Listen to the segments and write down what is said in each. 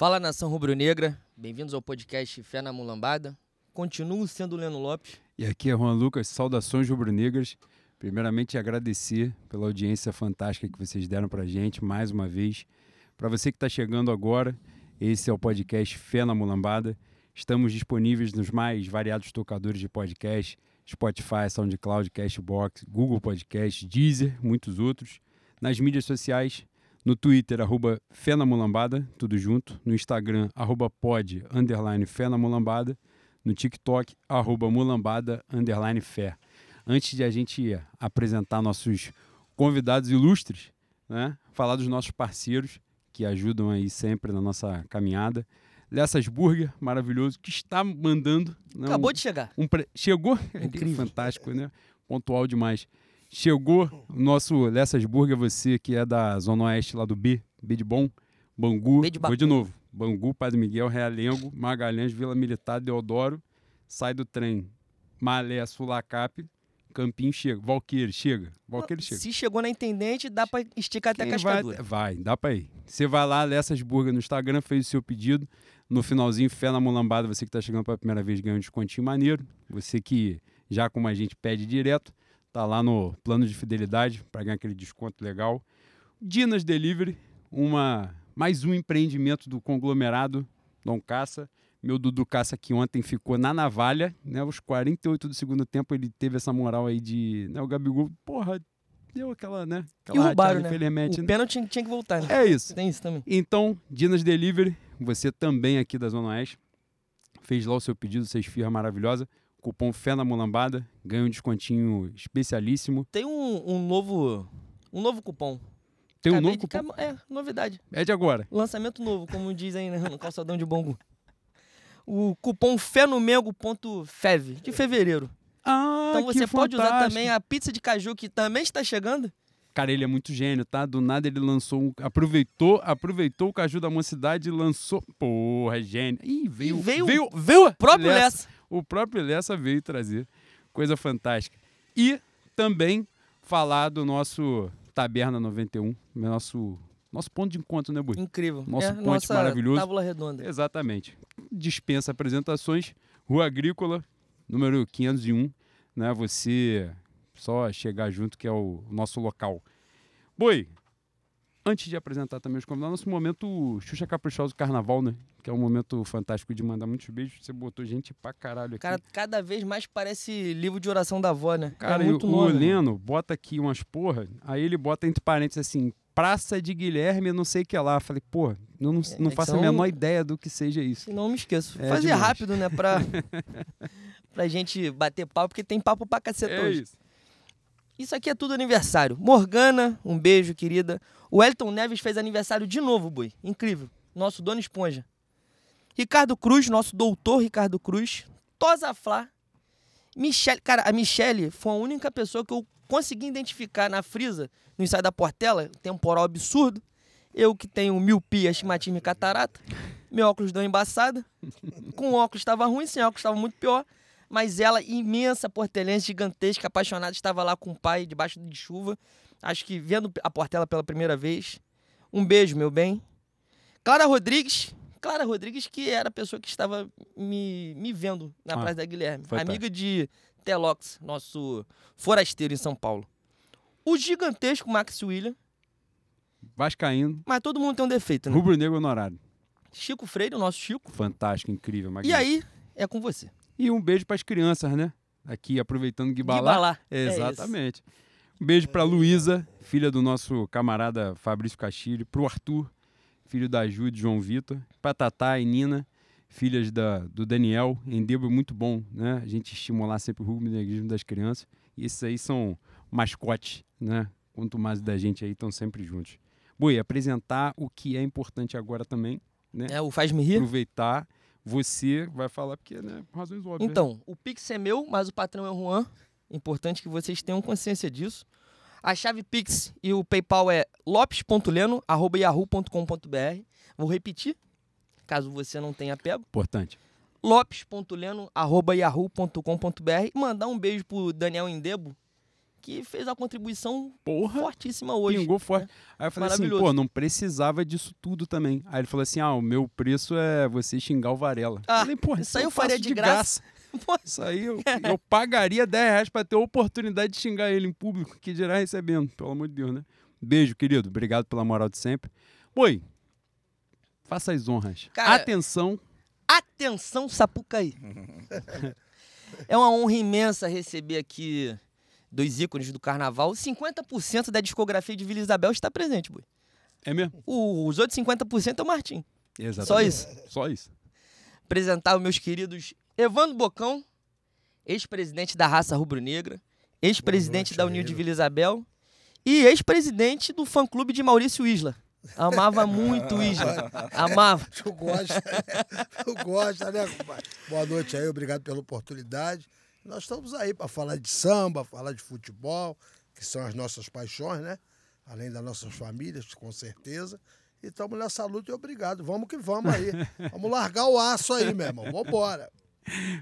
Fala nação rubro-negra, bem-vindos ao podcast Fé na Mulambada. Continuo sendo o Leno Lopes. E aqui é Juan Lucas, saudações rubro-negras. Primeiramente, agradecer pela audiência fantástica que vocês deram para gente mais uma vez. Para você que está chegando agora, esse é o podcast Fé na Mulambada. Estamos disponíveis nos mais variados tocadores de podcast, Spotify, SoundCloud, Cashbox, Google Podcast, Deezer, muitos outros. Nas mídias sociais, no Twitter, arroba Fé na Mulambada, tudo junto. No Instagram, arroba pod, underline Fé na Mulambada. No TikTok, arroba Mulambada, underline Fé. Antes de a gente apresentar nossos convidados ilustres, né, falar dos nossos parceiros que ajudam aí sempre na nossa caminhada. Lessas Burger, maravilhoso, que está mandando. Né, Acabou um, de chegar. um pre... Chegou? Incrível. Fantástico, né? Pontual demais. Chegou o nosso Lessas Burger, você que é da Zona Oeste lá do B, B de Bom, Bangu. B de Vou de novo. Bangu, Padre Miguel, Realengo, Magalhães, Vila Militar, Deodoro. Sai do trem Malé, Sulacap, Campinho chega. Valqueire chega. Valqueire chega. Se chegou na Intendente, dá pra esticar até a Quem vai, cascadura. vai, dá pra ir. Você vai lá, Lessas Burger no Instagram, fez o seu pedido. No finalzinho, Fé na Mulambada, você que tá chegando pela primeira vez ganha um descontinho maneiro. Você que já como a gente pede direto, tá lá no plano de fidelidade para ganhar aquele desconto legal. Dinas Delivery, uma mais um empreendimento do conglomerado Dom Caça. Meu Dudu Caça que ontem ficou na navalha, né? Os 48 do segundo tempo ele teve essa moral aí de, né, o Gabigol, porra, deu aquela, né? E Aquela roubaram, rateada, né? infelizmente, O né? pênalti tinha, tinha que voltar, né? É isso. Tem isso também. Então, Dinas Delivery, você também aqui da Zona Oeste, fez lá o seu pedido, essa esfirra maravilhosa. Cupom Fé na Mulambada, ganha um descontinho especialíssimo. Tem um, um novo um novo cupom. Tem um Acabei novo de- cupom? É, novidade. É de agora. Lançamento novo, como dizem né, no calçadão de Bangu. O cupom fenomengo.fev, de fevereiro. Ah, Então você pode usar fantástico. também a pizza de caju, que também está chegando. Cara, ele é muito gênio, tá? Do nada ele lançou. Aproveitou, aproveitou o Caju da Mocidade e lançou... Porra, é gênio. Ih, veio... E veio- veio, veio O próprio Lessa. O próprio Lessa veio trazer. Coisa fantástica. E também falar do nosso Taberna 91, nosso, nosso ponto de encontro, né, Bui? Incrível. Nosso é, ponte maravilhoso. Tábula redonda. Exatamente. Dispensa apresentações. Rua Agrícola, número 501. Né? Você só chegar junto, que é o nosso local. Boi, antes de apresentar também os convidados, nosso momento Xuxa Caprichoso Carnaval, né? Que é um momento fantástico de mandar muitos beijos. Você botou gente pra caralho aqui. Cara, cada vez mais parece livro de oração da avó, né? Cara, é muito o nome, mano. Leno bota aqui umas porra, aí ele bota entre parênteses assim, Praça de Guilherme, não sei o que lá. Falei, porra, eu não, não é que faço são- a menor ideia do que seja isso. Não me esqueço. É Fazer demais. rápido, né? Pra, pra gente bater papo, porque tem papo pra caceta É hoje. isso. Isso aqui é tudo aniversário. Morgana, um beijo, querida. O Elton Neves fez aniversário de novo, Bui. Incrível. Nosso dono esponja. Ricardo Cruz, nosso doutor Ricardo Cruz. Tosa Flá. Michele. Cara, a Michele foi a única pessoa que eu consegui identificar na frisa, no ensaio da Portela, temporal absurdo. Eu que tenho miopia, astigmatismo e catarata. Meu óculos deu embaçada. Com óculos estava ruim, sem óculos estava muito pior. Mas ela, imensa portelense, gigantesca, apaixonada, estava lá com o pai, debaixo de chuva. Acho que vendo a Portela pela primeira vez. Um beijo, meu bem. Clara Rodrigues. Clara Rodrigues, que era a pessoa que estava me, me vendo na Ah, Praça da Guilherme. Amiga de Telox, nosso forasteiro em São Paulo. O gigantesco Max William. Vascaíno, Mas todo mundo tem um defeito, né? Rubro Negro honorário. Chico Freire, o nosso Chico. Fantástico, incrível, E magnífico. aí, é com você. E um beijo para as crianças, né? Aqui, aproveitando Guibalá. Guibalá. É Exatamente. um beijo para Luísa, filha do nosso camarada Fabrício Castilho, pro Arthur, filho da Ju e João Vitor, pra Tatá e Nina, filhas da, do Daniel. Endebo é muito bom, né? A gente estimular sempre o rubro-negrismo das crianças. E esses aí são mascotes, né? Quanto mais da gente aí estão sempre juntos. Boi, apresentar o que é importante agora também, né? É, o Faz-me Rir. Aproveitar. Você vai falar porque, né? Razões óbvias. Então, o Pix é meu, mas o patrão é o Juan. Importante que vocês tenham consciência disso. A chave Pix e o PayPal é lopes.leno.yahoo.com.br. Vou repetir, caso você não tenha pego. Importante. lopes.leno.yahoo.com.br e mandar um beijo pro Daniel Indebo, que fez uma contribuição Porra, fortíssima hoje. pingou forte. Aí eu falei assim, pô, não precisava disso tudo também. Aí ele falou assim, ah, o meu preço é você xingar o Varela. Ah, falei, pô, isso aí eu faria de graça. Pô, Isso aí eu, eu pagaria 10 reais pra ter a oportunidade de xingar ele em público, que dirá recebendo, pelo amor de Deus, né? Beijo, querido. Obrigado pela moral de sempre. Oi, faça as honras. Cara- Atenção. Atenção, Sapucaí. é uma honra imensa receber aqui dois ícones do carnaval. 50% da discografia de Vila Isabel está presente, boi. É mesmo? O- Os outros 50% é o Martim. Exatamente. Só isso. Só isso. Apresentar os meus queridos Evandro Bocão, ex-presidente da raça rubro-negra, ex-presidente da União de. Vila Isabel e ex-presidente do fã-clube de Maurício Isla. Amava muito o Isla. Amava. Tu gosta, tu gosta, né, compadre? Boa noite aí, obrigado pela oportunidade. Nós estamos aí para falar de samba, falar de futebol, que são as nossas paixões, né? Além das nossas famílias, com certeza. E estamos nessa luta e obrigado. Vamos que vamos aí. Vamos largar o aço aí, meu irmão. Vambora.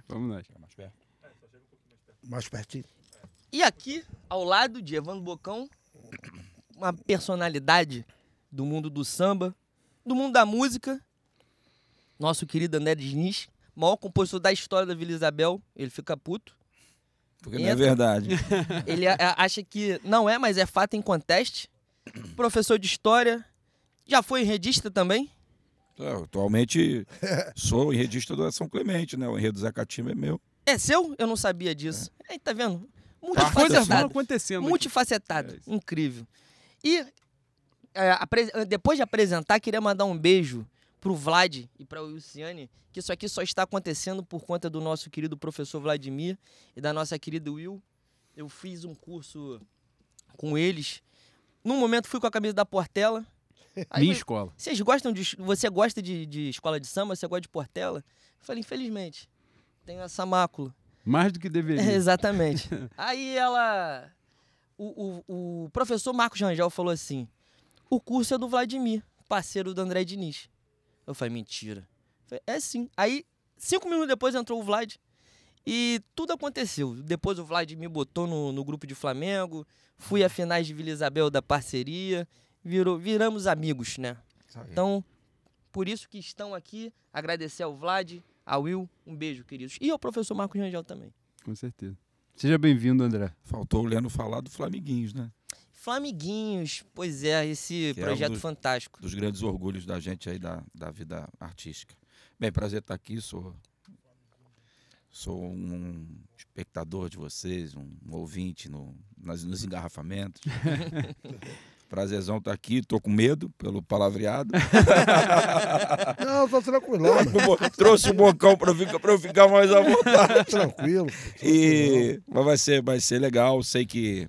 Vamos nós. Mais pertinho. E aqui, ao lado de Evandro Bocão, uma personalidade do mundo do samba, do mundo da música, nosso querido André Diniz, maior compositor da história da Vila Isabel. Ele fica puto. Porque não é Entra. verdade. Ele acha que não é, mas é fato em conteste. Professor de história. Já foi enredista também. Eu, atualmente sou enredista do São Clemente, né? O enredo do Zé Catimba é meu. É seu? Eu não sabia disso. Aí, tá vendo? As coisas vão Multifacetado. acontecendo. aqui. Multifacetado. É. Incrível. E é, depois de apresentar, queria mandar um beijo pro Vlad e pra Luciane, que isso aqui só está acontecendo por conta do nosso querido professor Vladimir e da nossa querida Will. Eu fiz um curso com eles. Num momento fui com a camisa da Portela. Aí Minha escola. vocês gostam de. Você gosta de, de escola de samba? Você gosta de Portela? Eu falei, infelizmente. Tenho essa mácula. Mais do que deveria. Exatamente. Aí ela. O, o, o professor Marcos Rangel falou assim: o curso é do Vladimir, parceiro do André Diniz. Eu falei, mentira. Eu falei, é sim. Aí, cinco minutos depois entrou o Vlad. E tudo aconteceu. Depois o Vlad me botou no, no grupo de Flamengo. Fui a finais de Vila Isabel da parceria. Virou, viramos amigos, né? Então, por isso que estão aqui. Agradecer ao Vlad, ao Will. Um beijo, queridos. E ao professor Marcos Rangel também. Com certeza. Seja bem-vindo, André. Faltou o Leandro falar do Flamiguinhos, né? Flamiguinhos, pois é, esse Que é um projeto dos- fantástico. Dos grandes orgulhos da gente aí da, da vida artística. Bem, prazer estar aqui, sou. Sou um espectador de vocês, um ouvinte no, nas- nos engarrafamentos. Prazerzão estar aqui, tô com medo pelo palavreado. Não, tô tranquilão. Trouxe o bocão para ficar, pra eu ficar mais à vontade. Tranquilo. E mas vai ser, vai ser legal. Sei que,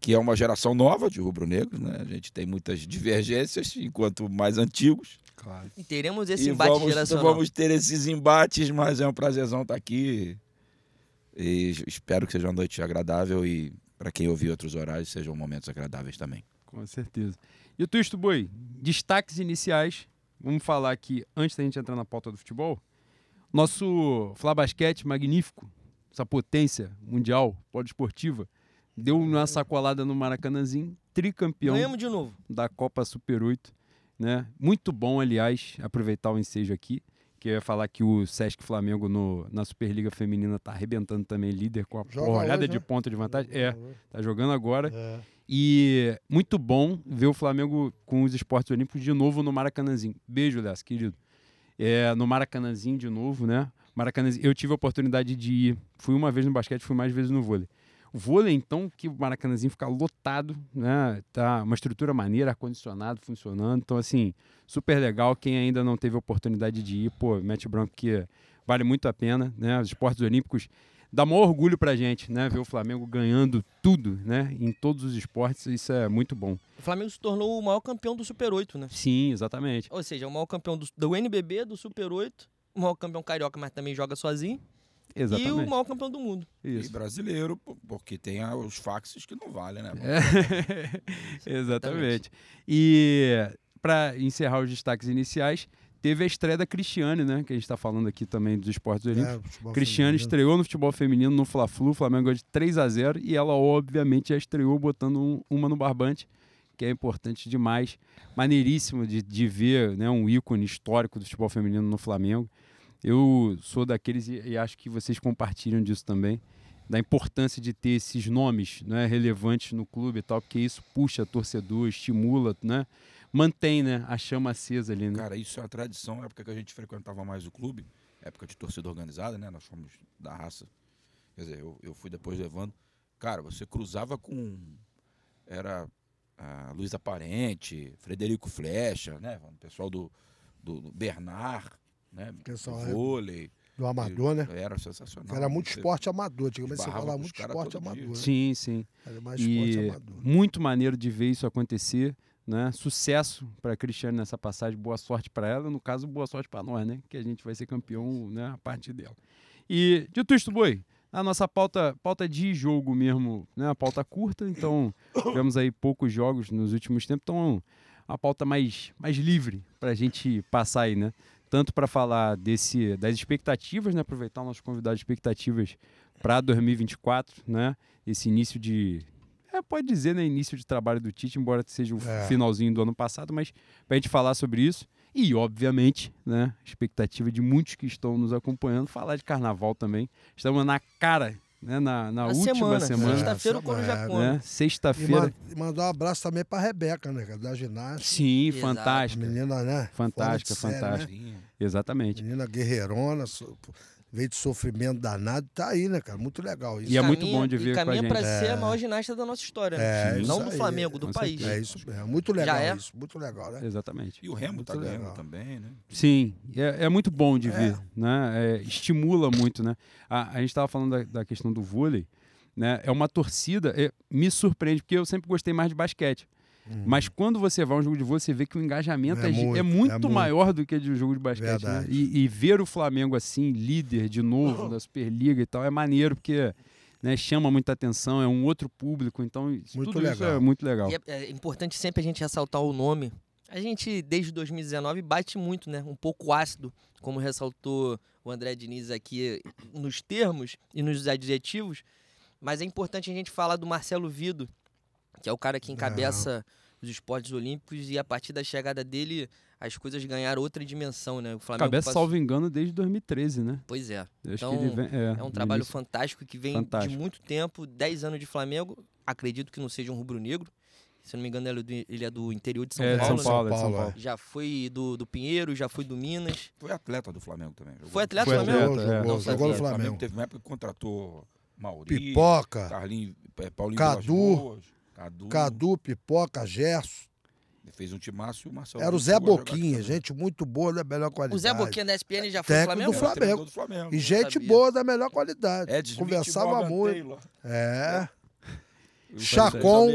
que é uma geração nova de rubro-negro, né? A gente tem muitas divergências, enquanto mais antigos. Claro. E teremos esse e embate vamos, geracional. vamos ter esses embates, mas é um prazerzão estar aqui. E espero que seja uma noite agradável e para quem ouvir outros horários sejam momentos agradáveis também. Com certeza. E o Twisto Boi, destaques iniciais. Vamos falar aqui, antes da gente entrar na pauta do futebol, nosso Flabasquete magnífico, essa potência mundial, poliesportiva, deu uma sacolada no Maracanãzinho, tricampeão Ganhamos de novo. da Copa Super 8. Né? Muito bom, aliás, aproveitar o ensejo aqui, que eu ia falar que o Sesc Flamengo no, na Superliga Feminina tá arrebentando também líder com a Joga porrada hoje, de né? ponta de vantagem. É, tá jogando agora. É. E muito bom ver o Flamengo com os esportes olímpicos de novo no Maracanãzinho. Beijo, Léo, querido. É, no Maracanãzinho de novo, né? Maracanãzinho. Eu tive a oportunidade de ir. Fui uma vez no basquete, fui mais vezes no vôlei. O vôlei, então, que o Maracanãzinho fica lotado, né? Tá uma estrutura maneira, ar-condicionado funcionando. Então, assim, super legal. Quem ainda não teve oportunidade de ir, pô, mete branco que vale muito a pena, né? Os esportes olímpicos dá maior orgulho pra gente, né? Ver o Flamengo ganhando tudo, né? Em todos os esportes, isso é muito bom. O Flamengo se tornou o maior campeão do Super 8, né? Sim, exatamente. Ou seja, o maior campeão do, do NBB, do Super 8, o maior campeão carioca, mas também joga sozinho, e o Exatamente. maior campeão do mundo. E Isso. brasileiro, pô, porque tem os faxes que não valem, né? É. Exatamente. E para encerrar os destaques iniciais, teve a estreia da Cristiane, né? Que a gente está falando aqui também dos esportes olímpicos. É, Cristiane estreou no futebol feminino no Fla-Flu, o Flamengo ganhou de 3 a 0 e ela obviamente já estreou botando um- uma no barbante, que é importante demais. Maneiríssimo de, de ver né, um ícone histórico do futebol feminino no Flamengo. Eu sou daqueles e, e acho que vocês compartilham disso também, da importância de ter esses nomes né, relevantes no clube e tal, porque isso puxa torcedor, estimula, né? Mantém né, a chama acesa ali, né? Cara, isso é uma tradição. Na época que a gente frequentava mais o clube, época de torcida organizada, né? Nós fomos da raça. Quer dizer, eu, eu fui depois levando. Cara, você cruzava com. Era a Luiz Aparente, Frederico Flecha, né? O pessoal do, do, do Bernard, né? Pessoal, do é. vôlei. Do amador, né? Era sensacional. Era muito Você esporte amador. Antigamente você esbarrava falava muito esporte amador. né? Sim, sim. Era mais esporte E amador. muito maneiro de ver isso acontecer, né? Sucesso para a Cristiane nessa passagem, boa sorte para ela, no caso, boa sorte para nós, né? Que a gente vai ser campeão, né? A partir dela. E dito isto, boi, a nossa pauta, pauta de jogo mesmo, né? A pauta curta, então tivemos aí poucos jogos nos últimos tempos, então a pauta mais, mais livre para a gente passar aí, né? Tanto para falar desse, das expectativas, né? Aproveitar o nosso convidado de expectativas para 2024, né? Esse início de. É, pode dizer, né? Início de trabalho do Tite, embora seja o É. finalzinho do ano passado, mas para a gente falar sobre isso. E, obviamente, né? Expectativa de muitos que estão nos acompanhando, falar de carnaval também. Estamos na cara, né? Na, na última semana, semana. Sexta-feira o É, Coruja é, come. né? Sexta-feira. e mandar um abraço também pra Rebeca, né? cara, Da ginástica. Sim, Exato. fantástica. Menina, né? Fantástica, de série, fantástica. Né? Exatamente. Menina guerreirona, so- veio de sofrimento danado, tá aí, né, cara? Muito legal isso. E é muito Caminha- bom de ver e com a caminha gente. pra ser É. a maior ginasta da nossa história, né? É, Não do aí, Flamengo, do com país. É isso mesmo. Muito legal Já é? isso. Muito legal, né? Exatamente. E o Remo Muito tá ganhando legal. também, né? Sim, é, é muito bom de É. ver, né? É, estimula muito, né? A, a gente estava falando da, da questão do vôlei, né? É uma torcida, é, me surpreende, porque eu sempre gostei mais de basquete. Mas quando você vai a um jogo de vôlei, você vê que o engajamento É é, muito, é é muito muito. maior do que de um jogo de basquete. né? E, e ver o Flamengo assim, líder de novo na Superliga e tal, é maneiro, porque né, chama muita atenção, é um outro público, então isso- Muito tudo isso legal. é muito legal. E é, é importante sempre a gente ressaltar o nome. A gente, desde 2019, bate muito, né? Um pouco ácido, como ressaltou o André Diniz aqui nos termos e nos adjetivos. Mas é importante a gente falar do Marcelo Vido, que é o cara que encabeça os esportes olímpicos e a partir da chegada dele as coisas ganharam outra dimensão, né? O Flamengo Cabeça, passou- salvo engano, desde 2013, né? Pois é. Eu acho Então, que ele vem, é, É um trabalho início. fantástico que vem Fantástico. de muito tempo, 10 anos de Flamengo. Acredito que não seja um rubro-negro. Se eu não me engano, ele é do, ele é do interior de São É, Paulo. São né? Paulo, é de São Paulo, Paulo. Já foi do, do Pinheiro, já foi do Minas. Foi atleta do Flamengo também. jogou. Foi atleta do Flamengo? é. jogou, Não jogou no O Flamengo Flamengo. teve uma época que contratou Mauri, Pipoca, Carlinhos, é, Paulinho Cadu. Vilas Cadu. Cadu, Pipoca, Gerson. Ele fez um timaço e o Marcelo. Era o Zé Boquinha, gente muito boa, da melhor qualidade. O Zé Boquinha da SPN já foi do Técnico Flamengo? do Flamengo. treinador do Flamengo. E gente sabia. boa da melhor qualidade. Ed Smith, Conversava Morgan muito. Taylor. É. Os Chacon.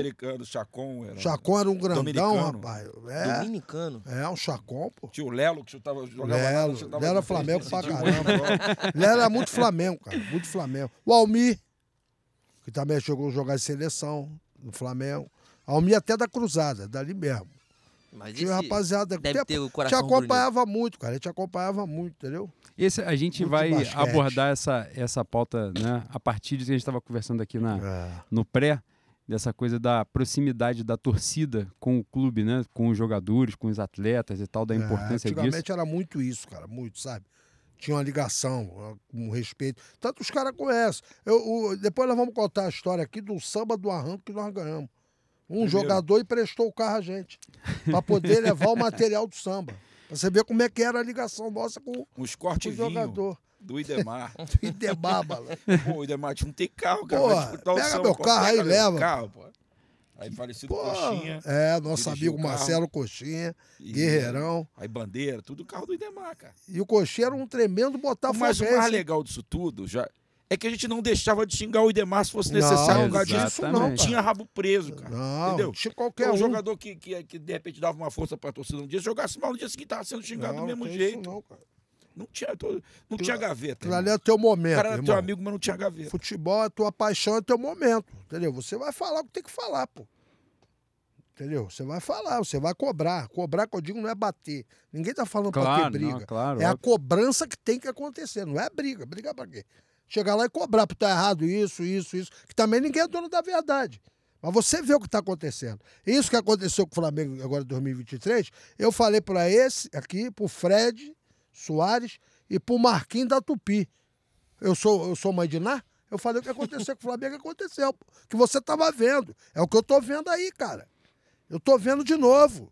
Chacon era. Chacon era um grandão, Dominicano. rapaz. É, Dominicano. é um Chacon, pô. Tinha o Lelo que chutava, jogava Lelo, nada, chutava Lelo era Flamengo pra decidia caramba. Ele era muito Flamengo, cara. Muito Flamengo. O Almir, que também chegou a jogar em seleção no Flamengo. Almir até da Cruzada, dali mesmo. Mas Tinha esse rapaziada. deve Te- ter o te coração acompanhava muito, cara. A gente acompanhava muito, entendeu? Esse, a gente Muito vai abordar essa, essa pauta né, a partir disso que a gente estava conversando aqui na, É. no pré, dessa coisa da proximidade da torcida com o clube, né, com os jogadores, com os atletas e tal, da importância é, disso. antigamente era muito isso, cara, muito, sabe? Tinha uma ligação, um respeito. Tanto os caras conhecem. Eu, o- depois nós vamos contar a história aqui do samba do arranco que nós ganhamos. Um Primeiro. jogador emprestou o carro a gente para poder levar o material do samba. Pra você ver como é que era a ligação nossa com, com Uns o jogador. do Idemar. E debábala. Pô, o Idemar tinha não tem carro, cara. Pô, o pega samba, meu pô, carro aí, pega meu leva. Carro, pô. Aí falecido Pô, Coxinha. é, nosso amigo. Marcelo Coxinha, e- guerreirão. Aí bandeira, tudo carro do Idemar, cara. E o Coxinha era um tremendo Mas o mais legal disso tudo já é que a gente não deixava de xingar o Idemar se fosse Não, necessário. causa disso, não tinha rabo preso, cara. Não, entendeu? tinha qualquer um um. jogador que, que, que de repente dava uma força pra torcida um dia, se jogasse mal no dia seguinte, tava sendo xingado Não, do mesmo jeito. não, cara. Não tinha, to- não tinha gaveta. Aquilo ali é teu o momento, cara era teu amigo, mas não tinha gaveta. Futebol é tua paixão, é teu momento, entendeu? Você vai falar o que tem que falar, pô. Entendeu? Você vai falar, você vai cobrar. Cobrar, que eu digo, não é bater. Ninguém tá falando pra ter Claro, briga. não, claro. É a óbvio. cobrança que tem que acontecer, não é briga. Briga pra quê? Chegar lá e cobrar, porque tá errado isso, isso, isso. Que também ninguém é dono da verdade. Mas você vê o que está acontecendo. Isso que aconteceu com o Flamengo agora em 2023, eu falei para esse aqui, pro Fred Soares e pro Marquinhos da Tupi. Eu sou, eu sou mãe de Ná, eu falei o que aconteceu com o Flamengo aconteceu. Que você tava vendo. É o que eu tô vendo aí, cara. Eu tô vendo de novo.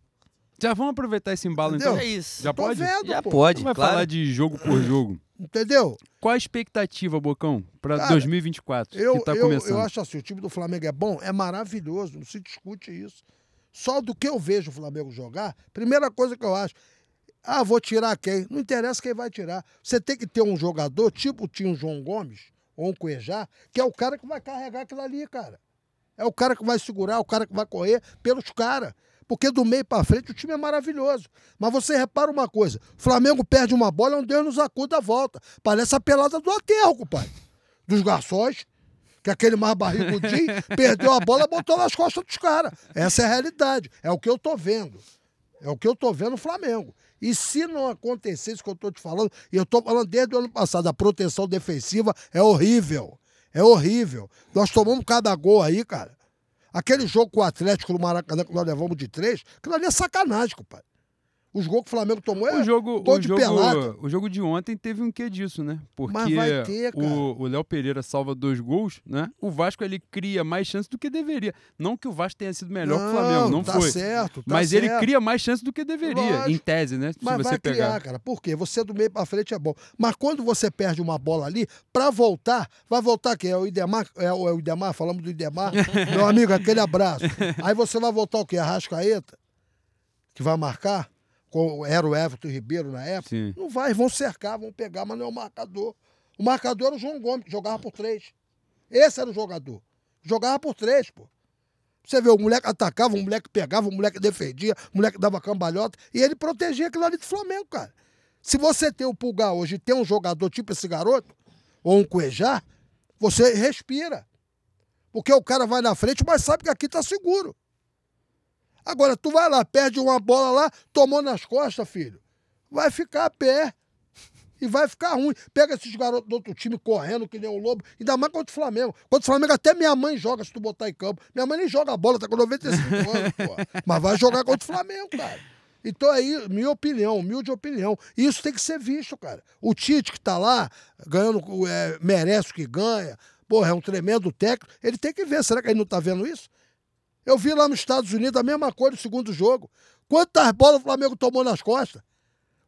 Já vamos aproveitar esse embalo, Entendeu? então? É isso. Já tô pode? vendo, Já pô. pode, Vai claro. falar de jogo por jogo. Entendeu? Qual a expectativa, Bocão, para Cara, 2024, Eu, que tá eu, começando? eu acho assim, o time do Flamengo é bom, é maravilhoso, não se discute isso. Só do que eu vejo o Flamengo jogar, primeira coisa que eu acho, ah, vou tirar quem? Não interessa quem vai tirar. Você tem que ter um jogador, tipo tinha o João Gomes, ou um Cuejá, que é o cara que vai carregar aquilo ali, cara. É o cara que vai segurar, o cara que vai correr pelos caras. Porque do meio pra frente o time é maravilhoso. Mas você repara uma coisa: o Flamengo perde uma bola, é um Deus nos acuda a volta. Parece a pelada do aterro, compadre. Dos garçons, que aquele mais barrigudinho perdeu a bola e botou nas costas dos caras. Essa é a realidade. É o que eu tô vendo. É o que eu tô vendo no Flamengo. E se não acontecer isso que eu tô te falando, e eu tô falando desde o ano passado, a proteção defensiva é horrível. É horrível. Nós tomamos cada gol aí, cara. Aquele jogo com o Atlético no Maracanã que nós levamos de três, aquilo ali é sacanagem, compadre. Os gols que o Flamengo tomou é O jogo, gol o, de jogo, pelada. o jogo de ontem teve um quê disso, né? Porque ter, o o Léo Pereira salva dois gols, né? O Vasco ele cria mais chances do que deveria. Não que o Vasco tenha sido melhor que o Flamengo, não tá foi. certo, tá Mas ele certo. cria mais chances do que deveria, Lógico. em tese, né? Se Mas você vai pegar. criar, cara. Por quê? Você do meio pra frente é bom. Mas quando você perde uma bola ali, pra voltar, vai voltar quem? É o Idemar? É o, é o Idemar? Falamos do Idemar. Meu amigo, aquele abraço. Aí você vai voltar o quê? Arrascaeta? Que vai marcar? Era o Everton Ribeiro na época? Sim. Não vai, vão cercar, vão pegar, mas não é o marcador. O marcador era o João Gomes, que jogava por três. Esse era o jogador. Jogava por três, pô. Você vê, o moleque atacava, o moleque pegava, o moleque defendia, o moleque dava cambalhota, e ele protegia aquilo ali do Flamengo, cara. Se você tem o Pulgar hoje e tem um jogador tipo esse garoto, ou um Cuejá, você respira. Porque o cara vai na frente, mas sabe que aqui tá seguro. Agora, tu vai lá, perde uma bola lá, tomou nas costas, filho. Vai ficar a pé. E vai ficar ruim. Pega esses garotos do outro time correndo que nem um lobo. Ainda mais contra o Flamengo. Contra o Flamengo, até minha mãe joga se tu botar em campo. Minha mãe nem joga bola, tá com 95 anos, pô. Mas vai jogar contra o Flamengo, cara. Então aí, minha opinião, humilde opinião. E isso tem que ser visto, cara. O Tite que tá lá, ganhando, é, merece o que ganha. Porra, é um tremendo técnico. Ele tem que ver. Será que ele não tá vendo isso? Eu vi lá nos Estados Unidos a mesma coisa no segundo jogo. Quantas bolas o Flamengo tomou nas costas?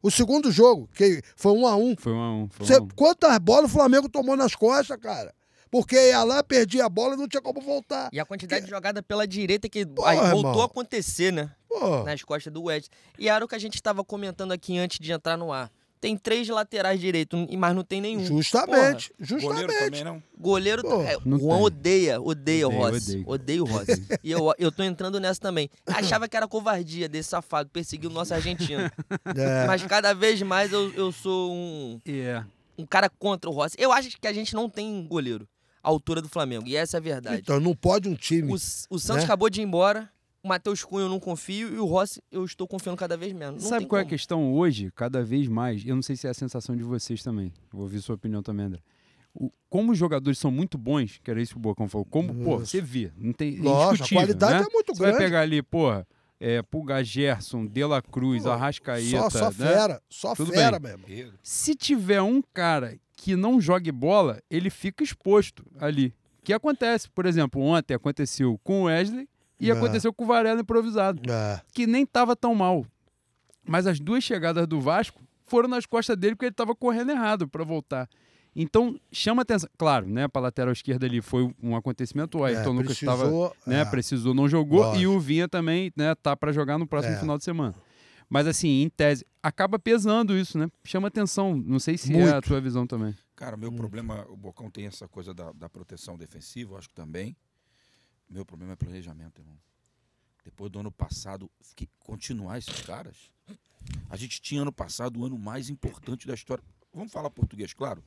O segundo jogo, que foi um a um. Foi um a um. Foi Você- um quantas bolas o Flamengo tomou nas costas, cara? Porque ia lá, perdia a bola e não tinha como voltar. E a quantidade de jogada pela direita que Porra, aí voltou irmão. a acontecer, né? Pô, Nas costas do West. E era o que a gente estava comentando aqui antes de entrar no ar. Tem três laterais direitos, mas não tem nenhum. justamente, Goleiro justamente. também não. Goleiro. Pô, é, não Juan tem. odeia, odeia o Rossi. odeio. Odeio o Rossi. e eu, eu tô entrando nessa também. Achava que era covardia desse safado perseguir o nosso argentino. É, Mas cada vez mais eu, eu sou um, É. um cara contra o Rossi. Eu acho que a gente não tem goleiro à altura do Flamengo. E essa é a verdade. então não pode um time. O, o Santos né? acabou de ir embora. O Matheus Cunha eu não confio. E o Rossi eu estou confiando cada vez menos. Não Sabe qual é a como. questão hoje, cada vez mais? Eu não sei se é a sensação de vocês também. Vou ouvir sua opinião também, André. O- como os jogadores são muito bons, que era isso que o Bocão falou, como, pô, você vê, não tem é Lógico, a qualidade né? é muito Você vai grande. pegar ali, porra, é, Pulgar Gerson, De La Cruz, Pô, Arrascaeta, Só, só né? fera, só Tudo fera bem. mesmo. Se tiver um cara que não jogue bola, ele fica exposto ali. O que acontece? Por exemplo, ontem aconteceu com o Wesley e É. aconteceu com o Varela improvisado É. que nem estava tão mal. Mas as duas chegadas do Vasco foram nas costas dele porque ele estava correndo errado para voltar. Então, chama atenção. Claro, né? Para lateral esquerda ali foi um acontecimento. O Ayrton É, Lucas estava, precisou, né? é. Precisou, não jogou. Lógico. E o Vinha também, né? Tá para jogar no próximo É. final de semana. Mas assim, em tese, acaba pesando isso, né? Chama atenção. Não sei se é a Muito. tua visão também. Cara, Hum. meu problema, o Bocão tem essa coisa da, da proteção defensiva, acho que também. Meu problema é planejamento, irmão. Depois do ano passado, que, continuar esses caras. A gente tinha ano passado o ano mais importante da história. Vamos falar português, claro.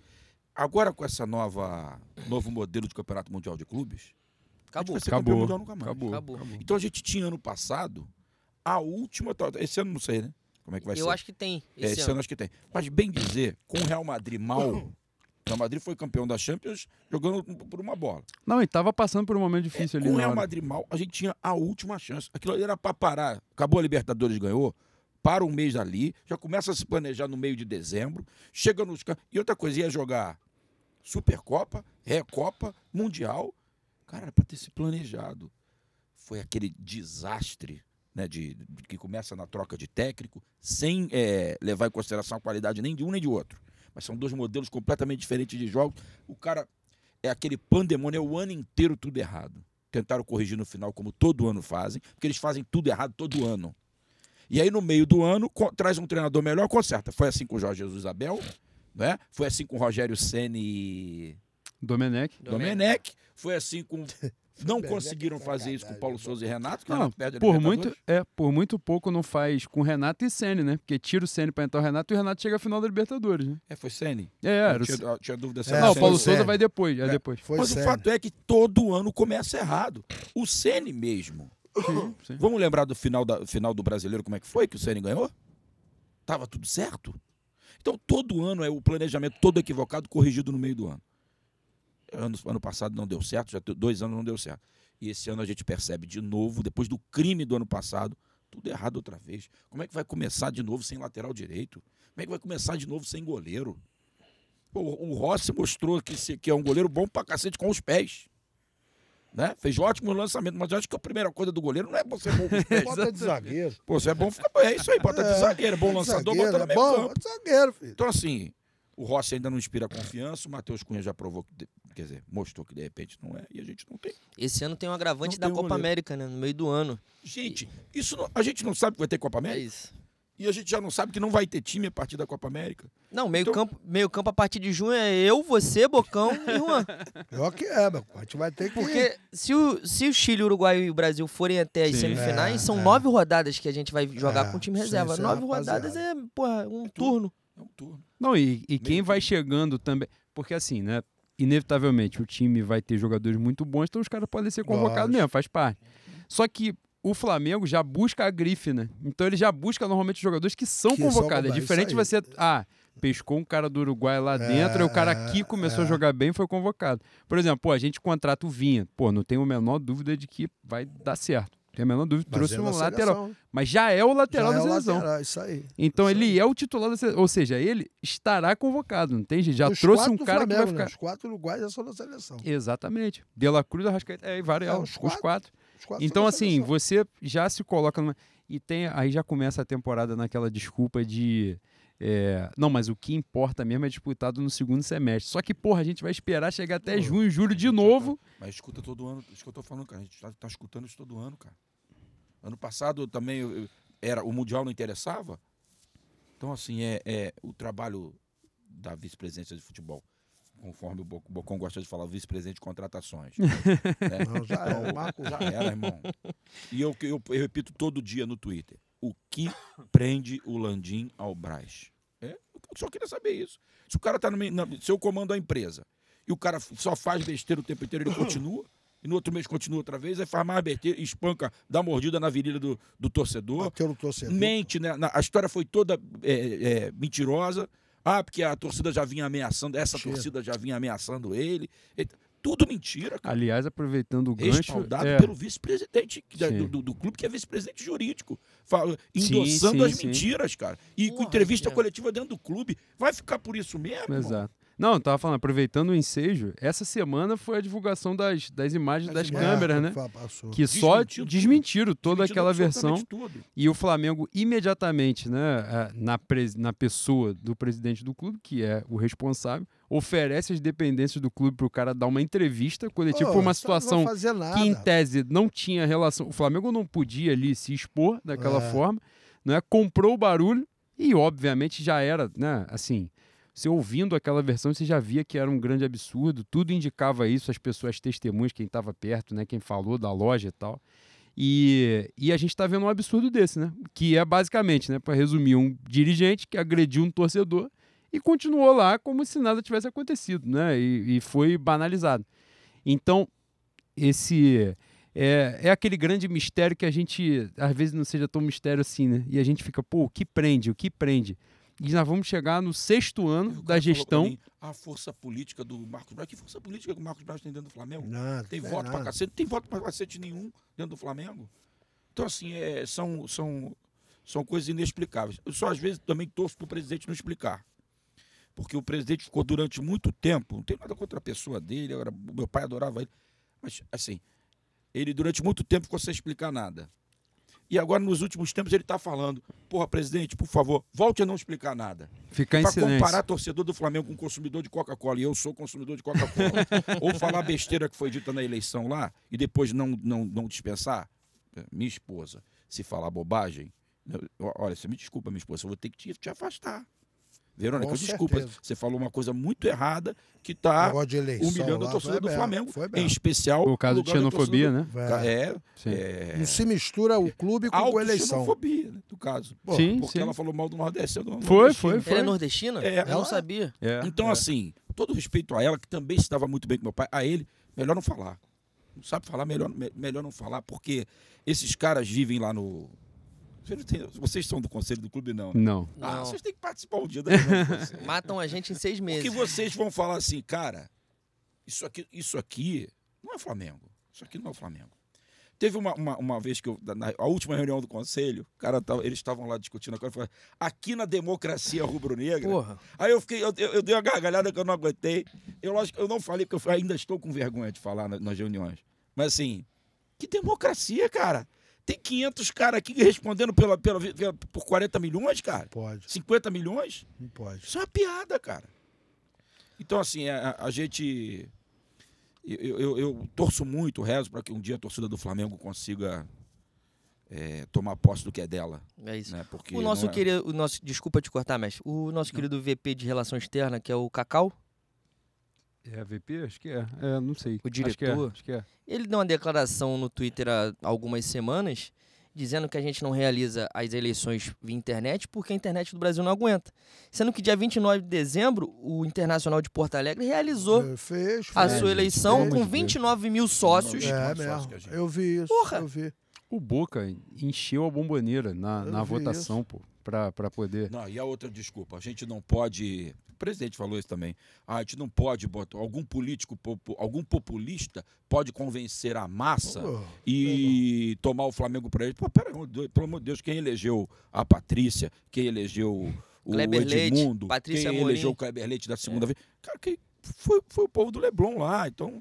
Agora com essa nova novo modelo de campeonato mundial de clubes, Acabou. vai ser Acabou. campeão mundial nunca mais. Acabou. Acabou. Então a gente tinha ano passado a última. Esse ano não sei, né? Como é que vai Eu ser? acho que tem. É, Esse, esse ano. ano acho que tem. Mas bem dizer, com o Real Madrid mal, o Real Madrid foi campeão da Champions jogando por uma bola. Não, e tava passando por um momento difícil ali com o na Real. Madrid mal, a gente tinha a última chance. Aquilo ali era pra parar. Acabou a Libertadores, ganhou. Para um mês ali, já começa a se planejar no meio de dezembro, chega nos. E outra coisa, ia jogar Supercopa, Recopa, Mundial. Cara, era pra ter se planejado. Foi aquele desastre né, de, de- que começa na troca de técnico, sem eh, levar em consideração a qualidade nem de um nem de outro. Mas são dois modelos completamente diferentes de jogos. O cara é aquele pandemônio, é o ano inteiro tudo errado. Tentaram corrigir no final, como todo ano fazem, porque eles fazem tudo errado todo ano. E aí, no meio do ano, traz um treinador melhor, conserta. Foi assim com o Jorge Jesus Abel, né? foi assim com o Rogério Ceni e Domenech. Domenech, foi assim com. Não conseguiram é fazer isso com o Paulo Souza e Renato, que Não, Renato perde a por Libertadores. muito, é, por muito pouco não faz com Renato e Ceni, né? Porque tira o Ceni pra entrar o Renato e o Renato chega à final da Libertadores, né? É, foi Ceni. É, era o tinha, tinha dúvida se É, Não, o Ceni Paulo ou Souza vai depois, é depois. Foi Mas o fato é que todo ano começa errado. O Ceni mesmo. Sim, sim. Vamos lembrar do final, da, final do brasileiro, como é que foi que o Ceni ganhou? Tava tudo certo. Então, todo ano é o planejamento todo equivocado, corrigido no meio do ano. Ano, ano passado não deu certo, já dois anos não deu certo. E esse ano a gente percebe de novo, depois do crime do ano passado, tudo errado outra vez. Como é que vai começar de novo sem lateral direito? Como é que vai começar de novo sem goleiro? Pô, o Rossi mostrou que, se- que é um goleiro bom pra cacete com os pés. Né? Fez ótimo lançamento, mas eu acho que a primeira coisa do goleiro não é você bom com os pés. Bota de zagueiro. Pô, você é bom, fica É isso aí, bota de É, zagueiro, bom lançador, zagueiro, bota no é bom, campo. bota de zagueiro, filho. Então, assim, o Rossi ainda não inspira confiança, o Matheus Cunha já provou, que, quer dizer, mostrou que de repente não é, e a gente não tem. Esse ano tem um agravante Não da Copa goleiro. América, né? No meio do ano. Gente, isso não- a gente não sabe que vai ter Copa É América, isso. e a gente já não sabe que não vai ter time a partir da Copa América. Não, meio, Então- campo, meio campo a partir de junho é eu, você, Bocão e Juan. Pior que é, meu. A gente vai ter que. Porque se o, se o Chile, o Uruguai e o Brasil forem até as Sim. semifinais, É, são é. nove rodadas que a gente vai jogar É, com o time reserva. sim, nove rapaziada. rodadas é, porra, um turno. É um turno. Não, e, e quem vai chegando também. Porque assim, né? Inevitavelmente o time vai ter jogadores muito bons, então os caras podem ser convocados mesmo, faz parte. Só que o Flamengo já busca a grife, né? Então ele já busca normalmente jogadores que são Que são convocados. É convocados, diferente você. Ah, pescou um cara do Uruguai lá dentro, e o cara aqui começou a é. jogar bem e foi convocado. Por exemplo, pô, a gente contrata o Vinha. Pô, não tenho a menor dúvida de que vai dar certo. Tem a menor dúvida. Trouxe é um lateral. seleção. Mas já é o lateral Já da é seleção. lateral, isso aí. Então Isso ele é o titular da seleção. Ou seja, ele estará convocado, não tem jeito. Já Os trouxe quatro um cara que vai Flamengo, né? ficar. Os quatro uruguaios já são da seleção. Exatamente. De La Cruz, Arrascaeta, é, e vários, É, os, os os quatro. quatro. Os quatro Então, assim, você já se coloca numa. E tem, aí já começa a temporada naquela desculpa de. É, não, mas o que importa mesmo é disputado no segundo semestre. Só que, porra, a gente vai esperar chegar até Pô, junho, julho de tá- novo. Mas escuta todo ano, isso que eu tô falando, cara. A gente tá, tá escutando isso todo ano, cara. Ano passado também eu- eu- era, o Mundial não interessava. Então, assim, é, é o trabalho da vice-presidência de futebol, conforme o Bo- Bocão gosta de falar, o vice-presidente de contratações. né? Não, já é. O Marco Já era, irmão. E eu, eu, eu repito todo dia no Twitter. O que prende o Landim ao Braz? É, eu só queria saber isso. Se o cara tá no meio, se eu comando a empresa e o cara só faz besteira o tempo inteiro, ele continua. E no outro mês continua outra vez, aí faz mais besteira, espanca, dá mordida na virilha do, do torcedor, bateu no torcedor. mente, né? Na- a história foi toda é, é, mentirosa. Ah, porque a torcida já vinha ameaçando, essa Mentira. torcida já vinha ameaçando ele. Tudo mentira, cara Aliás, aproveitando o gancho. respaldado é, pelo vice-presidente Sim. do, do- do clube, que é vice-presidente jurídico, fala, Sim, endossando sim, as sim. mentiras, cara. E com Porra, entrevista Jean. coletiva dentro do clube. Vai ficar por isso mesmo? Exato. Não, eu tava falando, aproveitando o ensejo, essa semana foi a divulgação das, das imagens Das câmeras, né? Fa- Passou. Que só Desmentiram toda aquela versão. tudo. E o Flamengo, imediatamente, né, eh, na, pres- na pessoa do presidente do clube, que é o responsável, oferece as dependências do clube para o cara dar uma entrevista coletiva Pô, por uma situação que, em tese, não tinha relação. O Flamengo não podia ali se expor daquela É. forma, né? comprou o barulho e, obviamente, já era, né, assim. Você ouvindo aquela versão, você já via que era um grande absurdo, tudo indicava isso, as pessoas testemunhas, quem estava perto, né, quem falou da loja e tal. E, e a gente está vendo um absurdo desse, né? Que é basicamente, né, para resumir, um dirigente que agrediu um torcedor e continuou lá como se nada tivesse acontecido, né? E, e foi banalizado. Então, esse é, é aquele grande mistério que a gente às vezes não seja tão mistério assim, né? E a gente fica, pô, o que prende? O que prende? E nós vamos chegar no sexto ano da pra gestão. mim, a força política do Marcos Braz. Que força política que o Marcos Braz tem dentro do Flamengo? Nada, Tem é voto pra nada. cacete? Não tem voto pra cacete nenhum dentro do Flamengo. Então, assim, é, são, são, são coisas inexplicáveis. Eu só, às vezes, também torço pro presidente não explicar. Porque o presidente ficou durante muito tempo, não tem nada contra a pessoa dele, agora, o meu pai adorava ele. Mas, assim, ele durante muito tempo ficou sem explicar nada. E agora, nos últimos tempos, ele está falando: porra, presidente, por favor, volte a não explicar nada. Ficar em Para silêncio. comparar torcedor do Flamengo com consumidor de Coca-Cola, e eu sou consumidor de Coca-Cola, ou falar besteira que foi dita na eleição lá e depois não, não, não dispensar, é, minha esposa, se falar bobagem, eu- olha, você me desculpa, minha esposa, eu vou ter que te, te afastar. Verônica, Com desculpa, certeza. você falou uma coisa muito errada que está humilhando lá, a torcida do Flamengo, foi em especial O caso de xenofobia, né? É, é, Não se mistura o clube com a eleição. autoxenofobia, né, no caso. Pô, Sim, Porque sim. ela falou mal do Nordeste. do Foi, nordestino. foi, foi. Ela é nordestina? É, eu não ela- sabia. É, Então, é. assim, todo respeito a ela, que também se dava muito bem com meu pai, a ele, melhor não falar. Não sabe falar, melhor, me- melhor não falar, porque esses caras vivem lá no. Vocês, são do conselho do clube, não? né? Não. Ah, Não. vocês têm que participar um dia da. Matam a gente em seis meses. Porque vocês vão falar assim, cara, isso aqui, isso aqui não é Flamengo. Isso aqui não é Flamengo. Teve uma, uma, uma vez que eu, na a última reunião do conselho, o cara tava- eles estavam lá discutindo a coisa, falaram, aqui na democracia rubro-negra. Aí eu fiquei, eu, eu, eu dei uma gargalhada que eu não aguentei. Eu lógico, eu não falei, porque eu ainda estou com vergonha de falar na- nas reuniões. Mas assim, que democracia, cara. Tem 500 caras aqui respondendo pela, pela, pela- por 40 milhões, cara. Pode, 50 milhões. não pode. Isso é uma piada, cara. Então, assim, a, a gente. Eu, eu- eu torço muito, rezo para que um dia a torcida do Flamengo consiga é, tomar posse do que é dela. É isso. Né? Porque O nosso não é- querido, o nosso, desculpa te cortar, mestre. O nosso querido VP de Relação Externa, que é o Cacau, É a VP? Acho que é. É, não sei. O Acho que é, diretor? Acho que é. ele deu uma declaração no Twitter há algumas semanas dizendo que a gente não realiza as eleições via internet porque a internet do Brasil não aguenta. Sendo que dia 29 de dezembro, o Internacional de Porto Alegre realizou É, Fez, a fez. sua eleição amor com de Deus. 29 mil sócios. É mesmo. a. Eu vi isso. Porra. Eu vi. O Boca encheu a bomboneira na, Eu na votação, pô, pra, pra poder. Não, e a outra desculpa, a gente não pode. O presidente falou isso também. Ah, a gente não pode botar. Algum político, algum populista pode convencer a massa Pô, e tomar o Flamengo para ele. Pô, pera, pelo amor de Deus, quem elegeu a Patrícia, quem elegeu o Kleber Leite, Edmundo, Patrícia quem Amorim. elegeu o Kleber Leite da segunda vez, cara, quem foi, foi o povo do Leblon lá, então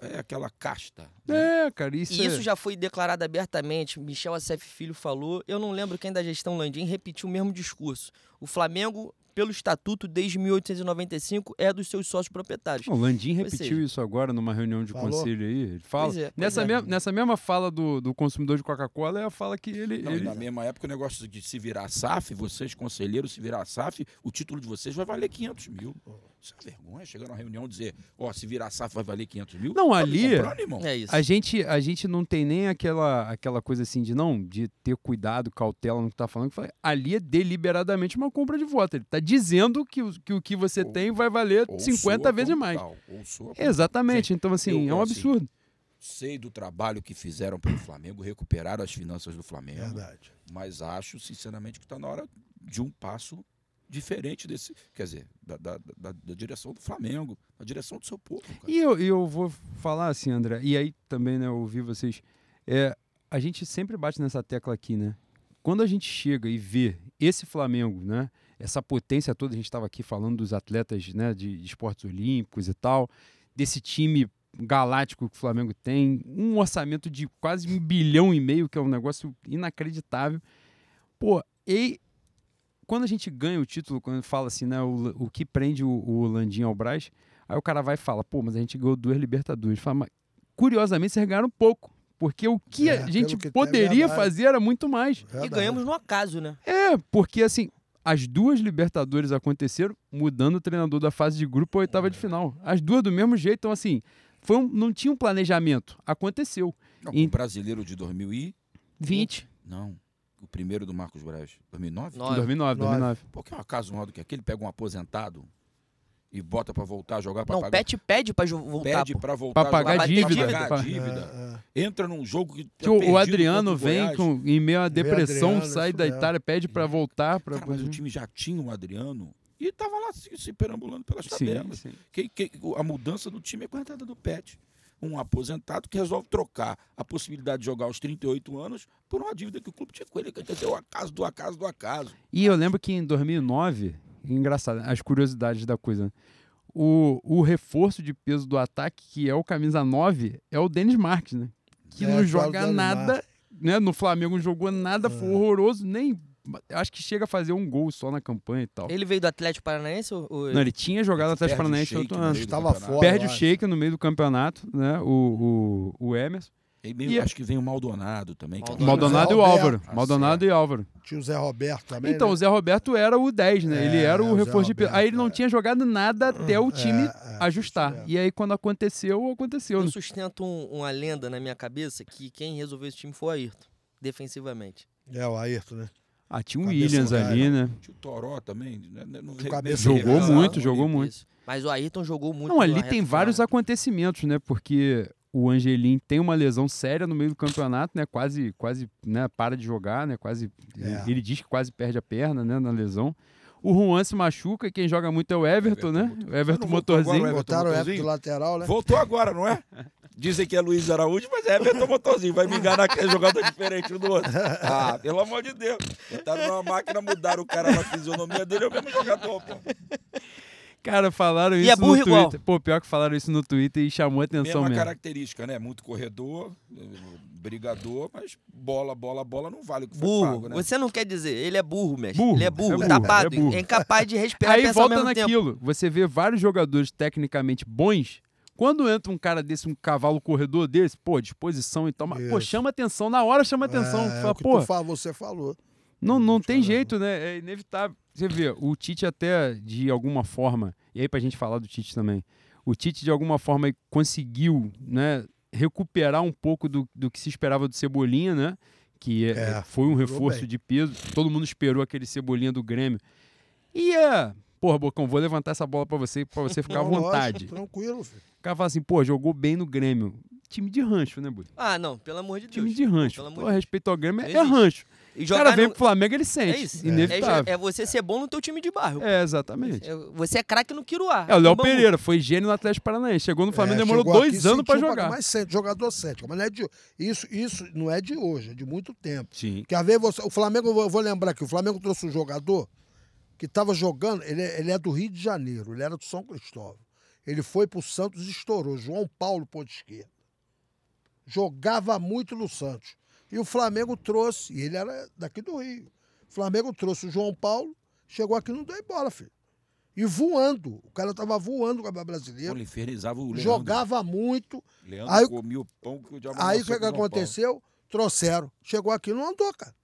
é aquela casta. né? É, cara, isso, E é... isso já foi declarado abertamente. Michel Acef Filho falou. Eu não lembro quem da gestão Landim repetiu o mesmo discurso. O Flamengo, pelo estatuto, desde 1895, é dos seus sócios proprietários. O Landim repetiu seja- isso agora numa reunião de Falou? conselho aí. Ele fala. É, nessa, é. mesma, nessa mesma fala do, do consumidor de Coca-Cola é a fala que ele. Não, ele- na mesma época o negócio de se virar SAF, vocês conselheiros se virar SAF, o título de vocês vai valer 500 mil. Isso é vergonha, chegar numa reunião e dizer, ó, se virar SAF vai valer 500 mil. Não, Tá ali- comprando? É isso. A gente, a gente não tem nem aquela, aquela coisa assim de não, de ter cuidado, cautela no que tá falando. que fala- Ali é deliberadamente uma compra de voto. Ele tá dizendo que, o- que o que você Ou- tem vai valer Ou 50 soa vezes mais. tal, Exatamente. Então, assim, eu, é um assim, absurdo. Sei do trabalho que fizeram pelo Flamengo, recuperaram as finanças do Flamengo. Verdade. Mas acho, sinceramente, que está na hora de um passo diferente desse. Quer dizer, da, da- da- da direção do Flamengo, da direção do seu povo. Cara. E eu, eu vou falar assim, André, e aí também, né, eu ouvi vocês. É, a gente sempre bate nessa tecla aqui, né? Quando a gente chega e vê esse Flamengo, né? Essa potência toda, a gente estava aqui falando dos atletas né, de, de esportes olímpicos e tal, desse time galáctico que o Flamengo tem, um orçamento de quase um bilhão e meio, que é um negócio inacreditável. Pô, e quando a gente ganha o título, quando fala assim, né, o, o que prende o, o Landim ao Braz, aí o cara vai e fala, pô, mas a gente ganhou duas Libertadores. Fala, mas, curiosamente, vocês ganharam pouco. Porque o que É, a gente que tem, poderia fazer era muito mais. E Verdade. ganhamos no acaso, né? É, porque assim, as duas Libertadores aconteceram mudando o treinador da fase de grupo à oitava de final. As duas do mesmo jeito, então assim, foi um- não tinha um planejamento. Aconteceu. Não, E- o brasileiro de 2000 e... 20. Não, o primeiro do Marcos Braz, 2009? Nove. 2009, Nove. 2009. Pô, que é um acaso maior do que aquele, pega um aposentado e bota pra voltar a jogar pra Não, pagar. Pet pede pra voltar. Pede pô. pra voltar Pra a pagar jogar, dívida. pra pagar a Pra- dívida. É, é. Entra num jogo que. tá Que o- Adriano vem com, em meio à depressão, Adriano, sai da. Itália, pede pra voltar. Pra... Cara, mas o time já tinha o Adriano e tava lá se, se perambulando pelas Sim, tabelas. sim. Que, que- a mudança do time é com a entrada do Pet. Um aposentado que resolve trocar a possibilidade de jogar aos 38 anos por uma dívida que o clube tinha com ele, que é o acaso do acaso do acaso. E eu lembro que em 2009, engraçado, as curiosidades da coisa, né? o, o reforço de peso do ataque, que é o camisa 9, é o Denis Marques, né? Que É, não é joga nada, né? No Flamengo não jogou nada, foi horroroso, nem. Acho que chega a fazer um gol só na campanha e tal. Ele veio do Atlético Paranaense ou... Não, ele tinha jogado no Atlético o Paranaense outro no ano. Estava fora. Perde o. Sheik no meio do campeonato, né? O, o, o Emerson. E meio- E- acho que vem o Maldonado também. é Maldonado. Maldonado e o. Álvaro. Ah, Maldonado e Álvaro. Tinha o Zé Roberto também. Então, né? o Zé Roberto era o 10, né? ele É, era o o Zé reforço de Aí ele não é. tinha jogado nada até o time É, é, ajustar. E aí, quando aconteceu, aconteceu. Eu né? sustento um- uma lenda na minha cabeça que quem resolveu esse time foi o Ayrton, defensivamente. É, o Ayrton, né? Ah, tinha o Cabeça Williams ali, né? Tinha o Toró também. Né? Não- Tinha o cabeça Jogou cara. muito, jogou muito. Isso. Mas o Ayrton jogou muito. Não, ali tem final. vários acontecimentos, né? Porque o Angelim tem uma lesão séria no meio do campeonato, né? Quase, quase, né? Para de jogar, né? Quase. É. Ele diz que quase perde a perna, né? Na lesão. O Juan se machuca e quem joga muito é o Everton, Everton né? muito- O Everton voltou agora motorzinho. o Everton Botaram o Everton motorzinho? lateral, né? Voltou agora, não é? Dizem que é Luiz Araújo, mas é Everton Motorzinho. Vai me enganar que é jogador diferente um do outro. Ah, pelo amor de Deus. Botaram numa máquina, mudaram o cara na fisionomia dele, é o mesmo jogador, pô. Cara, falaram E isso é burro no igual. Twitter. Pô, pior que falaram isso no Twitter e chamou a atenção Mesma mesmo. característica, né? Muito corredor, brigador, mas bola, bola, bola não vale o que foi Burro. pago, né? Você não quer dizer, ele é burro, mestre. Burro, ele é burro, é burro, tapado, é burro. é incapaz de respirar Aí volta mesmo tempo. naquilo. Você vê vários jogadores tecnicamente bons. Quando entra um cara desse, um cavalo corredor desse, pô, disposição e tal, mas, pô, chama atenção, na hora chama atenção. É, Fala, o que pô, tu fa- você falou. não, não tem jeito, né? É inevitável. Você vê, o Tite até, de alguma forma, e aí pra gente falar do Tite também, o Tite de alguma forma conseguiu, né, recuperar um pouco do, do que se esperava do Cebolinha, né? Que é- É, foi um reforço de peso. Todo mundo esperou aquele Cebolinha do Grêmio. E é... Porra, Bocão, vou levantar essa bola pra você, para você ficar à Não, lógico, vontade. tranquilo, filho. O cara fala assim, pô, jogou bem no Grêmio. Time de rancho, né, Bui? Ah, não, pelo amor de Deus. Time de rancho. Pelo amor Pô, de respeito ao Grêmio, é, é rancho. E O jogar cara vem no- pro Flamengo, ele sente. É isso. Inevitável. É, é você ser bom no teu time de bairro. É, exatamente. É, Você é craque no Quiruá. É, o Léo. Pereira foi gênio no Atlético Paranaense. Chegou no Flamengo, É, demorou dois anos pra sentiu jogar. Mas sente, jogador sente. Mas não é de, isso, isso não é de hoje, é de muito tempo. Sim. Quer ver você, o Flamengo, eu vou- lembrar que o Flamengo trouxe um jogador que estava jogando, ele, é- ele é do Rio de Janeiro, ele era do São Cristóvão. Ele foi pro Santos e estourou, João Paulo, ponto esquerda. Jogava muito no Santos. E o Flamengo trouxe, e ele era daqui do Rio. O Flamengo trouxe o João Paulo, chegou aqui e não deu bola, filho. E voando. O cara tava voando com a brasileira. ele infernizava o Leandro. Jogava muito. Leandro Aí- comia o pão que o diabo Aí o que, que João Paulo. aconteceu? Trouxeram. Chegou aqui e não andou, cara.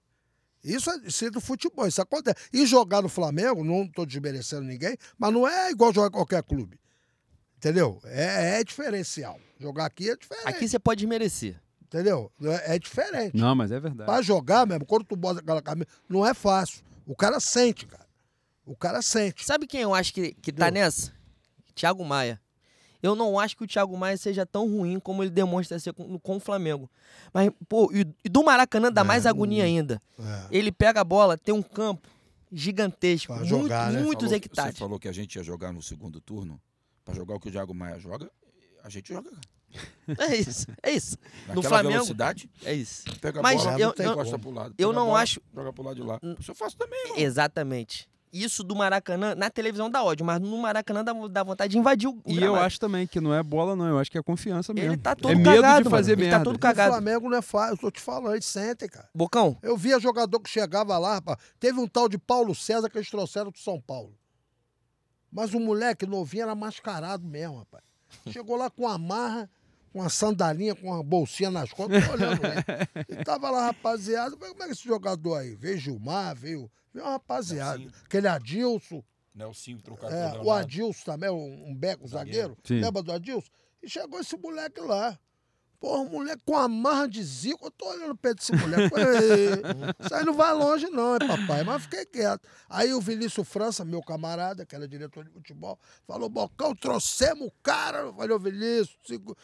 Isso é, isso é do futebol, isso acontece. E jogar no Flamengo, não estou desmerecendo ninguém, mas não é igual jogar em qualquer clube. Entendeu? É, é diferencial. Jogar aqui é diferente. Aqui você pode desmerecer. Entendeu? É, é diferente. Não, mas é verdade. Pra jogar mesmo, quando tu bota aquela camisa, não é fácil. O cara sente, cara. O cara sente. Sabe quem eu acho que, que tá Entendeu? nessa? Thiago Maia. Eu não acho que o Thiago Maia seja tão ruim como ele demonstra ser com, com o Flamengo. Mas, pô, e, e do Maracanã dá É, mais agonia não- ainda. É. Ele pega a bola, tem um campo gigantesco, Pra muito- jogar, né? muitos Falou- hectares. Você falou que a gente ia jogar no segundo turno. Pra jogar o que o Thiago Maia joga, a gente joga. cara. É isso, é isso. Naquela No Flamengo, velocidade, é isso. pega a Mas bola, eu- eu- pro lado. eu a não bola, acho- Joga pro lado de lá. Isso eu faço também, irmão. Exatamente. Isso do Maracanã, na televisão dá ódio, mas no Maracanã dá, dá vontade de invadir o, o E eu gramado. acho também que não é bola, não. Eu acho que é confiança mesmo. Ele tá todo é medo cagado, de mano. fazer Ele merda. tá todo O cagado. Flamengo não é fácil, eu tô te falando, eles sentem, cara. Bocão, Eu via jogador que chegava lá, rapaz. Teve um tal de Paulo César que eles trouxeram do São Paulo. Mas o moleque novinho era mascarado mesmo, rapaz. Chegou lá com uma marra, uma sandalinha, com uma bolsinha nas costas, tô olhando ele. E tava lá, rapaziada. Como é que é esse jogador aí? Veio Gilmar, veio, veio uma rapaziada. Nelsinho. Aquele Adilson, Nelsinho trocado é, o. Adilson também, um, um beco, um zagueiro. Sim. Lembra do Adilson? E chegou esse moleque lá. Porra, moleque com a marra de zico, eu tô olhando o pé desse moleque. Isso aí não vai longe, não, é papai. Mas fiquei quieto. Aí o Vinícius França, meu camarada, que era diretor de futebol, falou: Bocão, trouxemos o cara. Eu falei, ô Vinícius, sigo-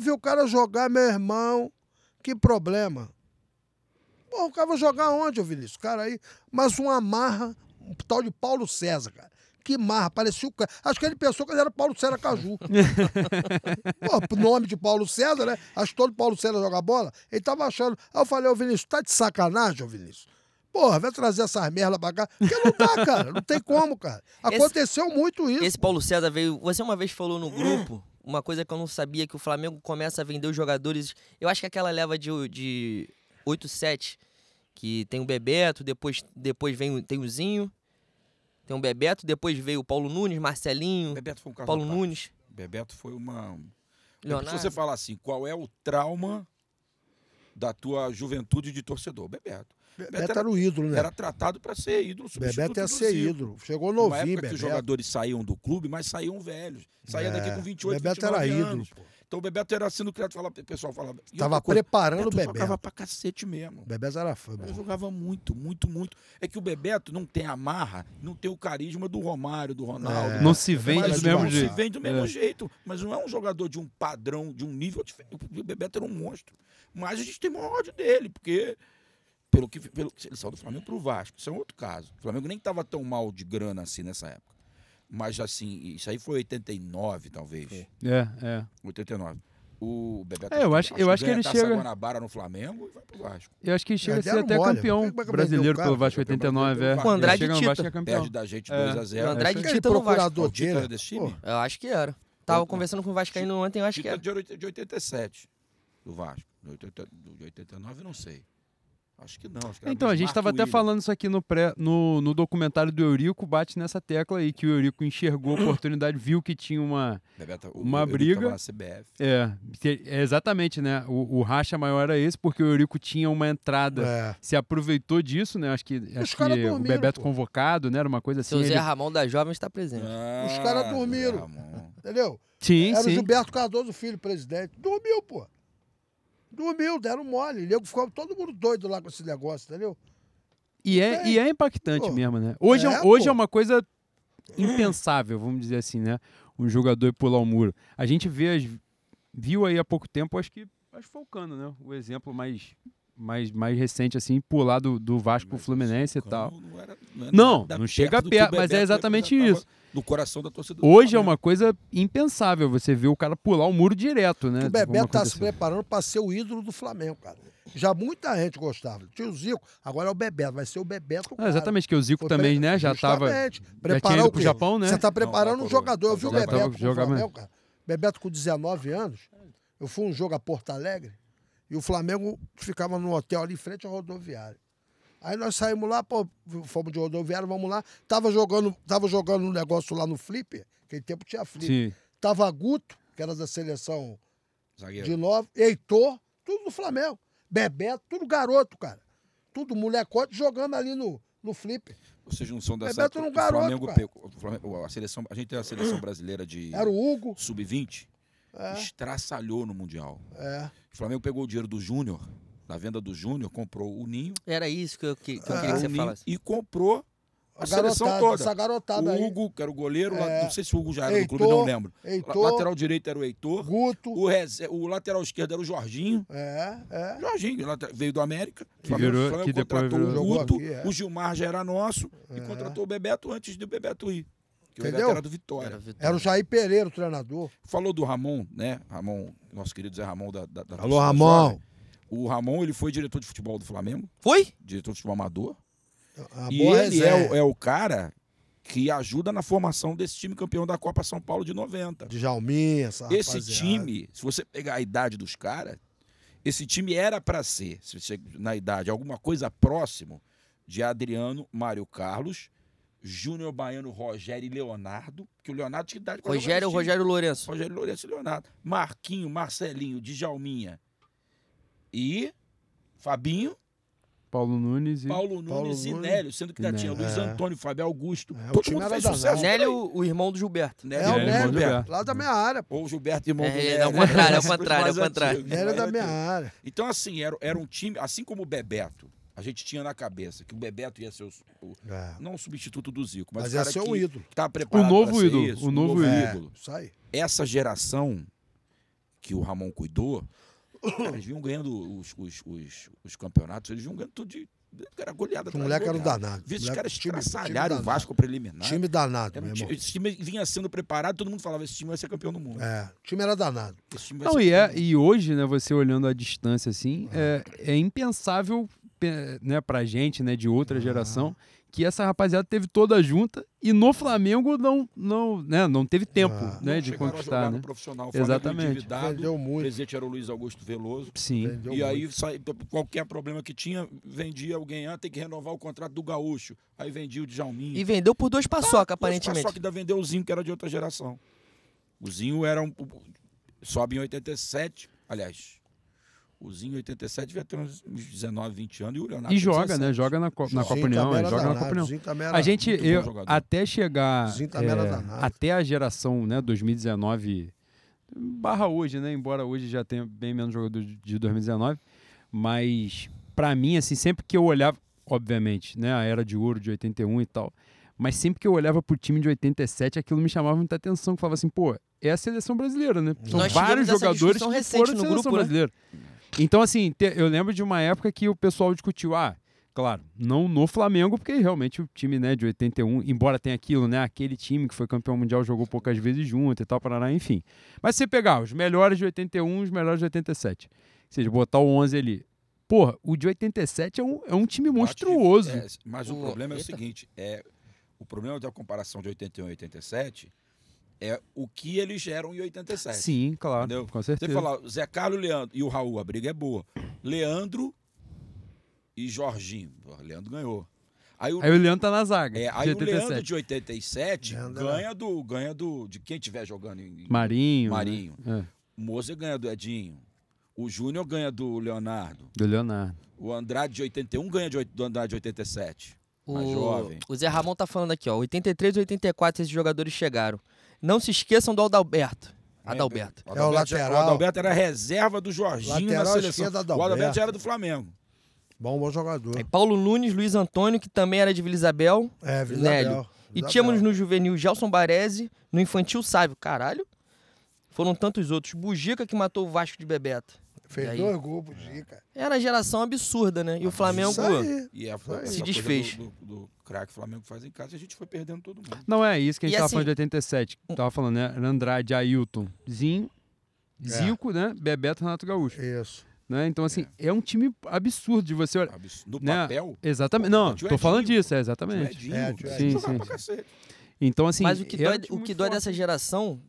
vi o cara jogar, meu irmão. Que problema. Porra, o cara vai jogar onde, ô Vinícius? Cara aí, mas uma marra, um tal de Paulo César, cara. Que marra, parecia o cara. Acho que ele pensou que ele era Paulo César Caju. Pô, nome de Paulo César, né? Acho que todo Paulo César joga bola. Ele tava achando. Aí eu falei, ô Vinícius, tá de sacanagem, ô Vinícius? Porra, vai trazer essas merda pra cá. Porque não dá, cara. Não tem como, cara. Aconteceu muito isso. Esse Paulo César veio. Você uma vez falou no grupo uma coisa que eu não sabia: que o Flamengo começa a vender os jogadores. Eu acho que aquela leva de, de 8-7, que tem o Bebeto, depois, depois vem tem o Zinho, tem o Bebeto, depois veio o Paulo Nunes, Marcelinho, Bebeto foi um caso Paulo. Nunes, Bebeto foi uma. Leonardo. Se você falar assim, qual é o trauma da tua juventude de torcedor? Bebeto. Bebeto era o ídolo, né? Era tratado para ser ídolo. Bebeto ia ser Zico. ídolo. Chegou novinho, época que os Bebeto. jogadores saíam do clube, mas saíam velhos. Saía daqui com 28, Bebeto era 29 ídolo, anos. pô. Então o Bebeto era sendo criado, falava, o pessoal falava. Tava coisa, preparando o Bebeto jogava pra cacete mesmo. Bebeto era fã, Ele jogava muito, muito, muito. É que o Bebeto não tem a marra, não tem o carisma do Romário, do Ronaldo. É. Não se vende Mas do mesmo não jeito. se vende do mesmo É. jeito. Mas não é um jogador de um padrão, de um nível diferente. O Bebeto era um monstro. Mas a gente tem maior ódio dele, porque pelo que pelo, ele saiu do Flamengo pro Vasco. Isso é um outro caso. O Flamengo nem estava tão mal de grana assim nessa época. Mas assim, isso aí foi 89, talvez. É, é. 89. O Bebeto É, eu acho- eu acho que ele Taça chega- Guanabara no Flamengo e vai pro Vasco. Eu acho que ele chega a ser até mole. campeão é brasileiro o pelo Vasco Campeão 89, é. Vasco. Andrade chega no Vasco Tita. é campeão. Perde da gente É. 2 a 0 O Andrade Aquele Tita no Vasco. O Tita era desse time? Pô, Eu acho que era. Tava Não. conversando com o Vascaíno ontem, eu acho que Tita era. de oit- de 87, do Vasco. De, 80 de 89, não sei. Acho que não. Acho que Então, a gente estava até falando isso aqui no, pré, no, no documentário do Eurico, bate nessa tecla aí, que o Eurico enxergou a oportunidade, viu que tinha uma. Bebeto, o- uma o briga. na CBF. É, é exatamente, né? O, o racha maior era esse, porque o Eurico tinha uma entrada, É. se aproveitou disso, né? Acho que, acho que o dormiram, Bebeto pô. convocado, né? Era uma coisa assim. Seu Zé ele- Ramon da Jovem está presente. Os caras Ah, dormiram. Entendeu? Sim, Era o sim. Gilberto Cardoso, filho presidente. Dormiu, pô. Dormiu, deram mole. O nego ficou todo mundo doido lá com esse negócio, entendeu? E é, e é impactante Pô. mesmo, né? Hoje é, É, hoje pô. é uma coisa impensável, vamos dizer assim, né? Um jogador pular o muro. A gente vê, as- viu aí há pouco tempo, acho que acho que foi o Cano, né? O exemplo mais, mais, mais recente, assim, pular do, do Vasco Mas Fluminense e tal. Não, era, não, é Não, não chega do que o perto, mas é exatamente isso. No coração da torcida do Hoje é uma coisa impensável você ver o cara pular o muro direto, né? O Bebeto tá se preparando para ser o ídolo do Flamengo, cara. Já muita gente gostava. Tinha o Zico, agora é o Bebeto. Vai ser o Bebeto. Ah, exatamente, que o Zico Foi também, pre- né? Já tava. Justamente. Já tinha Preparar o pro? Japão, né? Você tá preparando Não, um jogador. Eu vi o Bebeto com o jogando. Flamengo, cara. Bebeto com 19 anos. Eu fui um jogo a Porto Alegre e o Flamengo ficava num hotel ali em frente ao rodoviário. Aí nós saímos lá, pô, fomos de rodoviário, vamos lá. Tava jogando, tava jogando um negócio lá no Flipper, aquele tempo tinha Flipper. Sim. Tava Guto, que era da seleção Zagueiro. de novo, Heitor, tudo do Flamengo. Bebeto, tudo garoto, cara. Tudo molecote jogando ali no, no Flipper. Vocês não são dessa Bebeto época. um o garoto, Flamengo pegou- Flamengo- a, seleção, a gente tem a seleção brasileira de Era o Hugo. sub-20. É, Estraçalhou no Mundial. é. O Flamengo pegou o dinheiro do Júnior, da venda do Júnior, comprou o Ninho, Era isso que eu, que, que eu Ah, queria que você falasse. e comprou a, A seleção garotada, toda. essa garotada aí. O Hugo, que era o goleiro, lá- É. não sei se o Hugo já era do Heitor, clube, não lembro. Heitor. La- Lateral direito era o Heitor. Guto. O, o lateral esquerdo era o Jorginho. É, é. Jorginho, veio do América. Que virou- que depois contratou virou- o Guto. aqui, é. O Gilmar já era nosso. E É. contratou o Bebeto antes do Bebeto ir. Que o Entendeu? Era do Vitória. Era Vitória. Era o Jair Pereira, o treinador. Falou do Ramon, né? Ramon, nosso querido Zé Ramon da, da, da Alô, Ramon. jovem. O Ramon, ele foi diretor de futebol do Flamengo, Foi? diretor de futebol amador. A e ele é o, é o cara que ajuda na formação desse time campeão da Copa São Paulo de 90. De Jalminha, essa Esse rapaziada. time, se você pegar a idade dos caras, esse time era para ser, se você, na idade, alguma coisa próximo de Adriano, Mário Carlos, Júnior Baiano, Rogério e Leonardo, que o Leonardo tinha idade Rogério. Rogério Lourenço. Rogério Lourenço e Leonardo. Marquinho, Marcelinho, Djalminha e Fabinho Paulo Nunes e. Paulo Nunes Paulo e Nunes. Nélio, sendo que já tinha. Luiz É. Antônio, Fábio Augusto. É, o Todo mundo fez sucesso. Nélio, o, o irmão do Gilberto. Nélio É o Nélio, Gilberto. lá da minha área. pô. Ou o Gilberto, irmão É, do é, Nélio. ao contrário, ao Os contrário, mais ao contrário. Nélio da minha área. Então, assim, era, era um time, assim como o Bebeto, a gente tinha na cabeça que o Bebeto ia ser o, o- É. não o substituto do Zico, mas, Mas o ia cara ser um que, ídolo. que tava preparado O novo ser ídolo, isso, o novo É, ídolo. isso aí. Essa geração que o Ramon cuidou, eles vinham ganhando os, os, os, os campeonatos, eles vinham ganhando tudo de. Era goleada. Os moleques eram goleada. danados. Viu esses Moleque- caras time- estraçalharam o Vasco preliminar. Time danado, Era meu irmão. esse time vinha sendo preparado, todo mundo falava: esse time vai ser campeão do mundo. É, o time era danado. Esse time Não, e, é, e hoje, né, você olhando a distância assim, é, é impensável pe- né, pra gente, né, de outra geração, que essa rapaziada teve toda junta e no Flamengo não, não, né, não teve tempo Ah. né, Não de chegaram a jogar conquistar, no né? profissional. O Exatamente. Vendeu O muito. presidente era o Luiz Augusto Veloso. Sim. Vendeu e aí, muito. sai- qualquer problema que tinha, vendia alguém, ah, tem que renovar o contrato do Gaúcho. Aí vendia o Djalminha. E vendeu por dois paçoca, Só aparentemente. que ainda vendeu o Zinho, que era de outra geração. O Zinho era um. Sobe em 87. Aliás, o Zinho em 87 devia ter uns uns 19, 20 anos. E o Leonardo E joga, 17. né? Joga na, Co- na Copa União, é, joga na danado, Copa União. A gente, eu, até chegar é, até a geração, né, 2019 barra hoje, né, embora hoje já tenha bem menos jogador de- de 2019, mas pra mim assim, sempre que eu olhava, obviamente, né, a era de ouro de 81 e tal, mas sempre que eu olhava pro time de 87, aquilo me chamava muita atenção, que eu falava assim, pô, é a seleção brasileira, né? São Nós vários jogadores que recente foram no seleção grupo, né? Então assim, te- eu lembro de uma época que o pessoal discutiu, ah, Claro, não no Flamengo, porque realmente o time né, de 81, embora tenha aquilo, né? Aquele time que foi campeão mundial jogou poucas vezes junto e tal, parará, enfim. Mas se você pegar os melhores de 81 os melhores de 87, ou seja, botar o 11 ali. Porra, o de 87 é um, é um time monstruoso. É, mas o O- problema é o seguinte: é, o problema da comparação de 81 e 87 é o que eles eram em 87. Sim, claro, Entendeu? com Você certeza. falar Zé Carlos Leandro e o Raul, a briga é boa. Leandro e Jorginho. Pô, Leandro ganhou. Aí o, Aí o Leandro tá na zaga, é, de aí o Leandro 87. de 87 Leandro ganha do, ganha do de quem estiver jogando em Marinho. né? Marinho. É, O Mozer ganha do Edinho. O Júnior ganha do Leonardo. do Leonardo. O Andrade de 81 ganha de, do Andrade de 87. Mais jovem. O Zé Ramon tá falando aqui, ó. 83 e 84 esses jogadores chegaram. Não se esqueçam do Adalberto. Adalberto. É, É o Adalberto lateral. O Adalberto era reserva do Jorginho Lateral na seleção. esquerda, O Adalberto Adalberto. já era do Flamengo. Bom, bom jogador. Aí Paulo Nunes, Luiz Antônio, que também era de Vila Isabel. É, Vila Nélio. Isabel. E tínhamos no juvenil Gelson Baresi, no infantil Sávio. Caralho. Foram tantos outros. Bugica que matou o Vasco de Bebeto. Fez aí? dois gols, Bugica. Era a geração absurda, né? E o Flamengo. Aí. E essa Se desfez. Do, do, do craque Flamengo faz em casa, a gente foi perdendo todo mundo. Não é isso que a gente E tava assim- falando de 87. que Tava falando, né? Era Andrade, Ailton, Zinho, É. Zico, né? Bebeto, Renato Gaúcho. Isso. Né? Então, assim, é. um time absurdo de você olhar. Absurdo. No Né? papel, Exatamente. Pô, Não, o tô falando disso, é o exatamente. É, o o jogava Sim, sim. Então, assim. Mas o que era dói, um o que dói forte. dessa geração,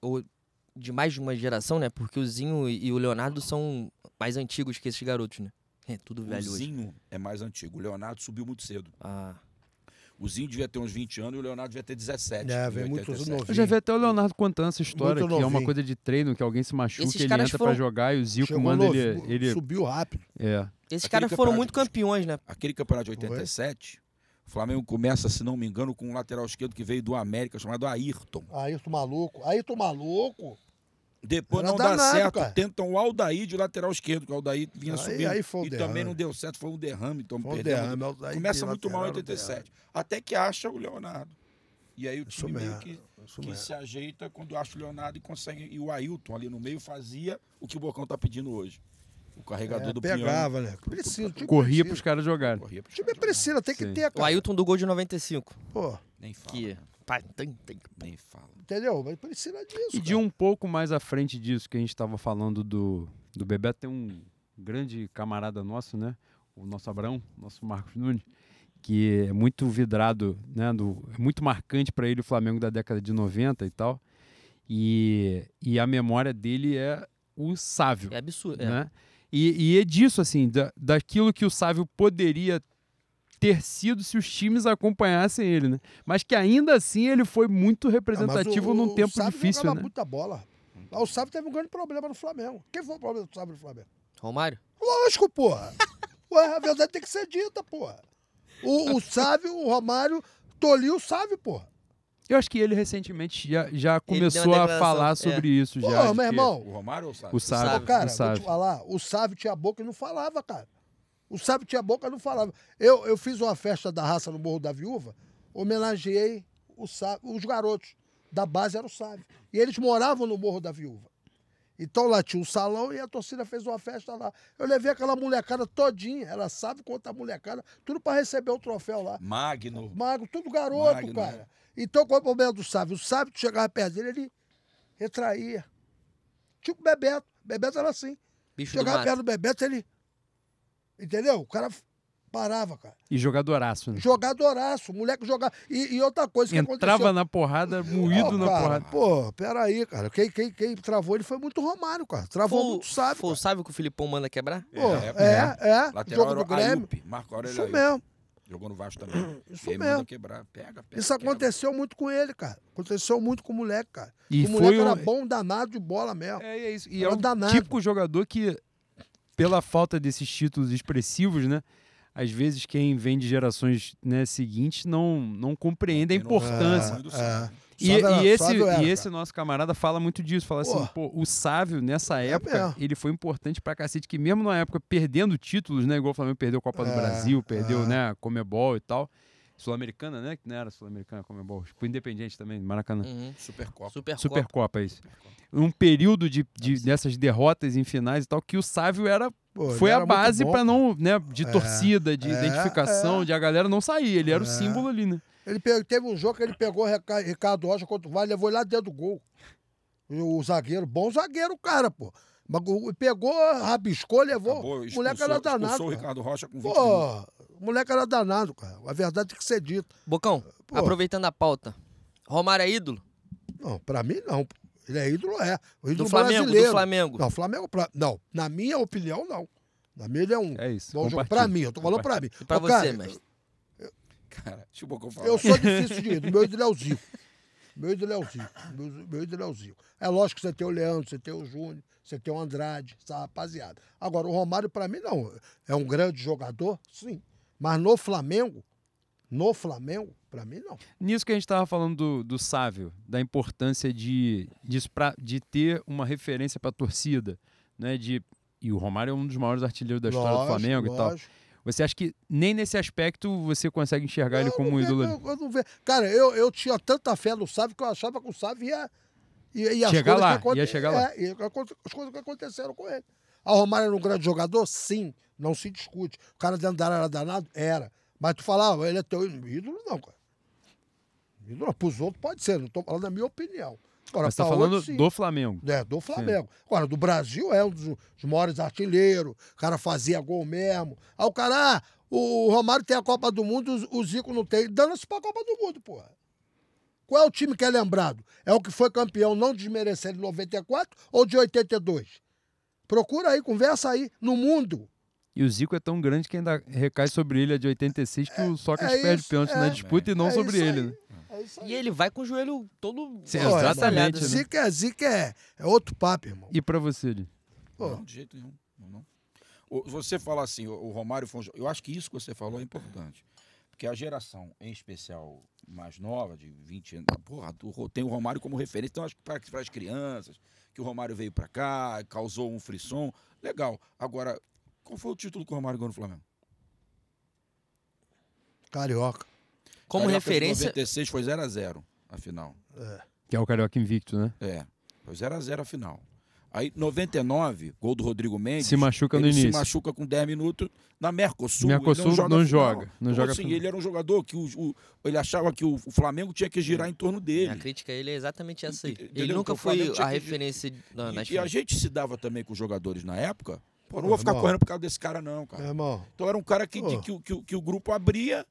ou de mais de uma geração, né? Porque o Zinho e e o Leonardo são mais antigos que esses garotos, né? É tudo O velho hoje. Zinho é mais antigo. O Leonardo subiu muito cedo. Ah, O Zinho devia ter uns 20 anos e o Leonardo devia ter 17. É, em vem muito 87. novinho. Eu já vi até o Leonardo contando essa história, Muito que é uma novinho. coisa de treino, que alguém se machuca, Esses ele entra foram- pra jogar e o Zico Chegou manda novo, ele. ele Subiu rápido. é. esses caras foram muito campeões, né? Aquele campeonato de 87, o Flamengo começa, se não me engano, com um lateral esquerdo que veio do América, chamado Ayrton. Ayrton maluco. Ayrton maluco. Depois Era não dá danado, certo, cara. tentam o Aldair de lateral esquerdo, que o Aldair vinha Aí- subindo. aí foi o e derrame. também não deu certo, foi um derrame. Então Foi um derrame, Aldair Começa de muito mal em lateral, 87. Até que acha o Leonardo. E aí o Isso time meio que, que se ajeita quando acha o Leonardo e consegue. E o Ailton ali no meio fazia o que o Bocão tá pedindo hoje. O carregador É, do pegava, né? Precisa. o Corria precisa. pros caras jogarem. Corria O time precisa, tem que Sim. ter, O cara. Ailton do gol de 95. Pô, Nem fala. Que. né? Pá, tem, tem. Nem fala. entendeu? Mas precisa disso. E de cara. um pouco mais à frente disso que a gente estava falando do, do Bebeto, tem um grande camarada nosso, né? O nosso Abrão, nosso Marcos Nunes, que é muito vidrado, né? Do, é muito marcante para ele o Flamengo da década de 90 e tal. E, e a memória dele é o Sávio. É absurdo. É. né? E, e é disso, assim, da, daquilo que o Sávio poderia ter sido se os times acompanhassem ele, né? Mas que ainda assim ele foi muito Ah, representativo o- num o tempo Sábio difícil, jogava né? muita bola. Lá o Sábio teve um grande problema no Flamengo. Quem foi o problema do Sábio no Flamengo? Romário? Lógico, porra. Ué, a verdade tem que ser dita, porra. O, o Sávio, o Romário, toliu o Sávio, porra. Eu acho que ele recentemente já, já começou a falar é. sobre isso. Pô, já, meu que irmão, O Romário ou o Sávio? O Sávio. Sávio. Cara, o vou te Sávio. falar, o Sávio tinha boca e não falava, cara. O Sávio tinha boca e não falava. Eu, eu fiz uma festa da raça no Morro da Viúva, homenageei o Sávio, os garotos da base era o Sávio. E eles moravam no Morro da Viúva. Então lá tinha um salão e a torcida fez uma festa lá. Eu levei aquela molecada todinha, era Sávio contra a molecada, tudo para receber o troféu lá. Magno. Mago, tudo garoto, Magno, cara. né? Então, qual é o problema do Sávio? O Sávio, tu chegava perto dele, ele retraía. Tipo o Bebeto. Bebeto era assim. Bicho do Chegava mato. perto do Bebeto, ele. Entendeu? O cara parava, cara. E jogadoraço, né? Jogadoraço, o moleque jogava. E, e outra coisa que Entrava aconteceu. na porrada, moído Ó, na cara, porrada. Pô, peraí, cara. Quem, quem, quem travou ele foi muito Romário, cara. Travou Foi, muito Sávio. foi o. Sávio que o Filipão manda quebrar? Pô, É, é, é. Lateral Jogo do Grêmio. Ayup, Marco Aurélio Isso Ayup. mesmo. Jogou no Vasco também. Isso e aí mesmo. manda quebrar. Pega, pega. Isso quebra. aconteceu muito com ele, cara. Aconteceu muito com o moleque, cara. E o moleque foi era um- bom danado de bola mesmo. É, é isso. E Era é um danado. típico jogador que, pela falta desses títulos expressivos, né? Às vezes quem vem de gerações né, seguintes não, não compreende a importância. do É. Sávio. E, era- e esse, era, e esse nosso camarada fala muito disso. Fala assim, Pô. pô, o Sávio, nessa época, mesmo. ele foi importante pra cacete, que mesmo na época perdendo títulos, né? Igual o Flamengo perdeu a Copa do É, Brasil, perdeu, é. né, a Comebol e tal. Sul-Americana, né? Que não era Sul-Americana, Comebol. Foi Independente também, Maracanã. Uhum. Supercopa. Super, Supercopa, isso. Um período de, de- dessas derrotas em finais e tal, que o Sávio era, Pô, foi era a base bom, pra cara. não, né, de É, torcida, de é, identificação, é. de a galera não sair. Ele era o É. símbolo ali, né? Ele teve um jogo que ele pegou Ricardo Rocha contra o Vale, levou ele lá dentro do gol. O zagueiro, bom zagueiro, cara, pô. Mas Pegou, rabiscou, levou. Acabou, o moleque era expulsou- danado. expulsou o. Ricardo Rocha com 20 minutos. O moleque era danado, cara. A verdade tem que ser dita. Bocão, Pô. aproveitando a pauta. Romário é ídolo? Não, pra mim não. Ele é ídolo, é. O ídolo Do Flamengo, brasileiro. do Flamengo. Não, Flamengo, pra... não. Na minha opinião, não. Na minha, ele é um. É isso. bom compartilha. Pra mim, eu tô falando pra mim. E pra Ô, você, cara, mestre? Cara, deixa o Bocão falar. Eu sou difícil de ídolo. Meu ídolo é o Zico. Meu ídolo é o Zico. Meu, meu ídolo é o Zico. É lógico que você tem o Leandro, você tem o Júnior, você tem o Andrade, essa rapaziada. Agora, o Romário, pra mim, não. É um grande jogador, sim. Mas no Flamengo, no Flamengo, pra mim, não. Nisso que a gente estava falando do, do Sávio, da importância de, de, de ter uma referência para a torcida, né? De, e o Romário é um dos maiores artilheiros da história do Lógico, Flamengo e tal. lógico. Você acha que nem nesse aspecto você consegue enxergar ele Eu como não um ídolo? Eu, eu não ve- Cara, eu, eu tinha tanta fé no Sávio que eu achava que o Sávio ia. ia, ia Chegar lá, que ia chegar lá. É, aconte- as coisas que aconteceram com ele. A Romário era um grande jogador? Sim, não se discute. O cara dentro da área era danado? Era. Mas tu falava, ele é teu ídolo? Não, cara. Ídolo, pros outros pode ser, não tô falando da minha opinião. Agora, Mas você tá pra falando outros, sim. do Flamengo. É, do Flamengo. Agora, do Brasil é um dos, dos maiores artilheiros. O cara fazia gol mesmo. Aí o cara, ah, o Romário tem a Copa do Mundo, o Zico não tem. Dando-se pra Copa do Mundo, porra. Qual é o time que é lembrado? É o que foi campeão, não desmerecendo em 94 ou de 82? Procura aí, conversa aí, no mundo. E o Zico é tão grande que ainda recai sobre ele a de 86 que o Sócrates é perde isso, pênalti é. na disputa e não É sobre ele, aí. né? É. E ele vai com o joelho todo Sim, Pô, exatamente, né? Zica é, Zica é, é outro papo, irmão. E pra você, Di? Pô. Não, de jeito nenhum. Não, não. O- Você fala assim, o, o Romário foi um Eu acho que isso que você falou é importante. Porque a geração, em especial mais nova, de 20 anos, porra, tem o Romário como referência. Então, acho que para as crianças, que o Romário veio para cá, causou um frisson. Legal. Agora, qual foi o título que o Romário ganhou no Flamengo? Carioca. Como Carioca referência. 96 foi 0x0 a final. Que é o Carioca Invicto, né? É, foi 0x0 a final. Aí, 99, gol do Rodrigo Mendes. Se machuca no ele início. se machuca com 10 minutos na Mercosul. Mercosul ele não a final. joga, não Então, joga a assim, ele era um jogador que o, o- ele achava que o, o Flamengo tinha que girar em torno dele. A crítica a ele é exatamente essa aí. Entendeu? Ele nunca Então, foi a que- referência na, nas e, e a gente se dava também com os jogadores na época. Pô, não vou ficar irmão. correndo por causa desse cara, não, Meu cara. irmão. Então era um cara que, de- que, o- que, o- que o grupo abria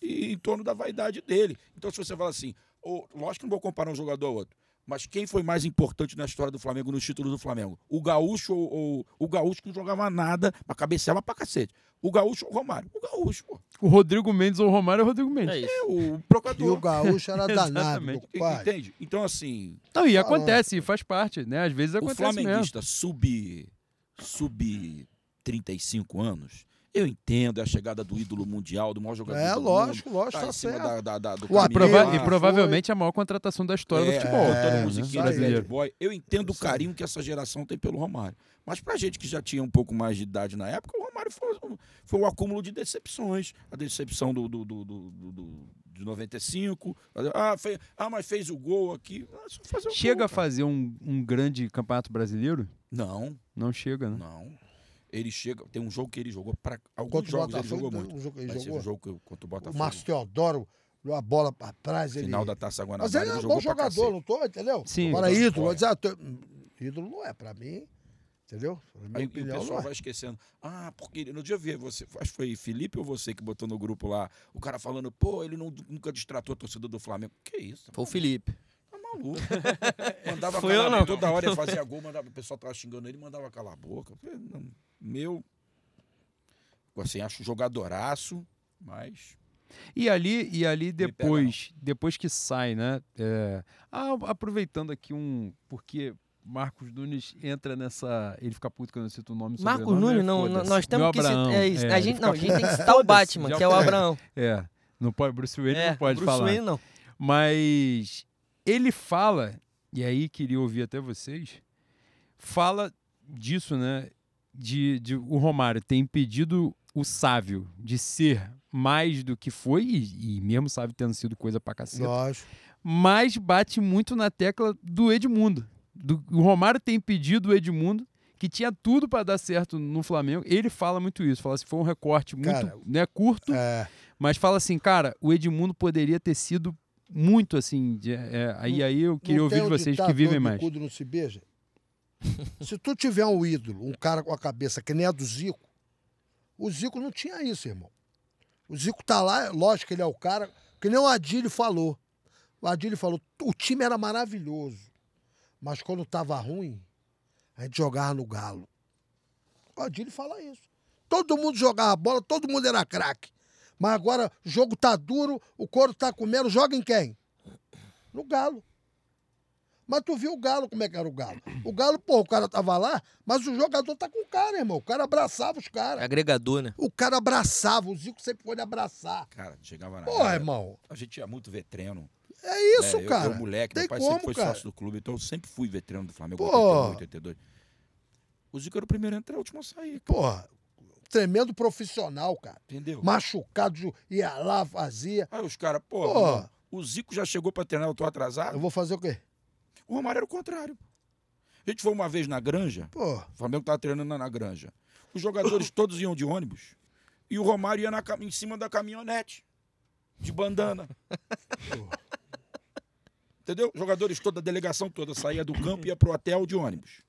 e, em torno da vaidade dele. Então, se você fala assim, ô, lógico que não vou comparar um jogador ao outro. Mas quem foi mais importante na história do Flamengo, nos títulos do Flamengo? O Gaúcho ou, ou- o Gaúcho que não jogava nada, mas cabeceava pra cacete. O Gaúcho ou o Romário? O Gaúcho, pô. O Rodrigo Mendes ou o Romário é o Rodrigo Mendes. É isso. É o E o gaúcho era danado, meu. Entende? Então, assim, Não, e acontece, faz parte, né? Às vezes o acontece mesmo. flamenguista sub, sub 35 anos, Eu entendo, é a chegada do ídolo mundial, do maior jogador É, do lógico, mundo. lógico, tá tá em cima certo. da, da, da, do Prova- e provavelmente a maior contratação da história do É, futebol. cantando É, musiquinha do. Bad Boy. Eu entendo o carinho que essa geração tem pelo Romário. Mas pra gente que já tinha um pouco mais de idade na época, o Romário foi, foi um acúmulo de decepções. A decepção do, do, do, do, do- do- de 95. Ah, fez, ah, mas fez o gol aqui. Ah, só fazer o Chega gol, a fazer um, um grande campeonato brasileiro? Não, Não chega, né? não. Ele chega. Tem um jogo que ele jogou para alguns Contra o jogos ele jogou muito. um jogo que ele Mas jogou. um jogo contra o O Botafogo. Márcio Teodoro, a bola pra trás, ele... Final da Taça Mas Guanabara, ele é um bom jogador, não tô, entendeu? Sim. Agora ídolo, dizer, ah, tô- ídolo não é pra mim, entendeu? Minha Aí, e o opinião, pessoal é. vai esquecendo. Ah, porque no dia eu vi você, acho que foi Felipe ou você que botou no grupo lá, o cara falando, pô, ele não- nunca distratou a torcida do Flamengo. Que isso? Foi o Felipe. Maluco. mandava Foi eu, calar não. Toda hora ele fazia gol, mandava, o pessoal tava xingando ele, mandava calar a boca. Eu Meu. Assim, acho jogadoraço, mas. E ali, e ali depois, depois que sai, né? é, ah, aproveitando aqui um. Porque Marcos Nunes entra nessa. Ele fica puto que eu não cito o nome Marcos sobrenome, Nunes, é, não, nós temos Meu que citar. É isso. é, a gente, não, a gente tem que citar o Batman, que é o. Abraão. É, não pode, Bruce Wayne É, não pode Bruce falar. Wayne, não. Mas ele fala, e aí queria ouvir até vocês, fala disso, né? De, de o Romário ter impedido o Sávio de ser mais do que foi, e, e mesmo Sávio tendo sido coisa pra caceta, Lógico. mas bate muito na tecla do Edmundo. Do, o Romário tem impedido o Edmundo, que tinha tudo pra dar certo no Flamengo. Ele fala muito isso, fala assim, foi um recorte muito Cara, né, curto, É, mas fala assim, cara, o Edmundo poderia ter sido muito assim. de- é, aí, aí eu queria ouvir de vocês que ditado, vivem "Dono mais. não se beija. Se tu tiver um ídolo, um cara com a cabeça que nem a do Zico, o Zico não tinha isso, irmão. O Zico tá lá, lógico que ele é o cara, que nem o Adílio falou. O Adílio falou, o time era maravilhoso, mas quando tava ruim, a gente jogava no galo. O Adílio fala isso. Todo mundo jogava bola, todo mundo era craque. Mas agora o jogo tá duro, o couro tá comendo, joga em quem? No galo. Mas tu viu o Galo, como é que era o Galo? O Galo, pô, o cara tava lá, mas o jogador tá com o cara, irmão. O cara abraçava os caras. Agregador, né? O cara abraçava, o Zico sempre foi de abraçar. Cara, chegava na. Porra, irmão. A gente ia muito veterano. É isso, né? Eu- cara. Eu, moleque, Tem meu pai como, sempre foi cara. sócio do clube, então eu sempre fui veterano do Flamengo, Pô. 81, 82. O Zico era o primeiro a entrar, o último a sair. Porra, tremendo profissional, cara. Entendeu? Machucado, ia lá, fazia. Aí os caras, pô, Pô. irmão, o Zico já chegou pra treinar, eu tô atrasado. Eu vou fazer o quê? O Romário era o contrário. A gente foi uma vez na granja, Pô, o Flamengo tava treinando na, na granja. Os jogadores todos iam de ônibus e o Romário ia na em cima da caminhonete, de bandana. Entendeu? Os jogadores toda, a delegação toda saía do campo e ia pro hotel de ônibus.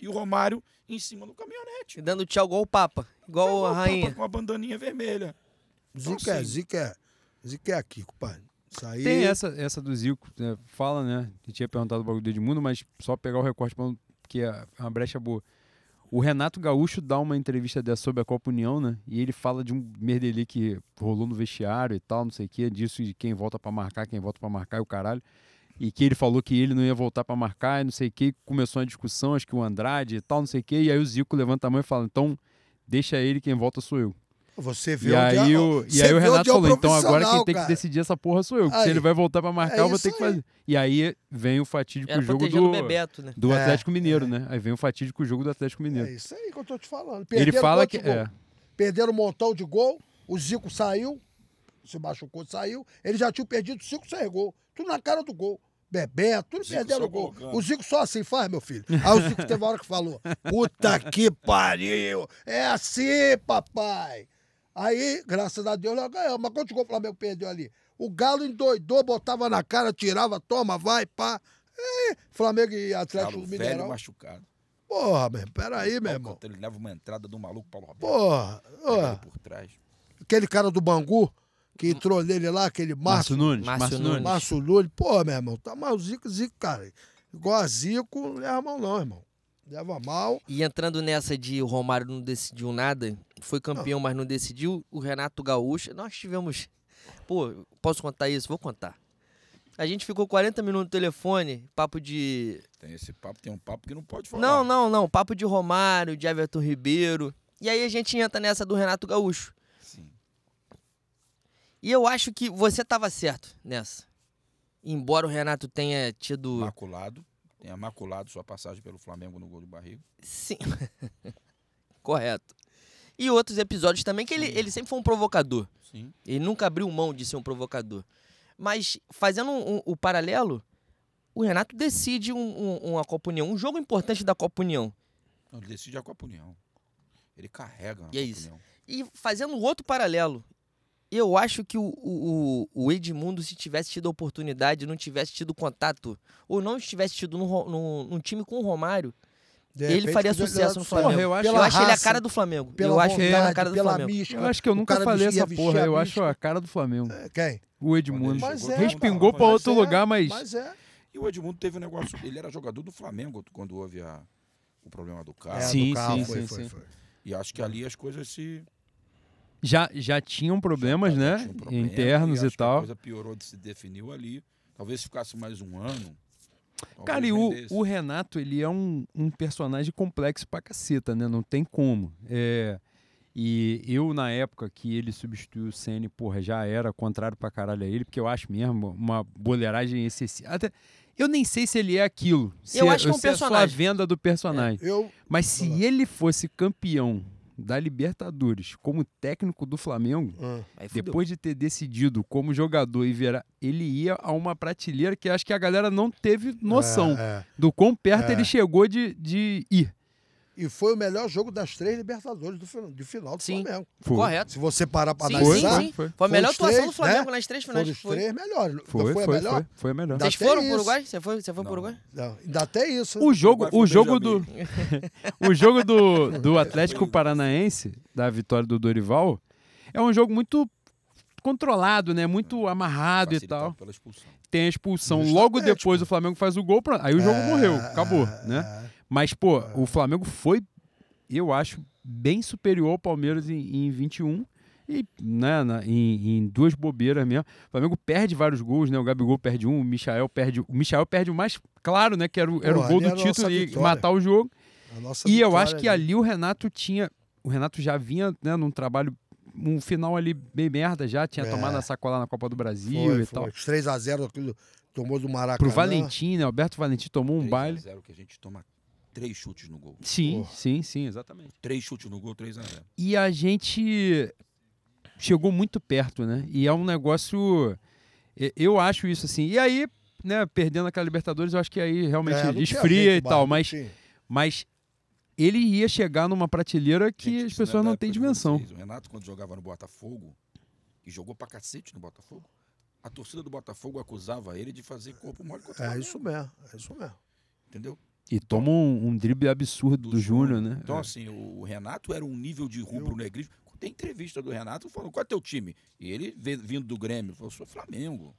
E o Romário em cima do caminhonete. E dando tchau igual o Papa. Igual a rainha. Com a bandaninha vermelha. Zico é, assim- Zico é. Zico é aqui, compadre. Isso aí. Tem essa, essa do Zico, né? fala, né? Eu tinha perguntado o bagulho do Edmundo, mas só pegar o recorte, pra- porque é uma brecha boa. O Renato Gaúcho dá uma entrevista dessa sobre a Copa União, né? E ele fala de um merdeli que rolou no vestiário e tal, não sei o que, disso de quem volta pra marcar, quem volta pra marcar e o caralho. E que ele falou que ele não ia voltar pra marcar e não sei o que, começou uma discussão, acho que o Andrade e tal, não sei o que, e aí o Zico levanta a mão e fala: então deixa ele, quem volta sou eu. Você vê E onde aí, é, o, e aí o Renato é o falou, então agora quem tem que cara. decidir essa porra sou eu. Aí. se ele vai voltar pra marcar, É eu vou ter que aí. fazer. E aí vem o fatídico Era jogo do, Bebeto, né? do É, Atlético Mineiro, né? Aí vem o fatídico jogo do Atlético Mineiro. É isso aí que eu tô te falando. ele Perderam fala que. É, Perderam um montão de gol, o Zico saiu, se machucou, saiu. Ele já tinha perdido cinco, seis gols. Tudo na cara do gol. Bebeto, tudo perderam o gol. colocando. O Zico só assim faz, meu filho. Aí o Zico teve uma hora que falou: Puta que pariu! É assim, papai! Aí, graças a Deus, nós ganhamos. Mas quantos gols o Flamengo perdeu ali? O Galo endoidou, botava na cara, tirava, toma, vai, pá. É, Flamengo e Atlético Galo do velho Mineirão. machucado. Porra, meu, peraí, meu irmão. Ele leva uma entrada do maluco Paulo Roberto. Porra, ele por trás. aquele cara do Bangu, que entrou nele lá, aquele Márcio Márcio, Nunes. Márcio Nunes. Márcio Nunes. Pô, meu irmão, tá mal Zico, Zico, cara. Igual a Zico, não leva mal não, irmão. Leva mal. E entrando nessa de o Romário não decidiu nada, foi campeão, mas não decidiu, o Renato Gaúcho, nós tivemos. Pô, posso contar isso? Vou contar. A gente ficou 40 minutos no telefone, papo de. Tem esse papo, tem um papo que não pode falar. Não, não, não. Papo de Romário, de Everton Ribeiro. E aí a gente entra nessa do Renato Gaúcho. E eu acho que você tava certo nessa. Embora o Renato tenha tido. Maculado. Tenha maculado sua passagem pelo Flamengo no gol de barriga. Sim. Correto. E outros episódios também, que ele, ele sempre foi um provocador. Sim. Ele nunca abriu mão de ser um provocador. Mas, fazendo um- um- o paralelo, o Renato decide um- um- uma Copa União, um jogo importante da Copa União. Não, ele decide a Copa União. Ele carrega a E é Copa isso. União. E fazendo outro paralelo, eu acho que o, o, o Edmundo, se tivesse tido a oportunidade, não tivesse tido contato, ou não estivesse tido num, num- num time com o Romário, De Ele repente, faria sucesso no Porra, Flamengo. eu acho- eu acho ele a raça, cara do Flamengo. Pela eu acho ele a vontade, cara do pela Flamengo. mística. Eu acho que eu nunca cara falei essa porra. Eu acho a cara do Flamengo. É, Quem? O Edmundo. Mas chegou, é, Respingou mas outro é, lugar, mas. Mas é. E o Edmundo teve um negócio. Ele era jogador do Flamengo quando houve a- o problema do carro. É, Sim, do carro, sim, foi, sim, foi, sim. foi. E acho que ali as coisas se. Já, já tinham problemas, já né? tinha um problema, Internos acho e que A tal. coisa piorou, se definiu ali. Talvez ficasse mais um ano. Cara, e o, o Renato, ele é um, um personagem complexo pra caceta, né? Não tem como. É, e eu, na época que ele substituiu o Ceni, porra, já era contrário pra caralho a ele, porque eu acho mesmo uma boleiragem excessiva. Até, eu nem sei se ele é aquilo. Se Eu acho que é um se só a personagem. venda do personagem. Eu, Mas se ele fosse campeão da Libertadores como técnico do Flamengo, ah, fudeu. depois de ter decidido como jogador e virar, ele ia a uma prateleira que acho que a galera não teve noção é, é. do quão perto É. ele chegou de, de ir. E foi o melhor jogo das três Libertadores do final, de final do Sim. Flamengo. Foi. Correto. Se você parar pra Sim, analisar, sim, sim. foi. Foi a melhor atuação três, do Flamengo né? nas três finais. foram os Foi. três melhores. Foi, Não foi, a foi, melhor? foi, a melhor. Vocês foram pro isso. Uruguai? Você foi, você foi pro. Uruguai? Não, ainda até isso. O jogo, o foi jogo do, o jogo do, do Atlético Paranaense, da vitória do Dorival, é um jogo muito controlado, né? Muito amarrado e Facilitado tal. Pela expulsão. Tem a expulsão. Justamente, Logo depois o Flamengo faz o gol, pra... aí o jogo É, morreu, acabou, é, né? É. Mas, pô, o Flamengo foi, eu acho, bem superior ao Palmeiras em, em 21 e né, na- em, em duas bobeiras mesmo. O Flamengo perde vários gols, né? O Gabigol perde um, o Michael perde. O Michael perde o mais claro, né? Que era o, era o gol ali do a nossa título e vitória. matar o jogo. A nossa E eu acho que ali o Renato tinha. O Renato já vinha né, num trabalho. Um final ali bem merda já, tinha É. tomado a sacola na Copa do Brasil foi, e foi. tal. Os 3x0 aquilo tomou do Maracanã. Pro Valentim, né? Alberto Valentim tomou um 3 a baile. 0 que a gente toma três chutes no gol. Sim, Porra. sim, sim, exatamente. Três chutes no gol, 3 a 0 E a gente chegou muito perto, né? E é um negócio. Eu acho isso assim. E aí, né, perdendo aquela Libertadores, eu acho que aí realmente É, esfria e tal. Mas, mas ele ia chegar numa prateleira que Gente, as é pessoas não têm dimensão. vocês. O Renato, quando jogava no Botafogo, e jogou pra cacete no Botafogo, a torcida do Botafogo acusava ele de fazer corpo mole contra o É isso mesmo, é isso mesmo. Entendeu? E toma um, um drible absurdo do, Júnior, né? Então, assim, o Renato era um nível de Eu- rubro-negrismo. Tem entrevista do Renato falando, qual é teu time? E ele, vindo do Grêmio, falou, eu sou Flamengo.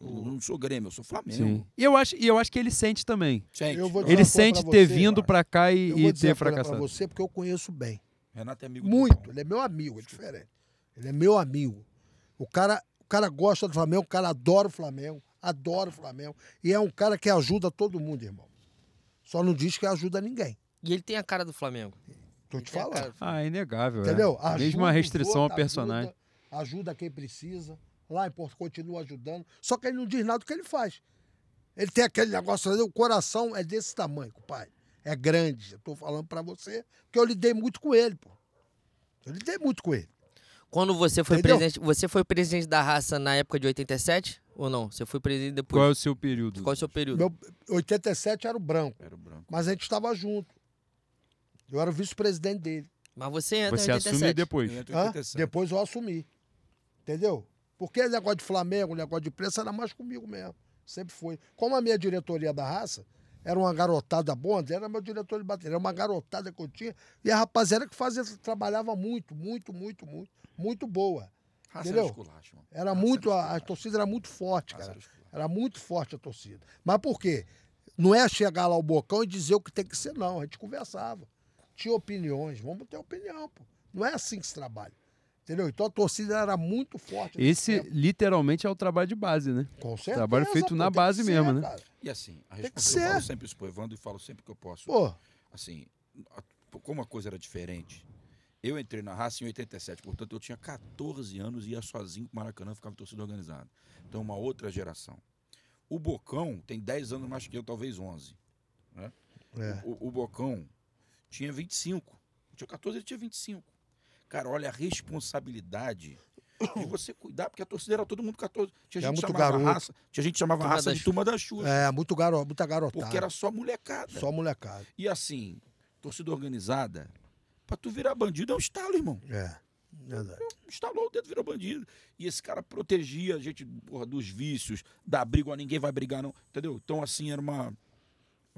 Eu não sou Grêmio, eu sou Flamengo. Sim. E eu acho, e eu acho que ele sente também. Sente. Eu vou dizer Ele sente pra ter você, vindo pra cá e, Eu e ter fracassado. você porque eu conheço bem. Renato é amigo do Muito. Ele é meu amigo, é diferente. Ele é meu amigo. O cara, o cara gosta do Flamengo, o cara adora o Flamengo, adora o Flamengo. E é um cara que ajuda todo mundo, irmão. Só não diz que ajuda ninguém. E ele tem a cara do Flamengo. Tô Ele te falando. Ah, é inegável. é. Entendeu? Uma os restrição ao personagem. Ajuda, ajuda quem precisa. Lá em Porto continua ajudando. Só que ele não diz nada do que ele faz. Ele tem aquele negócio ali, o coração é desse tamanho, pai. É grande. Eu tô falando pra você, porque eu lidei muito com ele, pô. Eu lidei muito com ele. Quando você foi Entendeu? presidente, você foi presidente da raça na época de 87 ou não? Você foi presidente depois? Qual é o seu período? Qual é o seu período? Meu 87 era o branco, Era o branco. mas a gente estava junto. Eu era o vice-presidente dele. Mas você entra Você assume 87. depois. Eu entro em Hã? 87. Depois eu assumi. Entendeu? Porque o negócio de Flamengo, o negócio de imprensa era mais comigo mesmo. Sempre foi. Como a minha diretoria da raça era uma garotada bonde, era meu diretor de bateria, era uma garotada que eu tinha. E a rapaziada que fazia, trabalhava muito, muito, muito, muito, muito boa. Raça Entendeu? era esculacho, mano. Era Raça muito, a, a torcida era muito forte, Raça cara. era muito forte a torcida. Mas por quê? Não é chegar lá ao bocão e dizer o que tem que ser, não. A gente conversava. Tinha opiniões. Vamos ter opinião, pô. Não é assim que se trabalha. Entendeu? Então a torcida era muito forte. Esse tempo. literalmente é o trabalho de base, né? Com certeza, trabalho feito pô, na base ser, mesmo, né? cara. E assim, a resposta, eu falo sempre isso pro Evandro e falo sempre que eu posso. Pô, Assim, a- como a coisa era diferente, Eu entrei na raça em 87, portanto eu tinha 14 anos e ia sozinho pro Maracanã, ficava torcida organizada. Então uma outra geração. O Bocão tem 10 anos mais que eu, talvez 11. É. O, o Bocão tinha 25. Eu tinha 14, ele tinha 25. Cara, olha a responsabilidade de você cuidar, porque a torcida era todo mundo 14. Tinha É gente que muito chamava garoto. raça, tinha gente que chamava Turma raça de turma da Xuxa. É, muito garo, muita garotada. Porque era só molecada. Só molecada. E assim, torcida organizada, pra tu virar bandido é um estalo, irmão. É. Verdade. Instalou o dedo, virou bandido. E esse cara protegia a gente porra, dos vícios, da briga, ó, ninguém vai brigar, não. Entendeu? Então, assim, era uma.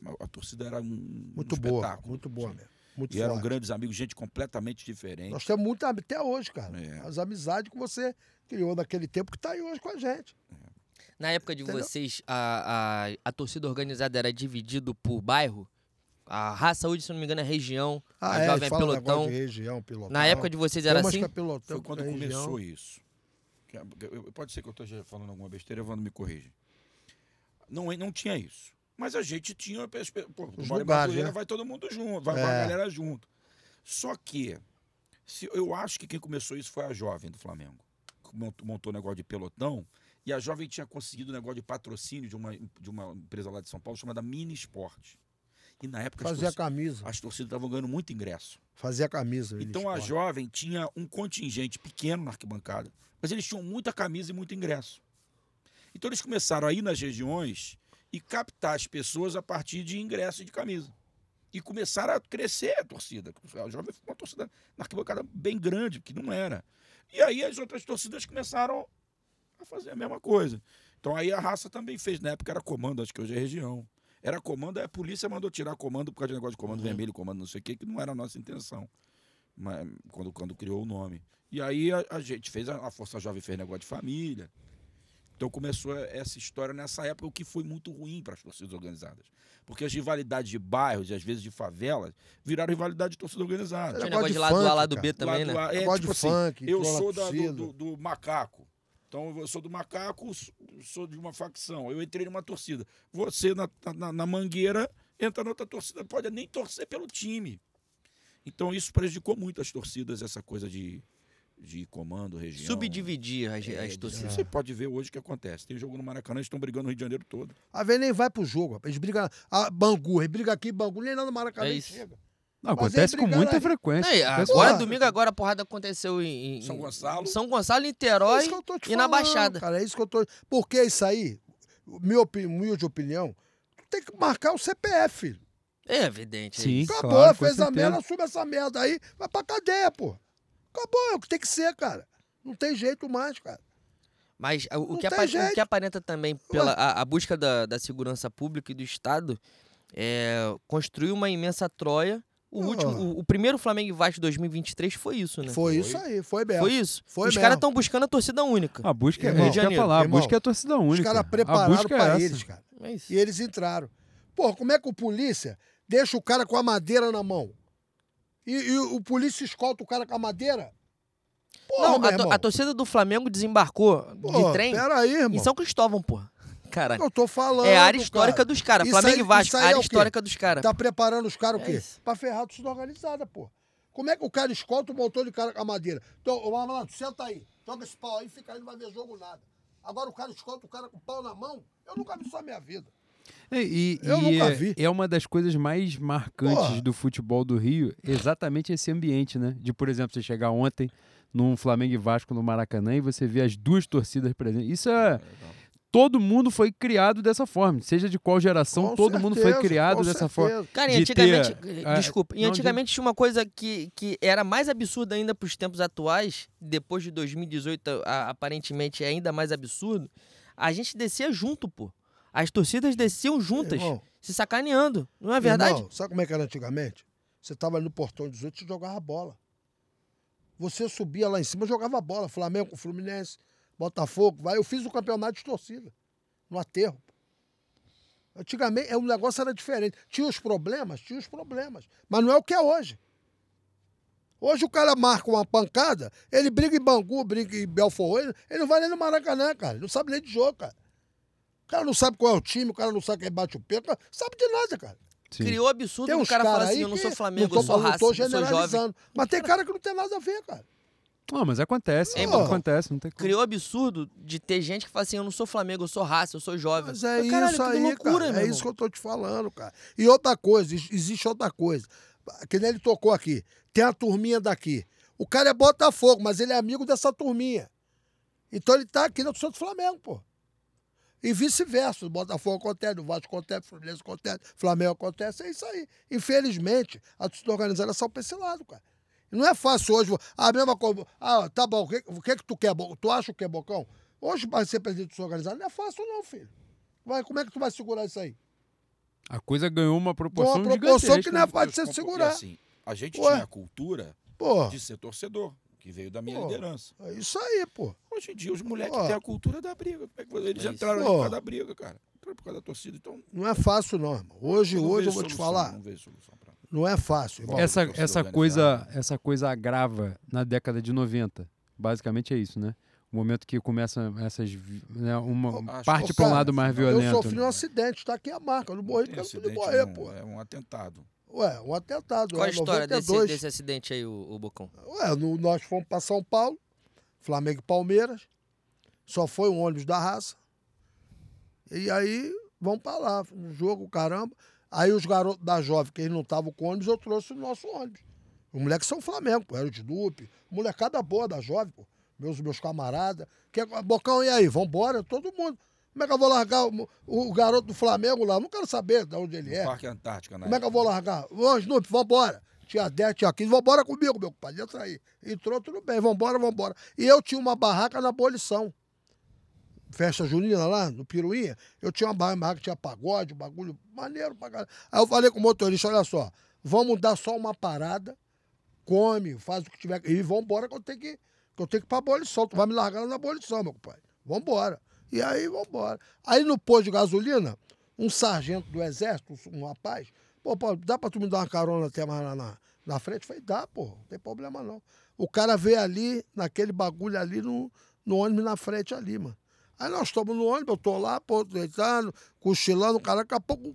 uma- a torcida era um, Muito um boa. espetáculo. Muito boa mesmo. Muito E eram forte. grandes amigos, gente completamente diferente. Nós temos muito até hoje, cara. É. As amizades que você criou naquele tempo que tá aí hoje com a gente. Na época de Entendeu? vocês, a, a, a torcida organizada era dividido por bairro? A raça hoje, se eu não me engano, é região. Ah, a é, jovem é pelotão. de região, pelotão. Na época de vocês era assim? é pelotão, Foi quando é região. começou isso. Que é- Pode ser que eu esteja falando alguma besteira, Evandro me corrige. Não, não tinha isso. Mas a gente tinha. Pô, Os lugares, né? vai todo mundo junto, vai, É. a galera junto. Só que, se, eu acho que quem começou isso foi a jovem do Flamengo. que Montou, montou o negócio de pelotão. E a jovem tinha conseguido o negócio de patrocínio de uma, de uma empresa lá de São Paulo chamada Mini Esporte. E na época as, Fazia camisa. as torcidas estavam ganhando muito ingresso. Fazia camisa. Então a esporte. jovem tinha um contingente pequeno na arquibancada, mas eles tinham muita camisa e muito ingresso. Então eles começaram a ir nas regiões e captar as pessoas a partir de ingresso e de camisa. E começaram a crescer a torcida. A jovem foi uma torcida na arquibancada bem grande, que não era. E aí as outras torcidas começaram a fazer a mesma coisa. Então aí a raça também fez. Na época era comando, acho que hoje é região. Era comando, aí a polícia mandou tirar comando por causa de negócio de comando vermelho, comando não sei o quê, que não era a nossa intenção. Mas, quando, quando criou o nome. E aí a, a gente fez, a, a Força Jovem fez negócio de família. Então começou essa história nessa época, o que foi muito ruim para as torcidas organizadas. Porque as rivalidades de bairros e às vezes de favelas viraram rivalidade de torcida organizada. Tinha Negócio negócio de de lado A, funk, lado cara. B também, Lado né? A, é, Negócio tipo de assim, funk, eu sou da- do, do- do macaco. Então eu sou do macaco, sou de uma facção. Eu entrei numa torcida. Você na, na, na mangueira entra noutra torcida, pode nem torcer pelo time. Então isso prejudicou muito as torcidas, essa coisa de, de comando, região. Subdividir as, É, as torcidas. Você pode ver hoje o que acontece. Tem jogo no Maracanã, eles estão brigando no Rio de Janeiro todo. A vez nem vai pro jogo, rapaz. Eles brigam. A Bangu, eles brigam aqui, Bangu, nem lá no Maracanã É chega. Não, acontece com muita frequência. Aí, agora, Porra. domingo, agora a porrada aconteceu em, em- São Gonçalo. São Gonçalo, É Niterói que te e na falando, Baixada. Cara, é isso que eu tô. Porque isso aí, minha humilde opinião, tu tem que marcar o CPF. É evidente. é Sim. Acabou, claro, fez a merda, assume essa merda aí, vai pra cadeia, pô. Acabou, é o que tem que ser, cara. Não tem jeito mais, cara. Mas o que, apa- o que aparenta também pela a, a busca da, da segurança pública e do Estado é construir uma imensa Troia. O, último, o, o primeiro Flamengo e Vasco de 2023 foi isso, né? Foi, isso aí, foi mesmo. Foi isso. Foi Os caras estão buscando a torcida única. A busca é, Irmão, a quer falar, a irmão, busca é a torcida única. Os caras a prepararam busca é eles, cara. É isso. E eles entraram. Pô, como é que o polícia deixa o cara com a madeira na mão? E, e o polícia escolta o cara com a madeira? Porra, Não, meu a, to- irmão. a torcida do Flamengo desembarcou Pô, de trem Peraí, irmão. em São Cristóvão, pô. Caralho. Eu tô falando. É a área histórica cara. dos caras. Flamengo aí- e Vasco, é área o quê? histórica dos caras. Tá preparando os caras o É quê? isso. pra ferrar a torcida organizada, pô. Como é que o cara escolta um montão de cara com a madeira? Então, ô malandro, senta aí. Joga esse pau aí, fica aí, não vai ver jogo nada. Agora o cara escolta o cara com o pau na mão. Eu nunca vi isso na minha vida. É, E, Eu e nunca é, vi. é uma das coisas mais marcantes Porra. do futebol do Rio, exatamente esse ambiente, né? De, por exemplo, você chegar ontem num Flamengo e Vasco no Maracanã e você ver as duas torcidas presentes. Isso é. Todo mundo foi criado dessa forma, seja de qual geração, Com todo mundo foi certeza, criado dessa certeza. forma. Cara, e de antigamente. ter, ah, desculpa. E não, antigamente tinha uma coisa que, que era mais absurda ainda pros tempos atuais, depois de 2018, a- aparentemente é ainda mais absurdo. A gente descia junto, pô. As torcidas desciam juntas, Irmão, se sacaneando. Não é verdade? Irmão, sabe como é que era antigamente? Você tava ali no portão 18 e jogava bola. Você subia lá em cima e jogava bola. Flamengo, Fluminense, Botafogo. Vai. Eu fiz o campeonato de torcida. No aterro. Antigamente, é, o negócio era diferente. Tinha os problemas? Tinha os problemas. Mas não é o que é hoje. Hoje o cara marca uma pancada, ele briga em Bangu, briga em Belfort Roxo, ele não vai nem no Maracanã, cara. Ele não sabe nem de jogo, cara. O cara não sabe qual é o time, o cara não sabe quem bate o pé, o cara não sabe de nada, cara. Sim. Criou absurdo uns cara falar caras assim, eu não sou Flamengo, não eu sou não raça, tô eu sou jovem. generalizando. Mas tem cara que não tem nada a ver, cara. Não, mas acontece. É, não acontece, não tem como. Criou absurdo de ter gente que fala assim, eu não sou Flamengo, eu sou raça, eu sou jovem. Mas é Caralho, isso que aí, loucura, cara. É irmão. isso que eu tô te falando, cara. E outra coisa, ex- existe outra coisa. Que nem ele tocou aqui. Tem a turminha daqui. O cara é Botafogo, mas ele é amigo dessa turminha. Então ele tá aqui no Santo Flamengo, pô. E vice-versa. O Botafogo acontece, o Vasco acontece, o Fluminense acontece, o Flamengo acontece. É isso aí. Infelizmente, a torcida organizada é só pra esse lado, cara. Não é fácil hoje. A mesma coisa. Ah, tá bom. O que, o que, que tu quer? Tu acha o que é Bocão? Hoje, para ser presidente organizada, não é fácil, não, filho. Vai, como é que tu vai segurar isso aí? A coisa ganhou uma proporção uma proporção que não é né? fácil de você compro- segurar. Assim, a gente Ué. tinha a cultura Pô, de ser torcedor, que veio da minha Pô. liderança. é isso aí, pô. Hoje em dia, os moleques têm a cultura da briga. É eles É entraram por causa da briga, cara. Entraram por causa da torcida. Então, Não é fácil, não, irmão. Hoje, não hoje eu vou te solução, falar, Não vejo solução pra não é fácil, irmão. Essa, essa, coisa, essa coisa agrava na década de 90. Basicamente é isso, né? O momento que começa essas. Né, uma Acho- parte para um lado mais Eu violento. sofri um né? acidente, tá aqui a marca. Eu não morri porque eu não morrer, não, pô. É um atentado. Ué, um atentado. Qual a é história desse, 92. desse acidente aí, o, o Bocão? Ué, no- nós fomos para São Paulo, Flamengo e Palmeiras. Só foi um ônibus da raça. E aí, vamos para lá. Um jogo, caramba. Aí os garotos da jovem, que eles não estavam com ônibus, eu trouxe o nosso ônibus. Os moleques são Flamengo, pô. Era o de Dupe. Molecada boa da jovem, pô. Meus, meus camaradas. Que, Bocão, e aí? Vambora? Todo mundo. Como é que eu vou largar o, o garoto do Flamengo lá? Eu não quero saber de onde ele No é. Parque Antártica, né? Como é que eu vou largar? Ô, Snoop, vambora. Tinha 10, tinha 15, vambora comigo, meu compadre. Entra aí. Entrou, tudo bem, vambora, vambora. E eu tinha uma barraca na abolição. Festa junina lá, no Piruinha. Eu tinha uma barraca que tinha pagode, bagulho maneiro pra caralho. Aí eu falei com o motorista, olha só, vamos dar só uma parada, come, faz o que tiver. E vambora que eu tenho que, que eu tenho que ir pra abolição. Tu vai me largar na abolição, meu compadre. Vambora. E aí, vambora. Aí no posto de gasolina, um sargento do exército, um rapaz, pô, pô, dá pra tu me dar uma carona até mais lá na, na frente? Eu falei, dá, pô, não tem problema não. O cara veio ali, naquele bagulho ali, no, no ônibus na frente ali, mano. Aí nós estamos no ônibus, eu tô lá, pô, deitando, cochilando, cara, daqui a pouco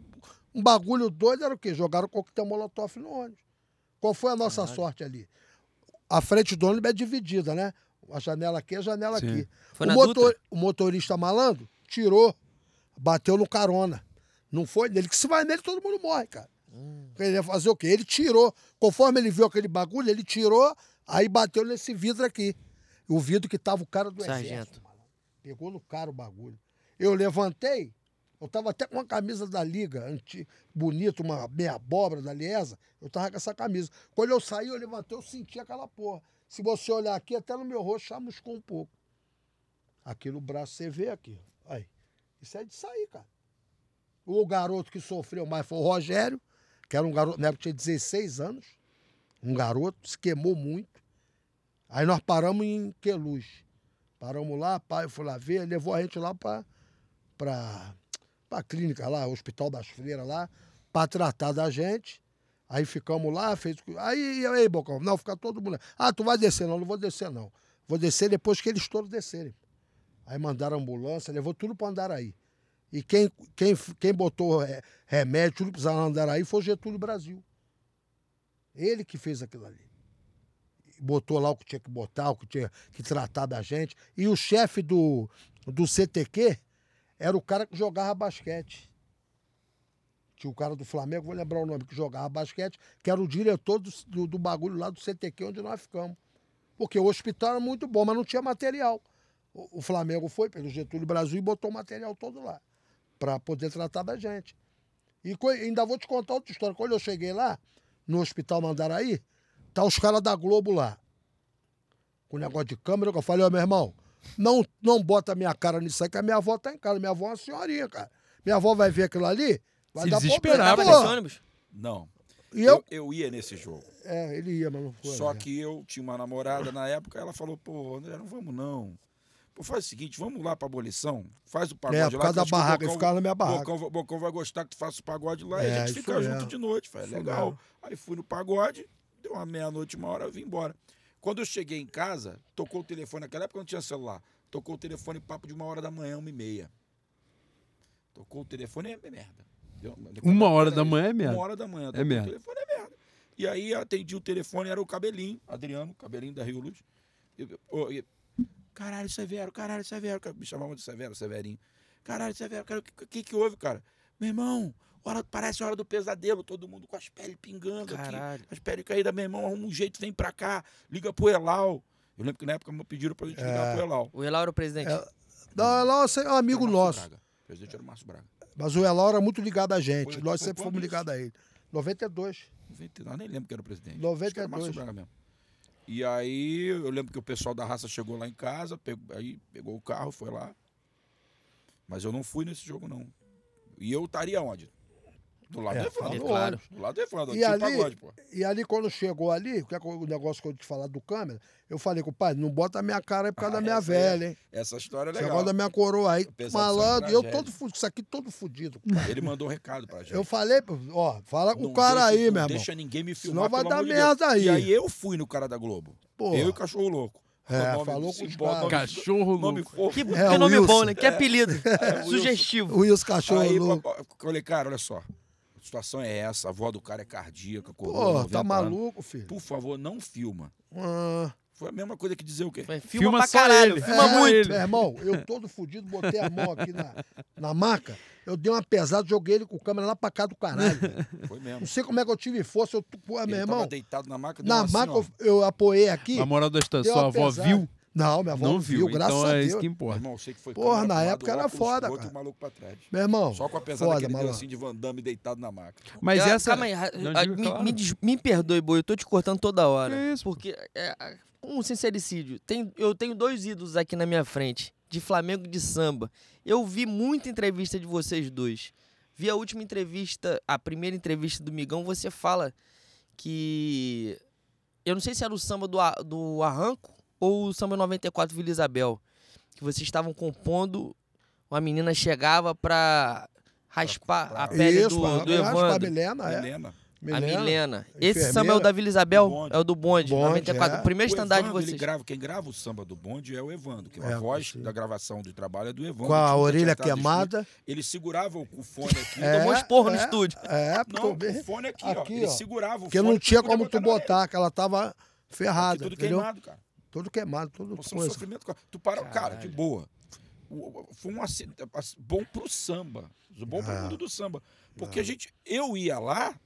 um bagulho doido era o quê? Jogaram coquetel molotov no ônibus. Qual foi a nossa sorte ali? A frente do ônibus é dividida, né? A janela aqui, a janela Sim. aqui. Foi o, motor- o motorista malandro tirou, bateu no carona. Não foi nele, que se vai nele todo mundo morre, cara. Ele ia fazer o quê? Ele tirou. Conforme ele viu aquele bagulho, ele tirou, aí bateu nesse vidro aqui. O vidro que tava o cara do Sargento. exército. Pegou no cara o bagulho. Eu levantei, eu tava até com uma camisa da Liga, anti, bonita, uma meia abóbora da Liesa. Eu tava com essa camisa. Quando eu saí, eu levantei, eu senti aquela porra. Se você olhar aqui, até no meu rosto chamuscou um pouco. Aqui no braço você vê aqui. Aí. Isso é de sair, cara. O garoto que sofreu mais foi o Rogério, que era um garoto, na época tinha 16 anos. Um garoto, se queimou muito. Aí nós paramos em Queluz. Paramos lá, pai foi lá ver, levou a gente lá para pra, pra clínica lá, Hospital das Freiras lá, para tratar da gente. Aí ficamos lá, fez. Aí, aí, Bocão? Não, fica todo mundo. Ah, tu vai descer? Não, não vou descer, não. Vou descer depois que eles todos descerem. Aí mandaram ambulância, levou tudo para Andaraí. E quem, quem, quem botou remédio, tudo para Andaraí foi o Getúlio Brasil. Ele que fez aquilo ali. Botou lá o que tinha que botar, o que tinha que tratar da gente. E o chefe do, do CTQ era o cara que jogava basquete. Tinha o cara do Flamengo, vou lembrar o nome, que jogava basquete, que era o diretor do, do, do bagulho lá do CTQ, onde nós ficamos. Porque o hospital era muito bom, mas não tinha material. O, o Flamengo foi pelo Getúlio Brasil e botou o material todo lá, para poder tratar da gente. E ainda vou te contar outra história. Quando eu cheguei lá, no Hospital Mandaraí, tá os caras da Globo lá. Com negócio de câmera, que eu falei, ó, meu irmão, não, não bota minha cara nisso aí, que a minha avó tá em casa. Minha avó é uma senhorinha, cara. Minha avó vai ver aquilo ali, vai Se dar. Tava nesse ônibus? Não. E eu, eu, eu ia nesse jogo. É, ele ia, mas não foi. Só né? que eu tinha uma namorada na época, ela falou, pô, André, não vamos não. Pô, faz o seguinte, vamos lá pra abolição, faz o pagode É, lá. por causa que da o barraca, Bocão- ficava na minha barraca. Bocão, Bocão vai gostar que tu faça o pagode lá e É, a gente isso fica é. junto de noite, foi Isso legal. mesmo. Aí fui no pagode, deu uma meia-noite, uma hora, eu vim embora. Quando eu cheguei em casa, tocou o telefone, naquela época não tinha celular, tocou o telefone papo de uma hora da manhã, uma e meia. Tocou o telefone, é merda. Deu- Uma hora da manhã é merda. Uma hora da manhã. É merda. O telefone é merda. E aí atendi o telefone, era o cabelinho, Adriano, cabelinho da Rio Luz. Eu- eu- eu- caralho, Severo, caralho, Severo. Me chamavam de Severo, Severinho. Caralho, Severo, cara, o que, que que houve, cara? Meu irmão, hora, parece a hora do pesadelo, todo mundo com as peles pingando Caralho. aqui. As peles caídas, meu irmão, arruma um jeito, vem pra cá, liga pro Elal. Eu lembro que na época me pediram pra gente ligar É. pro Elal. O Elauro, o presidente. É, Não, Elão é um amigo Era o Márcio nosso. Braga. O presidente era o Márcio Braga. Mas o Elão era muito ligado a gente. Foi- Nós foi sempre fomos isso? ligados a ele. 92. 99, nem lembro que era o presidente. 92. Acho que era o Márcio Braga mesmo. E aí eu lembro que o pessoal da raça chegou lá em casa, pegou, aí pegou o carro, foi lá. Mas eu não fui nesse jogo, não. E eu estaria onde? Do lado É, do Evandro. falou claro. Do lado do Evandro. E Tipo ali- pagode, pô. E ali, quando chegou ali, o que é o negócio que eu te falar do câmera, eu falei com o pai, não bota a minha cara aí por causa Ah, da minha é velha, hein? Essa história é legal. negócio da minha coroa aí, Apesar malandro, e eu todo fudido, isso aqui todo fudido. Ele mandou um recado pra gente. Eu falei, pô, ó, fala com Não o cara deixa- aí, não meu irmão. deixa ninguém me Senão filmar, vai pelo dar merda aí. E aí eu fui no cara da Globo. Porra. Eu e o Cachorro Louco. É, O nome- falou com os pô, caras. Cachorro Nome louco. fofo. Que, É, que o nome Wilson. bom, né? Que apelido. Wilson. Sugestivo. O Wilson Cachorro Aí louco. eu falei, cara, olha só. A situação é essa, a avó do cara é cardíaca, coroa, Pô, 90 tá anos. maluco, filho? Por favor, não filma. Ah, Foi a mesma coisa que dizer o quê? Filma, Filma pra só caralho. ele. Filma É. muito. ele. Meu irmão, eu todo fudido, botei a mão aqui na, na maca, eu dei uma pesada, joguei ele com câmera lá pra cá do caralho. velho. Foi mesmo. Não sei como é que eu tive força, eu, pô, Ele meu tava irmão, deitado na maca, deu na uma assim, maca eu, eu apoiei aqui. A moral da sua uma avó pesada. viu? Não, minha avó Não não viu. viu, graças então a é Deus. isso que Meu importa. irmão, eu sei que foi Porra, na época era foda, outro, cara. maluco pra trás. Meu irmão, Só com a pesada foda, malandro. assim de Van Damme deitado na maca. Mas Ah, essa. Calma aí, ah, diga, me, claro. me des- me perdoe, Boi, eu tô te cortando toda hora. Que isso? Porque, é, é, um sincericídio, tem, eu tenho dois ídolos aqui na minha frente, de Flamengo e de samba. Eu vi muita entrevista de vocês dois. Vi a última entrevista, a primeira entrevista do Migão, você fala que. Eu não sei se era o samba do, do Arranco ou o samba 94 Vila Isabel. Que vocês estavam compondo, uma menina chegava pra raspar pra- a pele isso, do, pra- do que a Evandro. Milena, é. Helena. A Milena. Esse samba é o da Vila Isabel, é o do bonde, Bonde, 94. é. O primeiro estandarte de Evandro, ele vocês. grava, quem grava o samba do bonde é o Evandro, que É, a voz sim. da gravação de trabalho é do Evandro. Com a orelha no queimada. estúdio. Ele segurava o fone aqui. É, Tomou esporro no é, estúdio. É, Não, o fone aqui, Aqui, ó. Ele ó. segurava o Porque fone. não tinha como tu botar, que ela tava Aqui ferrada, tudo entendeu? queimado, cara. Tudo queimado, tudo Nossa, um coisa. sofrimento. cara. Tu para, cara, de Caralho. boa. Foi um acidente bom pro samba. Bom pro É. mundo do samba. Porque a gente, eu ia lá,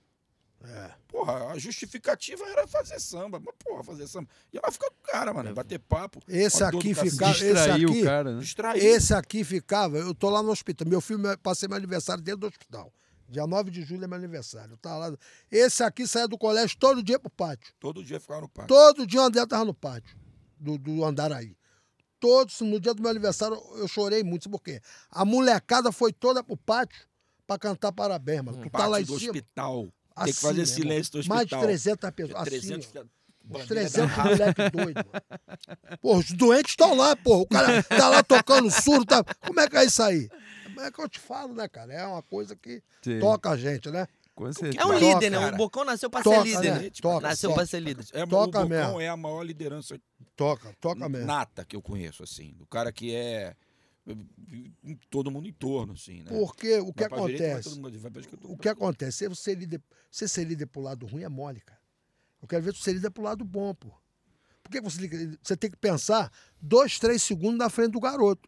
É. porra, a justificativa era fazer samba. Mas, porra, fazer samba. E ela fica com o cara, mano, bater papo. Esse aqui ficava- esse aqui- o cara, né? Esse aqui ficava, eu tô lá no hospital. Meu filho, passei meu aniversário dentro do hospital. Dia 9 de julho é meu aniversário. Eu tava lá. Esse aqui saía do colégio todo dia pro pátio. Todo dia ficava no parque. Todo dia o André tava no pátio do, do Andaraí. Todos, no dia do meu aniversário, eu chorei muito. Sabe por quê? A molecada foi toda pro pátio pra cantar parabéns, mano. Tu tá lá em do cima. hospital. Tem assim, que fazer meu silêncio do hospital. Mais de 300 pessoas. Assim, 300 ó. filha- Uns bandeira 300 da- moleque doido, mano. Pô, os doentes estão lá, pô. O cara tá lá tocando surdo. Tá... Como é que é isso aí? É que eu te falo, né, cara? É uma coisa que Sim, toca a gente, né? Com certeza. É um Toca, líder, né? cara. O Bocão nasceu pra Toca, ser líder. né? Toca, nasceu toca. pra ser líder. É, Toca o Bocão mesmo. é a maior liderança Toca, toca mesmo. nata que eu conheço, assim. Do cara que é. Todo mundo em torno, assim, né? Porque o que direita, acontece? esquerda, O que acontece? Você ser líder, você ser líder pro lado ruim é mole, cara. Eu quero ver você ser líder pro lado bom, pô. Por que você, você tem que pensar dois, três segundos na frente do garoto?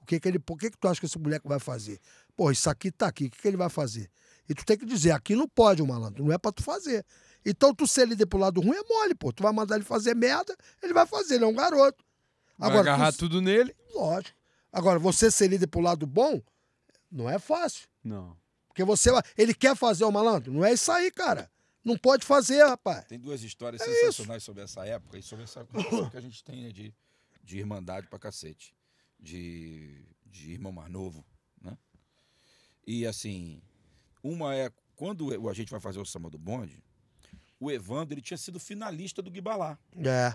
O que que ele, por que, que tu acha que esse moleque vai fazer? Pô, isso aqui tá aqui, o que, que ele vai fazer? E tu tem que dizer, aqui não pode, o malandro, não é pra tu fazer. Então tu ser líder pro lado ruim é mole, pô. Tu vai mandar ele fazer merda, ele vai fazer, ele é um garoto. Vai tu- agarrar tudo nele? Lógico. Agora, você ser líder pro lado bom, não é fácil. Não. Porque você. vai- Ele quer fazer o malandro? Não é isso aí, cara. Não pode fazer, rapaz. Tem duas histórias É sensacionais sobre essa época e sobre essa construção que a gente tem né, de, de irmandade pra cacete. De, de irmão mais novo, né? E assim, uma é quando o- a gente vai fazer o samba do bonde, o Evandro ele tinha sido finalista do Guibalá. É.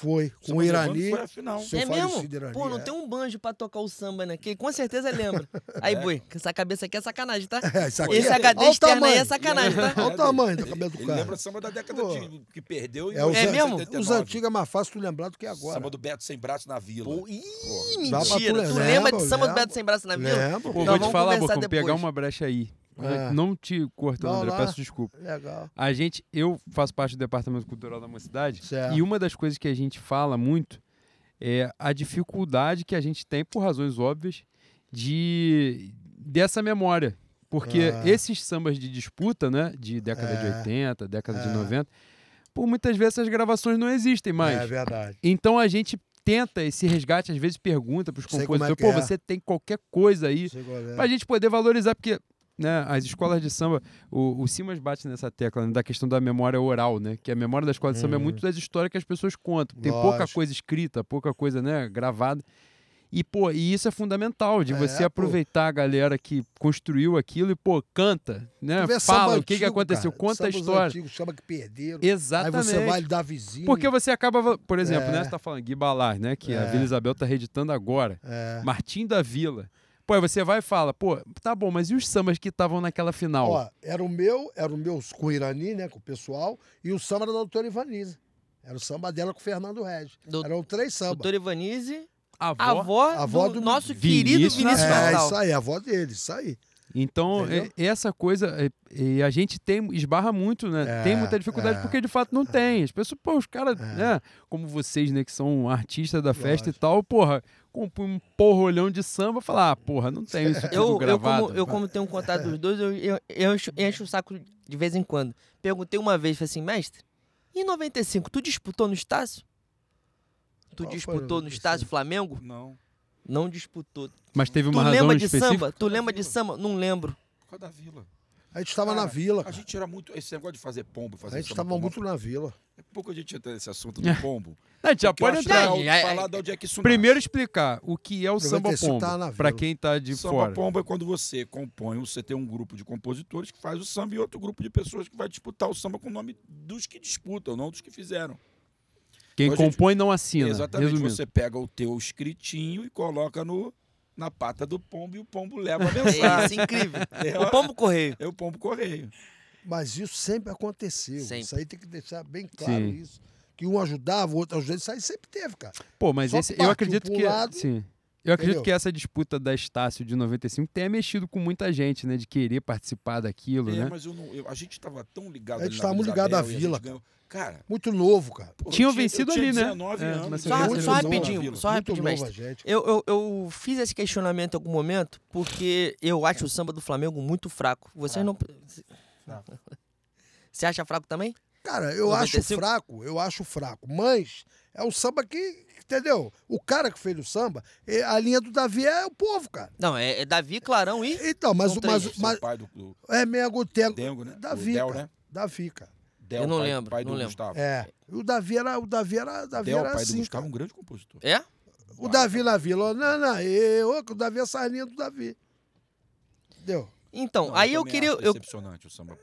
Foi. Com o do Irani. Foi a final. Seu é mesmo? Irani, Pô, não é. tem um banjo pra tocar o samba, né? Que com certeza lembra. Aí, boi, que essa cabeça aqui é sacanagem, tá? É, isso aqui Esse é- HD Olha o externo aí é sacanagem, tá? Olha o tamanho da cabeça do Ele cara. lembra samba da década Pô. de, que perdeu É, os, É mesmo? 1979. Os antigos é mais fácil tu lembrar do que agora. Samba do Beto sem braço na vila. Pô, ih, mentira. tu lembra, lembra de samba do lembro. Beto Sem Braço na Vila? Lembro. Pô, vou te falar, Bocão, pegar uma brecha aí. É. Não te cortando, André, peço desculpa. Legal. A gente, eu faço parte do departamento cultural da mocidade Certo. e uma das coisas que a gente fala muito é a dificuldade que a gente tem, por razões óbvias, de dessa memória. Porque Ah. esses sambas de disputa, né, de década de É. 80, década de É. 90, por muitas vezes essas gravações não existem mais. É verdade. Então a gente tenta esse resgate, às vezes pergunta para os é compositores, que pô, é. você tem qualquer coisa aí é. pra gente poder valorizar, porque né, as escolas de samba, o, o Simas bate nessa tecla né, da questão da memória oral, né? Que a memória da escola de samba é muito das histórias que as pessoas contam. Tem pouca. Lógico. coisa escrita, pouca coisa né, gravada. E, pô, e isso é fundamental, de É, você pô. aproveitar a galera que construiu aquilo e, pô, canta, né? Fala o que, que aconteceu, cara. conta a história. Antigos, samba que perderam. Exatamente. Aí você vai dar vizinho. Porque você acaba, por exemplo, É. né? Você tá falando Gui Balaz, né? Que a É. Vila Isabel tá reeditando agora. É. Martim da Vila. Pô, você vai e fala, pô, tá bom, mas e os sambas que estavam naquela final? Ó, era o meu, era o meu com o Irani, né, com o pessoal, e o samba da doutora Ivaniza. Era o samba dela com o Fernando Regis. Do- Eram três sambas. Doutor Ivanise, a avó, a avó do, do nosso Vinícius querido Vinícius É, Natal. isso aí, a avó dele, isso aí. Então, Entendeu? é- essa coisa, é- e a gente tem, esbarra muito, né? É, tem muita dificuldade é. porque de fato não tem. As pessoas, pô, os caras, né? Como vocês, né, que são artistas da festa e Lógico. tal, porra, compõe um porrolhão de samba, falar, ah, porra, não tem isso tudo Eu, eu, gravado. como, eu, como tenho um contato dos dois, eu, eu, eu encho, encho o saco de vez em quando. Perguntei uma vez, falei assim, mestre, em 95, tu disputou no Estácio? Tu Qual disputou no 95? Estácio Flamengo? Não. Não disputou. Mas teve Tu uma razão lembra de específica. samba? Tu lembra de samba? Não lembro. Por causa da vila. A gente estava na Cara, vila, A gente era muito. Esse negócio de fazer pombo, fazer A gente samba estava pombo, muito na vila. É pouco a gente entra nesse assunto do pombo. A gente já pode entrar. Já, já, falar de onde é que isso Primeiro explicar o que é o samba 95 pombo, tá vila. quem tá de. Samba fora. pombo é quando você compõe, você tem um grupo de compositores que faz o samba e outro grupo de pessoas que vai disputar o samba com o nome dos que disputam, não dos que fizeram. Quem Então a gente- compõe não assina. Exatamente. Resumindo. Você pega o teu escritinho e coloca no, na pata do pombo e o pombo leva a É mensagem. isso, incrível. É, O Pombo Correio. é o pombo correio. Mas isso sempre aconteceu. Sempre. Isso aí tem que deixar bem claro Sim. isso. Que um ajudava, o outro ajudava. Isso aí sempre teve, cara. Pô, mas Só esse, eu acredito um que. lado, sim. Eu acredito entendeu? que essa disputa da Estácio de 95 tenha mexido com muita gente, né? De querer participar daquilo, É, né? mas eu não, eu- a gente estava tão ligado A gente tava muito ligado à vila. ganhou. Cara, Muito novo, cara. pô, Tinham tinha- vencido ali, né? 19 É, mas Só, só na rapidinho, só rapidinho, mestre. Eu, eu, eu fiz esse questionamento em algum momento porque eu acho o samba do Flamengo muito fraco. Vocês não. Você acha fraco também? Cara, eu 95? acho fraco, eu acho fraco. Mas é um samba que, entendeu? O cara que fez o samba, eh, a linha do Davi é o povo, cara. Não, é, é Davi, Clarão e. Então, mas, o- mas, mas pai do, do é Mengo Tengo. Dengo, né? Davi, O Del, cara. né? Davi, cara. Del, Eu não pai, lembro, pai não do lembro. Gustavo. É. E o Davi era, o Davi era, o Davi Del, era pai do assim, Gustavo, cara. um grande compositor. É? O Davi na vila, não, não, eu, o Davi é essa linha do Davi. Entendeu? Então, Não, aí eu também queria. Eu, o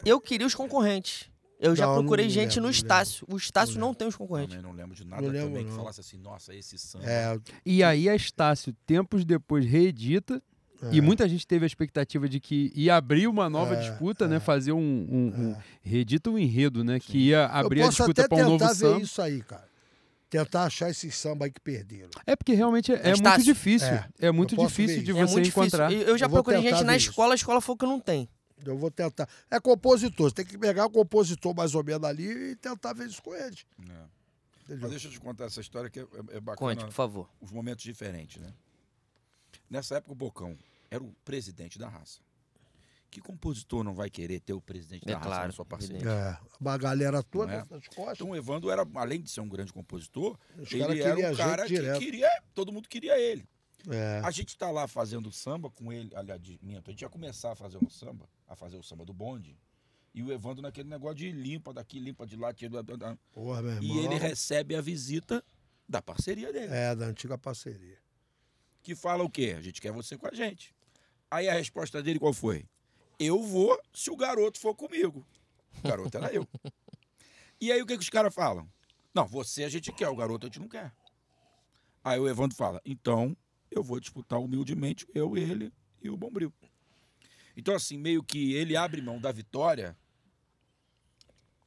eu queria os concorrentes. Eu já Não, não procurei gente lembro, no não Estácio. O Estácio Não não tem os concorrentes. Também não lembro de nada Não lembro, também que não. falasse assim, nossa, esse samba. É, E aí a Estácio, tempos depois, reedita. E É. muita gente teve a expectativa de que ia abrir uma nova É, disputa, né? é. Fazer um, um, um- É. reedita um enredo, né? Que ia abrir eu a posso disputa até para um novo tentar ver samba. isso aí, cara. Tentar achar esses samba aí que perderam. É porque realmente é, é muito difícil. É, É, muito eu posso difícil de. É você muito encontrar. difícil. Eu, eu já Eu procurei gente na isso. escola, a escola falou que não tem. Eu vou tentar. É compositor, você tem que pegar o compositor mais ou menos ali e tentar ver isso com ele. É. Mas deixa eu te contar essa história que é, é- é bacana. Conte, por favor. Os momentos diferentes, né? Nessa época, o Bocão era o presidente da raça. Que compositor não vai querer ter o presidente É da raça claro, na sua parceria? É, uma galera toda é? nas costas. Então o Evandro era, além de ser um grande compositor, Os ele era um cara que direto. queria, todo mundo queria ele. É. A gente tá lá fazendo samba com ele, aliás, minto, a gente ia começar a fazer um samba, a fazer o samba do bonde, e o Evandro naquele negócio de limpa daqui, limpa de lá, tira Porra, meu irmão. e ele recebe a visita da parceria dele. É, da antiga parceria. que fala o quê? A gente quer você com a gente. Aí a resposta dele qual foi? Eu vou se o garoto for comigo. O garoto era eu. E aí o que, que os caras falam? Não, você a gente quer, o garoto a gente não quer. Aí o Evandro fala, então eu vou disputar humildemente, eu, ele e o Bombril. Então, assim, meio que ele abre mão da vitória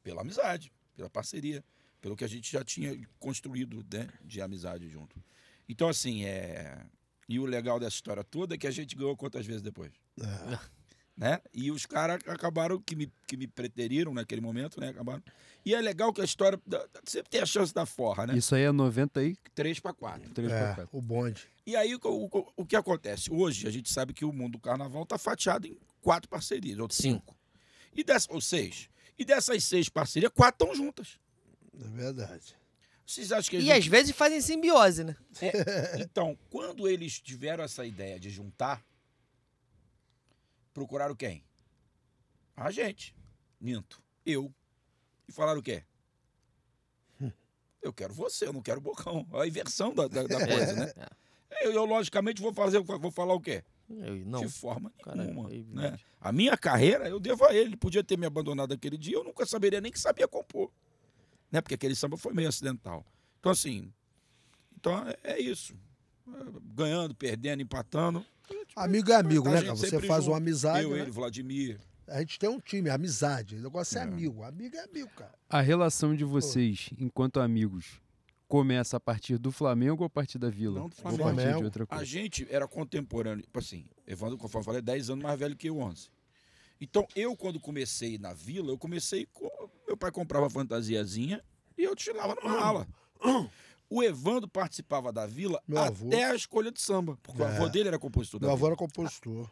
pela amizade, pela parceria, pelo que a gente já tinha construído né, de amizade junto. Então, assim, é. E o legal dessa história toda é que a gente ganhou quantas vezes depois? É. Né? E os caras acabaram que me, que me preteriram naquele momento, né? Acabaram. E é legal que a história. dá- Sempre tem a chance da forra, né? Isso aí é 93 3 para 4. pra É, 4. o bonde. E aí o, o, o que acontece? Hoje a gente sabe que o mundo do carnaval está fatiado em quatro parcerias, ou cinco. E dessa, ou seis. E dessas seis parcerias, quatro estão juntas. É verdade. Vocês acham que E não- às vezes fazem simbiose, né? É, então, quando eles tiveram essa ideia de juntar, procuraram quem? A gente. Minto. Eu. E falaram o quê? Eu quero você, eu não quero o Bocão. A inversão da, da, da coisa, né? Eu, eu, logicamente, vou fazer, vou falar o quê? Eu, não. De forma nenhuma. é né? A minha carreira, eu devo a ele. Ele podia ter me abandonado aquele dia, eu nunca saberia nem que sabia compor. Né? Porque aquele samba foi meio acidental. Então, assim, então é, é isso. É, Ganhando, perdendo, empatando. Amigo é amigo, A né, cara? Você faz junto. uma amizade. eu, né? ele, Vladimir. A gente tem um time, amizade. O negócio é, É. amigo. Amigo é amigo, cara. A relação de vocês, enquanto amigos, começa a partir do Flamengo ou a partir da Vila? Não, do Ou a partir Flamengo. de outra A coisa? gente era contemporâneo. Tipo assim, Evandro, conforme eu falei, é 10 anos mais velho que eu, 11. Então, eu, quando comecei na vila, eu comecei com. Meu pai comprava fantasiazinha e eu desfilava numa ala. O Evandro participava da vila Meu avô. até a escolha de samba, porque o É. avô dele era compositor Meu avô vila. era compositor.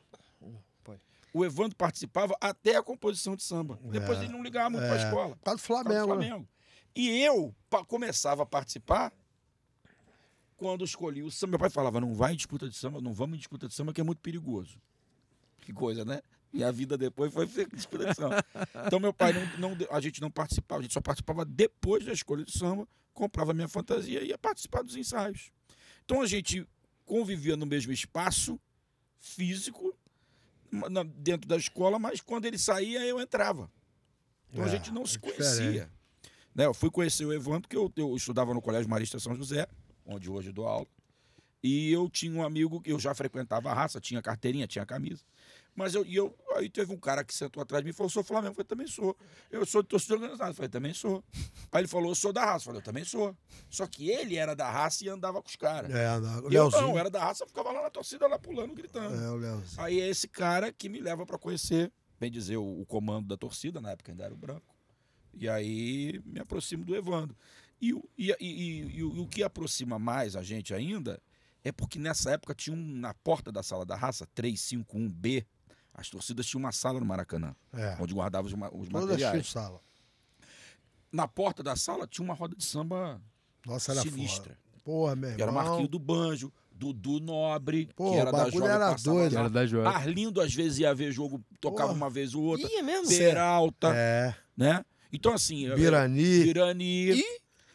O Evandro participava até a composição de samba. Depois É. ele não ligava muito pra É. escola. Por causa do Flamengo, né? Flamengo. E eu pa- começava a participar quando escolhi o samba. Meu pai falava: não vai em disputa de samba, não vamos em disputa de samba, que é muito perigoso. Que coisa, né? E a vida depois foi disputa de samba. Então, meu pai, não, não- a gente não participava, a gente só participava depois da escolha de samba, comprava minha fantasia e ia participar dos ensaios. Então, a gente convivia no mesmo espaço físico, na- dentro da escola, mas quando ele saía, eu entrava. Então a É, gente não é se conhecia. Né, eu fui conhecer o Evandro, porque eu, eu estudava no Colégio Marista São José, onde hoje dou aula. E eu tinha um amigo que eu já frequentava a raça, tinha carteirinha, tinha camisa. Mas eu, e eu, aí teve um cara que sentou atrás de mim e falou: sou Flamengo. Eu falei: também sou. Eu sou de torcida organizada. Eu falei: também sou. Aí ele falou: eu sou da raça. Eu falei: eu também sou. Só que ele era da raça e andava com os caras. É, E eu não, era da raça, eu ficava lá na torcida, lá pulando, gritando. É, o Leozinho. Aí é esse cara que me leva para conhecer, bem dizer, o, o comando da torcida, na época ainda era o branco. E aí me aproximo do Evandro. E, e, e- o- e o que aproxima mais a gente ainda é porque nessa época tinha um, na porta da sala da raça, 351B, as torcidas tinham uma sala no Maracanã, É. onde guardavam os, ma- os Todas materiais. tinham sala. Na porta da sala tinha uma roda de samba Nossa, era sinistra. foda. Porra, meu Que era o irmão. Marquinho do Banjo, Dudu Nobre, Pô, que era o da bagulho Jovem era doido. Era da Joia. Arlindo às vezes ia ver jogo, tocava Porra. uma vez ou outra. É mesmo? Peralta, É. né? Então, assim. eu- Birani. Birani.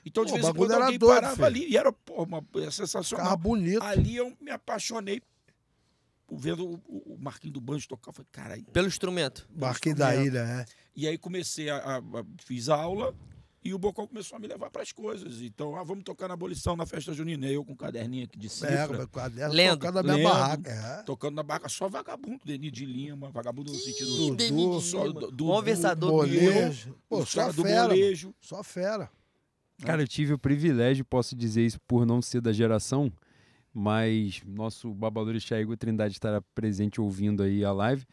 Então, de Pô, o vez em bagulho quando era alguém doido, parava filho. ali. E era pô, uma, é sensacional. Ficava bonito. Ali eu me apaixonei vendo o, o- Marquinho do Banjo tocar. Eu Falei, cara, aí- Pelo instrumento. Marquinhos da. Ilha, é. E aí comecei a, a- a- Fiz aula e o Bocão começou a me levar para as coisas. Então, ah, vamos tocar na abolição na festa junina. Eu com um caderninho aqui de É, cifra. com a caderno Lendo. tocando na minha Lendo. barraca. É. Tocando na barca só vagabundo, Denis de Lima, vagabundo no sentido Dudu, de só Lima. do- do- Conversador do Molejo. Pô, só do fera. molejo. Só fera. Cara, eu tive o privilégio, posso dizer isso por não ser da geração, mas nosso Babaluri Chaigo Trindade estará presente ouvindo aí a live.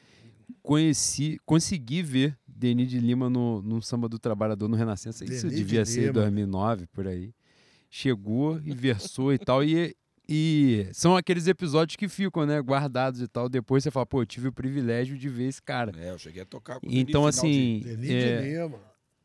Conheci, consegui ver Denis de Lima no, no Samba do Trabalhador no Renascença. Isso Denis de devia ser Lima. 2009, por aí. Chegou e versou e tal. E, e são aqueles episódios que ficam, né, guardados e tal. Depois você fala, pô, eu tive o privilégio de ver esse cara. É, eu cheguei a tocar com o Então, Denis, assim, Denis é, de Lima.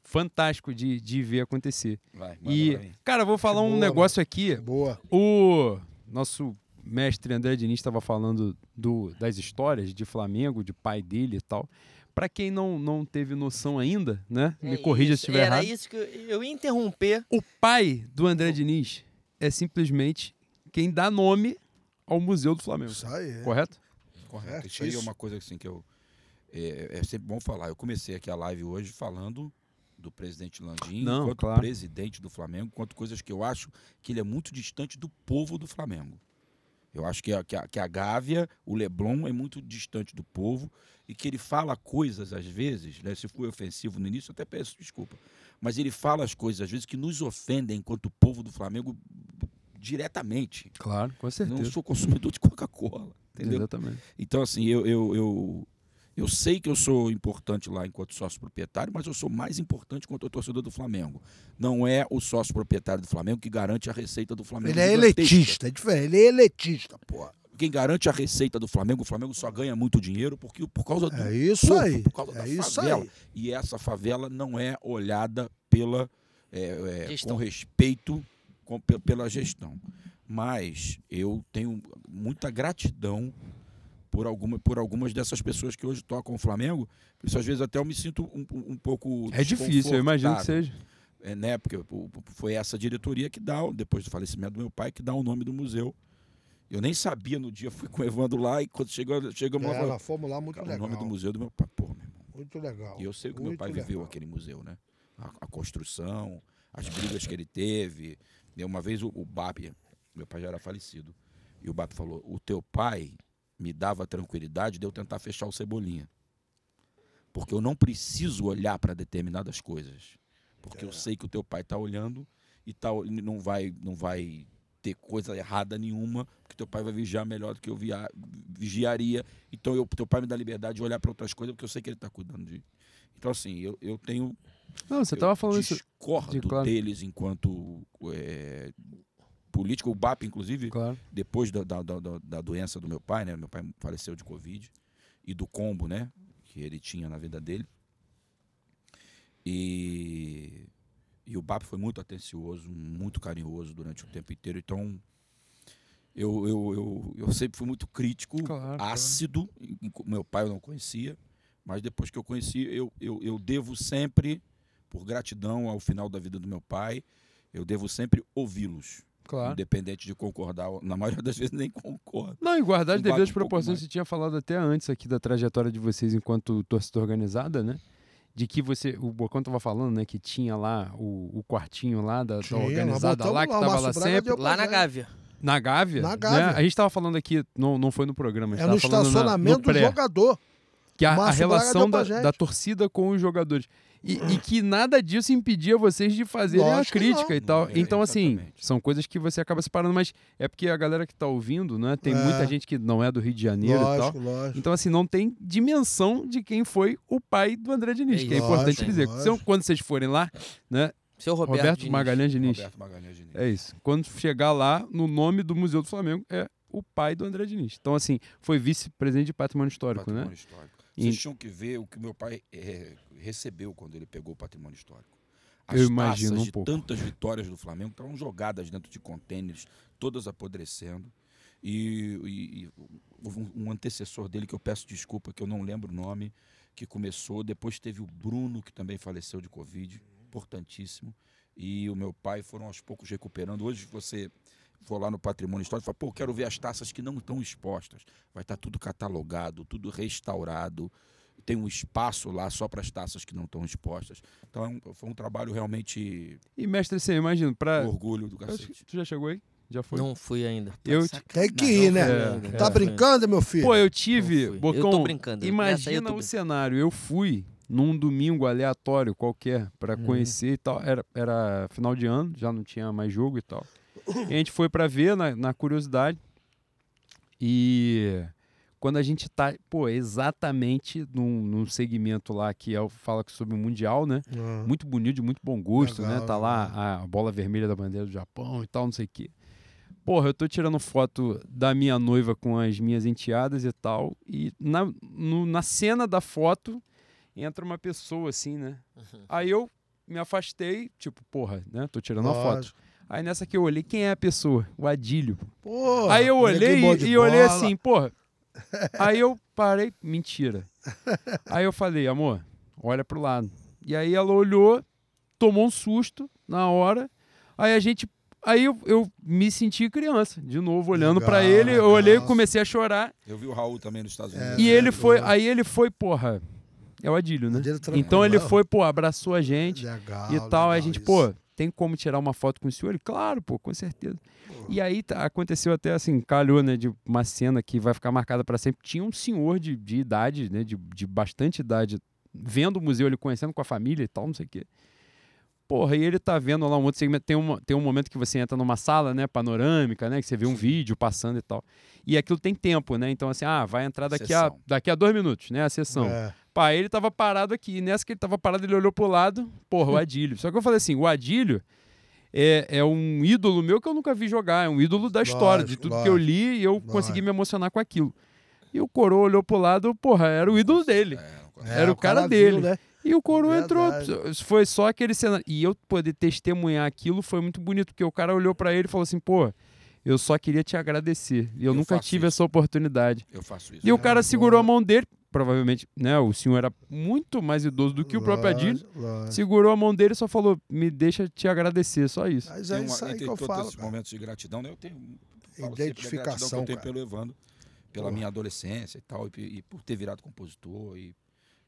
fantástico de, de ver acontecer. de- Vai, E, pra mim. cara, eu vou falar um boa, negócio aqui. Boa. O nosso mestre André Diniz estava falando do, das histórias de Flamengo, de pai dele e tal. Pra quem não, não teve noção ainda, né? Me É corrija isso, se estiver Era errado. isso que eu, eu ia interromper. O pai do André Diniz é simplesmente quem dá nome ao Museu do Flamengo. Isso aí. Correto? Correto. É, Isso aí é uma coisa assim que eu. É, é sempre bom falar. Eu comecei aqui a live hoje falando do presidente Landim, Não, quanto claro. presidente do Flamengo, quanto coisas que eu acho que ele é muito distante do povo do Flamengo. Eu acho que a, que a, que a Gávea, o Leblon, é muito distante do povo e que ele fala coisas, às vezes, né, se foi ofensivo no início, eu até peço desculpa, mas ele fala as coisas, às vezes, que nos ofendem enquanto povo do Flamengo diretamente. Claro, com Não certeza. sou consumidor de Coca-Cola, entendeu? Exatamente. Então, assim, eu, eu, eu, eu sei que eu sou importante lá enquanto sócio proprietário, mas eu sou mais importante enquanto torcedor do Flamengo. Não é o sócio proprietário do Flamengo que garante a receita do Flamengo. Ele é elitista, é diferente. Ele é elitista, porra. Quem garante a receita do Flamengo, o Flamengo só ganha muito dinheiro porque, por causa do É isso povo, aí. por causa É da isso favela. aí. E essa favela não é olhada pela é, é, com respeito com- pe- pela gestão. Mas eu tenho muita gratidão por, alguma, por algumas dessas pessoas que hoje tocam o Flamengo. Por isso, às vezes, até eu me sinto um, um- pouco. É difícil, eu imagino que seja. É, né? Porque o- o- foi essa diretoria que dá, depois do falecimento do meu pai, que dá o nome do museu. Eu nem sabia no dia, fui com o Evandro lá e quando chegou, chegamos lá, É, nós fomos lá muito cara, o legal. nome do museu do meu pai. Pô, meu irmão. Muito legal. E eu sei o que meu Muito pai viveu legal. aquele museu, né? A, a construção, as brigas que ele teve. E uma vez o, o BAP, meu pai já era falecido, e o BAP falou: o teu pai me dava tranquilidade de eu tentar fechar o Cebolinha. Porque eu não preciso olhar para determinadas coisas. Porque eu sei que o teu pai está olhando e tá, não, vai, não vai ter coisa errada nenhuma, porque teu pai vai vigiar melhor do que eu via, vigiaria. Então eu, teu pai me dá liberdade de olhar para outras coisas, porque eu sei que ele está cuidando de. Então, assim, eu, eu tenho. Não, você eu tava falando isso. discordo de- claro. deles enquanto é, político. O BAP, inclusive, Claro. depois da, da, da, da- doença do meu pai, né? Meu pai faleceu de Covid. E do combo, né? Que ele tinha na vida dele. E, e o BAP foi muito atencioso, muito carinhoso durante o tempo inteiro. Então, eu, eu, eu, eu sempre fui muito crítico, Claro, claro. ácido. E Meu pai eu não conhecia. Mas depois que eu conheci, eu, eu, eu devo sempre, por gratidão ao final da vida do meu pai, eu devo sempre ouvi-los. Claro. Independente de concordar, na maioria das vezes nem concordo. Não, em guardar as Um devidas um proporções, você tinha falado até antes aqui da trajetória de vocês enquanto torcida organizada, né? De que você, o Bocão tava falando, né? Que tinha lá o, o quartinho lá da, da Tinha, nós organizada lá, que lá, o tava lá Braga sempre. Lá na. Gávea. Na Gávea? Na né? Gávea. A gente tava falando aqui, não, não foi no programa, a gente É no falando na- estacionamento no do jogador. Que a, a relação da, da torcida com os jogadores. E, e que nada disso impedia vocês de fazerem a Lógico que crítica e tal. É, então, assim, exatamente. são coisas que você acaba separando, mas é porque a galera que tá ouvindo, né? Tem É. muita gente que não é do Rio de Janeiro e tal. Lógico, lógico. Então, assim, não tem dimensão de quem foi o pai do André Diniz, É que é isso. importante Lógico, dizer. lógico. Então, quando vocês forem lá, né? Seu Roberto, Roberto, Diniz. Magalhães Diniz. Roberto Magalhães Diniz. É isso. Quando chegar lá, no nome do Museu do Flamengo, é o pai do André Diniz. Então, assim, foi vice-presidente de patrimônio histórico, patrimônio né? histórico. E- Vocês tinham que ver o que meu pai eh, recebeu quando ele pegou o patrimônio histórico. Eu imagino um de pouco. tantas vitórias do Flamengo estavam jogadas dentro de contêineres, todas apodrecendo. E, e- e um, um antecessor dele que eu peço desculpa, que eu não lembro o nome, que começou. Depois teve o Bruno, que também faleceu de Covid, importantíssimo. E o meu pai foram aos poucos recuperando. Hoje você for lá no patrimônio histórico e fala, pô, quero ver as taças que não estão expostas. Vai estar tudo catalogado, tudo restaurado. Tem um espaço lá só para as taças que não estão expostas. Então é um- foi um trabalho realmente E, mestre, você imagina, pra. orgulho do cacete. Tu já chegou aí? Já foi? Não fui ainda. Eu, Tem que ir, né? É, tá é. brincando, meu filho? Pô, eu tive. Bocão, Eu tô brincando. Imagina tô o cenário. Eu fui num domingo aleatório qualquer pra Uhum. conhecer e tal. Era, era final de ano, já não tinha mais jogo e tal. E a gente foi pra ver na, na curiosidade. E quando a gente tá, pô, exatamente num, num segmento lá que é, o- fala sobre o Mundial, né? Ah. Muito bonito, de muito bom gosto, Legal, né? Tá lá a bola vermelha da bandeira do Japão e tal, não sei o quê. Porra, eu tô tirando foto da minha noiva com as minhas enteadas e tal. E na, no- na cena da foto entra uma pessoa assim, né? Aí eu me afastei, tipo, porra, né? Tô tirando a foto. Aí nessa que eu olhei, quem é a pessoa? O Adílio. Pô, Aí eu olhei e, e olhei assim, porra. Aí eu parei, mentira. Aí eu falei, amor, olha pro lado. E aí ela olhou, tomou um susto na hora. Aí a gente. Aí eu, eu me senti criança, de novo, olhando pra Legal, ele. Eu olhei e legal. comecei a chorar. Eu vi o Raul também nos Estados Unidos. É, E ele foi. boa. Aí ele foi, porra. é o Adílio, né? Adílio tranquilo. Então ele foi, pô, abraçou a gente Legal, e tal. Aí a legal gente, isso. pô, tem como tirar uma foto com o senhor? Ele, claro, pô, com certeza. E aí tá- aconteceu até assim, calhou, né, de uma cena que vai ficar marcada para sempre. Tinha um senhor de, de idade, né, de, de bastante idade, vendo o museu, ele conhecendo com a família e tal, não sei o quê. Porra, e ele tá vendo lá um outro segmento. Tem, uma, tem um momento que você entra numa sala, né, panorâmica, né, que você vê um vídeo passando e tal. E aquilo tem tempo, né? Então, assim, ah, vai entrar daqui a, daqui a dois minutos, né, a sessão. É. Pá, ele tava parado aqui. E nessa que ele tava parado, ele olhou pro lado. Porra, o Adílio. Só que eu falei assim: o Adílio é, é um ídolo meu que eu nunca vi jogar. É um ídolo da história, de Lógico, tudo que eu lógico, li e eu lógico. consegui me emocionar com aquilo. E o Coroa olhou pro lado, porra, era o ídolo dele. É, Era o cara viu, dele. né? E o Coroa entrou. Verdade. Foi só aquele cenário. E eu poder testemunhar aquilo foi muito bonito, porque o cara olhou pra ele e falou assim: pô, eu só queria te agradecer. E eu, Eu nunca tive isso. essa oportunidade. Eu faço isso. E o cara É, segurou a mão dele, provavelmente, né? O senhor era muito mais idoso do que o próprio. Lógico, lógico. Segurou a mão dele e só falou: me deixa te agradecer, só isso. Mas é uma- isso aí entre que eu todos falo, esses cara. momentos de gratidão, né, eu tenho gratidão que Identificação, eu tenho cara. pelo Evandro, pela Porra. minha adolescência e tal, e, e por ter virado compositor e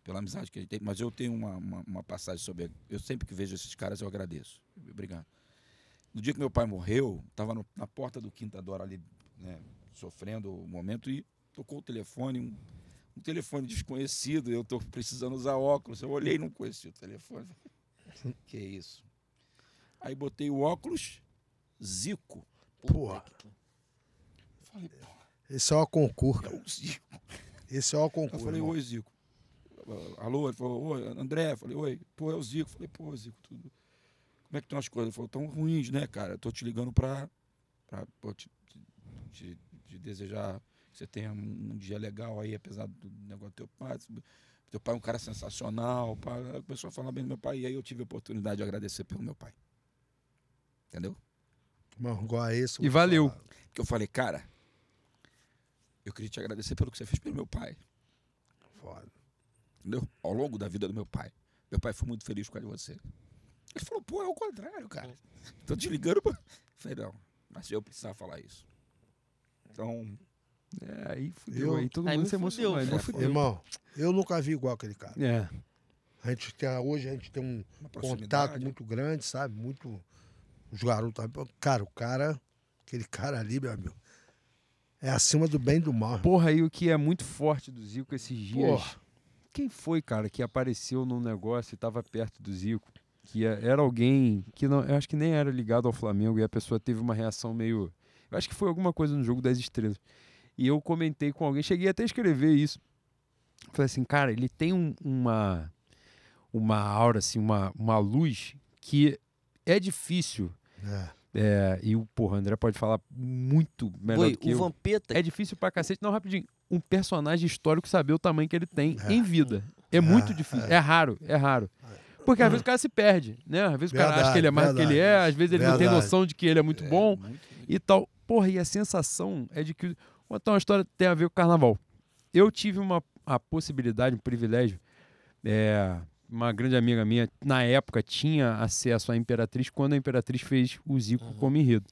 pela amizade que ele tem. Mas eu tenho uma, uma, uma passagem sobre. Eu sempre que vejo esses caras, eu agradeço. Obrigado. No dia que meu pai morreu, estava na porta do Quinta Dora ali, né, sofrendo o momento, e tocou o telefone, um, um telefone desconhecido, eu estou precisando usar óculos. Eu olhei e não conhecia o telefone. que isso? Aí botei o óculos, Zico. Porra. Falei, pô, Esse é o concurso. é o Zico. Esse é o Eu concurso. falei, irmão. oi, Zico. Alô? Ele falou, oi, André. Eu falei, oi. Pô, é o Zico. Eu falei, pô, Zico, tudo. Como é que estão as coisas? Ele falou, tão ruins, né, cara? Eu tô te ligando pra, pra pô, te, te- te desejar que você tenha um, um dia legal aí, apesar do negócio do teu pai. Teu pai é um cara sensacional. Pá. Começou a falar bem do meu pai. E aí eu tive a oportunidade de agradecer pelo meu pai. Entendeu? Irmão, igual a esse. E valeu. falar. Porque eu falei, cara, eu queria te agradecer pelo que você fez pelo meu pai. Foda. Entendeu? Ao longo da vida do meu pai. Meu pai foi muito feliz com você. Ele falou, pô, é o contrário, cara. Tô te ligando pra... Falei, não, mas eu precisava falar isso. Então, É, aí fudeu, Eu- aí todo Aí mundo se emocionou. fudeu, aí é, fudeu. Irmão, eu nunca vi igual aquele cara. É. A gente tem, hoje a gente tem um contato muito grande, sabe? Muito. Os garotos. Cara, o cara. Aquele cara ali, meu amigo. É acima do bem e do mal. Porra, aí o que é muito forte do Zico esses dias. Porra. Quem foi, cara, que apareceu num negócio e tava perto do Zico? Que é- era alguém que não, eu acho que nem era ligado ao Flamengo e a pessoa teve uma reação meio. Eu acho que foi alguma coisa no jogo das estrelas. E eu comentei com alguém, cheguei até a escrever isso. Falei assim, cara, ele tem um- uma uma aura, assim, uma, uma luz que é difícil. É. é, e o porra, André pode falar muito melhor Boi, do que o eu. Vampeta. É difícil pra cacete. Não, rapidinho. Um personagem histórico saber o tamanho que ele tem É. em vida. É muito É, difícil. é. É raro, é raro. Porque às vezes o cara se perde, né? Às vezes o cara acha Verdade, que ele é mais do que ele é, verdade. às vezes ele não tem Verdade. noção de que ele é muito É, bom muito- e tal. Porra, e a sensação é de que. Vou contar uma história que tem a ver com o carnaval. Eu tive uma a possibilidade, um privilégio. é, uma grande amiga minha, na época, tinha acesso à Imperatriz quando a Imperatriz fez o Zico Uhum. como enredo.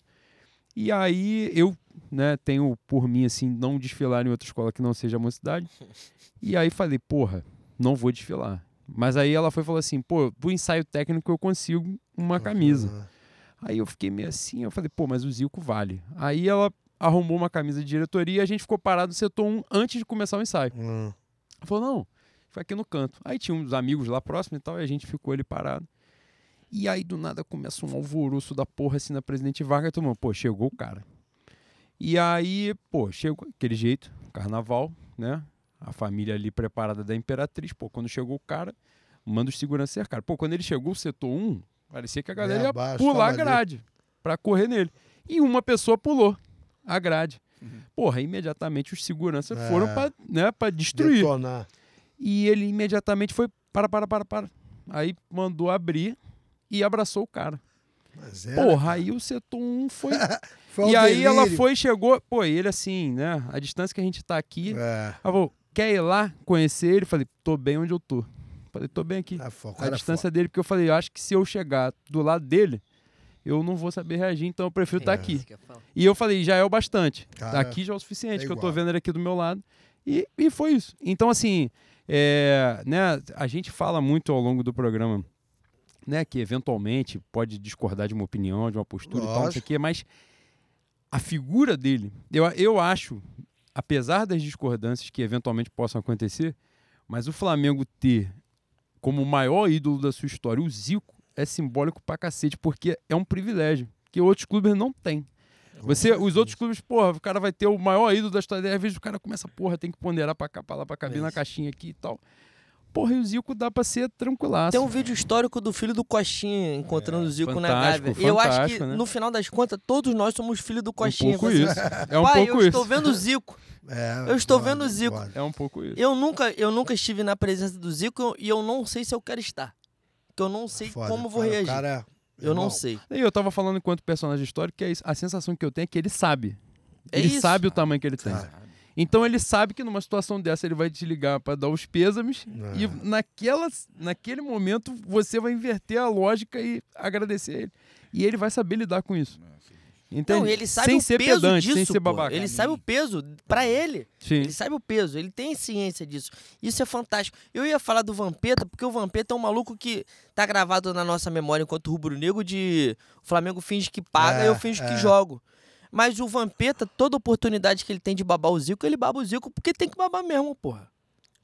E aí eu né, tenho por mim, assim, não desfilar em outra escola que não seja a mocidade. E aí falei, porra, não vou desfilar. Mas aí ela foi e falou assim, pô, pro ensaio técnico eu consigo uma camisa. Ah, Aí eu fiquei meio assim, eu falei, pô, mas o Zico vale. Aí ela arrumou uma camisa de diretoria e a gente ficou parado no setor 1 antes de começar o ensaio. Ela falou, não, foi aqui no canto. Aí tinha uns amigos lá próximo e tal, e a gente ficou ali parado. E aí do nada começa um alvoroço da porra assim na Presidente Vargas, todo mundo, pô, chegou o cara. E aí, pô, chegou aquele jeito, carnaval, né? A família ali preparada da Imperatriz, pô, quando chegou o cara, manda os seguranças cercar. Pô, quando ele chegou o setor 1, parecia que a galera Bem ia abaixo, pular a grade pra correr nele. E uma pessoa pulou a grade. Uhum. Porra, imediatamente os seguranças É. foram pra, né, pra destruir. Detonar. E ele imediatamente foi, para, para, para, para. Aí mandou abrir e abraçou o cara. Mas é, Porra, aí o setor 1 foi. foi um e aí ela foi e chegou. Pô, e ele assim, né? A distância que a gente tá aqui. É. Ela falou, quer ir lá conhecer ele? Falei, tô bem onde eu tô. Falei, tô bem aqui. É o a é distância dele, porque eu falei, eu acho que se eu chegar do lado dele, eu não vou saber reagir, então eu prefiro estar É. aqui. Isso que eu falo. E eu falei, já é o bastante. Cara, aqui já é o suficiente, é que eu tô vendo ele aqui do meu lado. E, e foi isso. Então, assim, é, né, a gente fala muito ao longo do programa né, que eventualmente pode discordar de uma opinião, de uma postura e tal, não sei o Lógico. quê, mas a figura dele, eu, eu acho, apesar das discordâncias que eventualmente possam acontecer, mas o Flamengo ter como o maior ídolo da sua história o Zico é simbólico pra cacete, porque é um privilégio que outros clubes não têm. Você, os outros clubes, porra, o cara vai ter o maior ídolo da história, às vezes o cara começa, porra, tem que ponderar pra cá, pra lá, pra caber É na isso. caixinha aqui e tal. Porra, e o Zico dá pra ser tranquilaço. Tem um vídeo histórico do filho do Coxinha encontrando o Zico na fantástico, Gávea. E eu acho que, fantástico, né? no final das contas, todos nós somos filhos do um Coxinha. pouco Você- isso. É um Pai, pouco eu isso. estou vendo o Zico. É, Eu estou pode, vendo o Zico. pode. É um pouco isso. Eu nunca, eu nunca estive na presença do Zico e eu não sei se eu quero estar. Porque eu não sei Foda, como vou cara, reagir. cara- eu não irmão, sei. E eu tava falando enquanto personagem histórico que é isso. a sensação que eu tenho é que ele sabe. É ele isso. sabe o tamanho que ele tem. Sabe. Então ele sabe que numa situação dessa ele vai te ligar pra dar os pêsames É. e naquela, naquele momento você vai inverter a lógica e agradecer ele. E ele vai saber lidar com isso. Entende? Não, ele sabe sem o ser peso pedante, disso. sem ser babaca. Ele sabe o peso pra ele. Sim. Ele sabe o peso, ele tem ciência disso. Isso é fantástico. Eu ia falar do Vampeta, porque o Vampeta é um maluco que tá gravado na nossa memória enquanto rubro-negro de o Flamengo finge que paga É, e eu finge que é. jogo. Mas o Vampeta, toda oportunidade que ele tem de babar o Zico, ele baba o Zico porque tem que babar mesmo, porra.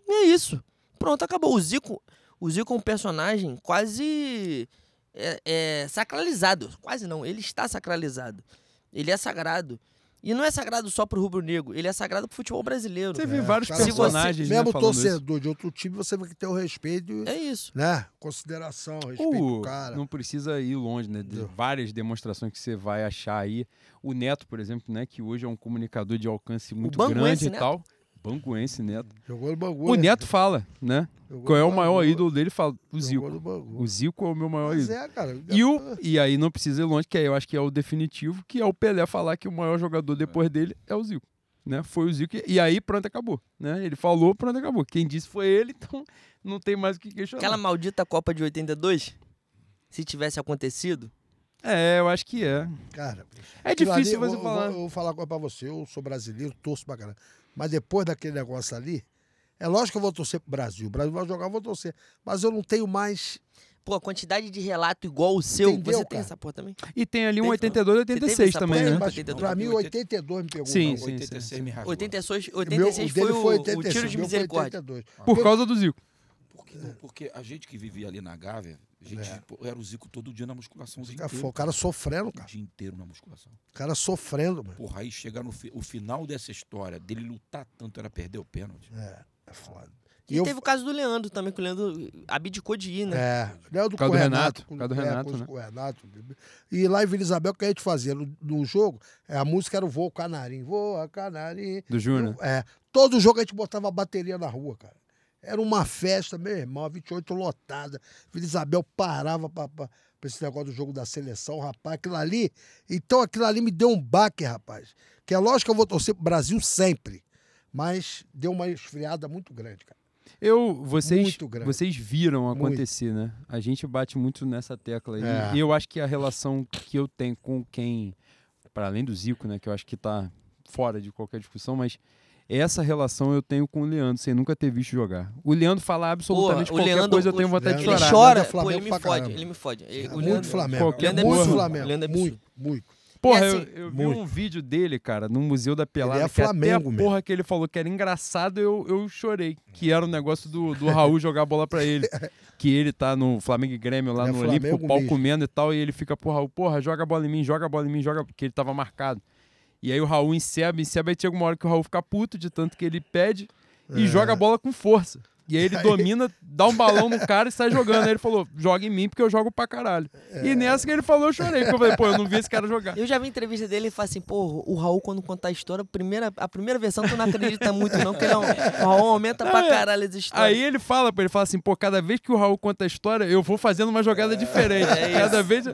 E é isso. Pronto, acabou. O Zico, o Zico é um personagem quase é, é, sacralizado. Quase não, ele está sacralizado. Ele é sagrado. E não é sagrado só pro rubro-negro, ele é sagrado pro futebol brasileiro. Você vê É, vários cara, personagens né, Mesmo isso. torcedor de outro time, você vai ter o respeito, e, É isso. né? Consideração, respeito O- pro cara. não precisa ir longe, né? De várias demonstrações que você vai achar aí. O Neto, por exemplo, né? Que hoje é um comunicador de alcance muito grande e Neto. Banguense Neto. Jogou no Bangu. O né? Neto fala, né? Jogou Qual é o maior Bangu. ídolo dele? Fala, o Jogou Zico. no Bangu. O Zico é o meu maior Mas ídolo. é, cara. E, o, e aí não precisa ir longe, que aí eu acho que é o definitivo, que é o Pelé falar que o maior jogador depois dele é o Zico. Né? Foi o Zico. E aí pronto, acabou. Né? Ele falou, pronto, acabou. Quem disse foi ele, então não tem mais o que questionar. Aquela maldita Copa de 82, se tivesse acontecido, É, eu acho que é. Cara, É difícil ali, você eu, falar. Eu, vou- eu vou falar uma coisa pra você. Eu sou brasileiro, torço pra caramba. Mas depois daquele negócio ali, é lógico que eu vou torcer pro Brasil. O Brasil vai jogar, eu vou torcer. Mas eu não tenho mais. pô, a quantidade de relato igual o seu, Entendeu, você tem cara? essa porra também? E tem ali um Teve, 82 e Você teve 86 essa também, porra? né? Tem, mas 82. pra mim, 82 me pegou. Sim, não. sim. 86 me rasgou. 86, O meu- 86 o foi o, o 86, tiro de foi misericórdia. 82. Por causa do Zico. Porque, porque a gente que vivia ali na Gávea, a gente É. pô, era o Zico todo dia na musculação. O dia Cara, inteiro, O cara sofrendo, O cara. dia inteiro na musculação. O cara sofrendo, mano. Porra, aí chegar no fi- o final dessa história, dele lutar tanto, era perder o pênalti. É, é foda. E, eu- teve o caso do Leandro também, que o Leandro abdicou de ir, né? É, Leandro com do o Renato, Renato. é, Renato, com- né? com o Renato. E lá em Vila Isabel, o que a gente fazia? No, no jogo, é, a música era o Voo Canarim. Voa Canarim. Do Júnior. É, todo jogo a gente botava a bateria na rua, cara. Era uma festa, meu irmão, a 28 lotada. Vila Isabel parava pra, pra, pra esse negócio do jogo da seleção, rapaz. Aquilo ali. Então aquilo ali me deu um baque, rapaz. Que é lógico que eu vou torcer pro Brasil sempre. Mas deu uma esfriada muito grande, cara. Eu, vocês, Muito grande. vocês viram Muito. acontecer, né? A gente bate muito nessa tecla aí. É. E eu acho que a relação que eu tenho com quem, para além do Zico, né? Que eu acho que tá fora de qualquer discussão, mas essa relação eu tenho com o Leandro, sem nunca ter visto jogar. O Leandro falar absolutamente Porra, o qualquer Leandro- coisa, eu tenho vontade de Leandro- Ele chorar. chora, Leandro é pô, Flamengo ele me fode, caramba. ele me fode. Ele- É o muito Leandro- Flamengo. qualquer É Leandro é muito absurdo. Flamengo. Leandro é muito, muito. Porra, E eu, assim, eu vi muito. um vídeo dele, cara, no Museu da Pelada, Ele é que até a Flamengo mesmo. porra que ele falou que era engraçado, eu, eu chorei. Que era o negócio do, do Raul jogar a bola pra ele. Que ele tá no Flamengo e Grêmio lá Ele é no Olímpico, Flamengo o pau mesmo. comendo e tal, e ele fica pro Raul, porra, joga a bola em mim, joga a bola em mim, joga, porque ele tava marcado. E aí o Raul enceba, enceba, e chega uma hora que o Raul fica puto de tanto que ele pede e É. joga a bola com força. E aí ele domina, dá um balão no cara e sai jogando. Aí ele falou, joga em mim porque eu jogo pra caralho. É. E nessa que ele falou, eu chorei. Porque eu falei, pô, eu não vi esse cara jogar. Eu já vi entrevista dele e fala assim, pô, o Raul quando contar a história, a primeira, a primeira versão tu não acredita muito não, porque ele é o Raul aumenta pra É. caralho as histórias. Aí ele fala pra ele, fala assim, pô, cada vez que o Raul conta a história, eu vou fazendo uma jogada diferente. é cada vez.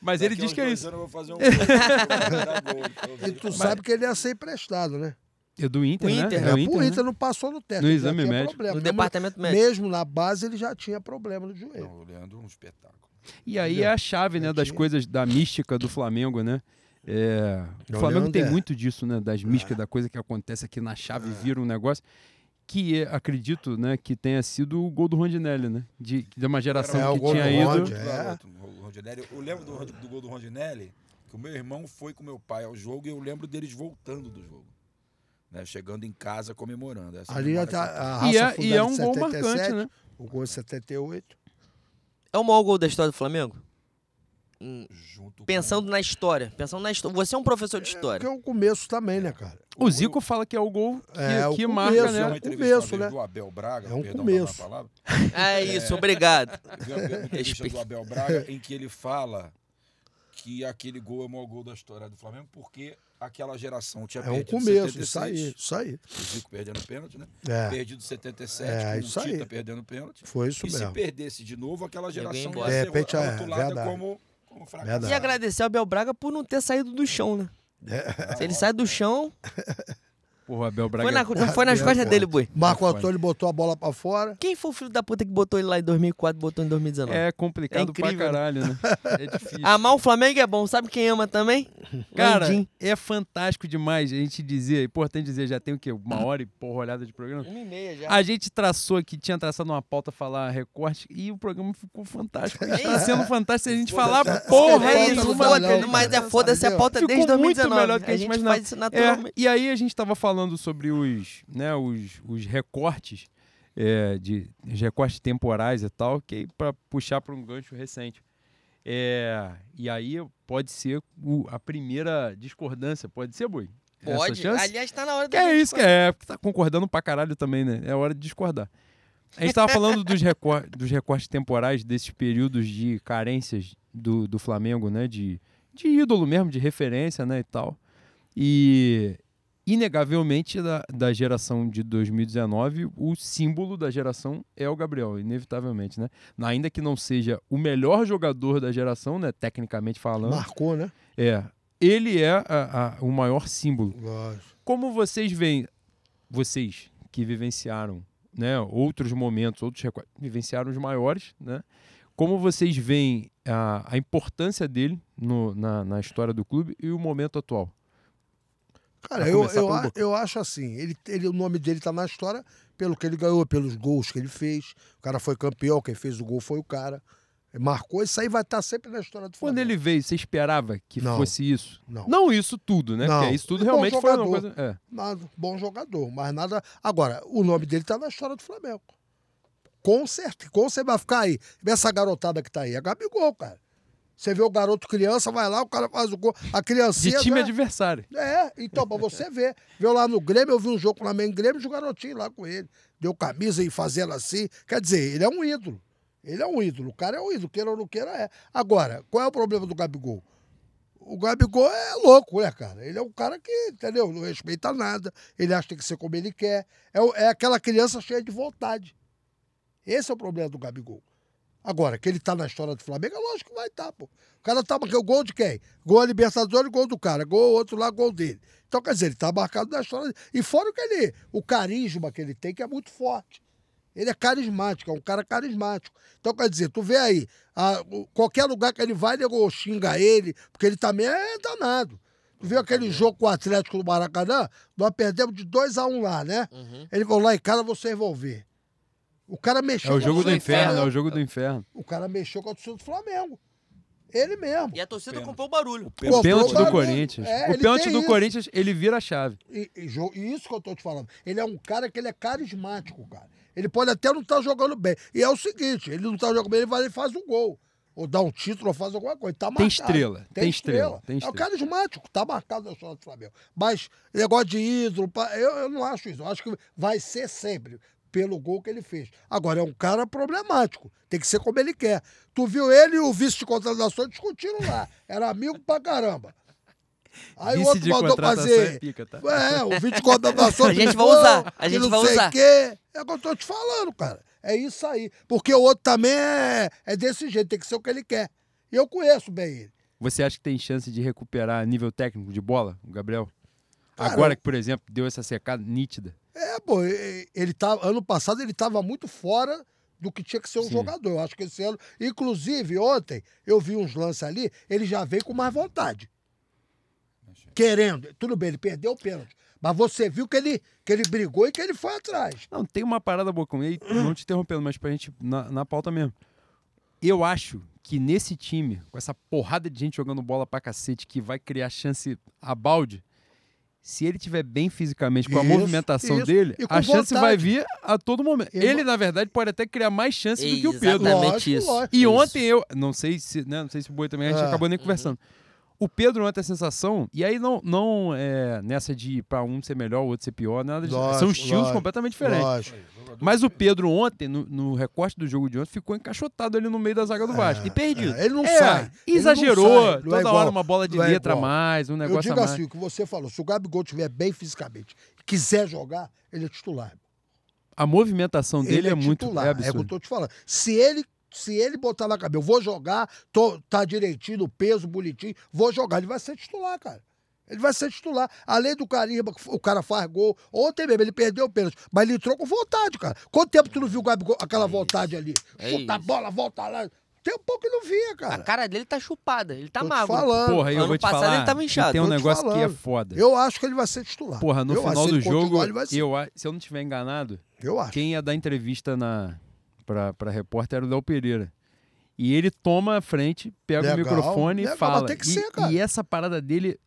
Mas ele diz que é isso. Eu um E tu sabe que ele ia ser emprestado, né? É do Inter, O né? Inter, é É, o o Inter, né? Inter não passou no teto. No exame médico. Problema. no Mesmo- departamento médico. Mesmo na base, ele já tinha problema no joelho. Não, o Leandro é um espetáculo. E aí é a chave, né, das coisas da mística do Flamengo, né? É, o Flamengo tem é. muito disso, né? Das místicas, da coisa que acontece aqui na chave, vira um negócio. Que é, acredito, né, que tenha sido o gol do Rondinelli, né? De, de uma geração É, que gol tinha do ido. Rondi, é. Eu lembro do, Rond- do gol do Rondinelli, que o meu irmão foi com meu pai ao jogo e eu lembro deles voltando do jogo. Né, chegando em casa comemorando. Essa Ali já tá a raça E é, e é um gol 77, marcante, né? O gol é 78. É o maior gol da história do Flamengo? Hum, Junto com- Pensando na história. Pensando na história. Você é um professor de Porque história. é o começo também, né, cara? O Zico fala que é o gol que, É, o que começo, marca, é Eu né? o entrevista começo, né? do Abel Braga, É um perdão começo. palavra. É isso, obrigado. Eu vi uma entrevista do Abel Braga em que ele fala que aquele gol é o maior gol da história do Flamengo porque aquela geração tinha É um perdido começo, isso 76, aí, isso aí. O Zico perdendo pênalti, né? É, Perdido 77, É, com isso o Tita aí. perdendo pênalti. foi isso e se mesmo. perdesse de novo, aquela geração ia ser é, rotulada verdade. como, como. E agradecer ao Abel Braga por não ter saído do chão, né? Se ele sai do chão. Porra, Abel Braga. Foi, na, não foi nas É, costas dele, boi. Marco. Antônio botou a bola pra fora. Quem foi o filho da puta que botou ele lá em 2004 e botou em 2019? É complicado É incrível, pra caralho, né? É difícil. Amar o Flamengo é bom. Sabe quem ama também? Cara, Landim. é fantástico demais a gente dizer, é importante dizer, já tem o quê? Uma hora e porra olhada de programa? Uma e meia já. A gente traçou aqui, tinha traçado uma pauta falar recorte e o programa ficou fantástico. Está sendo fantástico se a gente falar porra é isso, foda, mas é foda-se a pauta Ficou desde muito 2019. melhor do que a gente imaginava. faz isso É, naturalmente. e aí a gente estava falando sobre os, né, os, os recortes, é, de, os recortes temporais e tal, que para puxar para um gancho recente. É, e aí pode ser o- a primeira discordância, pode ser? Essa Pode. Aliás, tá na hora Que da é isso que é, porque tá concordando pra caralho também, né? É hora de discordar. A gente tava falando dos, recor dos recortes temporais, desses períodos de carências do, do Flamengo, né? De, de ídolo mesmo, de referência, né? E tal. E, inegavelmente, da, da geração de 2019, o símbolo da geração é o Gabriel, inevitavelmente, né? Ainda que não seja o melhor jogador da geração, né? Tecnicamente falando. Marcou, né? É. Ele é a- a- o maior símbolo. Lógico. Como vocês veem, vocês que vivenciaram né, outros momentos, outros reco- vivenciaram os maiores, né? Como vocês veem a, a importância dele no- na, na história do clube e o momento atual? Cara, eu, eu, a- eu acho assim, ele, ele, o nome dele tá na história pelo que ele ganhou, pelos gols que ele fez. O cara foi campeão, quem fez o gol foi o cara. Marcou, isso aí vai estar sempre na história do Quando Flamengo. ele veio, você esperava que Não. fosse isso? Não. Não isso tudo, né? Não. Porque isso tudo É bom realmente foi uma jogador. coisa. É. Nada, bom jogador, mas nada. Agora, o nome dele tá na história do Flamengo. Com certeza. Como você vai ficar aí? Essa garotada que tá aí. É Gabigol, cara. Você vê o garoto criança, vai lá, o cara faz o gol. A De criancinha. time né? adversário. É, então, pra você ver. Viu lá no Grêmio, eu vi um jogo com o Flamengo Grêmio, o garotinho lá com ele. Deu camisa e fazendo assim. Quer dizer, ele é um ídolo. Ele é um ídolo. O cara é um ídolo, queira ou não queira, é. Agora, qual é o problema do Gabigol? O Gabigol é louco, né, cara? Ele é um cara que, entendeu? Não respeita nada. Ele acha que tem que ser como ele quer. É, é aquela criança cheia de vontade. Esse é o problema do Gabigol. Agora, que ele tá na história do Flamengo, é lógico que vai estar, pô. O cara tá marcando gol de quem? Gol a Libertadores, gol do cara. Gol outro lá, gol dele. Então, quer dizer, ele tá marcado na história. E fora o que ele. O carisma que ele tem, que é muito forte. Ele é carismático, é um cara carismático. Então, quer dizer, tu vê aí, a- qualquer lugar que ele vai, nego xinga ele, porque ele também é danado. Tu viu aquele jogo com o Atlético do Maracanã? Nós perdemos de 2 a 1 um lá, né? Uhum. Ele falou lá em casa, vocês vão ver. O cara mexeu É o com a jogo do torcida inferno, é o jogo do inferno. O cara mexeu com a torcida do Flamengo. Ele mesmo. E a torcida comprou o barulho. O pênalti do. Corinthians. É, o ele pênalti tem do isso. Corinthians, ele vira a chave. E, e jo- e isso que eu tô te falando. Ele é um cara que ele é carismático, cara. Ele pode até não estar jogando bem. E é o seguinte, ele não tá jogando bem, ele vai e faz um gol. Ou dá um título, ou faz alguma coisa. Tá marcado. Tem estrela, tem estrela, tem É o estrela. carismático, tá marcado na história do Flamengo. Mas negócio de ídolo, pá, eu, eu não acho isso. Eu acho que vai ser sempre pelo gol que ele fez. Agora, é um cara problemático. Tem que ser como ele quer. Tu viu ele e o vice de contratação discutindo lá. Era amigo pra caramba. Aí o Vice outro de mandou fazer. é pica, tá? É, o vídeo de contratação. A gente vai usar, a gente não vai sei usar. quê. É o que eu tô te falando, cara. É isso aí. Porque o outro também é, é desse jeito, tem que ser o que ele quer. E eu conheço bem ele. Você acha que tem chance de recuperar nível técnico de bola, o Gabriel? Cara, Agora que, por exemplo, deu essa secada nítida. É, pô, ele tá, ano passado ele estava muito fora do que tinha que ser um Sim. jogador. Eu acho que esse ano, inclusive ontem, eu vi uns lances ali, ele já veio com mais vontade. querendo. Tudo bem, ele perdeu o pênalti. Mas você viu que ele, que ele brigou e que ele foi atrás. Não, tem uma parada, Bocão, e aí, não te interrompendo, mas pra gente, na, na pauta mesmo. Eu acho que nesse time, com essa porrada de gente jogando bola pra cacete, que vai criar chance a balde, se ele tiver bem fisicamente, com a Isso, movimentação isso. dele, a chance vontade. vai vir a todo momento. Ele- Ele, na verdade, pode até criar mais chance do que o Pedro. Exatamente isso. E Isso. ontem eu, não sei se, né, não sei se o Boi também, a gente É. acabou nem conversando. O Pedro ontem a sensação, e aí não, não é nessa de pra um ser melhor, o outro ser pior, nada disso. Lógico, São estilos lógico, completamente diferentes. Lógico. Mas o Pedro ontem, no, no recorte do jogo de ontem, ficou encaixotado ali no meio da zaga do Vasco. E perdido. É, ele não É, sai. Ele não exagerou, sai, é toda igual- hora uma bola de é letra a mais, um Eu negócio a digo mais. assim, o que você falou, se o Gabigol estiver bem fisicamente e quiser jogar, ele é titular. A movimentação dele ele é, muito titular, é é o que eu tô te falando. Se ele, se ele botar na cabeça, eu vou jogar, tô, tá direitinho, no peso, bonitinho, vou jogar, ele vai ser titular, cara. Ele vai ser titular. Além do carimba, o cara faz gol. Ontem mesmo, ele perdeu o pênalti. Mas ele entrou com vontade, cara. Quanto tempo tu não viu o Gabigol, aquela vontade ali? É Chuta a bola, volta lá. Tem um pouco que não via, A cara. cara dele tá chupada, ele tá magro. falando. Porra, eu Ano vou te passado falar, ele tava inchado, tem um negócio que é falando. foda. Eu acho que ele vai ser titular. Porra, no eu final do jogo, eu, se eu não estiver enganado, Eu acho. quem ia dar entrevista na, pra, pra repórter era o Léo Pereira. E ele toma a frente, pega Legal, o microfone legal, e fala. tem que e, ser, cara. e essa parada dele,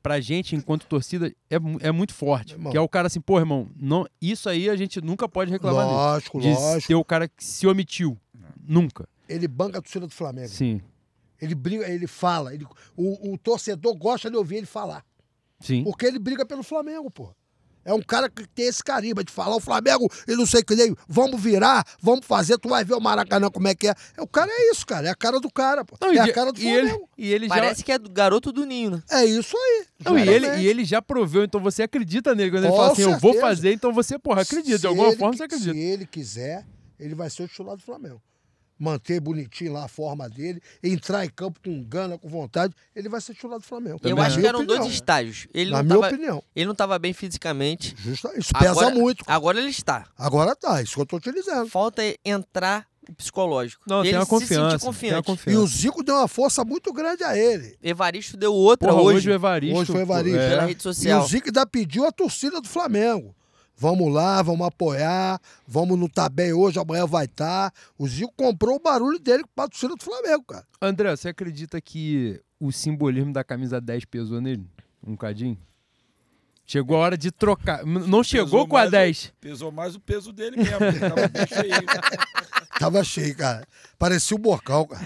pra gente, enquanto torcida, é, é muito forte. Irmão. Que é o cara assim, pô, irmão, não, isso aí a gente nunca pode reclamar dele. Lógico, De lógico. ter o cara que se omitiu. Nunca. Ele banca a torcida do Flamengo. Sim. Ele briga, ele fala. Ele, o, o torcedor gosta de ouvir ele falar. Sim. Porque ele briga pelo Flamengo, pô. É um cara que tem esse carimba de falar, o Flamengo, e não sei o que nem, vamos virar, vamos fazer, tu vai ver o Maracanã como é que é. é o cara é isso, cara, é a cara do cara, pô. Não, é e, a cara do e ele, Flamengo. e ele já. Parece que é do garoto do Ninho, né? É isso aí. Não, e, ele, Exatamente. e ele já proveu, então você acredita nele. Quando ele Com fala assim, eu vou certeza. fazer, então você, porra, acredita. Se De alguma ele forma qui- você acredita. Se ele quiser, ele vai ser o titular do Flamengo. Manter bonitinho lá a forma dele, entrar em campo com gana, com vontade, ele vai ser titular do Flamengo. Eu Na acho que eram opinião. dois estágios. Ele Na não, minha tava, opinião. ele não tava bem fisicamente. Justa, isso pesa Agora- muito. Agora ele está. Agora tá, isso que eu tô utilizando. Falta entrar psicológico. Não, ele tem uma confiança. Tem uma confiante. E confiança. o Zico deu uma força muito grande a ele. Evaristo deu outra Porra, hoje, hoje, o Evaristo. Hoje foi o Evaristo. é, pela rede E social. o Zico ainda pediu a torcida do Flamengo. Vamos lá, vamos apoiar, vamos não tá bem hoje, amanhã vai estar. O Zico comprou o barulho dele com a torcida do Flamengo, cara. André, você acredita que o simbolismo da camisa 10 pesou nele? Um cadinho? Chegou a hora de trocar. Não chegou Pesou com a mais o- 10. Pesou mais o peso dele mesmo. Ele tava bem cheio. Tava cheio, cara. Parecia o Bocão, cara.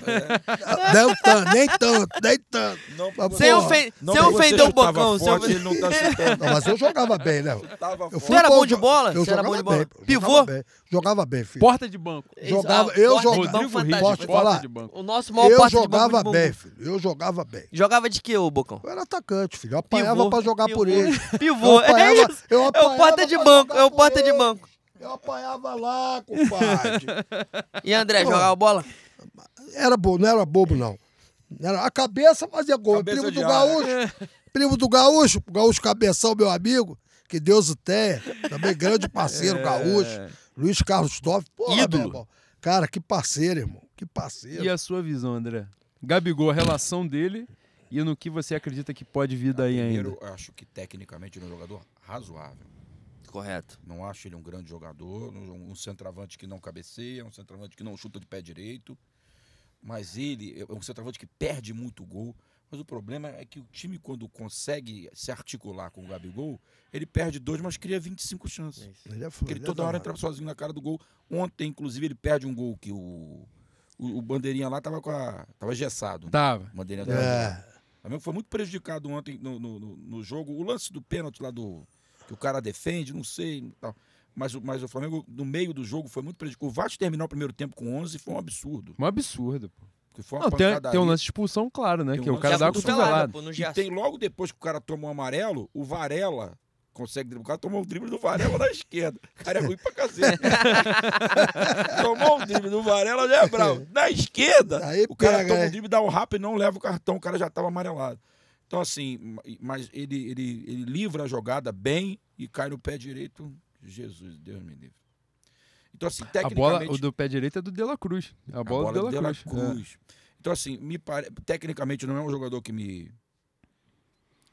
Nem tanto, nem tanto, nem tanto. Não, Mas, Sem, ofen não sem você ofender o Bocão. Forte, ofen- ele não tá chutando. Não, mas eu jogava bem, né? Eu forte. Tu era bom de bola? Eu Você era jogava bom de bola? bem. Pivô? Jogava bem, jogava bem filho. Porta de banco. Jogava- Isso, eu porta de jogava- banco Rodrigo. Posso te Rios, porta falar? de banco. O nosso maior Eu porta de banco jogava bem, filho. Eu jogava bem. Jogava de que, ô Bocão? Eu era atacante, filho. Eu apanhava Pivô, pra jogar por ele. Pivô, Eu apanhava- é isso. eu É o porta de banco, é o por porta de banco. Eu apanhava lá, compadre. E André, Pô. jogava bola? Era bobo, não era bobo, não. Era a cabeça fazia gol. Cabeça primo do ar, Gaúcho. Primo do Gaúcho, Gaúcho Cabeção, meu amigo. Que Deus o tenha. Também grande parceiro, Gaúcho. Luiz Carlos Toff. Porra, Ídolo. meu irmão. Cara, que parceiro, irmão. Que parceiro. E a sua visão, André? Gabigol, a relação dele e no que você acredita que pode vir daí ainda? Primeiro, eu acho que tecnicamente ele é um jogador razoável. Correto. Não acho ele um grande jogador, um, um centroavante que não cabeceia, um centroavante que não chuta de pé direito. Mas ele é um centroavante que perde muito gol. Mas o problema é que o time, quando consegue se articular com o Gabigol, ele perde dois, mas cria 25 chances. Ele é foda, Porque ele ele é toda hora entrava sozinho na cara do gol. Ontem, inclusive, ele perde um gol que o, o, o bandeirinha lá tava com a. tava engessado. Tava. O bandeirinha É. foi muito prejudicado ontem no, no, no- no jogo. O lance do pênalti lá do. Que o cara defende, não sei. Tal. Mas, o- mas o Flamengo, no meio do jogo, foi muito prejudicado. O Vasco terminou o primeiro tempo com 11 e foi um absurdo. Um absurdo. Pô. Porque foi uma Não, tem, tem um lance de expulsão, claro, né? Tem um que o cara dá a cotovelada, E tem logo depois que o cara toma o amarelo, o Varela consegue driblar. O cara tomou o drible do Varela na esquerda. O cara é ruim pra cacete. tomou o drible do Varela, já é bravo. Na esquerda, Aí o cara pega, toma né? o drible, dá um rápido e não leva o cartão. O cara já tava amarelado. Então, assim, ma- mas ele, ele, ele livra a jogada bem e cai no pé direito. Jesus, Deus me livre. Então, assim, A tecnicamente... bola o do pé direito é do De La Cruz. A A bola, do De La Cruz. É. Cruz. Então, assim, me pare... tecnicamente não é um jogador que me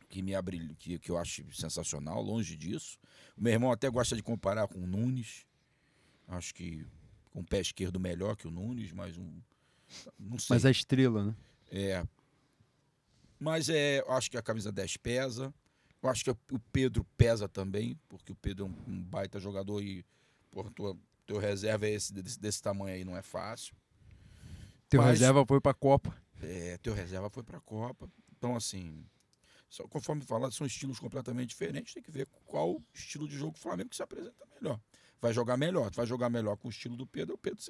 que me abrilha, que, que eu acho sensacional, longe disso. O meu irmão até gosta de comparar com o Nunes. Acho que com o pé esquerdo melhor que o Nunes, mas um. Não sei. Mas a estrela, né? É. Mas é, eu acho que a camisa 10 pesa. Eu acho que o Pedro pesa também, porque o Pedro é um, um baita jogador e, porra, tua, teu reserva é esse, desse, desse tamanho aí, não é fácil. Teu Mas- reserva foi pra Copa. É, teu reserva foi pra Copa. Então, assim, só, conforme falado, são estilos completamente diferentes. Tem que ver qual estilo de jogo o Flamengo que se apresenta melhor. Vai jogar melhor. Tu vai jogar melhor com o estilo do Pedro, o Pedro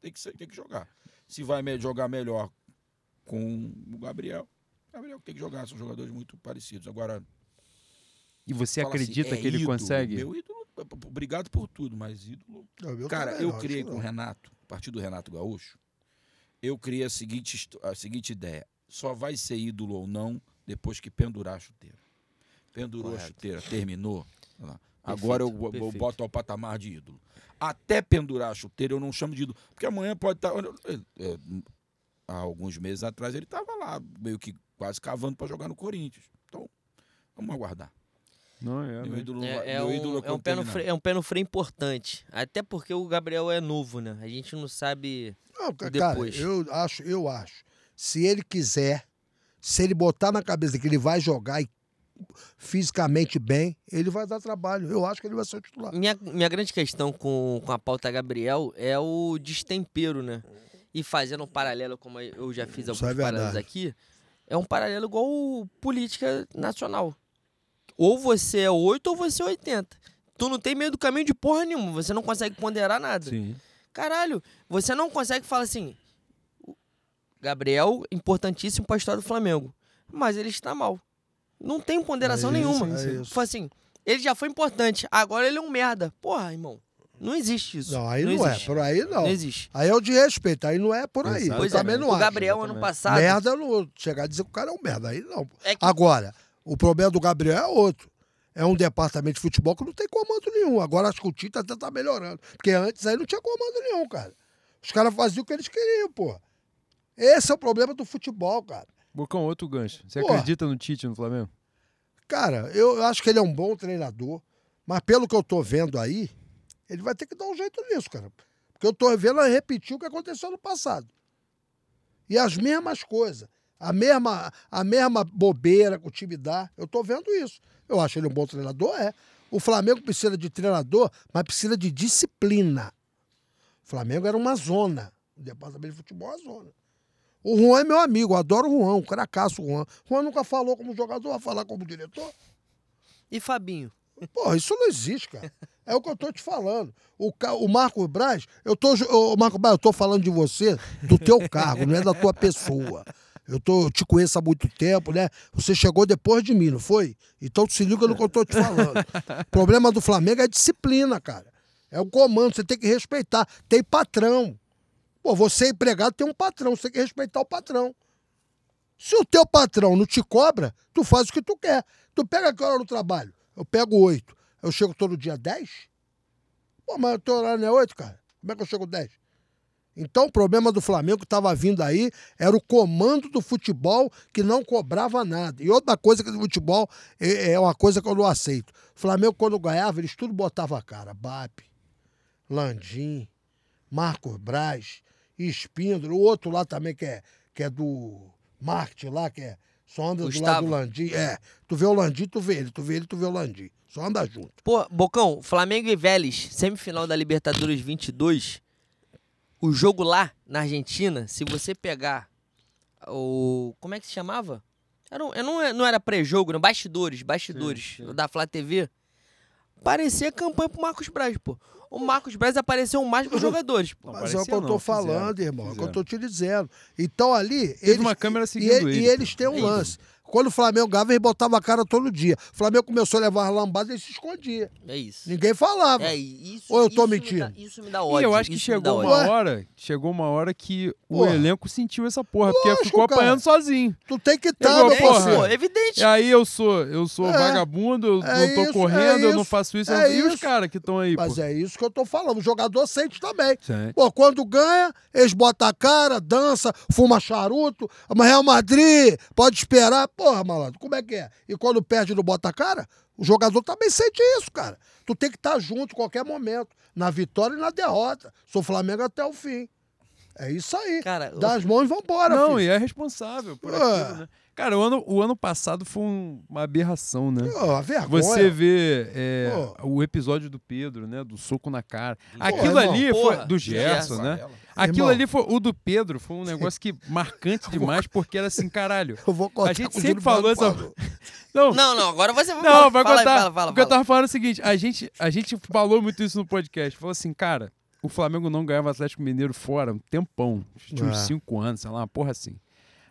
tem, que, tem que jogar. Se vai jogar melhor com o Gabriel, Gabriel tem que jogar. São jogadores muito parecidos. Agora, E você assim, acredita é que ele ídolo. consegue? Meu ídolo, obrigado por tudo, mas ídolo Não, meu Cara, também eu não, criei com o. Renato, a partir do Renato Gaúcho, eu criei a seguinte, a seguinte ideia. Só vai ser ídolo ou não depois que pendurar a chuteira. Pendurou a Correto. chuteira, terminou. Agora eu, bo- perfeito. boto ao patamar de ídolo. Até pendurar a chuteira eu não chamo de ídolo. Porque amanhã pode estar. Há alguns meses atrás ele estava lá, meio que quase cavando para jogar no Corinthians. Então, vamos aguardar. Não, é. Meu né? ídolo, É, é meu um, ídolo é, um pé no freio, é um pé no freio importante. Até porque o Gabriel é novo, né? A gente não sabe. Não, ca- depois. cara, eu acho, eu acho. Se ele quiser, se ele botar na cabeça que ele vai jogar e fisicamente bem, ele vai dar trabalho. Eu acho que ele vai ser o titular. Minha, minha grande questão com, com a pauta Gabriel é o destempero, né? E fazendo um paralelo, como eu já fiz alguns é paralelos aqui, é um paralelo igual política nacional. Ou você é 8 ou você é 80. Tu não tem meio do caminho de porra nenhuma, você não consegue ponderar nada. Sim. Caralho, você não consegue falar assim. Gabriel, importantíssimo pra história do Flamengo. Mas ele está mal. Não tem ponderação É isso, nenhuma. é isso. Fala assim, ele já foi importante, agora ele é um merda. Porra, irmão. Não existe isso. Não, aí não, é. existe. Por aí não. Não existe. Aí é o de respeito, aí não é por aí. Exatamente. Eu Pois é, também não o acho. Gabriel, ano passado. Merda, eu não chegar a dizer que o cara é um merda. Aí não. É que- Agora, o problema do Gabriel é outro. É um departamento de futebol que não tem comando nenhum. Agora acho que o Tite até tá melhorando. Porque antes aí não tinha comando nenhum, cara. Os caras faziam o que eles queriam, pô. Esse é o problema do futebol, cara. Bocão, outro gancho. Você Porra. acredita no Tite no Flamengo? Cara, eu acho que ele é um bom treinador, mas pelo que eu tô vendo aí, ele vai ter que dar um jeito nisso, cara. Porque eu tô vendo ele repetir o que aconteceu no passado. E as mesmas coisas. A mesma, a mesma bobeira que o time dá. Eu tô vendo isso. Eu acho ele um bom treinador, é. O Flamengo precisa de treinador, mas precisa de disciplina. O Flamengo era uma zona. O departamento de futebol é uma zona. O Juan é meu amigo, eu adoro o Juan, um cracaço o Juan. O Juan nunca falou como jogador, vai falar como diretor? E Fabinho? Porra, isso não existe, cara. É o que eu tô te falando. O, o Marcos Braz, eu tô. Ô, Marcos Braz, eu tô falando de você, do teu cargo, não é da tua pessoa. Eu, tô, eu te conheço há muito tempo, né? Você chegou depois de mim, não foi? Então se liga no que eu tô te falando. O problema do Flamengo é disciplina, cara. É o comando, você tem que respeitar. Tem patrão. Pô, você é empregado, tem um patrão, você tem que respeitar o patrão. Se o teu patrão não te cobra, tu faz o que tu quer. Tu pega que hora no trabalho? Eu pego oito. Eu chego todo dia dez? Pô, mas o teu horário não é oito, cara? Como é que eu chego dez? Então o problema do Flamengo que estava vindo aí era o comando do futebol que não cobrava nada. E outra coisa que do futebol é, é uma coisa que eu não aceito. O Flamengo, quando ganhava, eles tudo botavam a cara. BAP, Landim, Marcos Braz, Espíndola, o outro lá também que é, que é do marketing lá, que é só anda do lado Gustavo. do Landim. É, tu vê o Landim, tu vê ele, tu vê ele, tu vê o Landim. Só anda junto. Pô, Bocão, Flamengo e Vélez, semifinal da Libertadores 22. O jogo lá na Argentina, se você pegar o. Como é que se chamava? Era um- não, não era pré-jogo, não, bastidores, bastidores Sim, sim. da Flá TV. Parecia campanha pro Marcos Braz, pô. O Marcos Braz apareceu mais que os jogadores. Não, Mas é o que eu tô não, fizeram, falando, irmão. É o que eu fizeram. tô te dizendo. Então ali. Teve eles, uma câmera e, seguindo e ele, eles pô. têm um É isso. lance. Quando o Flamengo ganhava, ele botava a cara todo dia. O Flamengo começou a levar as lambadas e ele se escondia. É isso. Ninguém falava. É isso Ou eu tô isso me mentindo? dá- isso me dá E ódio. eu acho que chegou ódio. uma Ué? hora, chegou uma hora que o Porra. elenco sentiu essa porra, porque Lógico, ficou cara. apanhando sozinho. Tu tem que estar, Igual, meu porra. Pô, evidente. E aí eu sou, eu sou É. vagabundo, eu É não tô isso, correndo, é eu não faço isso. é e os isso. caras que estão aí, Mas é isso que eu tô falando. O jogador sente também. Sente. Pô, quando ganha, eles botam a cara, dança, fuma charuto. Mas Real Madrid, pode esperar. Porra, malandro, como é que é? E quando perde não bota a cara, o jogador também sente isso, cara. Tu tem que estar junto em qualquer momento, na vitória e na derrota. Sou Flamengo até o fim. É isso aí. Cara, Dá as mãos e vambora, Não, filho. e é responsável por É. aquilo, né? Cara, o ano, o ano passado foi um- uma aberração, né? A vergonha. Você vê é, Pô. o episódio do Pedro, né? Do soco na cara. Aquilo irmão. ali foi. Porra, Do Gerson, Gerson. né? Aquilo Irmão. ali foi. O do Pedro foi um negócio que marcante demais, porque era assim, caralho. Eu vou contar A gente sempre falou essa. Não, Não, não, agora você vai Não, vai fala aí, contar. fala, fala, o que eu fala. tava falando o seguinte: a gente, a gente falou muito isso no podcast. Falou assim, cara, o Flamengo não ganhava o Atlético Mineiro fora um tempão. Tinha uns É. cinco anos, sei lá, uma porra assim.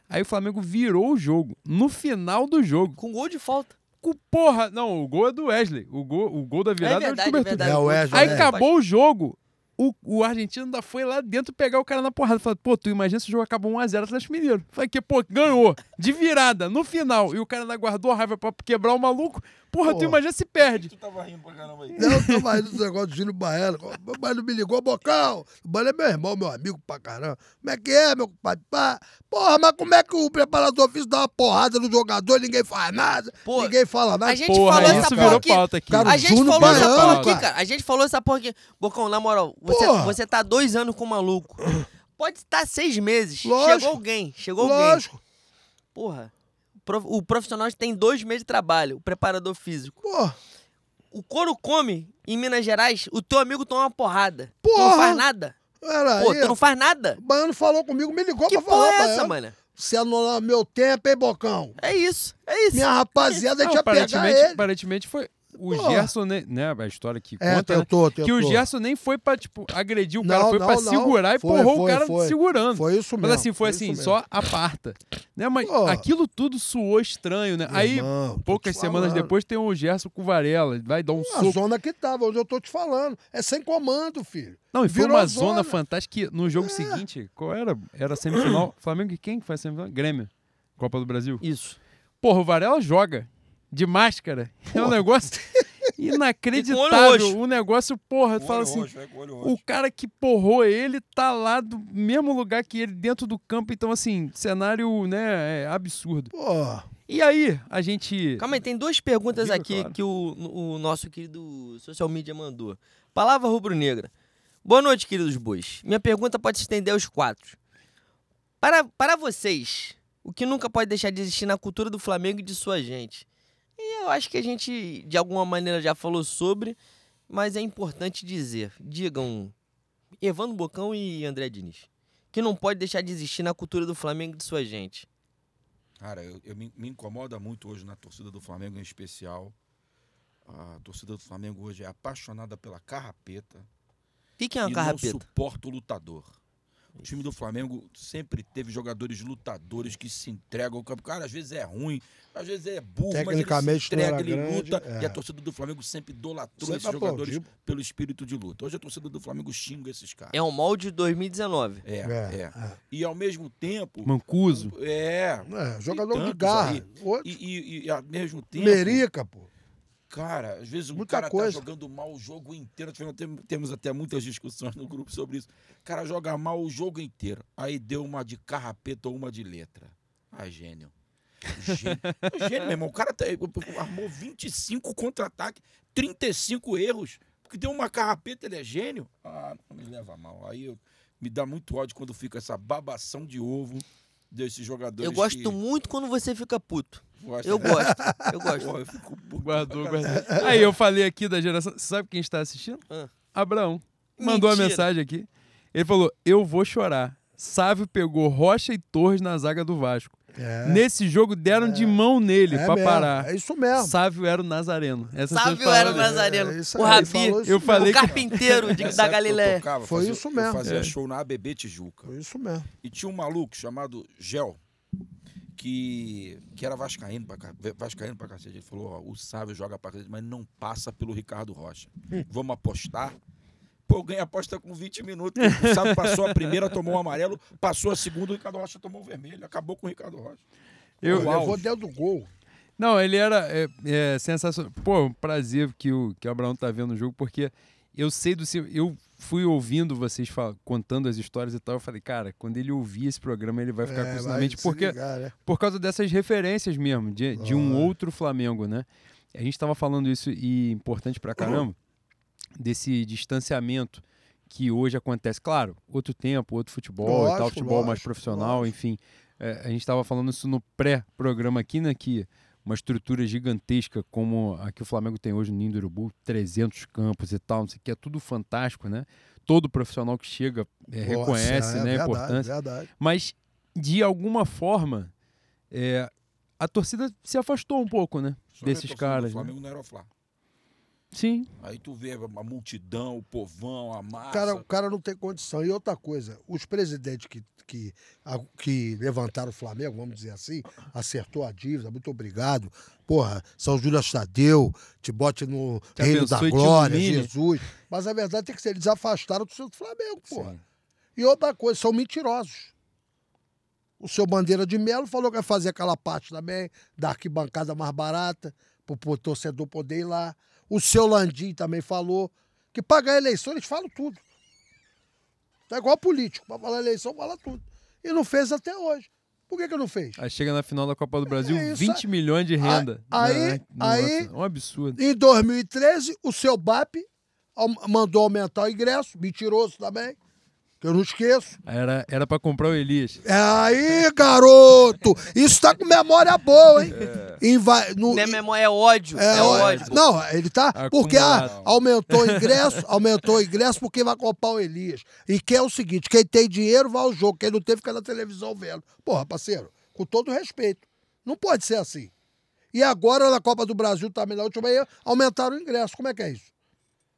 Aí o Flamengo virou o jogo. No final do jogo. Com gol de falta. Com porra. Não, o gol é do Wesley. O gol, o gol da virada é é verdade, é. É, o Wesley. Aí é. acabou o jogo. O, o argentino ainda foi lá dentro pegar o cara na porrada. Falei, pô, tu imagina se o jogo acabou 1x0 Atlético Mineiro. Falei que, pô, ganhou. De virada, no final. E o cara ainda guardou a raiva pra quebrar o maluco. Porra, tu Pô. imagina se perde. Tu tava rindo pra caramba aí. Não, eu tava rindo do negócio do Júlio Baiano. Mas não me ligou, Bocão. O Baiano é meu irmão, meu amigo pra caramba. Como é que é, meu compadre? Pá. Porra, mas como é que o preparador físico dá uma porrada no jogador e ninguém faz nada? Pô, ninguém fala nada. a gente Porra, falou essa isso porra virou aqui. aqui. Cara, A gente Júnior falou essa Baiano, porra aqui, cara. A gente falou essa porra aqui. Bocão, na moral, você, Porra. você tá dois anos com o maluco. Pode estar seis meses. Lógico. Chegou alguém, chegou alguém. Lógico. Porra. O profissional tem dois meses de trabalho, o preparador físico. Porra. O couro come em Minas Gerais, o teu amigo toma uma porrada. Tu Porra. não faz nada. Era Pô, aí. tu não faz nada. O Baiano falou comigo, me ligou Que pra falar, porra é essa, mano? Se anular meu tempo, hein, Bocão? É isso, é isso. Minha rapaziada, Não, gente ia pegar aparentemente, ele. aparentemente foi o Porra. Gerson, né, né? A história que É, conta, né? tentou, Que o tentou. Gerson nem foi pra, tipo, agredir o cara, Não, foi não, pra não. segurar e Foi, porrou foi, o cara foi. segurando. Foi isso mesmo. Mas assim, foi assim, só aparta. Né? Mas Pô. aquilo tudo suou estranho, né? Meu Aí, irmão, poucas semanas depois, tem o Gerson com Varela. Vai dar um A soco. zona que tava, onde eu tô te falando. É sem comando, filho. Não, e foi virou uma zona. zona fantástica que no jogo seguinte, qual era? Era a semifinal. Flamengo e quem que foi a semifinal? Grêmio. Copa do Brasil. Isso. Porra, o Varela joga de máscara. É um negócio inacreditável. roxo. Um negócio, porra, tu fala assim, o cara que porrou ele tá lá do mesmo lugar que ele, dentro do campo. Então, assim, cenário, né, é absurdo. Pô, E aí, a gente... Calma aí, tem duas perguntas Diga, aqui claro. que o, o nosso querido social media mandou. Palavra rubro-negra. Boa noite, queridos bois. Minha pergunta pode se estender aos quatro. Para, para vocês, o que nunca pode deixar de existir na cultura do Flamengo e de sua gente? E eu acho que a gente, de alguma maneira, já falou sobre, mas é importante dizer. Digam, Evandro Bocão e André Diniz. Que não pode deixar de existir na cultura do Flamengo e de sua gente. Cara, eu, eu me, me incomoda muito hoje na torcida do Flamengo em especial. A torcida do Flamengo hoje é apaixonada pela carrapeta Fiquem uma e não carrapeta. suporta o lutador. O time do Flamengo sempre teve jogadores lutadores que se entregam ao campo. Cara, às vezes é ruim, às vezes é burro, mas ele se Tecnicamente não entrega, ele grande, luta. é. E a torcida do Flamengo sempre idolatrou Sempre esses jogadores aplaudiu. pelo espírito de luta. Hoje a torcida do Flamengo xinga esses caras. É um molde de 2019. É, É, é. é. E ao mesmo tempo. Mancuso. É. É, jogador de garra. aí. E, e- e ao mesmo tempo. Merica, pô. Cara, às vezes o Muita cara coisa. tá jogando mal o jogo inteiro. Temos até muitas discussões no grupo sobre isso. O cara joga mal o jogo inteiro. Aí deu uma de carrapeta ou uma de letra. Ah, gênio. Gênio, gênio meu irmão. O cara tá- armou 25 contra-ataque, 35 erros. Porque deu uma carrapeta, ele é gênio? Ah, não me leva mal. Aí eu- me dá muito ódio quando fica essa babação de ovo desses jogadores. Eu gosto que muito quando você fica puto. gostam- Eu gosto, eu gosto. Porra, eu fico puto Guardou, guardou. Aí eu falei aqui da geração. Sabe quem está assistindo? Ah. Abraão. Mandou uma mensagem aqui. Ele falou: Eu vou chorar. Sávio pegou Rocha e Torres na zaga do Vasco. É. Nesse jogo deram de mão nele é pra mesmo, parar. É isso mesmo. Sávio era o Nazareno. Essa Sávio era o. Nazareno. É isso o Rabi, falou isso Eu falei o que- carpinteiro de- da Galileia. tocava, Foi fazia- isso Eu mesmo. fazia É. show na ABB Tijuca. Foi isso mesmo. E tinha um maluco chamado Gel, que, que era vascaíno pra, ca- vascaíno pra cacete. Ele falou, ó, o Sávio joga pra cacete, mas não passa pelo Ricardo Rocha. Hum. Vamos apostar? Pô, ganha aposta com 20 minutos. O Sábio passou a primeira, tomou um amarelo, passou a segunda, o Ricardo Rocha tomou um vermelho. Acabou com o Ricardo Rocha. Eu, Pô, levou dentro do gol. Não, ele era é, é, sensacional. Pô, um prazer que o, que o Abraão tá vendo o jogo, porque eu sei do seu. Eu fui ouvindo vocês fal- contando as histórias e tal. Eu falei, cara, quando ele ouvir esse programa, ele vai ficar com É, isso na vai mente. se Porque, ligar, né? por causa dessas referências mesmo, de, de um outro Flamengo, né? A gente tava falando isso e importante pra caramba, desse distanciamento que hoje acontece. Claro, outro tempo, outro futebol e tal, Lógico, futebol mais lógico, profissional, lógico. enfim. É, a gente estava falando isso no pré-programa aqui, né? Que uma estrutura gigantesca como a que o Flamengo tem hoje no Ninho do Urubu, 300 campos e tal, não sei o que, é tudo fantástico, né? Todo profissional que chega é, Nossa, reconhece é né, a verdade, importância. Verdade. Mas, de alguma forma, é, a torcida se afastou um pouco, né? Só Desses caras, Do né? Flamengo não era o Fla. Sim. Aí tu vê a multidão, o povão, a massa. O cara, o cara não tem condição. E outra coisa, os presidentes que, que, a- que levantaram o Flamengo, vamos dizer assim, acertou a dívida, muito obrigado. Porra, São Júlio Tadeu, te bote no Te Reino da Glória. Jesus. Mas a verdade é que eles afastaram do seu Flamengo, porra. Sim. E outra coisa, são mentirosos. O seu Bandeira de Melo falou que vai fazer aquela parte também, da arquibancada mais barata, pro, pro torcedor poder ir lá. O seu Landim também falou que para ganhar eleição eles falam tudo. Tá igual político, para falar eleição fala tudo. E não fez até hoje. Por que, que não fez? Aí chega na final da Copa do Brasil, É isso, 20 milhões de renda. aí- aí- um absurdo. Em 2013, o seu BAP mandou aumentar o ingresso, mentiroso também, eu não esqueço. Era, era pra comprar o Elias. É aí, garoto! Isso tá com memória boa, hein? Inva- no- Não é memória, é ódio. É, É, ódio. Não, ele tá. Porque ah, Acumulado. aumentou o ingresso, aumentou o ingresso porque vai comprar o Elias. E que é o seguinte: quem tem dinheiro vai ao jogo, quem não tem fica na televisão vendo. Porra, parceiro, com todo respeito. Não pode ser assim. E agora na Copa do Brasil também, na última aí, aumentaram o ingresso. Como é que é isso?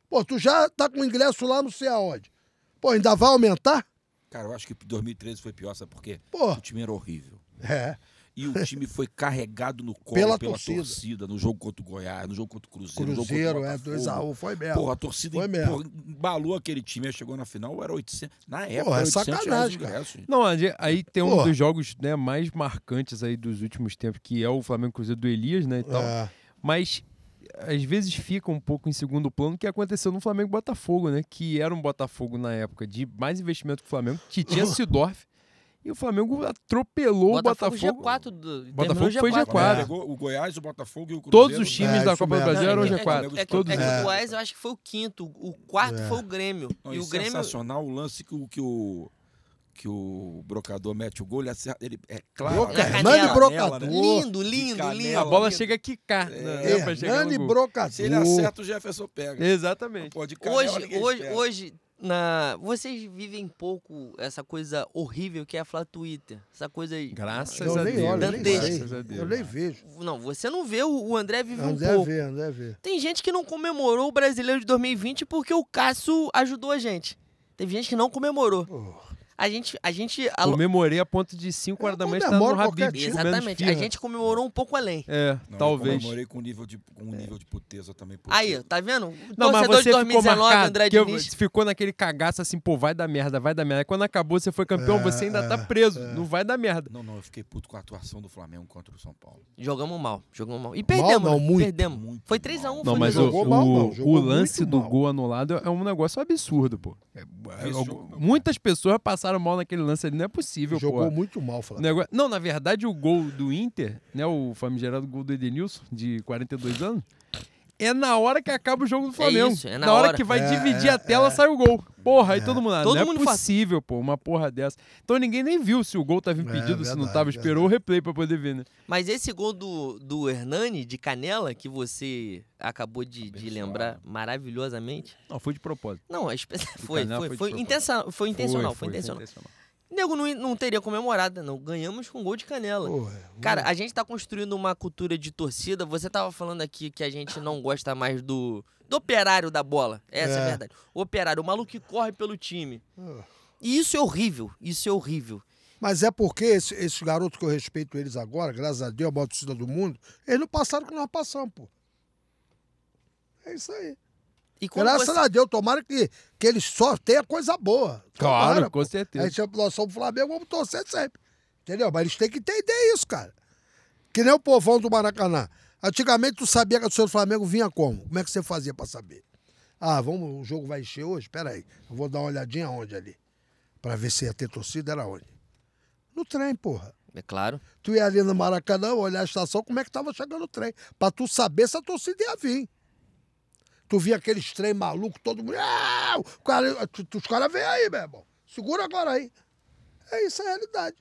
Pô, tu já tá com o ingresso lá não sei aonde. Pô, ainda vai aumentar? Cara, eu acho que 2013 foi pior, sabe por quê? Pô. O time era horrível. É. E o time foi carregado no colo Pela pela, torcida. torcida. no jogo contra o Goiás, no jogo contra o Cruzeiro, Cruzeiro, no é, jogo contra o 2x1, Botafogo. foi mesmo. Porra, a torcida Foi mesmo. porra, embalou aquele time, aí chegou na final, era 800. Na época, Porra, é era 800 reais sacanagem, o cara. Não, aí- aí tem um Porra. dos jogos né, mais marcantes aí dos últimos tempos, que é o Flamengo Cruzeiro do Elias, né? E tal. É. Mas às vezes fica um pouco em segundo plano o que aconteceu no Flamengo e Botafogo, né? Que era um Botafogo na época de mais investimento que o Flamengo, que tinha Sidorf. E o Flamengo atropelou Botafogo, o Botafogo. G4 do, Botafogo terminou foi G4. G4. Quadra. Pegou o Goiás, o Botafogo e o Cruzeiro. Todos os times É, da Copa do. Brasil eram É, É, G4. é, que- todos é que o Goiás eu acho que foi o quinto. O quarto É. foi o Grêmio. Não, e o Grêmio. sensacional o lance que o, que o, que o brocador mete o gol, ele acerta. Ele, é claro. Broca- Hernani canela. Brocador. Lindo, De lindo, canela. lindo. A bola lindo. chega a quicar. né, Hernani gol. Brocador. Se ele acerta, o Jefferson pega. Exatamente. Pô, de canela, Hoje, hoje, hoje na... vocês vivem pouco essa coisa horrível que é a Flá Twitter. Essa coisa aí. Graças Eu a Deus. olho, eu. Graças a Deus. Eu nem vejo. Não, você não vê, o André vive um André pouco. vê, André vê. Tem gente que não comemorou o Brasileiro de 2020 porque o Cássio ajudou a gente. Teve gente que não comemorou. Pô, A gente, a gente a Comemorei a ponto de 5 horas da manhã estar no Habib. Exatamente. A gente comemorou um pouco além. É, Não, eu talvez. comemorei com um nível de, com um nível de puteza também. porque- Aí, tá vendo? Não, mas você de 2019, ficou marcado, André que eu- Diniz. ficou naquele cagaço assim, pô, vai dar merda, vai dar merda. Quando acabou, você foi campeão, É, você ainda tá é, preso, não vai dar merda. Não, não, eu fiquei puto com a atuação do Flamengo contra o São Paulo. Jogamos mal, jogamos mal. E perdemos, não, né? muito, perdemos. muito Foi mal. 3x1. Não, foi mas o, jogou o, mal, não, o lance do mal. gol anulado é um negócio absurdo, pô. É- é- muitas pessoas passaram mal naquele lance ali, não é possível, Jogou pô. muito mal, Não, na verdade, o gol do Inter, né, o famigerado gol do Edenilson, de 42 anos, é na hora que acaba o jogo do Flamengo. isso, é na hora, hora. que vai É, dividir é, a tela, é. sai o gol. Porra, aí todo mundo, ah, Todo não mundo é faz- possível, pô, uma porra dessa. Então ninguém nem viu se o gol tava impedido, se não verdade, tava, esperou o replay pra poder ver, né? Mas esse gol do, do Hernani, de canela, que você acabou de, de lembrar maravilhosamente. Não, foi de propósito. Não, a foi, foi, foi foi, intensa- foi intencional, foi, intencional. intencional. Nego não, não teria comemorado, não. Ganhamos com gol de canela. Pô, é, Cara, a gente tá construindo uma cultura de torcida. Você tava falando aqui que a gente não gosta mais do, do operário da bola. Essa é, a É. verdade. O operário, o maluco que corre pelo time. Ah. E isso é horrível. Isso é horrível. Mas é porque esse- esses garotos que eu respeito eles agora, graças a Deus, a maior torcida do mundo, eles não passaram o que nós passamos, pô. É isso aí. E Graças você- a Deus, tomara que, que ele só tenha coisa boa. Claro, Tomara, com pô. certeza. A gente, nós somos Flamengo, vamos torcer sempre. Entendeu? Mas eles têm que entender isso, cara. Que nem o povão do Maracanã. Antigamente, tu sabia que a torcida do Flamengo vinha como? Como é que você fazia pra saber? Ah, vamos, o jogo vai encher hoje? Pera aí, eu vou dar uma olhadinha onde ali? Pra ver se ia ter torcida, era onde? No trem, porra. É claro. Tu ia ali no Maracanã, olhar a estação, como é que tava chegando o trem. Pra tu saber se a torcida ia vir. Tu via aqueles trem maluco, todo mundo. Ah, cara, tu- tu- os caras vêm aí, meu irmão. Segura agora aí. É isso, é a realidade.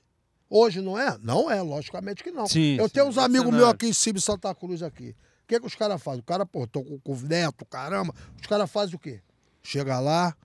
Hoje não é? Não é, logicamente que não. Sim, Eu sim, tenho uns outro amigos meus aqui em cima, em Santa Cruz, aqui. O que, que os caras fazem? O cara, pô, tô com, com neto, caramba. Os caras fazem o quê? Chega lá,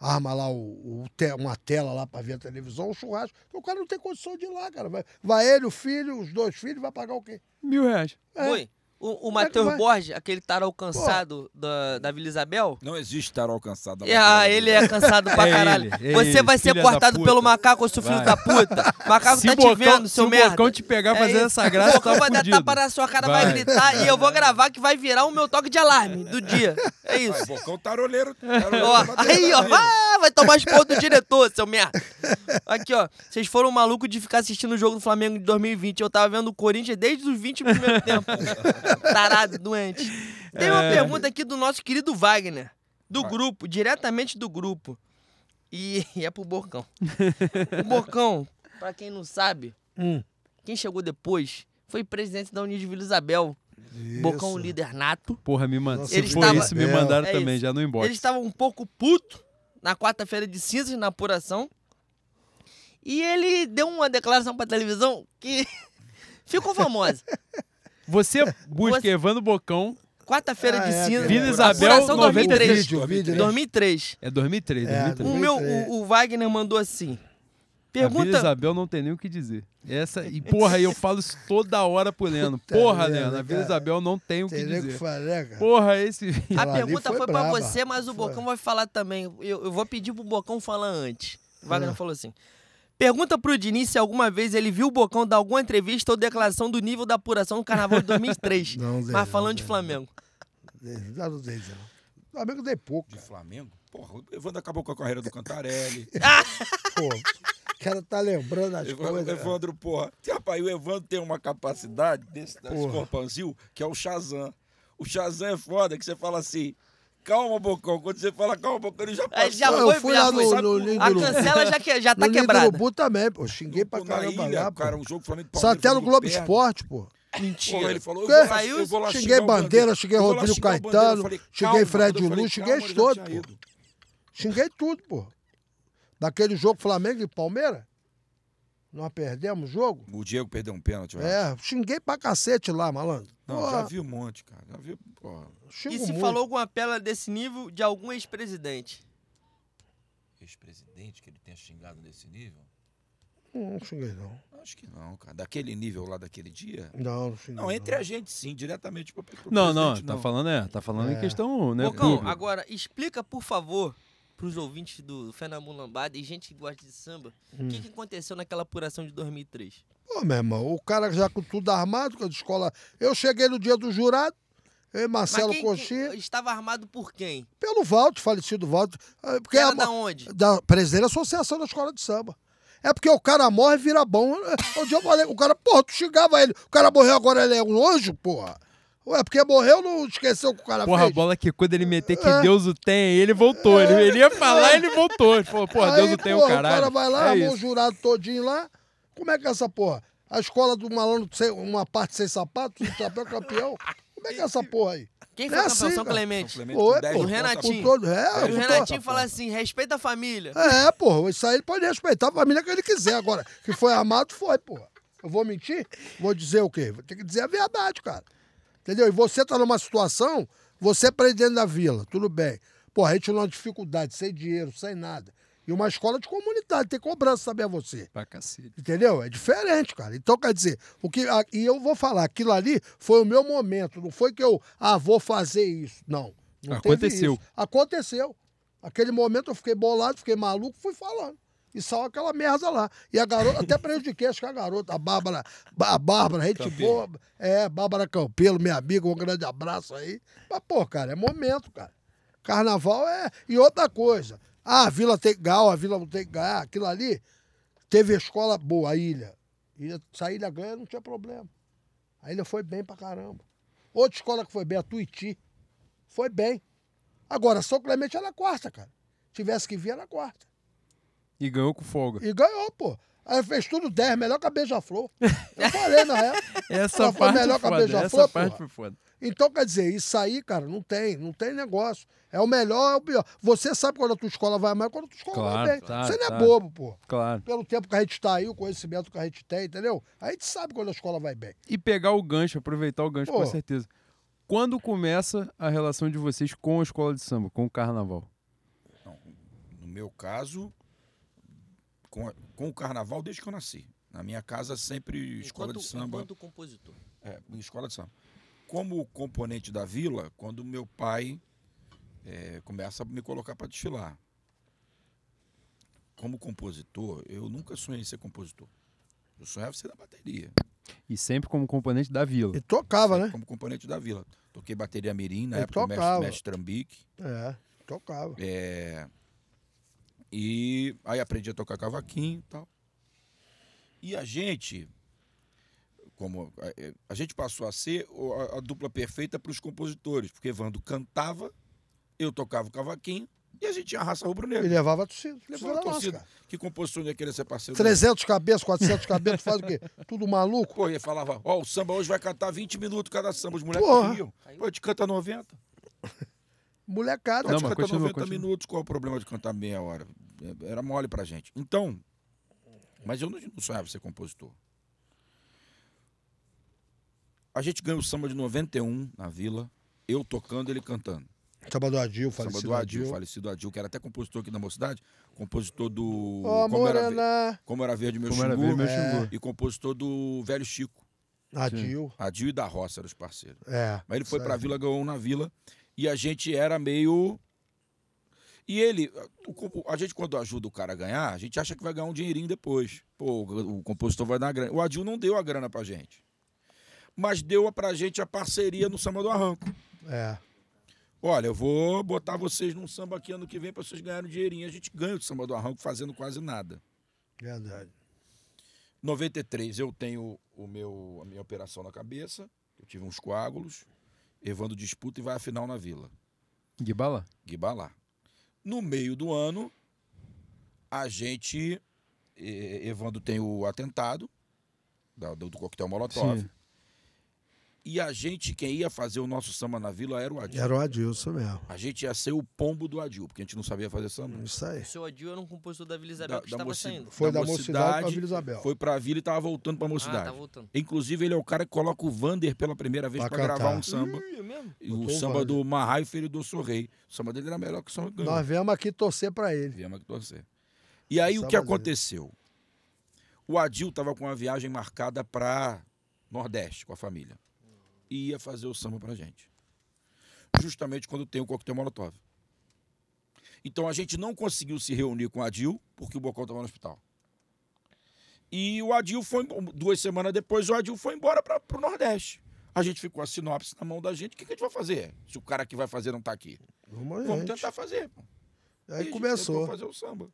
arma lá o, o te- uma tela lá pra ver a televisão, um churrasco. O cara não tem condição de ir lá, cara. Vai, vai ele, o filho, os dois filhos, vai pagar o quê? Mil reais. É. Oi, o, o é Matheus vai? Borges, aquele tarô cansado da, da Vila Isabel. Não existe estar alcançado. É, ah, ele é cansado pra É caralho. ele, é Você ele, vai ser cortado pelo macaco, seu filho Vai. da puta. Macaco se tá o te Bocão, vendo, se seu o merda. Bocão te pegar É fazendo isso. essa graça, O Bocão tá vai dar tapa na sua cara, vai. Vai. gritar e eu vou gravar que vai virar o meu toque de alarme do dia. É isso. Vai, Bocão taroleiro. taroleiro Ó, aí, ó, ah, vai tomar as porra do diretor, seu merda. Aqui, ó, vocês foram malucos de ficar assistindo o jogo do Flamengo de 2020. Eu tava vendo o Corinthians desde os 20 do primeiro tempo. Tarado, doente. Tem uma É. pergunta aqui do nosso querido Wagner, do Vai. grupo, diretamente do grupo. E, e é pro Bocão. O Bocão, pra quem não sabe, Hum. quem chegou depois foi presidente da União de Vila Isabel. Bocão, Isso. líder nato. Porra, me man... Nossa, se ele for estava- isso, me mandaram é também, isso. já no inbox. Ele estava um pouco puto na quarta-feira de cinzas, na apuração. E ele deu uma declaração pra televisão que ficou famosa. Você busca Você- Evandro Bocão, Quarta-feira Ah, de é, cinzas. Vila Isabel, apuração 93. 2003. Vídeo, vídeo, né? 2003. é 2003, É, 2003. O meu, 2003. o, o Wagner mandou assim. A Vila Pergunta. Isabel não tem nem o que dizer. Essa, e porra, eu falo isso toda hora pro Leandro. Porra, Leandro, a Vila. Isabel não tem o que Tem nem o que dizer. falar, né, cara? Porra, esse. A pergunta foi foi, pra braba. você, mas o Foi. Bocão vai falar também. Eu, eu vou pedir pro Bocão falar antes. O Wagner Ah. falou assim. Pergunta pro Diniz se alguma vez ele viu o Bocão dar alguma entrevista ou declaração do nível da apuração do Carnaval de 2003. Não dei, mas não falando de. Flamengo. Já não não. Flamengo dei pouco, De cara. Flamengo? Porra, o Evandro acabou com a carreira do Cantarelli. Pô, o cara tá lembrando as Evandro, coisas. Evandro, porra. Rapaz, o Evandro tem uma capacidade desse, desse corpanzil, que é o Shazam. O Shazam é foda, que você fala assim, calma, Bocão. Quando você fala calma, Bocão, ele já passou. já Não, eu foi, fui já lá foi. no, no A cancela já, que, já tá no quebrada. Urubu também, pô. Xinguei pra caramba ilha, lá, pô. cara, um jogo Flamengo Só até no Palmeiras, Globo Flamengo Esporte, pô. Mentira. Porra, ele falou, eu vou lá, Saiu eu vou lá Xinguei Bandeira, Bandeira. xinguei Rodrigo. Caetano, falei, xinguei Fred quando eu falei, Lu, xinguei todo, pô. Xinguei tudo, pô. Daquele jogo Flamengo e Palmeiras. Nós perdemos o jogo. O Diego perdeu um pênalti, eu acho. É, xinguei pra cacete lá, malandro. Não, Porra, já vi um monte, cara. Já vi, porra. xingo E se muito. falou alguma pela desse nível de algum ex-presidente? Ex-presidente que ele tenha xingado nesse nível? Não, não xinguei, não. Acho que não, cara. Daquele nível lá daquele dia. Não, não xinguei. Não, entre a gente sim, diretamente pro, pro Não, não, presidente, tá falando, é, tá falando em É. questão, né? Bocão, agora explica, por favor, pros ouvintes do Fenamon Lambada e gente que gosta de samba, o Hum. que, que aconteceu naquela apuração de 2003? Pô, meu irmão, o cara já com tudo armado, com a escola. Eu cheguei no dia do jurado, eu e Marcelo Mas quem, Coxinha, quem estava armado por quem? pelo Valdo, falecido Valdo. ah, Porque Era a- da onde? da presidente da Associação da Escola de Samba. É porque o cara morre e vira bom. Dia eu falei, o cara, porra, tu xingava ele. O cara morreu agora, ele é um anjo, porra. Ué, porque morreu, não esqueceu o que o cara Porra, a fez. bola que quando ele meter que É. Deus o tem, ele voltou. Ele, ele ia falar ele voltou. Ele falou, porra, Deus Aí, o tem o porra, caralho. O cara vai lá, é armou o jurado todinho lá. Como é que é essa porra? A escola do malandro, sem- uma parte sem sapato, um chapéu campeão. Como é que é essa porra aí? Quem Não foi é campeão? assim, São. Clemente. Clemente Oi, com 10 pô. O Renatinho. Todo, é, E o Renatinho fala assim: respeita a família. É, porra, isso aí ele pode respeitar a família que ele quiser. Agora, que foi amado, foi, porra. Eu vou mentir? Vou dizer o quê? Vou ter que dizer a verdade, cara. Entendeu? E você tá numa situação, você é presidente da vila, tudo bem. Porra, a gente numa dificuldade, sem dinheiro, sem nada. E uma escola de comunidade, tem cobrança, saber você. Pra cacete. Entendeu? É diferente, cara. Então, quer dizer, o que, a- e eu vou falar, aquilo ali foi o meu momento. Não foi que eu, ah, vou fazer isso. Não. não Aconteceu. isso. Aconteceu. Aquele momento eu fiquei bolado, fiquei maluco, fui falando. E saiu aquela merda lá. E a garota, até prejudiquei, acho que a garota, a Bárbara, a Bárbara, gente boa. É, Bárbara Campelo, minha amiga, um grande abraço aí. Mas, pô, cara, é momento, cara. Carnaval é. E outra coisa. Ah, a vila tem que ganhar, a vila não tem que ganhar. Aquilo ali. Teve escola boa, a ilha. ilha se a ilha ganha, não tinha problema. A ilha foi bem pra caramba. Outra escola que foi bem, a Tuiti. Foi bem. Agora, São Clemente era quarta, cara. Tivesse que vir, era quarta. E ganhou com folga. E ganhou, pô. Aí fez tudo 10, melhor que a Beija-Flor. Eu falei na época. Essa Ela foi parte melhor foi que a foda. Beija-Flor, Essa parte porra. foi foda. Então, quer dizer, isso aí, cara, não tem, não tem negócio. É o melhor, é o pior. Você sabe quando a tua escola vai mais, quando a tua escola Claro, vai bem. tá, Você não é tá. bobo, pô. Claro. Pelo tempo que a gente está aí, o conhecimento que a gente tem, entendeu? A gente sabe quando a escola vai bem. E pegar o gancho, aproveitar o gancho Pô. com certeza. Quando começa a relação de vocês com a escola de samba, com o carnaval? No meu caso, com, a- com o carnaval desde que eu nasci. Na minha casa, sempre escola Enquanto, de samba. enquanto compositor. É, escola de samba. Como componente da vila, quando meu pai é, começa a me colocar para desfilar. Como compositor, eu nunca sonhei em ser compositor. Eu sonhava ser da bateria. E sempre como componente da vila. E tocava, né? Como componente da vila. Toquei bateria mirim, na Ele época o mestre, tocava. mestre Trambique. É, tocava. É, e aí aprendi a tocar cavaquinho e tal. E a gente, como a, a gente passou a ser a, a dupla perfeita para os compositores, porque Evandro cantava, eu tocava o cavaquinho e a gente tinha a raça E rubro-negra. levava a torcida. Levava Torcida a nossa, torcida. cara. Que compositor ia querer ser parceiro? 300 cabeças, 400 cabeças, faz o quê? Tudo maluco? Pô, e falava, ó, o samba hoje vai cantar 20 minutos cada samba, os moleques riam. Pô, a gente canta 90. Molecada. A Não, gente mas canta continua, 90 continua. minutos, qual é o problema de cantar meia hora? É, Era mole pra gente. Então, mas eu não, não sonhava ser compositor. A gente ganhou o samba de 91 na vila, eu tocando, ele cantando. Samba do Adil, Samba falecido do Adil, Adil. falecido Adil, que era até compositor aqui da mocidade, compositor do Ó, Como, era. Como Era Verde Meu Como era Xingu, ver meu É. xingu. e compositor do Velho Chico. Adil. Adil e da Roça eram os parceiros. É. Mas ele foi isso pra vila, ganhou um na vila. E a gente era meio. E ele, o a gente quando ajuda o cara a ganhar, a gente acha que vai ganhar um dinheirinho depois. Pô, o o compositor vai dar grana. O Adil não deu a grana pra gente. Mas deu pra gente a parceria no samba do arranco. É. Olha, eu vou botar vocês num samba aqui ano que vem pra vocês ganharem um dinheirinho. A gente ganha o samba do arranco fazendo quase nada. Verdade. 93 eu tenho o meu, a minha operação na cabeça. Eu tive uns coágulos. Evandro disputa e vai à final na vila. Guibala? Guibalá. No meio do ano, a gente. eh, Evandro tem o atentado do, do coquetel Molotov. Sim. E a gente, quem ia fazer o nosso samba na vila era o Adil. Era o Adilson mesmo. A gente ia ser o pombo do Adil, porque a gente não sabia fazer samba. Isso aí. O seu Adil era um compositor da Vila Isabel Da- que da estava moci- saindo. Foi Da da, mocidade, pra mocidade, Vila Isabel. Foi pra vila e tava voltando pra Ah, mocidade. tá voltando. Inclusive, ele é o cara que coloca o Vander pela primeira vez Pra pra gravar um samba. Ih, é mesmo? E o o samba do Marraio Filho do Sorrei. O samba dele era melhor que o samba que ganhou. Nós viemos aqui torcer pra ele. Viemos aqui torcer. E aí o Samba que dele. aconteceu? O Adil estava com uma viagem marcada para Nordeste com a família. E ia fazer o samba pra gente. Justamente quando tem o coquetel Molotov. Então a gente não conseguiu se reunir com o Adil porque o Bocão estava no hospital. E o Adil foi, duas semanas depois, o Adil foi embora para o Nordeste. A gente ficou a sinopse na mão da gente. O que, que a gente vai fazer? Se o cara que vai fazer não está aqui. Vamos, aí, Vamos gente. tentar fazer. pô. E Aí começou. fazer o samba.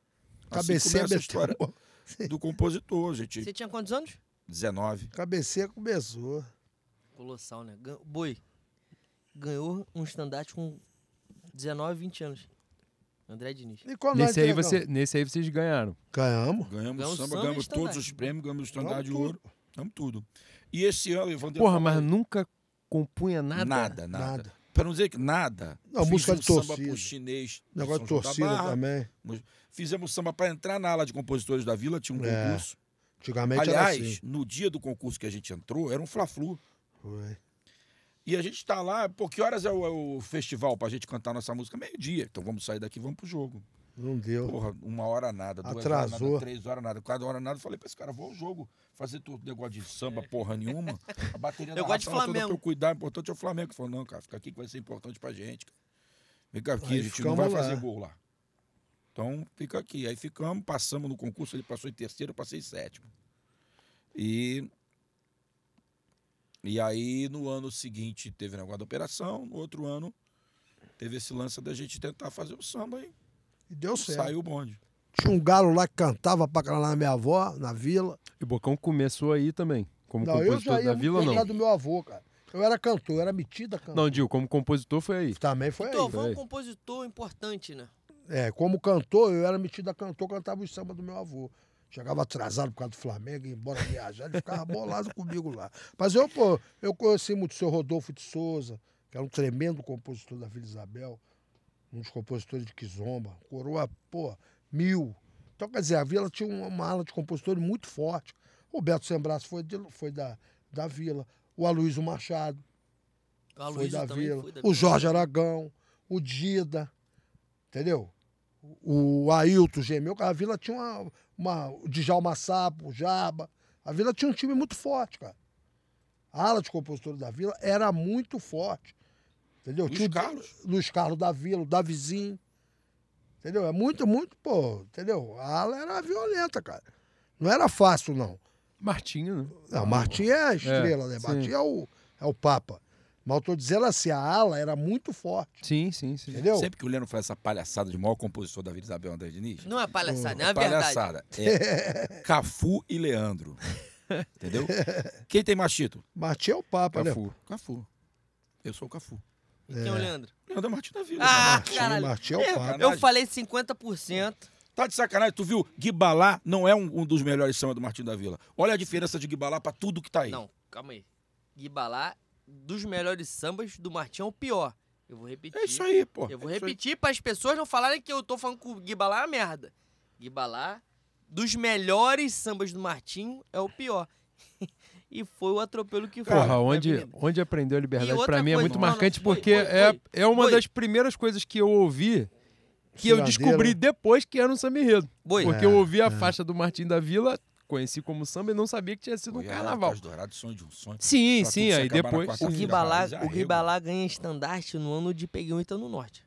Assim Cabeceia começa a história do compositor, gente. Você tinha quantos anos? 19. Cabeceia começou. Colossal, né? Gan- Boi. Ganhou um estandarte com 19, 20 anos. André Diniz. E qual Nesse aí, você, nesse aí vocês ganharam. Ganhamos. Ganhamos Ganhamos samba, samba ganhamos todos os prêmios, ganhamos o estandarte de ouro. Ganhamos tudo. E esse ano, Evandro. Porra, mas nunca compunha nada. Nada, nada. Nada. Pra não dizer que nada. Não, música um de samba torcida. pro chinês. Negócio de torcida Barra. também. Fizemos samba pra entrar na ala de compositores da vila, tinha um É, concurso. Antigamente Aliás, era assim. no dia do concurso que a gente entrou, era um fla-flu. Foi. E a gente tá lá, pô, que horas é o, é o festival pra gente cantar nossa música? Meio-dia. Então vamos sair daqui e vamos pro jogo. Não deu. Porra, uma hora nada, duas Atrasou. horas nada, três horas nada, quatro horas nada. Eu falei pra esse cara, vou ao jogo, fazer todo negócio de samba, porra nenhuma. A bateria da Eu gosto de Rafa era toda Flamengo. pra eu cuidar, o importante é o Flamengo. Ele falou, não, cara, fica aqui que vai ser importante pra gente. cara. Fica aqui, Aí a gente não vai lá. fazer gol lá. Então, fica aqui. Aí ficamos, passamos no concurso, ele passou em terceiro, eu passei em sétimo. E... E aí, no ano seguinte, teve o negócio da operação. No outro ano, teve esse lance da gente tentar fazer o samba e E deu certo. saiu o bonde. Tinha um galo lá que cantava pra caralho na minha avó, na vila. E Bocão começou aí também. Como não, eu compositor já ia da vila, não. do meu avô, cara. Eu era cantor, eu era metida cantor. Não, Dil, como compositor foi aí. Também foi Então, aí. foi um compositor importante, né? É, como cantor, eu era metido a cantor, cantava os samba do meu avô. Chegava atrasado por causa do Flamengo, ia embora viajar, ele ficava bolado comigo lá. Mas eu, pô, eu conheci muito o seu Rodolfo de Souza, que era um tremendo compositor da Vila Isabel, um dos compositores de Kizomba, coroa, pô, mil. Então, quer dizer, a Vila tinha uma, uma ala de compositores muito forte. O Roberto Sembraço foi, de- foi da, da Vila, o Aloysio Machado, O foi Aloysio da também Vila. foi da O. Jorge Aragão, o Dida, entendeu? O Ailton Gemeu, a Vila tinha uma, uma o Djalma Sapo, o Jaba. A Vila tinha um time muito forte, cara. A ala de compositores da Vila era muito forte. Entendeu? Luiz Tinha o- Carlos. Luiz Carlos da Vila, o Davizinho. Entendeu? É muito, muito, pô, entendeu? A ala era violenta, cara. Não era fácil, não. Martinho, né? Não, Martim é a estrela, né? sim. Martim é o, é o Papa. Mas eu tô dizendo assim, a ala era muito forte. Sim, sim, sim. Entendeu? Sempre que o Leno faz essa palhaçada de maior compositor da Vila Isabel André Diniz, Não é palhaçada, é a verdade. palhaçada. É Cafu e Leandro. Entendeu? Quem tem mais título? Martim é o Papa, né? Cafu. Cafu. Eu sou o Cafu. E quem é o Leandro? Leandro é Martim da Vila. Ah, Martim, caralho. Martim é o É, Papa. Eu falei 50%. Tá de sacanagem, tu viu? Guibalá não é um, um dos melhores samba do Martim da Vila. Olha a diferença de Guibalá pra tudo que tá aí. Não, calma aí. Guibalá, dos melhores sambas do Martim, é o pior. Eu vou repetir. É isso aí, pô. Eu vou É repetir para as pessoas não falarem que eu tô falando que o Guibalá é uma merda. Guibalá, dos melhores sambas do Martim, é o pior. e foi o atropelo que foi. Porra, É onde, onde aprendeu a liberdade pra mim é muito não, não, marcante foi, porque foi, é, foi. é uma Foi. das primeiras coisas que eu ouvi que eu descobri depois que era um samba enredo. Porque É, eu ouvi a é. faixa do Martim da Vila, conheci como samba e não sabia que tinha sido um Goiás, carnaval. Cais Dourado, sonho de um sonho. Sim, Pra sim, aí depois. o. Guibalá, e o arrego. Guibalá ganha estandarte no ano de Peguei um no Norte.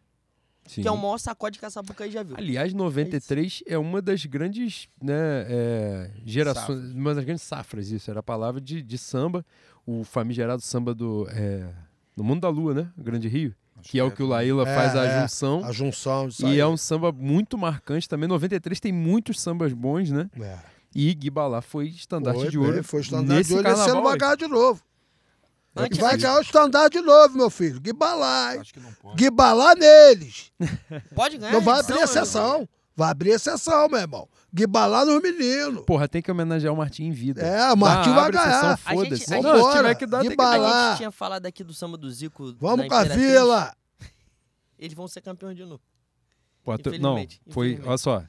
Sim. Que é o maior sacode que a Sapucaí já viu. Aliás, 93 é uma das grandes né, é, gerações, Safras. uma das grandes safras, isso, era a palavra de, de samba, o famigerado samba do, é, do Mundo da Lua, né? Grande Rio, Acho que é o que o Laíla É, faz a é, junção. A junção. E aí. é um samba muito marcante também. 93 tem muitos sambas bons, né? É. E Guibalá foi estandarte Foi, de ouro. bem, Foi estandarte nesse de ouro. Esse ano vai ganhar de novo. Antes vai ganhar o estandarte de novo, meu filho. Guibalá, hein? Acho que não pode. Guibalá neles. pode ganhar. Não vai edição, abrir né? exceção. Vai abrir exceção, meu irmão. Guibalá nos meninos. Porra, tem que homenagear o Martim em vida. É, o Martim Ah, vai ganhar. A gente- Foda-se. Não, se tiver que dar, tem que Guibalá. dar. A gente tinha falado aqui do samba do Zico. Vamos com a vila. Eles vão ser campeões de novo. Pô, tu- não, Infelizmente, foi, olha só,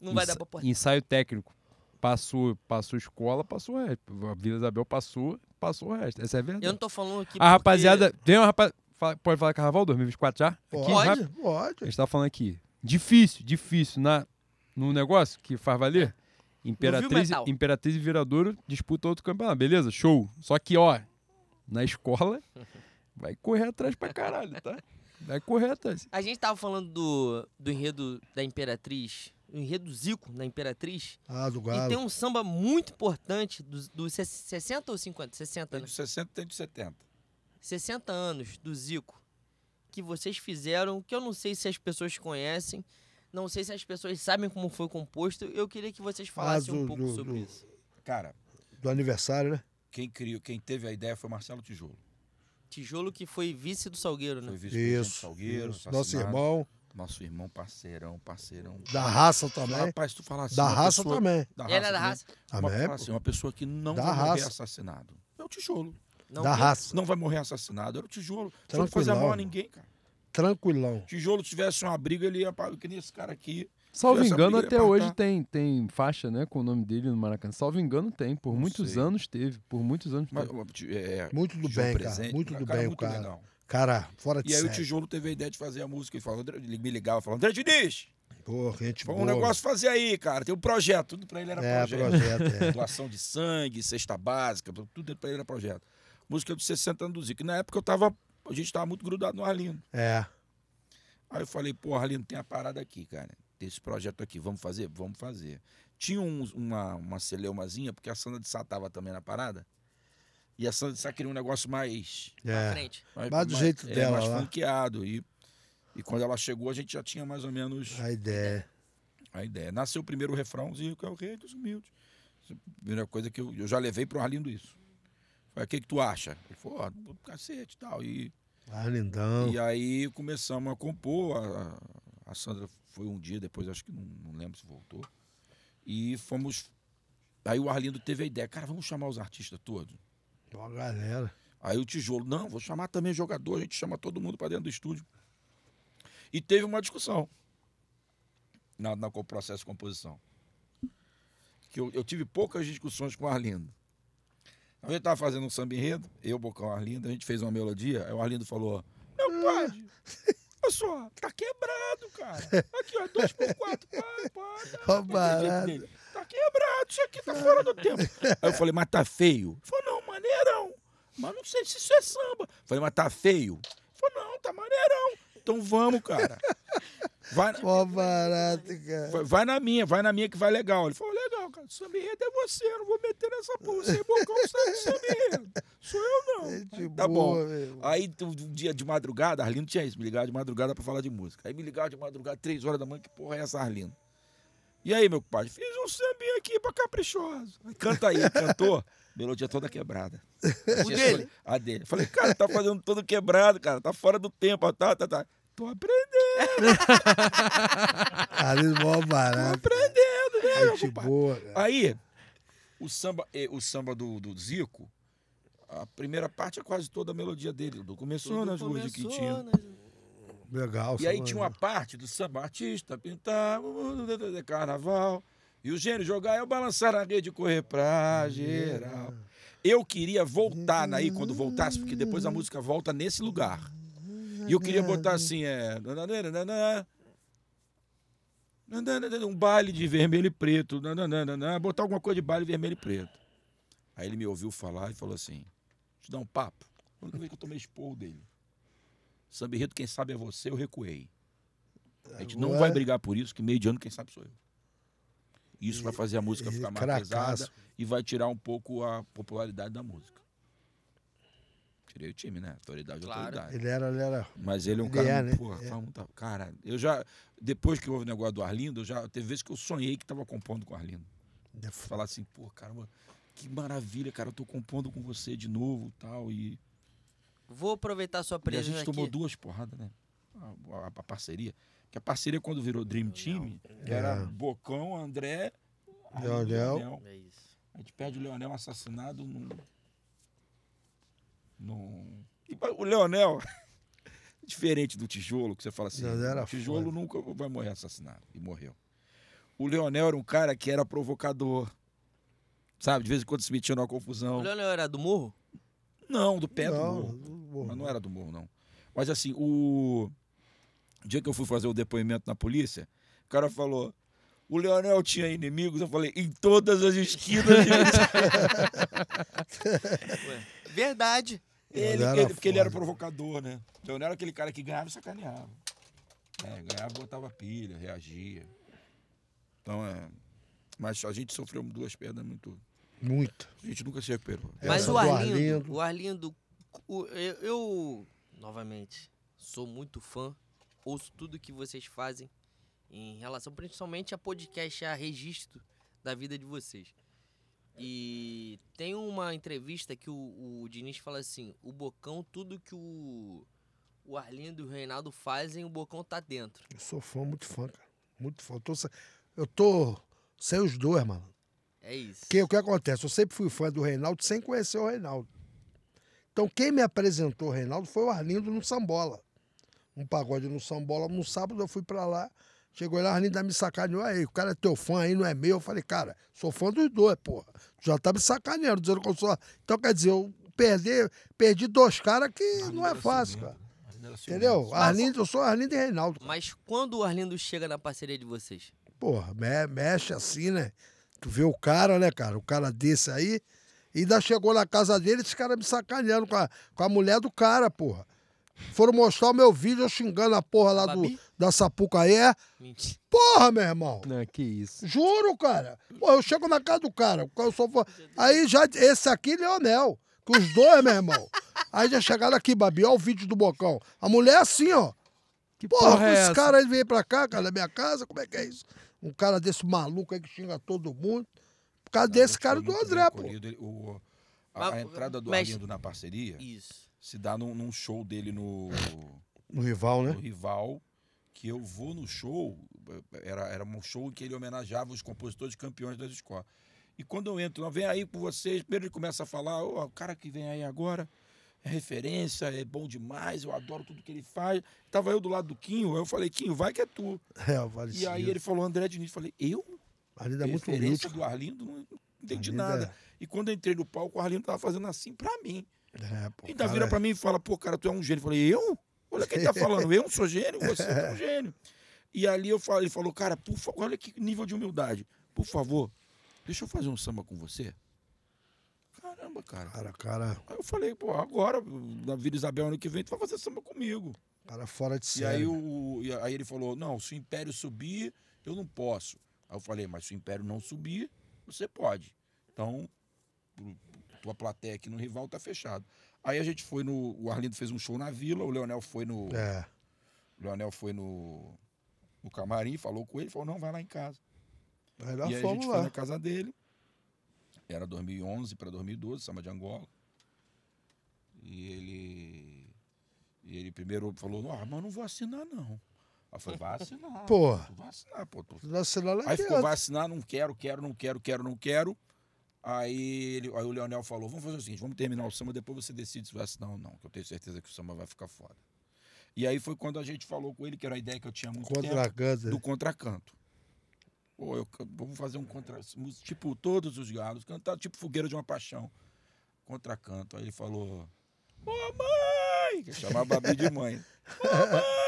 Não vai dar pra pôr. ensaio técnico. Passou, passou escola, passou o resto. A Vila Isabel passou, passou o resto. Essa é a verdade. Eu não tô falando aqui. A porque- rapaziada. Tem uma rapaz. Pode falar carnaval 2024 já? Aqui, Pode, rápido. A pode. gente tá falando aqui. Difícil, difícil. Na, no negócio que faz valer. Imperatriz, metal. Imperatriz e Viradouro disputam outro campeonato. Beleza? Show. Só que, ó, na escola, vai correr atrás pra caralho, tá? Vai correr atrás. A gente tava falando do, do enredo da Imperatriz, o enredo Zico na Imperatriz. Ah, do E Galo. tem um samba muito importante dos dos 60 ou 50? 60, Tem né? de 60, tem de 70. 60 anos do Zico que vocês fizeram, que eu não sei se as pessoas conhecem, não sei se as pessoas sabem como foi composto. Eu queria que vocês falassem do- um pouco do- sobre do- isso. Cara, Do aniversário, né? quem criou, quem teve a ideia foi Marcelo Tijolo. Tijolo que foi vice do Salgueiro, né? Foi vice-presidente Isso. Salgueiro, isso. Nosso irmão. Nosso irmão, parceirão, parceirão. Da raça também. Rapaz, tu falar assim. Da uma raça pessoa- também. Da Ele era da raça? Uma, Também, fala pô. assim, uma pessoa que não Da vai morrer raça. assassinado. É o tijolo. Não Da raça. Não vai morrer assassinado. Era o tijolo. Tijolo não fazia Tranquilão. mal a ninguém, cara. Tranquilão. Tijolo tivesse uma briga, ele ia pra. Que nem esse cara aqui. Salvo engano, até hoje tem, tem faixa, né, com o nome dele no Maracanã. Salvo engano, tem. Por Não muitos sei. anos teve. Por muitos anos Mas, teve. é, Muito do bem, cara. Presente, Muito um do cara bem o muito cara. legal. Cara, fora de E aí o. Tijolo teve a ideia de fazer a música e falou, ele me ligava falando, André Diniz, Pô, gente foi um negócio fazer aí, cara. Tem um projeto. Tudo pra ele era É, projeto. projeto, é. Doação de sangue, cesta básica, tudo pra ele era projeto. Música de 60 anos do Zico. Na época eu tava. A gente tava muito grudado no Arlindo. É. Aí eu falei, pô, Arlindo, tem a parada aqui, cara. Tem esse projeto aqui, vamos fazer? Vamos fazer. Tinha uns- uma, uma celeumazinha, porque a Sandra de Sá tava também na parada. E a Sandra Sá queria um negócio mais. Pra É. frente. Mas do jeito é, dela mais lá. funkeado. E E quando ela chegou, a gente já tinha mais ou menos A ideia. a ideia. Nasceu o primeiro refrãozinho, que é o rei dos humildes. Primeira coisa que eu, eu já levei pro Arlindo isso. Falei, o que, que tu acha? Ele falou, ó, do cacete e tal. E, Ah, lindão. e aí começamos a compor. A, a Sandra foi um dia, depois acho que não, não lembro se voltou. E fomos. Aí o Arlindo teve a ideia, cara, vamos chamar os artistas todos. Ó, galera. Aí o tijolo, não, vou chamar também jogador, a gente chama todo mundo para dentro do estúdio. E teve uma discussão na, na processo de composição. Que eu, eu tive poucas discussões com o Arlindo. A gente estava fazendo um samba enredo, eu, Bocão, Arlindo, a gente fez uma melodia, aí o Arlindo falou, não pode. Olha só, tá quebrado, cara. Aqui, ó, dois por quatro, barato. dele. Tá quebrado, isso aqui tá fora do tempo. Aí eu falei, mas tá feio. Ele falou, não. Mas não sei se isso é samba. Falei, mas tá feio. Falou, não, tá maneirão. Então vamos, cara. Vai, na- Ó, barato, cara. vai, vai na minha, vai na minha que vai legal. Ele falou, legal, cara. Samba enredo é você, eu não vou meter nessa porra. Você é bocão, você é samba enredo. Sou eu, não. Gente Tá boa, bom. meu. Aí, um dia de madrugada, Arlindo tinha isso, me ligava de madrugada pra falar de música. Aí me ligava de madrugada, três horas da manhã, que porra é essa, Arlindo? E aí, meu pai, fiz um sambinha aqui pra caprichoso. Canta aí, cantou. Melodia toda quebrada. O dele? A dele. Falei, cara, tá fazendo todo quebrado, cara. Tá fora do tempo, tá, tá, tá. Tô aprendendo, Ali, mó barato. aprendendo, né, meu Gente boa, cara. Aí, o samba, eh, o samba do, do Zico, a primeira parte é quase toda a melodia dele. Do começou nas ruas de Quintino. nas- Legal. E aí tinha uma parte do samba artista pintar carnaval. E o gênio jogar eu balançar na rede e correr pra geral. Eu queria voltar naí quando voltasse, porque depois a música volta nesse lugar. E eu queria botar assim, é. Um baile de vermelho e preto. Botar alguma coisa de baile vermelho e preto. Aí ele me ouviu falar e falou assim: Te dar um papo. A única vez que eu tomei esporro dele. Samba enredo, quem sabe é você, eu recuei. A gente não vai brigar por isso, que meio de ano quem sabe sou eu. Isso vai fazer a música ficar mais cracaço. pesada e vai tirar um pouco a popularidade da música. Tirei o time, né? Autoridade, Claro. autoridade. Ele era, ele era. Mas ele é um Ele cara. é, né? porra, É. muito- Cara, eu já. Depois que houve o negócio do Arlindo, eu já teve vezes que eu sonhei que tava compondo com o Arlindo. de- Falar assim, pô, caramba, que maravilha, cara, eu tô compondo com você de novo tal, e Vou aproveitar sua E a presença gente aqui. tomou duas porradas, né? A, a- a parceria. Que a parceria, quando virou Dream Team, que era É. Bocão, André, Leonel. É isso. A gente perde o Leonel assassinado num. num... E o Leonel, diferente do tijolo, que você fala assim, o tijolo foda. nunca vai morrer assassinado. E morreu. O Leonel era um cara que era provocador. Sabe, de vez em quando se metia numa confusão. O Leonel era do morro? Não, do pé do Não, morro. do morro. Mas não era do morro, não. Mas assim, o... o dia que eu fui fazer o depoimento na polícia, o cara falou. O Leonel tinha inimigos, eu falei, em todas as esquinas. de- Verdade. ele, era ele- porque ele era provocador, né? O Leonel era aquele cara que ganhava e sacaneava. É, ganhava, botava pilha, reagia. Então, é. Mas a gente sofreu duas perdas muito. Muito. A gente nunca se recuperou. Mas Essa o do Arlindo, Arlindo. o Arlindo, o- eu, eu, novamente, sou muito fã, ouço tudo que vocês fazem em relação, principalmente a podcast, a registro da vida de vocês. E tem uma entrevista que o, o Diniz fala assim, o Bocão, tudo que o, o Arlindo e o Reinaldo fazem, o Bocão tá dentro. Eu sou fã, muito fã, cara. Muito fã. Eu tô, eu tô sem os dois, mano. É isso. Porque o que acontece? Eu sempre fui fã do Reinaldo sem conhecer o Reinaldo. Então, quem me apresentou o Reinaldo foi o Arlindo no Sambola. Um pagode no Sambola. No sábado eu fui pra lá. Chegou lá, o Arlindo me sacaneou. Aí, o cara é teu fã aí, não é meu. Eu falei, cara, sou fã dos dois, porra. Tu já tá me sacaneando, dizendo que eu sou. Então, quer dizer, eu perdi, perdi dois caras que não é fácil, cara. Entendeu? Arlindo, eu sou Arlindo e Reinaldo. Mas quando o Arlindo chega na parceria de vocês? Porra, me- mexe assim, né? Tu vê o cara, né, cara? O cara desse aí. E ainda chegou na casa dele, esse cara me sacaneando com a, com a mulher do cara, porra. Foram mostrar o meu vídeo eu xingando a porra lá do, Babi? da Sapucaí. É, Mentira. porra, meu irmão. Não, que isso. Juro, cara. Pô, eu chego na casa do cara. Eu sou fã. Aí já. Esse aqui, Leonel. Que os dois, meu irmão. Aí já chegaram aqui, Babi. Olha o vídeo do Bocão. A mulher é assim, ó. Que Porra, porra é esse essa? cara ele veio pra cá, cara, da minha casa, como é que é isso? Um cara desse maluco aí que xinga todo mundo. Por causa desse Ele cara foi do André, pô. Ele- o- a, a Mas, entrada do mestre- Arlindo na parceria Isso. Se dá num, num show dele no, No rival, no né? Rival, que eu vou no show, era, era um show em que ele homenageava os compositores campeões das escolas. E quando eu entro, vem aí com vocês, primeiro ele começa a falar, "Ô, o cara que vem aí agora é referência, é bom demais, eu adoro tudo que ele faz. Tava eu do lado do Quinho, aí eu falei, Quinho, vai que é tu. É, Vale E aí ele falou, André Diniz, falei, eu? Ali é muito humilde. do Arlindo, não entendi Arlindo nada. E quando eu entrei no palco, o Arlindo tava fazendo assim pra mim. É, pô, Ainda cara, vira pra mim e fala, pô, cara, tu é um gênio. Eu falei, eu? Olha quem tá falando, eu não sou gênio, você é um gênio. E ali eu falei, ele falou, cara, por favor, olha que nível de humildade. Por favor, deixa eu fazer um samba com você. Caramba, cara. Cara, cara, Aí eu falei, pô, agora, na Vila Isabel ano que vem, tu vai fazer samba comigo. cara fora de E aí, série. o, e aí ele falou, não, se o Império subir, eu não posso. Aí eu falei, mas se o Império não subir, você pode. Então, tua plateia aqui no rival tá fechado. Aí a gente foi no. O Arlindo fez um show na vila, o Leonel foi no. É. O Leonel foi no, no camarim, falou com ele, falou, não, vai lá em casa. Aí nós e aí a gente foi lá. na casa dele. Era 2011 para 2012, samba de Angola. E ele. E ele primeiro falou, ah, mas não vou assinar, não. Aí falei, vai assinar. Pô, vai assinar, pô. Tu... nós assinamos lá Aí ficou, vai assinar, não quero, quero, não quero, quero, não quero. Aí, ele, aí o Leonel falou, vamos fazer o seguinte, vamos terminar o samba, depois você decide se vai assinar ou não, que eu tenho certeza que o samba vai ficar foda. E aí foi quando a gente falou com ele, que era a ideia que eu tinha muito Contra tempo do contracanto. Pô, eu, vamos fazer um contra. Tipo, todos os galos, cantar tipo fogueira de uma paixão. Contracanto. Aí ele falou: Ô mãe! Que chamava a Babi de mãe. Ô mãe!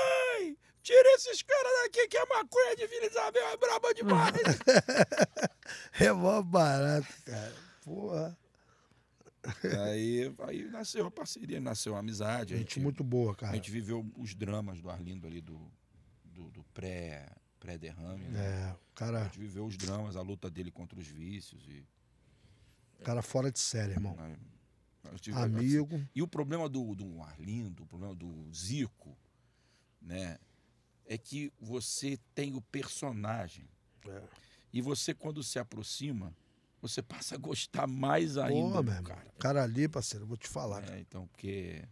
Tira esses caras daqui que a maconha de Vila Isabel é braba demais. É mó barato, cara. Porra. aí, aí nasceu a parceria, nasceu a amizade. a Gente gente- muito boa, A cara. gente viveu os dramas do Arlindo ali, do, do, do pré, pré-derrame. né? É, o A cara, gente viveu os dramas, a luta dele contra os vícios. E, cara fora de série, irmão. né, Amigo. E o problema do, do Arlindo, o problema do Zico, né? É que você tem o personagem. É. E você, quando se aproxima, você passa a gostar mais ainda Pô, cara. Cara ali, parceiro, vou te falar. É, então, porque.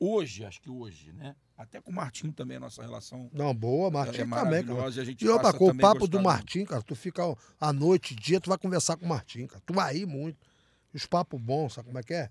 Hoje, acho que hoje, né? Até com o Martinho também a nossa relação Não, boa, é Martim também, cara. E, a gente E outra coisa, o a papo do Martim, cara, tu fica à noite, dia, tu vai conversar com o Martim, cara. Tu vai rir muito. Os papos bons, sabe como é que é?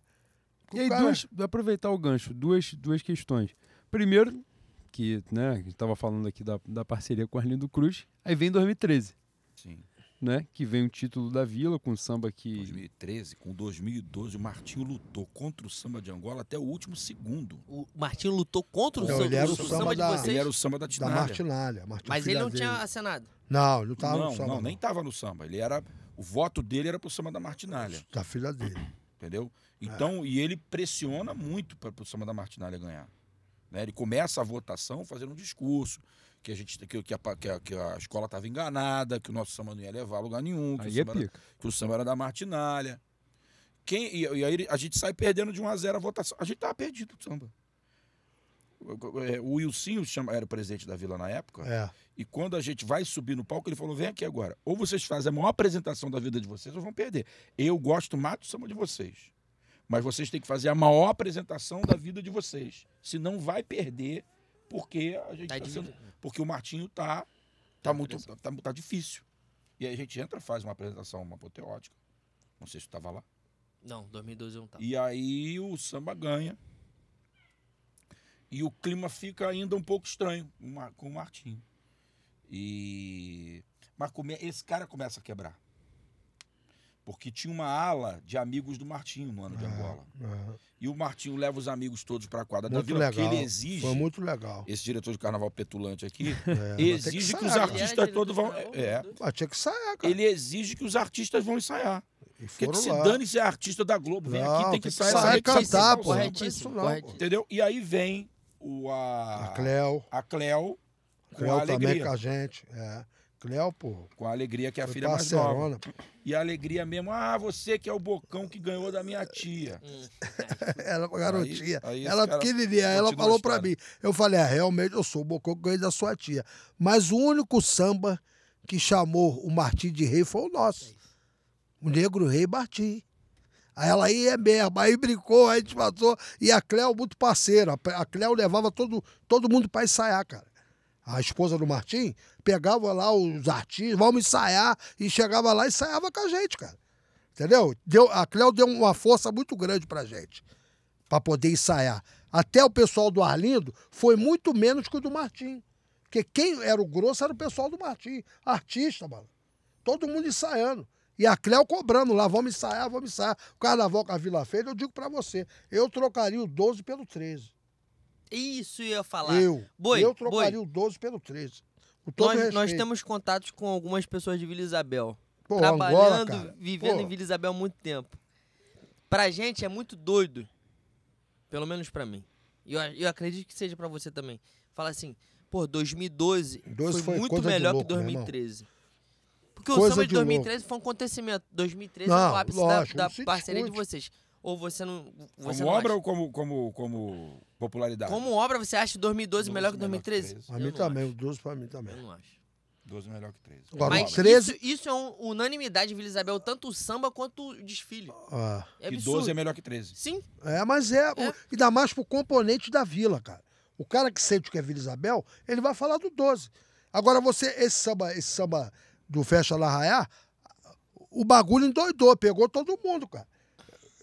E aí, cara- duas, aproveitar o gancho, duas, duas questões. Primeiro, que né, a gente estava falando aqui da, da parceria com o Arlindo Cruz, aí vem 2013, Sim. né? Que vem o título da Vila, com o samba que. 2013, com 2012, o Martinho lutou contra o samba de Angola até o último segundo. O Martinho lutou contra o, Não, seu- ele era o o samba samba de da- vocês. Ele era o samba da Da Tinalha. Martinalha. Martim Mas ele não dele. tinha acenado. Não, ele não tava não, no samba. não, nem tava no samba. Ele era. O voto dele era pro samba da Martinalha, Da filha dele. entendeu? É. Então, e ele pressiona muito para o samba da Martinalha ganhar. Né? Ele começa a votação fazendo um discurso que a gente que, que a, que a- que a escola estava enganada, que o nosso samba não ia levar a lugar nenhum, que, o é samba, era, pica. que o samba era da Martinalha. Quem, e, e aí a gente sai perdendo de 1 a 0 a votação. A gente tava perdido do samba. O- é, O Wilson chama, era o presidente da vila na época. É. E quando a gente vai subir no palco, ele falou: vem aqui agora. Ou vocês fazem a maior apresentação da vida de vocês, ou vão perder. Eu gosto mais do samba de vocês. Mas vocês têm que fazer a maior apresentação da vida de vocês. Senão vai perder, porque a gente Tá tá sendo- porque o Martinho tá, tá muito. Tá, tá difícil. E aí a gente entra, faz uma apresentação uma apoteótica. Não sei se tu estava lá. Não, 2012 eu não tava. E aí o samba ganha. E o clima fica ainda um pouco estranho com o Mar- com o Martinho. E. Mas come- esse cara começa a quebrar. Porque tinha uma ala de amigos do Martinho no ano de Angola. é. E o Martinho leva os amigos todos para a quadra da Muito vila, legal. porque ele exige. Foi muito legal. Esse diretor de carnaval petulante aqui É, exige que, os ensaiar, artistas era todos vão. É. Mas tinha que ensaiar, cara. Ele exige que os artistas vão ensaiar. E Porque foram que se dane se é artista da Globo. Vem Não, aqui, tem que que essa e cantar, pô. Corretíssimo, Isso não, corretíssimo. Entendeu? E aí vem o, a, A Cleo. a Cleo com Cleo a também com a gente. É. Cléo, pô. Com a alegria que é a filha mais nova. E a alegria mesmo, ah, você que é o bocão que ganhou da minha tia. Ela garotinha. aí esse ela pequenininha. Ela falou a pra história. mim. Eu falei, ah, realmente eu sou o bocão que ganhei da sua tia. Mas o único samba que chamou o Martim de rei foi o nosso. O Negro Rei Martim. Aí ela aí é mesmo. Aí brincou, aí a gente passou. E a Cléo, muito parceira. A Cléo levava todo, todo mundo pra ensaiar, cara. A esposa do Martim pegava lá os artistas, vamos ensaiar, e chegava lá e ensaiava com a gente, cara. Entendeu? Deu, a Cléo deu uma força muito grande pra gente, pra poder ensaiar. Até o pessoal do Arlindo foi muito menos que o do Martim. Porque quem era o grosso era o pessoal do Martim. Artista, mano. Todo mundo ensaiando. E a Cléo cobrando lá, vamos ensaiar, vamos ensaiar. O carnaval que a Vila fez, eu digo pra você, eu trocaria o 12 pelo 13. Isso eu ia falar. Eu. Boi, eu trocaria boi. o 12 pelo 13. Com todo Nós, nós temos contatos com algumas pessoas de Vila Isabel. Pô, trabalhando, Angola, vivendo Pô, em Vila Isabel há muito tempo. Pra gente é muito doido. Pelo menos pra mim. E eu, eu acredito que seja pra você também. Fala assim, pô, 2012 12 foi, foi muito de melhor louco, que meu irmão. 2013. Porque o Coisa samba de de louco. 2013 foi um acontecimento. 2013 é Não, o ápice lógico, da, da parceria de discute. vocês. Ou você não. Você Como não obra acha? ou como, como, como popularidade? Como obra, você acha 2012 12 melhor que melhor que 2013? 13. Pra mim também, acho. o 12 pra mim também. Eu não acho. 12 melhor que 13. Agora, Mas o 13. isso, isso é um, unanimidade em Vila Isabel, tanto o samba quanto o desfile. Ah, É e absurdo. 12 é melhor que 13. Sim, é, mas é, É. o- ainda mais pro componente da vila, cara. O cara que sente o que é Vila Isabel, ele vai falar do 12. Agora você, esse samba, esse samba do Festa La Raiá, o bagulho endoidou, pegou todo mundo, cara.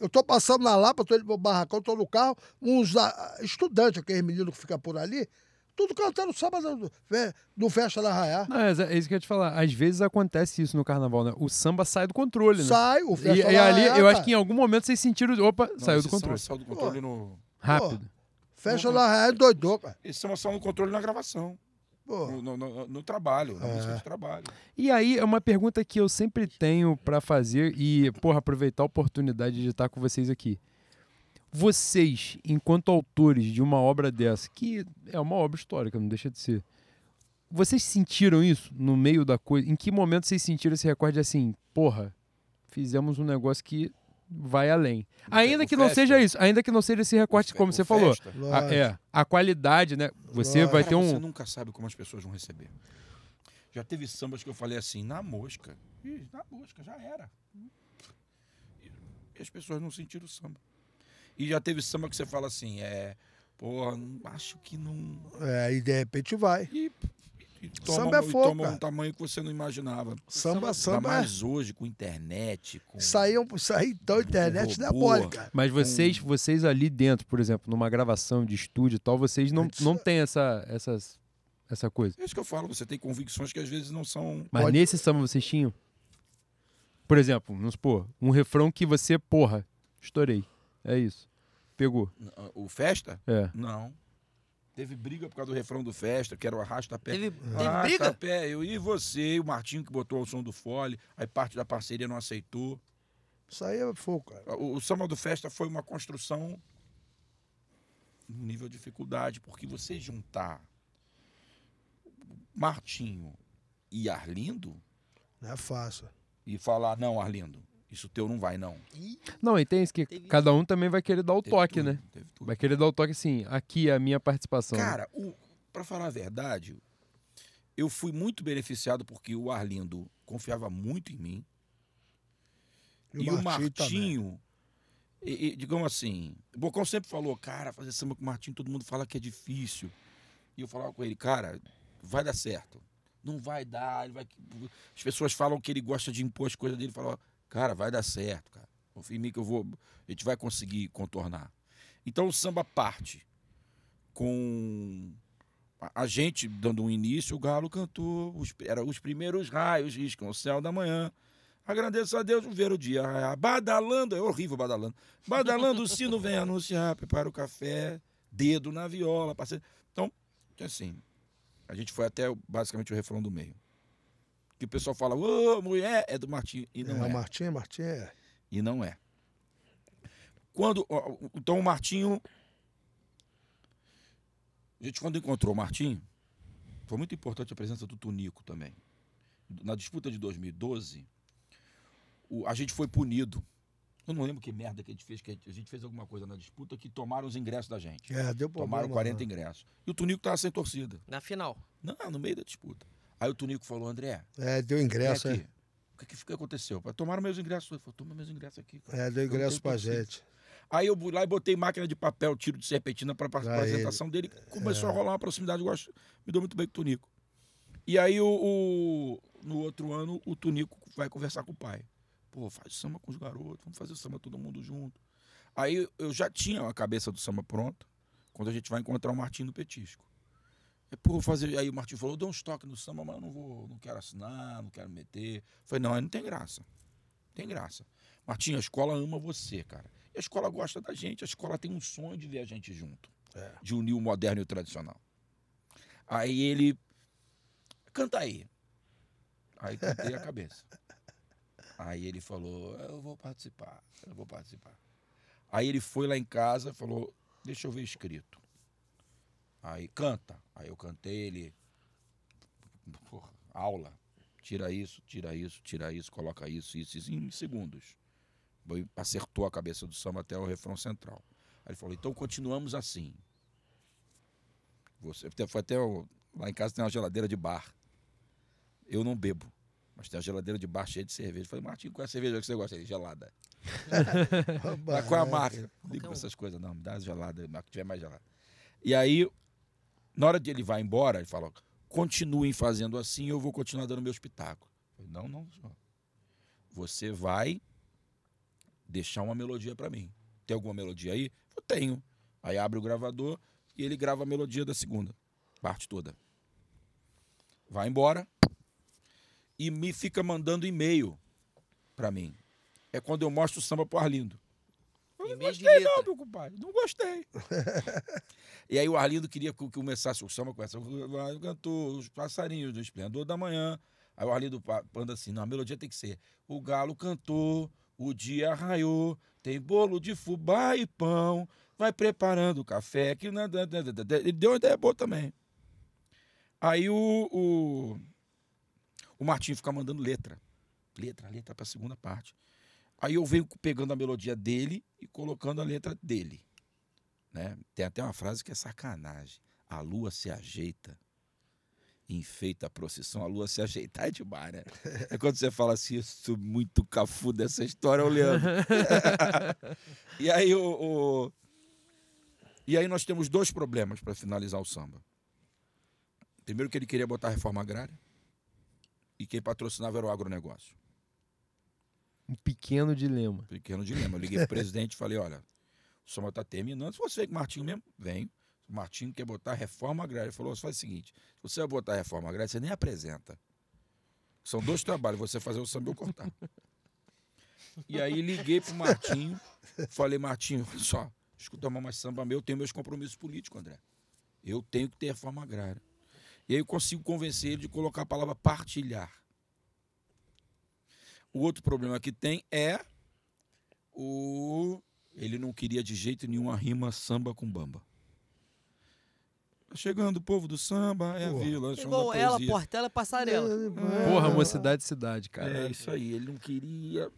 Eu tô passando na Lapa, tô indo pro barracão, tô no carro, uns ah, estudantes, aqueles meninos que ficam por ali, tudo cantando samba do, do Festa La Raiá. Não, é, é isso que eu ia te falar. Às vezes acontece isso no carnaval, né? O samba sai do controle, né? Sai, o E, Festa e La ali, Raiá, eu acho cara. que em algum momento vocês sentiram. Opa, Não, saiu do controle. Saiu do controle no... Rápido. Festa La Raiá endoidou, cara. Esse samba saiu no controle na gravação. No, no- no- no trabalho, na É. música de trabalho. E aí, é uma pergunta que eu sempre tenho pra fazer e, porra, aproveitar a oportunidade de estar com vocês aqui. Vocês, enquanto autores de uma obra dessa, que é uma obra histórica, não deixa de ser, vocês sentiram isso no meio da coisa? Em que momento vocês sentiram esse recorde de assim, porra, fizemos um negócio que vai além? Ainda o que não seja isso, ainda que não seja esse recorte, como você falou. A, é, a qualidade, né? Você Lógico. vai ter Você um. nunca sabe como as pessoas vão receber. Já teve sambas que eu falei assim, na mosca. Ih, na mosca, já era. E as pessoas não sentiram o samba. E já teve samba que você fala assim, é. Porra, não- acho que não. É, e de repente vai. E, e toma, Samba é fogo, toma um cara. tamanho que você não imaginava. Samba, Ainda samba é. mais hoje, com internet, com. É um- isso aí então, internet não é robô. mole, cara. Mas vocês, vocês ali dentro, por exemplo, numa gravação de estúdio e tal, vocês não, Antes- não têm essa, essas, essa coisa. É isso que eu falo, você tem convicções que às vezes não são. Mas Pode- nesse samba vocês tinham? Por exemplo, vamos supor, um refrão que você, porra, estourei. É isso. Pegou. O festa? É. Não. Teve briga por causa do refrão do festa, que era o arrasta-pé. teve, teve Arrasta briga? pé, eu e você, e o Martinho que botou o som do fole, aí parte da parceria não aceitou. Isso aí é fogo, cara. O, o samba do festa foi uma construção no nível de dificuldade, porque você juntar Martinho e Arlindo Não é fácil. e falar, não, Arlindo, isso teu não vai, não. Não, e tem isso que Teve cada um também vai querer dar o Teve toque, tudo, né? Teve tudo. Vai querer dar o toque assim, aqui é a minha participação. né? Cara, o, pra falar a verdade, eu fui muito beneficiado porque o Arlindo confiava muito em mim. E, o Martinho, e- e, digamos assim, o Bocão sempre falou, cara, fazer samba com o Martinho, todo mundo fala que é difícil. E eu falava com ele, cara, vai dar certo. Não vai dar, ele vai... As pessoas falam que ele gosta de impor as coisas dele, falava, cara, vai dar certo, cara. Confia em mim que eu vou, a gente vai conseguir contornar. Então o samba parte com a- gente dando um início, o Galo cantou, os, era os primeiros raios riscam o céu da manhã. Agradeço a Deus ver o dia raiar. Badalando, é horrível badalando. Badalando, o sino vem anunciar, prepara o café, dedo na viola. Parceiro. Então, assim, a gente foi até basicamente o refrão do meio. Que o pessoal fala, ô, mulher, é do Martim. E não é, é. Martim, Martim é. E não é. Quando, então o Martinho. A gente, quando encontrou o Martinho, foi muito importante a presença do Tunico também. na disputa de 2012, o- a gente foi punido. Eu não lembro que merda que a gente fez, que a gente fez alguma coisa na disputa que tomaram os ingressos da gente. É, deu problema. Tomaram 40 lá. ingressos. E o Tunico tava sem torcida. Na final. Não, no meio da disputa. Aí o Tunico falou, André, É, deu ingresso, é. O que, que, aconteceu? Tomaram meus ingressos. Eu falei, toma meus ingressos aqui. cara. É, deu ingresso pra gente. Aí eu fui lá e botei máquina de papel, tiro de serpentina para a Pra apresentação dele. Começou É. a rolar uma proximidade. Eu gosto, me dou muito bem com o Tunico. E aí, o, o- no outro ano, o Tunico vai conversar com o pai. Pô, faz samba com os garotos, vamos fazer samba todo mundo junto. Aí eu já tinha a cabeça do samba pronta, quando a gente vai encontrar o Martim no Petisco. É, vou fazer. Aí o Martim falou: eu dou uns toques no samba, mas eu não vou, não quero assinar, não quero meter. Eu falei, não, aí não tem graça. Tem graça. Martim, a escola ama você, cara. E a escola gosta da gente, a escola tem um sonho de ver a gente junto. É. De unir o moderno e o tradicional. Aí ele. Canta aí. Aí cantei a cabeça. Aí ele falou: Eu vou participar, eu vou participar. Aí ele foi lá em casa falou: Deixa eu ver escrito. Aí canta. Aí eu cantei, ele. Porra, aula. Tira isso, tira isso, tira isso, coloca isso, isso, isso em segundos. Acertou a cabeça do samba até o refrão central. Aí ele falou: Então continuamos assim. Você foi até o- lá em casa tem uma geladeira de bar. Eu não bebo. Mas tem uma geladeira de bar cheia de cerveja. Eu falei, Martinho, qual é a cerveja que você gosta? Ele, gelada. Qual é a marca? Não ligo pra um. essas coisas, não. Me dá gelada, a que tiver mais gelada. E aí, na hora de ele vai embora, ele fala: continuem fazendo assim, eu vou continuar dando meu espetáculo. Não, não, senhor. Você vai deixar uma melodia pra mim. Tem alguma melodia aí? Eu tenho. Aí abre o gravador e ele grava a melodia da segunda. Parte toda. Vai embora e me fica mandando e-mail pra mim. É quando eu mostro o samba pro Arlindo. Não gostei, não, meu compadre. Não gostei. e aí o Arlindo queria que começasse o samba com essa. Cantou os passarinhos do esplendor da manhã. Aí o Arlindo manda assim: não, a melodia tem que ser. O galo cantou, o dia raiou, tem bolo de fubá e pão, vai preparando o café. Que... Ele deu uma ideia boa também. Aí o, o, o Martinho fica mandando letra. Letra, letra pra segunda parte. Aí eu venho pegando a melodia dele e colocando a letra dele. Né? Tem até uma frase que é sacanagem. A lua se ajeita, enfeita a procissão. A lua se ajeitar é demais, né? É quando você fala assim, eu sou muito cafu dessa história, Leandro. e aí o, o- E aí nós temos dois problemas para finalizar o samba. Primeiro que ele queria botar a reforma agrária e quem patrocinava era o agronegócio. Um pequeno dilema. Pequeno dilema. Eu liguei pro presidente e falei, olha, o samba está terminando. Se você vem o Martinho mesmo, vem. O Martinho quer botar reforma agrária. Ele falou, faz o seguinte, se você vai botar reforma agrária, você nem apresenta. São dois trabalhos, você fazer o samba e eu cortar. E aí liguei pro Martinho, falei, Martinho, só, escuta mais samba meu, eu tenho meus compromissos políticos, André. Eu tenho que ter reforma agrária. E aí eu consigo convencer ele de colocar a palavra partilhar. O outro problema que tem é o ele não queria de jeito nenhum a rima samba com bamba. Tá chegando o povo do samba, é a Porra. vila, chama Igual ela, poesia. Portela, Passarela. Porra, mocidade cidade, cara. É isso aí, ele não queria,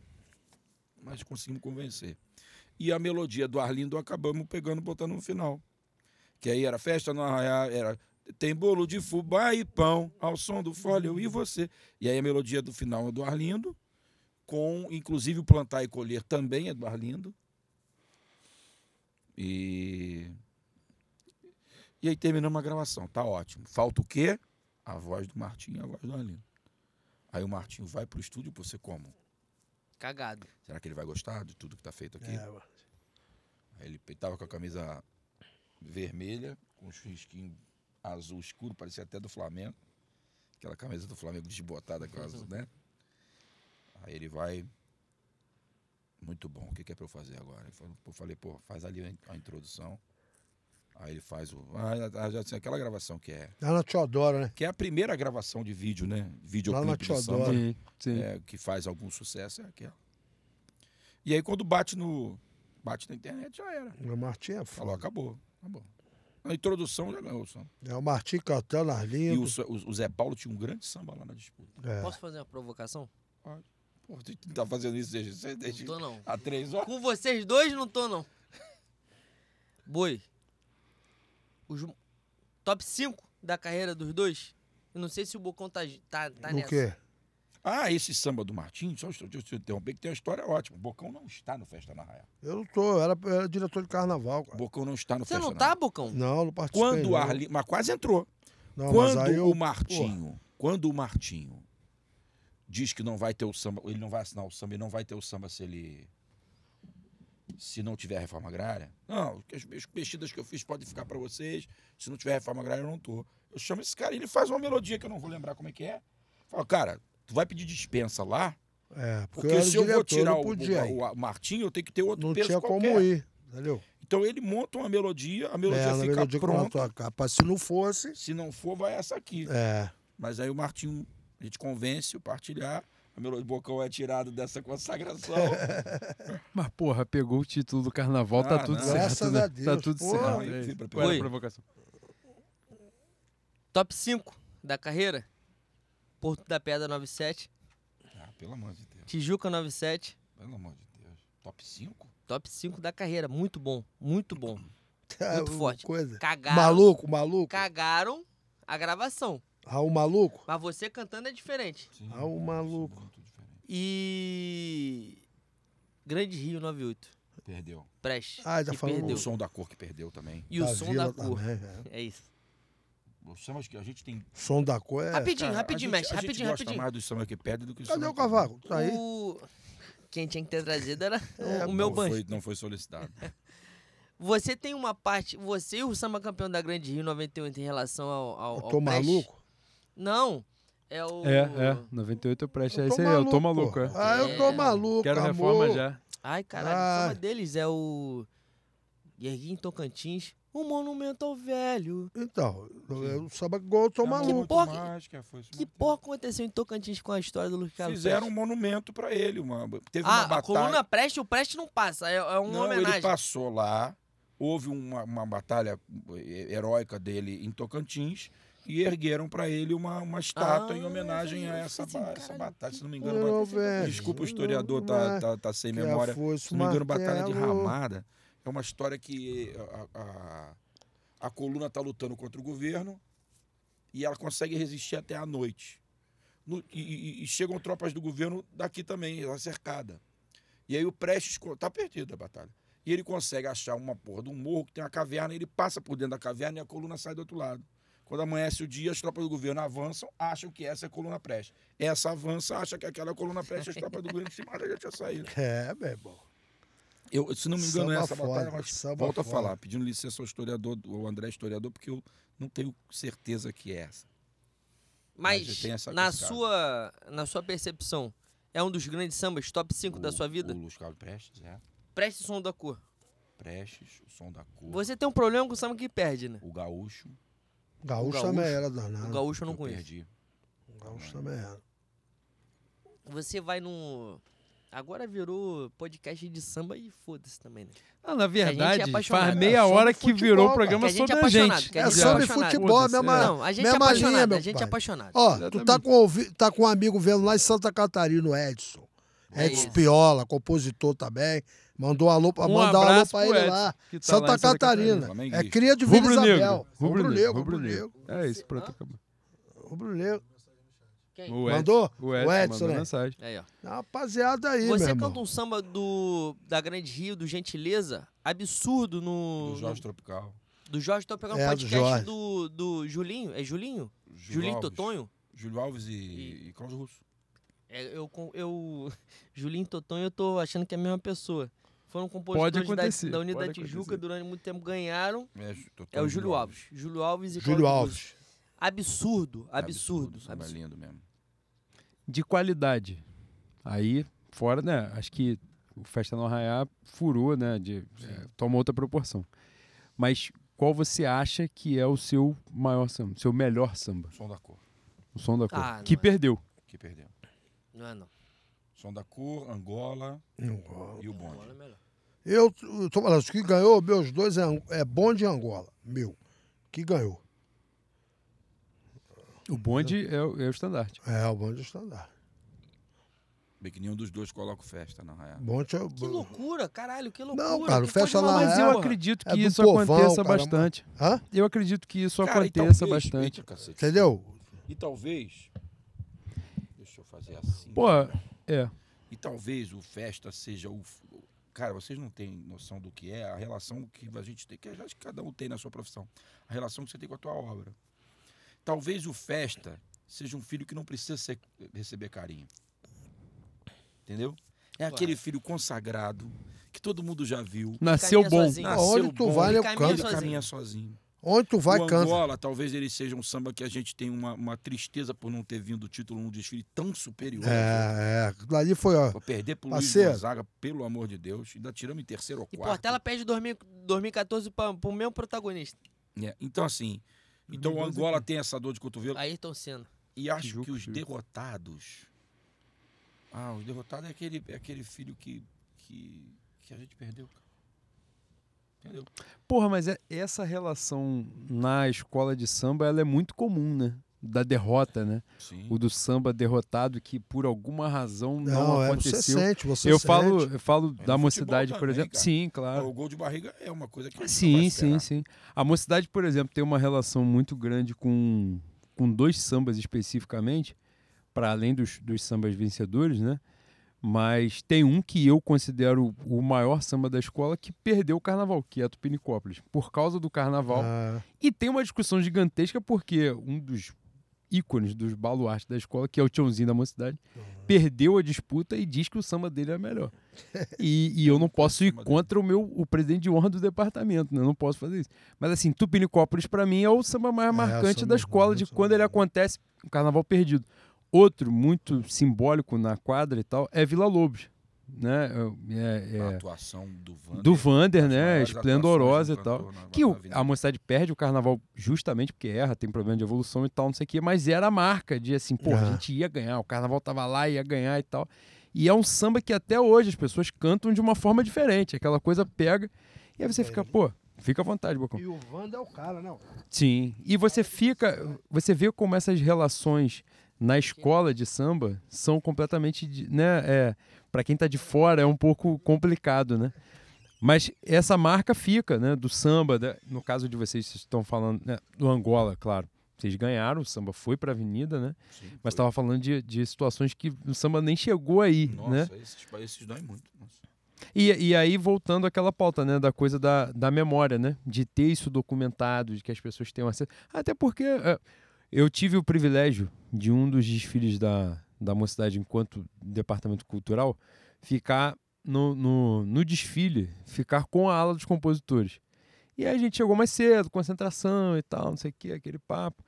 mas conseguimos convencer. E a melodia do Arlindo acabamos pegando, botando no final. Que aí era festa no arraial, era tem bolo de fubá e pão, ao som do fole, eu e você. E aí a melodia do final é do Arlindo, com inclusive o plantar e colher também é do Arlindo. E e aí terminamos a gravação, tá ótimo. Falta o quê? A voz do Martinho e a voz do Arlindo. Aí o Martinho vai pro estúdio, você como? Cagado. Será que ele vai gostar de tudo que tá feito aqui? É, mano. Aí ele tava com a camisa vermelha, com os risquinhos azul escuro, parecia até do Flamengo. Aquela camisa do Flamengo desbotada com azul, né? Aí ele vai. Muito bom, o que, que é pra eu fazer agora? Eu falei, pô, faz ali a in- a introdução. Aí ele faz o. Ah, já, já, aquela gravação que é. Lá na Teodoro, né? Que é a primeira gravação de vídeo, né? Vídeo Lá na Teodoro. Sim, sim. é, que faz algum sucesso é aquela. E aí quando bate no. Bate na internet, já era. O Martim é Falou, acabou, acabou. Na introdução já ganhou o samba. É o Martim cantando as E o, o- o Zé Paulo tinha um grande samba lá na disputa. É. Posso fazer uma provocação? Pô, você não tá fazendo isso desde, você- Não desde tô, não. há três horas. Com vocês dois, não tô, não. Boi. Os top 5 da carreira dos dois. Eu não sei se o Bocão tá, tá, tá No nessa. quê? Ah, esse samba do Martim, só deixa eu te interromper, que tem uma história ótima. O Bocão não está no Festa na Raia. Eu não tô, eu era, eu era diretor de carnaval, O cara. Bocão não está no Você Festa não na tá, Raia. Bocão? Não, não participei. Quando o não. Arli... Mas quase entrou. Não, mas quando aí eu- o Martinho, quando o Martinho diz que não vai ter o samba, ele não vai assinar o samba, ele não vai ter o samba se ele se não tiver reforma agrária. Não, as as mexidas que eu fiz podem ficar para vocês. Se não tiver reforma agrária, eu não tô. Eu chamo esse cara, ele faz uma melodia que eu não vou lembrar como é que é. Fala, cara, tu vai pedir dispensa lá? É, porque, Porque se eu vou tirar o, o, o Martinho, eu tenho que ter outro Não peso tinha qualquer. como ir, entendeu? Então ele monta uma melodia, a melodia É, fica melodia a pronta. tua capa. Se não fosse, Se não for, vai essa aqui. é. Mas aí o Martinho, a gente convence o partilhar, a do Bocão é tirado dessa consagração. Mas, porra, pegou o título do carnaval, tá Ah, tudo não. certo. Graças né? a Deus, Tá tudo porra. certo. É Qual era Oi. a provocação? Top 5 da carreira. Porto da Pedra 97. ah, pelo amor de Deus. Tijuca 97. Pelo amor de Deus. Top 5? Top 5 da carreira. Muito bom. Muito bom. É, Muito forte. Coisa. Cagaram. Maluco, maluco. Cagaram a gravação. Raul Maluco. Mas você cantando é diferente. Sim. Ah, o maluco. Muito diferente. E. Grande Rio 98. Perdeu. Preste. Ah, falando perdeu. O som da cor que perdeu também. E o Da som Vila da cor. também, é. É isso. Os sambas que a gente tem. Som da cor é. rapidinho, Cara, rapidinho, a mestre. a gente Rapidinho, gosta rapidinho. mais do samba que perde do que o Cadê o cavaco? Tá aí. O... Quem tinha que ter trazido era É, o, o meu não banjo. foi, não foi solicitado. Você tem uma parte. Você e o samba campeão da Grande Rio 98 em relação ao. ao, Eu ao tô Preste? maluco? Não. É o. É, é. 98 eu presto. É isso aí, eu tô maluco. É. Ah, eu tô É. maluco. Quero amor. reforma já. Ai, caralho, Ah. o samba deles é o. Guerguinho Tocantins. Um monumento ao velho. Então, eu samba igual eu tô maluco. muito porra- que a força Que porra aconteceu em Tocantins com a história do Luiz Carlos Fizeram um Prestes? monumento pra ele. Uma, teve uma Ah, a batalha. coluna Preste, o Preste não passa. É, é uma Não, homenagem. ele passou lá, houve uma, uma batalha eh, heróica dele em Tocantins e ergueram pra ele uma, uma estátua Ah, em homenagem a essa, ba- essa caralho, batalha, se não me engano. Eu, ba- velho, Desculpa, o historiador eu- tá, tá, tá sem memória. Se não me engano, Batalha de martelo. Ramada é uma história que a, a, a coluna está lutando contra o governo e ela consegue resistir até a noite. No- e, e- chegam tropas do governo daqui também, ela é cercada. E aí o Prestes está perdido a batalha. E ele consegue achar uma porra de um morro que tem uma caverna, e ele passa por dentro da caverna e a coluna sai do outro lado. Quando amanhece o dia, as tropas do governo avançam, acham que essa é a coluna Prestes. Essa avança, acha que aquela é a coluna Prestes, as tropas do governo se matam, já tinha saído. É, meu irmão. Eu, se não me engano, Samba essa foda, batalha, mas samba volto a falar, pedindo licença ao historiador, ao André historiador, porque eu não tenho certeza que é essa. Mas Mas, essa- na, sua, na sua percepção, é um dos grandes sambas top 5 da O- sua vida? O Luiz Carlos Prestes, é. Preste som da cor. Prestes, o som da cor. Você tem um problema com o samba que perde, né? O gaúcho. Gaúcho, Gaúcho- também era danado. O gaúcho eu não que conheço. perdi. Gaúcho também era. Você vai no. Agora virou podcast de samba e foda-se também, né? Ah, na é verdade, apaixonado. faz meia É hora que virou o futebol, programa. Que a sobre é a gente. É sobre apaixonado. futebol, Foda-se, mesma, é. Não, a gente é apaixonado, linha, a gente é pai. apaixonado. Ó, tu tá com, tá com um amigo vendo lá em Santa Catarina, o Edson. É Edson isso. Piola, compositor também. Mandou um alô, pra- Um mandar um alô pra ele Edson, lá. tá Santa, lá Santa Catarina. Catarina. É cria de Vila Rubro Isabel. Negro. Rubro Negro. Rubro Negro. É isso, pronto, acabou. Rubro Negro. Quem? O Mandou? Edson, o O Edson, Edson, mandou né? mensagem. Aí, ó. Rapaziada aí, Você meu irmão. canta um samba do da Grande Rio, do Gentileza, absurdo no. Do Jorge no- Tropical. do Jorge, tô pegando um É, do podcast Jorge. do, do Julinho. É Julinho? Júlio Julinho Alves. Totonho? Júlio Alves e, E- e Cláudio Russo. É, eu, eu. Julinho Totonho, eu tô achando que é a mesma pessoa. Foram compositores da, da Unidade pode Tijuca, durante muito tempo ganharam. É, É o Júlio Alves. Júlio Alves e Júlio Cláudio Alves. Absurdo, absurdo. é absurdo. lindo mesmo. De qualidade. Aí, fora, né? Acho que o Festa no Arraiá furou, né? De, é, toma outra proporção. Mas qual você acha que é o seu maior samba? Seu melhor samba? Som da cor, O som da cor. Ah, que é. perdeu. que perdeu. Não é não. Som da cor, Angola e o bonde. é. Eu, eu tô falando, os que ganhou, meus dois é, é bom de Angola, meu. que ganhou. O bonde é, o- é o estandarte. É, o bonde estandarte. Bem que nenhum dos dois coloca o festa na real. O bonde é o. Que loucura, caralho, que loucura. Não, cara, o que Festa maluca, Mas é- eu acredito é que do isso povão, aconteça cara, bastante. Hã? Eu acredito que isso Cara, e aconteça talvez- bastante. Eita, cacete. Entendeu? E talvez. Deixa eu fazer assim. Pô, é. E talvez o festa seja o. Cara, vocês não têm noção do que é a relação que a gente tem, que acho que cada um tem na sua profissão. A relação que você tem com a tua obra. Talvez o festa seja um filho que não precisa ser- receber carinho. Entendeu? É aquele filho consagrado que todo mundo já viu. Nasceu bom. sozinho. Nasceu Onde tu bom, ele eu caminha caminha sozinho. Onde tu vai, o canta. Angola, talvez ele seja um samba que a gente tem uma, uma tristeza por não ter vindo o título num desfile tão superior. É, é. Aquilo ali foi, ó. Pra perder pro Luiz Parceiro. Gonzaga, pelo amor de Deus. Ainda tiramos em terceiro ou E quarto. Portela pede 2000 2014 pra, pro mesmo protagonista. É, Então, assim, então o Angola tem essa dor de cotovelo. Ayrton Senna. E acho que os derrotados. Ah, os derrotados é aquele, é aquele filho que, que, que a gente perdeu. cara. Entendeu? Porra, mas é- essa relação na escola de samba ela é muito comum, né? Da derrota, né? Sim. O do samba derrotado que por alguma razão não, Não, é, você aconteceu. sente, você eu sente. falo, eu falo É da mocidade, por exemplo. cara. Sim, claro. O gol de barriga é uma coisa que Sim, vai sim, sim. A mocidade, por exemplo, tem uma relação muito grande com, com dois sambas especificamente, para além dos, dos sambas vencedores, né? Mas tem um que eu considero o maior samba da escola que perdeu o carnaval, que é a Tupinicópolis, por causa do carnaval. Ah, E tem uma discussão gigantesca porque um dos ícones dos baluartes da escola, que é o Tiãozinho da mocidade, perdeu a disputa e diz que o samba dele é melhor. E, e eu não posso ir contra o meu o presidente de honra do departamento, né? Eu não posso fazer isso. Mas assim, Tupinicópolis para mim é o samba mais É, marcante samba da escola, de quando ele bom. acontece, o carnaval perdido. Outro muito simbólico na quadra e tal é Vila Lobos, né? É, é- A atuação do Vander. do Vander, né? Esplendorosa e tal. cantor Que o- a mocidade perde o carnaval justamente porque erra, tem problema de evolução e tal, não sei o quê, mas era a marca de assim, pô, a gente ia ganhar, o carnaval tava lá, ia ganhar e tal. E é um samba que até hoje as pessoas cantam de uma forma diferente, aquela coisa pega, e aí você fica, pô, fica à vontade, Bocão. E o Wanda é o cara, né? Sim. E você fica. Você vê como essas relações na escola de samba são completamente. Né, é, para quem tá de fora é um pouco complicado, né? Mas essa marca fica, né? Do samba, da- no caso de vocês, vocês estão falando, né, do Angola, claro. Vocês ganharam, o samba foi pra avenida, né? Sim, Mas estava falando de, de situações que o samba nem chegou aí, Nossa, né? esses, muito. Nossa. E, e aí, voltando àquela pauta, né, da coisa da, da memória, né? De ter isso documentado, de que as pessoas tenham acesso. Até porque é, eu tive o privilégio de um dos desfiles da, da mocidade enquanto departamento cultural ficar no, no, no desfile, ficar com a ala dos compositores. E aí a gente chegou mais cedo, concentração e tal, não sei o que, aquele papo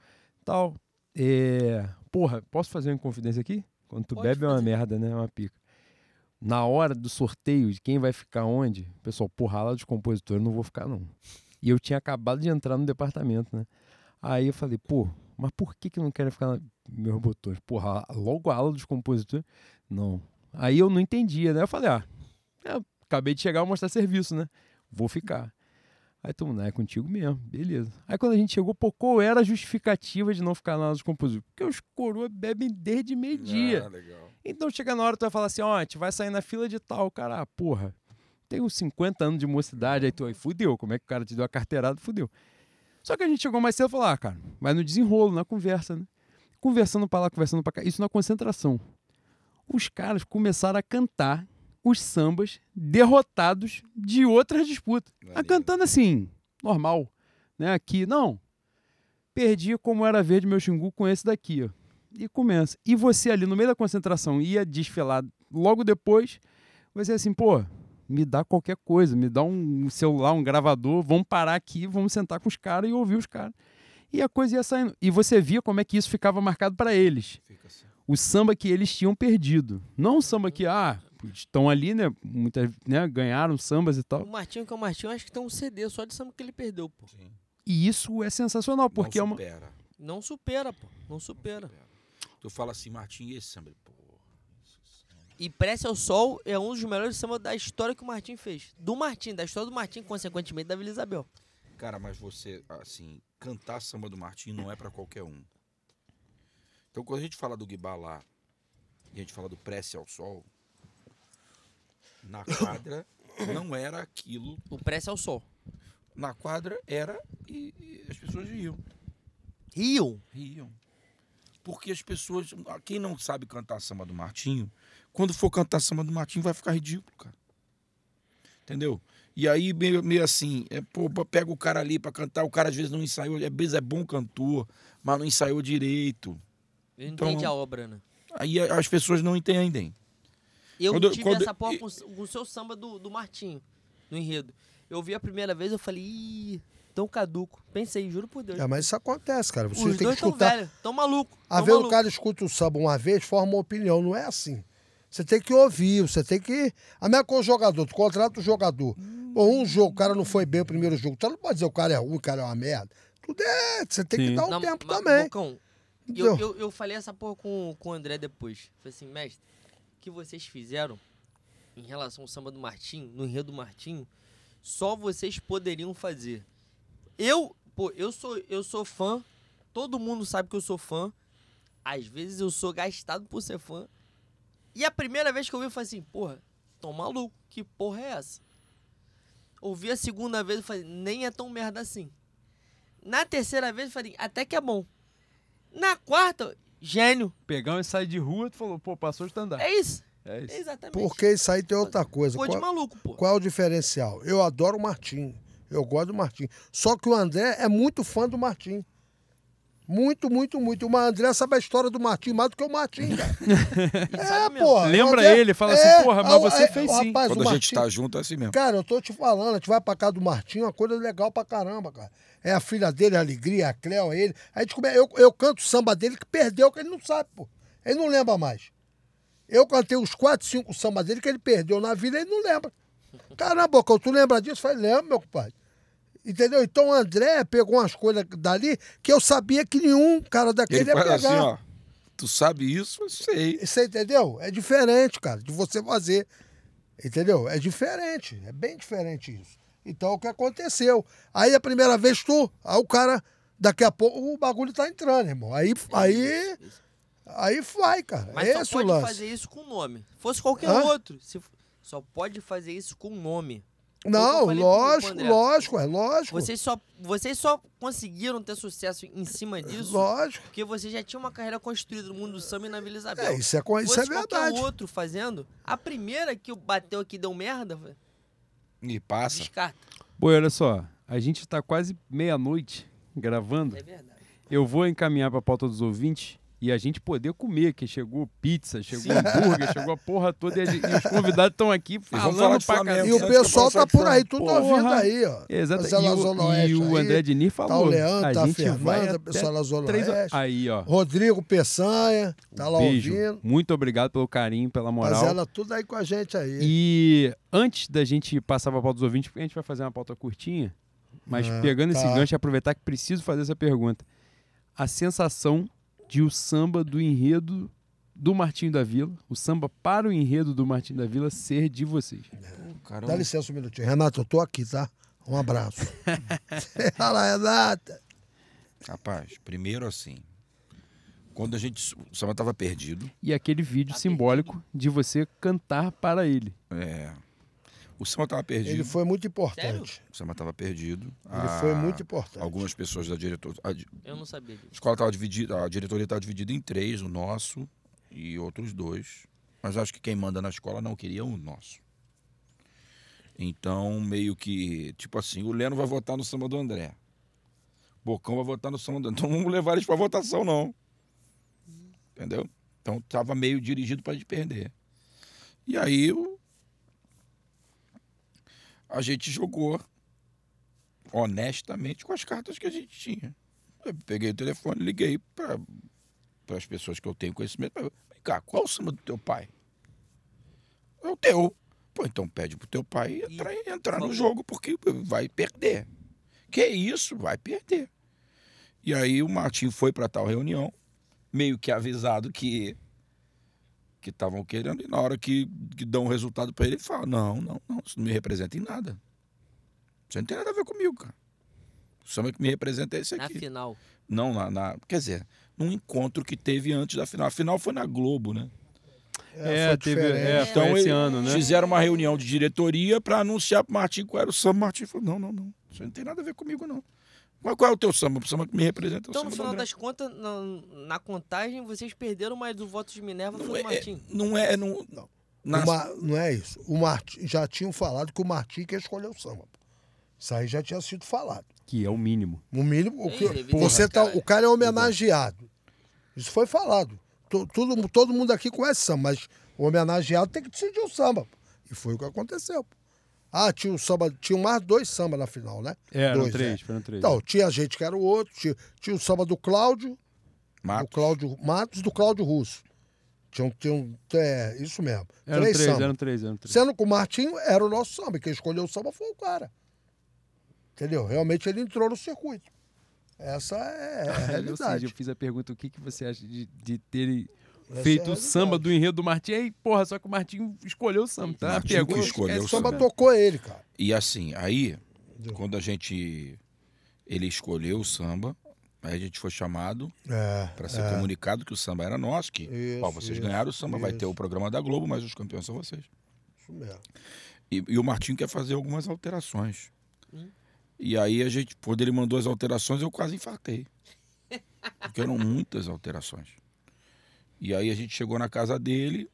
tal. É, porra, posso fazer uma confidência aqui? Quando tu Pode bebe é uma merda, né? É uma pica na hora do sorteio de quem vai ficar onde, pessoal, porra, lá dos compositores, eu não vou ficar não. E eu tinha acabado de entrar no departamento, né? Aí eu falei, pô, mas por que que não querem ficar meus botões? Porra, logo a aula dos compositores? Não. Aí eu não entendia, né? Eu falei, ah, eu acabei de chegar a mostrar serviço, né? Vou ficar. Aí todo mundo, ah, é contigo mesmo, beleza. Aí quando a gente chegou, pô, qual era a justificativa de não ficar na aula dos compositores? Porque os coroas bebem desde meio-dia. Ah. Então chega na hora, tu vai falar assim, ó, a gente vai sair na fila de tal, cara, ah, porra, tem uns 50 anos de mocidade, aí tu aí fudeu, como é que o cara te deu a carteirada, fudeu. Só que a gente chegou mais cedo e falou, ah, cara, vai no desenrolo, na conversa, né? Conversando pra lá, conversando pra cá, isso na concentração. Os caras começaram a cantar os sambas derrotados de outras disputas. A Maneiro. cantando assim, normal, né? Aqui, não. Perdi como era verde meu xingu com esse daqui, ó e começa. E você ali no meio da concentração ia desfilar logo depois, você assim, pô, me dá qualquer coisa, me dá um celular, um gravador, vamos parar aqui, vamos sentar com os caras e ouvir os caras. E a coisa ia saindo. E você via como é que isso ficava marcado para eles. Fica assim. O samba que eles tinham perdido. Não o samba que, ah, estão ali, né? Muitas, né? Ganharam sambas e tal. O Martinho, que é o Martinho, acho que tem um CD só de samba que ele perdeu, pô. Sim. E isso é sensacional, porque é não uma. supera. Não supera, pô. Não supera. Tu fala assim, Martim, e esse samba? Pô, E Prece ao Sol é um dos melhores samba da história que o Martim fez. Do Martim, da história do Martim, consequentemente da Vila Isabel. Cara, mas você, assim, cantar samba do Martim não é para qualquer um. Então, quando a gente fala do Guibá lá, e a gente fala do Prece ao Sol, na quadra não era aquilo. O prece ao sol. Na quadra era e, e as pessoas riam. Riam. Riam. Porque as pessoas. Quem não sabe cantar samba do Martinho, quando for cantar samba do Martinho, vai ficar ridículo, cara. Entendeu? E aí, meio, meio assim, é, pô, pega o cara ali pra cantar, o cara às vezes não ensaiou, às vezes é bom cantor, mas não ensaiou direito. Eu Então- entendi a obra, né? Aí as pessoas não entendem. Eu Quando- tive quando- essa porra com, com o seu samba do, do Martinho, no enredo. Eu vi a primeira vez, eu falei, ih, tão caduco. Pensei, juro por Deus. É, mas isso acontece, cara. Você Os tem dois que tão escutar. velhos, tão maluco. Às tão vezes o cara escuta o samba uma vez, forma uma opinião. Não é assim. Você tem que ouvir, você tem que. A mesma coisa o jogador, tu contrata o jogador. Pô, um jogo, o cara não foi bem o primeiro jogo. Tu não pode dizer o cara é ruim, o cara é uma merda. Tudo é. Você tem Sim. que dar um Não, tempo mas, também. Bocão, eu, eu, eu falei essa porra com, com o André depois. Falei assim, mestre, o que vocês fizeram em relação ao samba do Martinho, no enredo do Martinho, só vocês poderiam fazer. Eu, pô, eu sou, eu sou fã, todo mundo sabe que eu sou fã. Às vezes eu sou gastado por ser fã. E a primeira vez que eu vi, eu falei assim, porra, tão maluco, que porra é essa? Ouvi a segunda vez, eu falei, nem é tão merda assim. Na terceira vez, eu falei, até que é bom. Na quarta, gênio. Pegar um ensaio de rua, tu falou, pô, passou o estandarte. É isso. É isso. Exatamente. Porque isso aí tem outra coisa. Ficou de Qual, maluco, pô. qual é o diferencial? Eu adoro o Martim. Eu gosto do Martim. Só que o André é muito fã do Martim. Muito, muito, muito. O André sabe a história do Martim mais do que o Martim, cara. é, porra. Lembra André- ele, fala assim, porra, mas ah, você é, fez sim. Rapaz, Quando a gente tá junto é assim mesmo. Cara, eu tô te falando, a gente vai pra casa do Martinho, uma coisa legal pra caramba, cara. É a filha dele, a alegria, a Cleo, ele. A gente come... eu, eu canto o samba dele que perdeu, que ele não sabe, pô. Ele não lembra mais. Eu cantei uns 4, 5 sambas dele que ele perdeu na vida ele não lembra. Caramba, Bocão, tu lembra disso? Eu falei, lembro, meu compadre. Entendeu? Então o André pegou umas coisas dali que eu sabia que nenhum cara daquele Ele ia faz pegar. assim, ó. Tu sabe isso? Eu sei. Você entendeu? É diferente, cara, de você fazer. Entendeu? É diferente. É bem diferente isso. Então, o que aconteceu? Aí, a primeira vez, tu. Aí, o cara. Daqui a pouco, o bagulho tá entrando, irmão. Aí. Aí, aí vai, cara. Mas é só esse o pode lance. fazer isso com nome. Fosse qualquer Hã? outro. Se Só pode fazer isso com nome. Não, pro- lógico, André. lógico, é lógico. Vocês só, vocês só conseguiram ter sucesso em cima disso Lógico. porque você já tinha uma carreira construída no mundo do samba e na Vila Isabel. É, isso é, isso é verdade. outro fazendo, a primeira que bateu aqui deu merda, E passa. descarta. Pô, olha só, a gente tá quase meia-noite gravando. É verdade. Eu vou encaminhar pra pauta dos ouvintes e a gente poder comer, que chegou pizza, chegou hambúrguer, chegou a porra toda e, a gente- e os convidados estão aqui falando pra caramba. E o pessoal tá por aí, tudo Porra. ouvindo aí, ó. Exato. Pessoal E o, Zona e o aí, André Diniz Tá falou. o Leandro, a tá a gente vai pessoal da Zona três. Oeste. Aí, ó. Rodrigo Peçanha, tá lá Beijo. ouvindo. Muito obrigado pelo carinho, pela moral. Rapaziada, tudo aí com a gente aí. E antes da gente passar para a pauta dos ouvintes, porque a gente vai fazer uma pauta curtinha, mas Ah, pegando esse tá. gancho e aproveitar que preciso fazer essa pergunta. A sensação de o samba do enredo do Martinho da Vila, o samba para o enredo do Martinho da Vila ser de vocês. Pô. Dá licença um minutinho. Renato, eu tô aqui, tá? Um abraço. Fala, Renata. Rapaz, primeiro assim. Quando a gente. O samba tava perdido. E aquele vídeo Tá simbólico de você cantar para ele. É. O samba tava perdido. Ele foi muito importante. O samba tava perdido. Ele Ah, foi muito importante. Algumas pessoas da diretoria. A di- Eu não sabia disso. a escola estava dividida, a diretoria estava dividida em três, o nosso e outros dois. Mas acho que quem manda na escola não queria o nosso. Então, meio que, tipo assim, o Leno vai votar no samba do André. Bocão vai votar no samba do André. Então não vamos levar eles para votação, não. Entendeu? Então tava meio dirigido para gente perder. E aí o- a gente jogou honestamente com as cartas que a gente tinha. Eu peguei o telefone, liguei para as pessoas que eu tenho conhecimento. Vem cá, qual é o samba do teu pai? É o teu. Pô, então pede pro teu pai entrar, entrar no jogo, porque vai perder. Que isso, vai perder. E aí o Martim foi para tal reunião, meio que avisado que que estavam querendo, e na hora que, que dão o resultado para ele, ele fala: Não, não, não, isso não me representa em nada. Isso não tem nada a ver comigo, cara. O samba que me representa é esse Na aqui. final. Não, na, na- Quer dizer, num encontro que teve antes da final. A final foi na Globo, né? É, foi teve. É, Então, foi esse ele- ano, né? Fizeram uma reunião de diretoria para anunciar pro Martim qual era o samba. O Martim falou: não, não, não. Isso não tem nada a ver comigo, não. Mas qual é o teu samba? O samba que me representa é o Então, no final das contas, na, na contagem, vocês perderam, mas o voto de Minerva Não foi é, do Martim. não é. Não, Não. na- O Ma- Não é isso. O Martim, já tinham falado que o Martim que escolheu o samba. Isso aí já tinha sido falado. Que é o mínimo. No mínimo, o que, evidente, você tá, o cara é homenageado. Isso foi falado. To- Todo, todo mundo aqui conhece samba, mas o homenageado tem que decidir o samba. E foi o que aconteceu. Ah, tinha um samba, tinha mais dois samba na final, né? É, eram Dois, três, é. foram três. Então, tinha gente que era o outro, tinha, tinha o samba do Cláudio, do Matos. Cláudio Matos e do Cláudio Russo. Tinha, um- tinha um, é, isso mesmo. eram três três, eram três, eram três. Sendo que o Martinho era o nosso samba, quem escolheu o samba foi o cara. Entendeu? Realmente ele entrou no circuito. Essa é a Ou seja, realidade. eu fiz a pergunta: o que, que você acha de, de terem Essa é feito a o samba do enredo do Martim? Aí, porra, só que o Martim escolheu o samba. Tá? Pergunta que escolheu esquece o samba né? tocou ele, cara. E assim, aí, Entendeu? quando a gente. Ele escolheu o samba, aí a gente foi chamado É, para ser é. comunicado que o samba era nosso, que Isso, ó, vocês isso, ganharam o samba, vai ter isso. o programa da Globo, mas os campeões são vocês. Isso mesmo. E, e o Martinho quer fazer algumas alterações. Hum. E aí a gente, quando ele mandou as alterações, eu quase infartei. Porque eram muitas alterações. E aí a gente chegou na casa dele.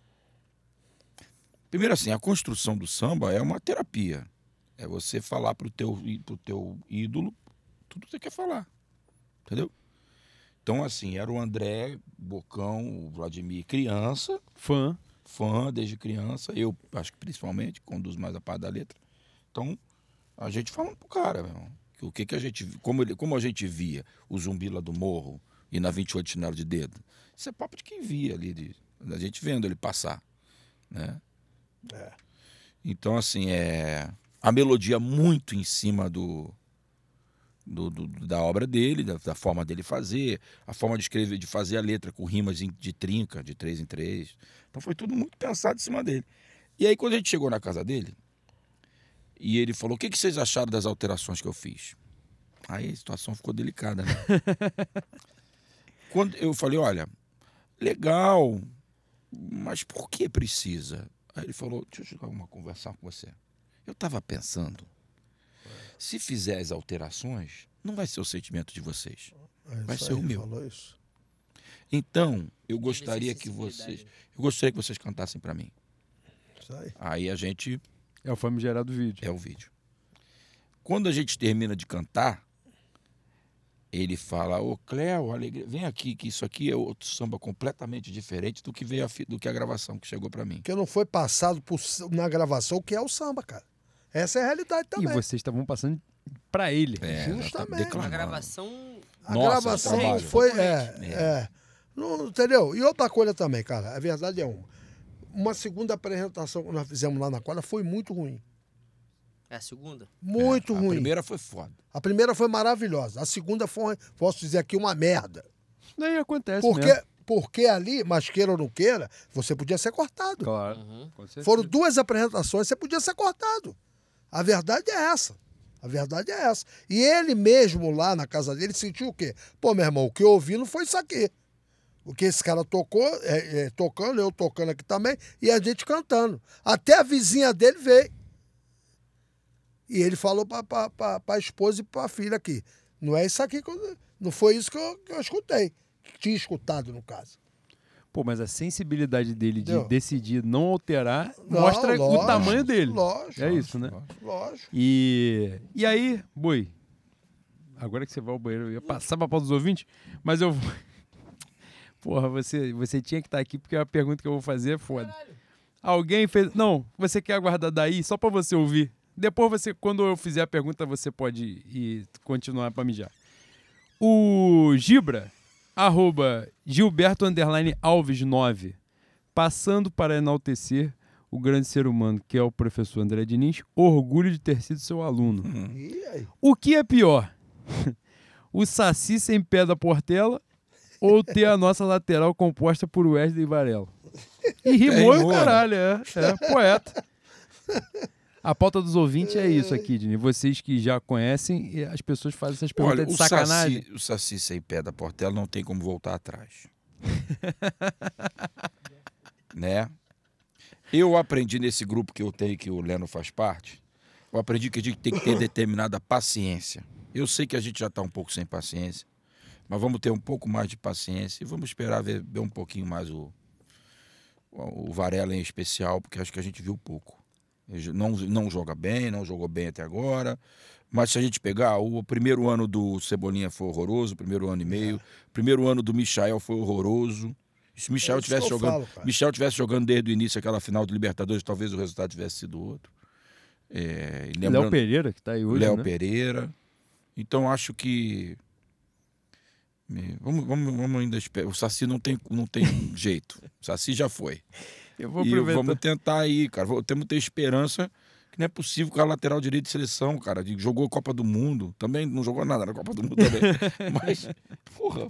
Primeiro assim, a construção do samba é uma terapia. É você falar pro teu, pro teu ídolo tudo que você quer falar. Entendeu? Então, assim, era o André, Bocão, o Vladimir criança, Fã. fã desde criança, eu acho que principalmente, conduz mais a parte da letra. Então, a gente falando pro cara, meu irmão, que o que, que a gente, como, ele, como a gente via o zumbi lá do morro e na 28 chinelo de dedo, isso é papo de quem via ali, de, a gente vendo ele passar, né? É. Então, assim, é a melodia muito em cima do, do- do- da obra dele, da, da forma dele fazer, a forma de escrever, de fazer a letra com rimas de trinca, de três em três. Então foi tudo muito pensado em cima dele. E aí quando a gente chegou na casa dele, e ele falou, o que, que vocês acharam das alterações que eu fiz? Aí a situação ficou delicada, né? quando eu falei, olha, legal, mas por que precisa? Aí ele falou, deixa eu jogar uma conversar com você. Eu estava pensando, se fizer as alterações, não vai ser o sentimento de vocês. É Vai ser o meu. Falou isso. Então, eu gostaria que vocês, eu gostaria que vocês cantassem para mim. Isso aí. Aí a gente É o famigerado vídeo. é o vídeo. Quando a gente termina de cantar, ele fala: "Ô Cléo, alegria, vem aqui que isso aqui é outro samba completamente diferente do que veio a fi- do que a gravação que chegou para mim". Porque não foi passado por na gravação o que é o samba, cara. Essa é a realidade E também. vocês estavam passando pra ele. É, Justamente. tá A gravação. A Nossa, gravação trabalho. foi. É, Concorrente. é. Não, entendeu? E outra coisa também, cara, a verdade é uma. Uma segunda apresentação que nós fizemos lá na quadra foi muito ruim. É a segunda? Muito É, A ruim. primeira foi foda. A primeira foi maravilhosa. A segunda foi, posso dizer aqui, uma merda. Daí acontece Porque, mesmo. porque ali, mas queira ou não queira, você podia ser cortado. Claro. Uhum. Foram duas apresentações, você podia ser cortado. A verdade é essa. A verdade é essa. E ele mesmo lá na casa dele sentiu o quê? Pô, meu irmão, o que eu ouvi não foi isso aqui. O que esse cara tocou, é, é, tocando, eu tocando aqui também, e a gente cantando. Até a vizinha dele veio. E ele falou pra, pra esposa e pra filha aqui. Não é isso aqui que eu, Não foi isso que eu, que eu escutei. Que tinha escutado, no caso. Pô, mas a sensibilidade dele de Entendeu? decidir não alterar Não, mostra o lógico, tamanho dele. Lógico. É isso, né? Lógico. E, e aí, Boi, agora que você vai ao banheiro, eu ia passar pra pauta dos ouvintes, mas eu vou. Porra, você, você tinha que estar aqui porque a pergunta que eu vou fazer é foda. Alguém fez. Não, você quer aguardar daí só pra você ouvir. Depois você, quando eu fizer a pergunta, você pode ir continuar pra mijar. O Gibra, arroba Gilberto Underline Alves 9, passando para enaltecer o grande ser humano que é o professor André Diniz, orgulho de ter sido seu aluno. Aí? O que é pior? o Saci sem pé da Portela ou ter a nossa lateral composta por Wesley Varela? E rimou, Rimou, né? caralho, é, é poeta. A pauta dos ouvintes é isso aqui, Dini. Vocês que já conhecem, e as pessoas fazem essas perguntas Olha, de o sacanagem. Saci, o Saci sem pé da Portela não tem como voltar atrás. né? Eu aprendi nesse grupo que eu tenho, que o Leno faz parte, eu aprendi que a gente tem que ter determinada paciência. Eu sei que a gente já está um pouco sem paciência, mas vamos ter um pouco mais de paciência e vamos esperar ver, ver um pouquinho mais o, o Varela em especial, porque acho que a gente viu pouco. Não, não joga bem, não jogou bem até agora. Mas se a gente pegar, o primeiro ano do Cebolinha foi horroroso, o primeiro ano e meio. O primeiro ano do Michael foi horroroso. Se o Michel É tivesse jogando, falo. Michel tivesse jogando desde o início aquela final do Libertadores, talvez o resultado tivesse sido outro. É, Léo Pereira, que tá aí hoje, Léo né? Pereira. Então acho que vamos, vamos, vamos ainda esperar. O Saci não tem, não tem jeito. O Saci já foi. Eu vou E aproveitar. vamos tentar aí, cara. Temos que ter esperança que não é possível que a lateral direito de seleção, cara. Jogou a Copa do Mundo. Também não jogou nada na Copa do Mundo também. Mas, porra,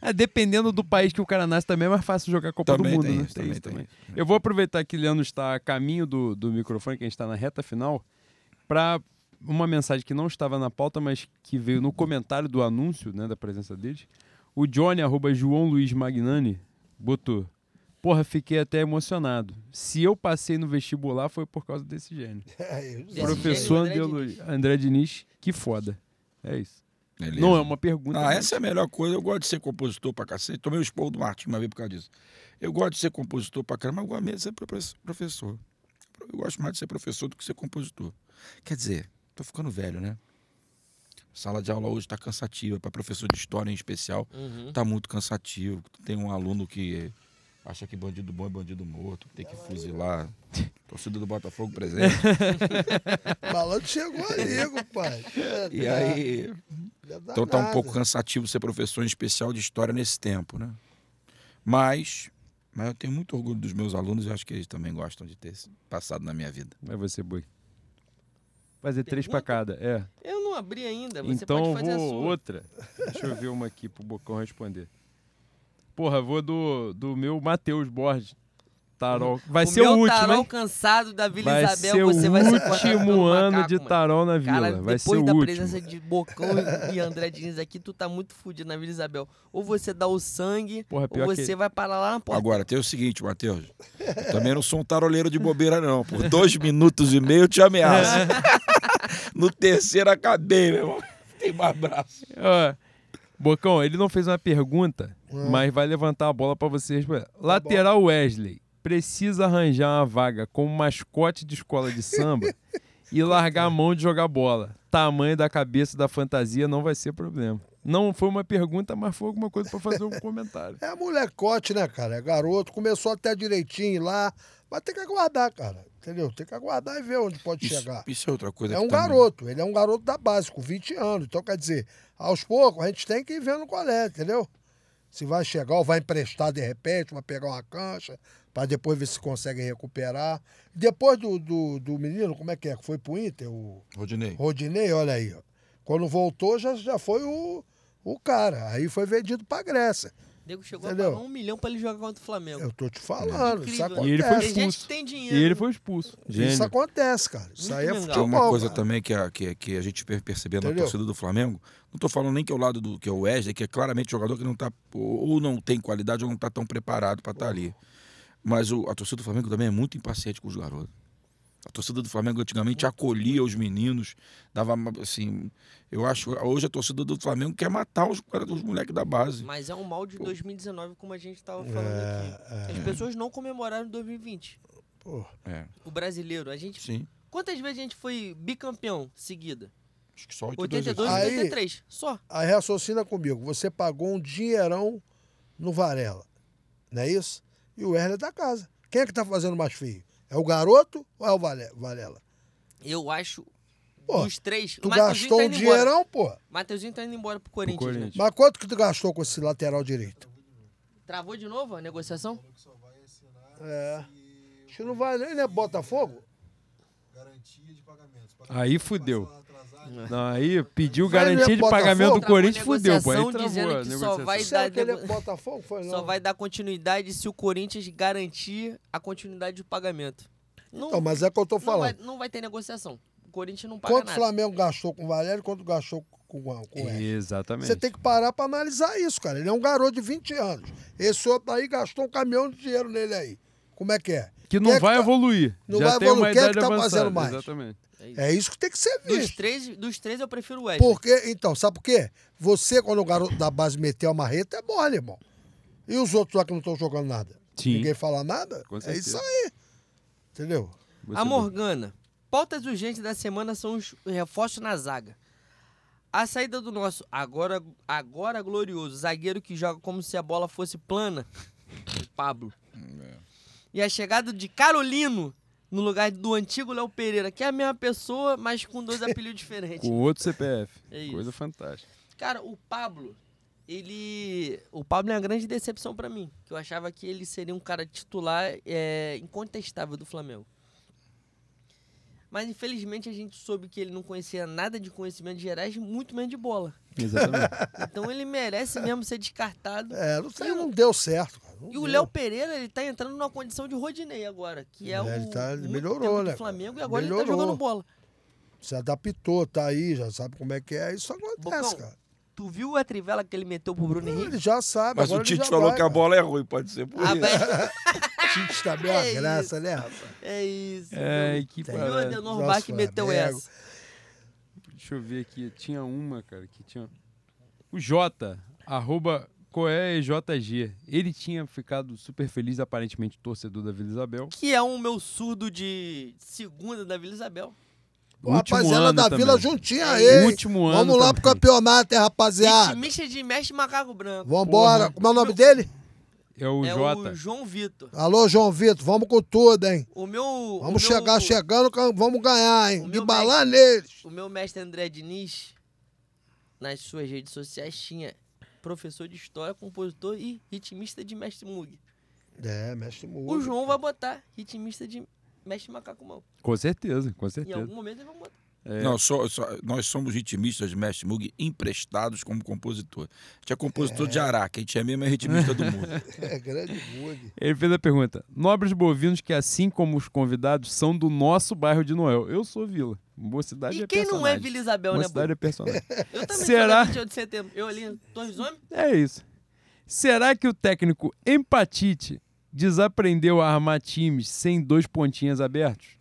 Ah, dependendo do país que o cara nasce, também é mais fácil jogar Copa Também do Mundo, tem né? isso, também tem isso. Eu vou aproveitar que o Leandro está a caminho do, do microfone, que a gente está na reta final, para uma mensagem que não estava na pauta, mas que veio no comentário do anúncio né, da presença deles. O Johnny, arroba João Luiz Magnani, botou. Porra, fiquei até emocionado. Se eu passei no vestibular, foi por causa desse gênio. É, Professor gênio, André, André Luiz- André Diniz, que foda. É isso. Beleza. Não é uma pergunta. Ah, mas- essa é a melhor coisa. Eu gosto de ser compositor pra cacete. Tomei o esporro do Martim uma vez por causa disso. Eu gosto de ser compositor pra caramba, mas eu gosto mesmo de ser profe- professor. Eu gosto mais de ser professor do que ser compositor. Quer dizer, tô ficando velho, né? Sala de aula hoje tá cansativa. Para professor de história em especial, Uhum. tá muito cansativo. Tem um aluno que acha que bandido bom é bandido morto, tem que fuzilar. Torcida do Botafogo presente. Malandro chegou ali, compadre. E aí, Então tá um pouco cansativo ser professor em especial de história nesse tempo, né? Mas, mas eu tenho muito orgulho dos meus alunos e acho que eles também gostam de ter passado na minha vida. Vai você, Boi. Fazer três pra Pergunta? cada. É. Eu não abri ainda, você então pode fazer vou a sua. outra. Deixa eu ver uma aqui pro Bocão responder. Porra, vou do, do meu Matheus Borges. Tarol. Vai o ser meu o último, tarol hein? cansado da Vila Vai Isabel, ser você o vai ser cortado último ano macaco, de tarol na Cara, Vila. Vai ser depois o da último. presença de Bocão e André Diniz aqui, tu tá muito fudido na Vila Isabel. Ou você dá o sangue, Porra, ou você que... vai parar lá na porta. Agora, tem o seguinte, Matheus. Eu também não sou um taroleiro de bobeira, não. Por dois minutos e meio eu te ameaço. no terceiro acabei, meu irmão. Tem mais braço. Ó, Bocão, ele não fez uma pergunta, Hum. mas vai levantar a bola pra você responder. Lateral Wesley precisa arranjar uma vaga como mascote de escola de samba e largar a mão de jogar bola. Tamanho da cabeça da fantasia não vai ser problema. Não foi uma pergunta, mas foi alguma coisa pra fazer um comentário. É molecote, né, cara? É garoto, começou até direitinho lá. Vai ter que aguardar, cara. Entendeu? Tem que aguardar e ver onde pode Isso, chegar. isso é outra coisa É um também- garoto, ele é um garoto da base, com 20 anos. Então, quer dizer, aos poucos a gente tem que ir vendo qual é, entendeu? Se vai chegar ou vai emprestar de repente, vai pegar uma cancha, para depois ver se consegue recuperar. Depois do, do, do menino, como é que é? Foi pro Inter? O Rodinei. Rodinei, olha aí. Ó. Quando voltou, já, já foi o, o cara. Aí foi vendido pra Grécia. O nego chegou Entendeu? a pagar um milhão pra ele jogar contra o Flamengo. Eu tô te falando. Isso Incrível. acontece. E ele foi Tem gente expulso. que tem E dinheiro. ele foi expulso. Isso Gênio. acontece, cara. Isso aí é Muito legal. futebol. Tem uma coisa cara. também que a, que, que a gente per- percebendo na torcida do Flamengo. Não estou falando nem que é o lado do que é o Wesley, que é claramente jogador que não tá ou não tem qualidade ou não está tão preparado para estar ali. Mas o- a torcida do Flamengo também é muito impaciente com os garotos. A torcida do Flamengo antigamente acolhia os meninos, dava assim. Eu acho hoje a torcida do Flamengo quer matar os, os moleques da base. Mas é um mal de 2019, como a gente tava falando É, aqui. As pessoas não comemoraram 2020. Pô, É, O brasileiro, a gente. sim. Quantas vezes a gente foi bicampeão seguida? Acho que só 82 82 e Aí- 83. Só. Aí raciocina comigo. Você pagou um dinheirão no Varela. Não é isso? E o Werner é da casa. Quem é que tá fazendo mais feio? É o garoto ou é o Vale- Varela? Eu acho. Pô, dos três. Tu Mateuzinho gastou tá um dinheirão, pô. Mateuzinho tá indo embora pro Corinthians, né? Corinthians. Mas quanto que tu gastou com esse lateral direito? Travou de novo a negociação? É. Acho que não vai nem, né? Botafogo? Aí fudeu. Não, aí pediu Vai, garantia de pagamento do? Corinthians, fudeu, pô. Aí dizendo a que só negociação. vai dar que ele é Botafogo? Foi não. Só vai dar continuidade se o Corinthians garantir a continuidade do pagamento. Não, Então, mas é o que eu tô não, vai, falando. não vai ter negociação. O Corinthians não paga Quanto o nada. Flamengo gastou com o Valério, quanto gastou com, com o Ed? Exatamente. Você tem que parar pra analisar isso, cara. Ele é um garoto de 20 anos. Esse outro aí gastou um caminhão de dinheiro nele aí. Como é que é? Que Quem não é vai tá- evoluir. Não Já vai tem uma evoluir. Quem é que tá avançada. fazendo mais? Exatamente. É isso. É isso que tem que ser Dos visto. três, dos três eu prefiro o Wesley. Porque, então, sabe por quê? Você, quando o garoto da base meteu a marreta, é mole, irmão. E os outros lá que não estão jogando nada? Sim. Ninguém fala nada? É isso aí. Entendeu? Você A Morgana. Pautas urgentes da semana são os reforços na zaga. A saída do nosso agora, agora glorioso zagueiro que joga como se a bola fosse plana, o Pablo. E a chegada de Carolino no lugar do antigo Léo Pereira, que é a mesma pessoa, mas com dois apelidos diferentes. Com outro CPF. É. Coisa fantástica. Cara, o Pablo, ele. O Pablo é uma grande decepção pra mim. Que eu achava que ele seria um cara titular é, incontestável do Flamengo. Mas infelizmente a gente soube que ele não conhecia nada de conhecimentos gerais, muito menos de bola. Exatamente. Então ele merece mesmo ser descartado. É, não, sei, não deu certo. Não E o deu. Léo Pereira, ele tá entrando numa condição de Rodinei agora, que é, É, o ele tá- ele melhorou, né, do Flamengo e agora ele tá Melhorou. jogando bola. Se adaptou, tá aí, já sabe como é que é. Isso acontece, Bocão, cara. Tu viu a trivela que ele meteu pro Bruno Henrique? Ele já sabe. Mas agora o ele Tite já falou vai, que a cara. bola é ruim, pode ser por Ah, isso. vai- Tite também é uma É graça, né, rapaz? é isso. É, que o Nosso Bach que meteu Flamengo. essa. Deixa eu ver aqui. Tinha uma, cara, que tinha. O J, arroba CoéJG. Ele tinha ficado super feliz, aparentemente, torcedor da Vila Isabel. Que é um meu surdo de segunda da Vila Isabel. Último rapaziada da também. Vila juntinha É aí. Último ano Vamos lá pro também. campeonato, hein, rapaziada. Ritmista de mestre macaco branco. Vambora. Como é o nome dele? É o é J. o João Vitor. Alô, João Vitor. Vamos com tudo, hein? O meu. Vamos o meu- chegar chegando, que vamos ganhar, hein? o De meu balar neles. O meu mestre André Diniz, nas suas redes sociais, tinha professor de história, compositor e ritmista de mestre Mug. É, mestre O Mugo. João vai botar ritmista de mestre macaco mal. Com certeza, com Em certeza. algum momento ele vai botar. É. Não, só, só- nós somos ritmistas de Mestre Mug emprestados como compositor. A gente é compositor de Araque, a gente é mesmo é ritmista do mundo. É, grande Mugo. Ele fez a pergunta: Nobres bovinos que, assim como os convidados, são do nosso bairro de Noel. Eu sou Vila. Boa cidade E é quem não é personagem. Vila Isabel, Boa né, cidade Boa? é personagem. Eu também Será? sou da 28 de setembro. Eu ali, Torres Homens. É isso. Será que o técnico Empatite desaprendeu a armar times sem dois pontinhas abertos?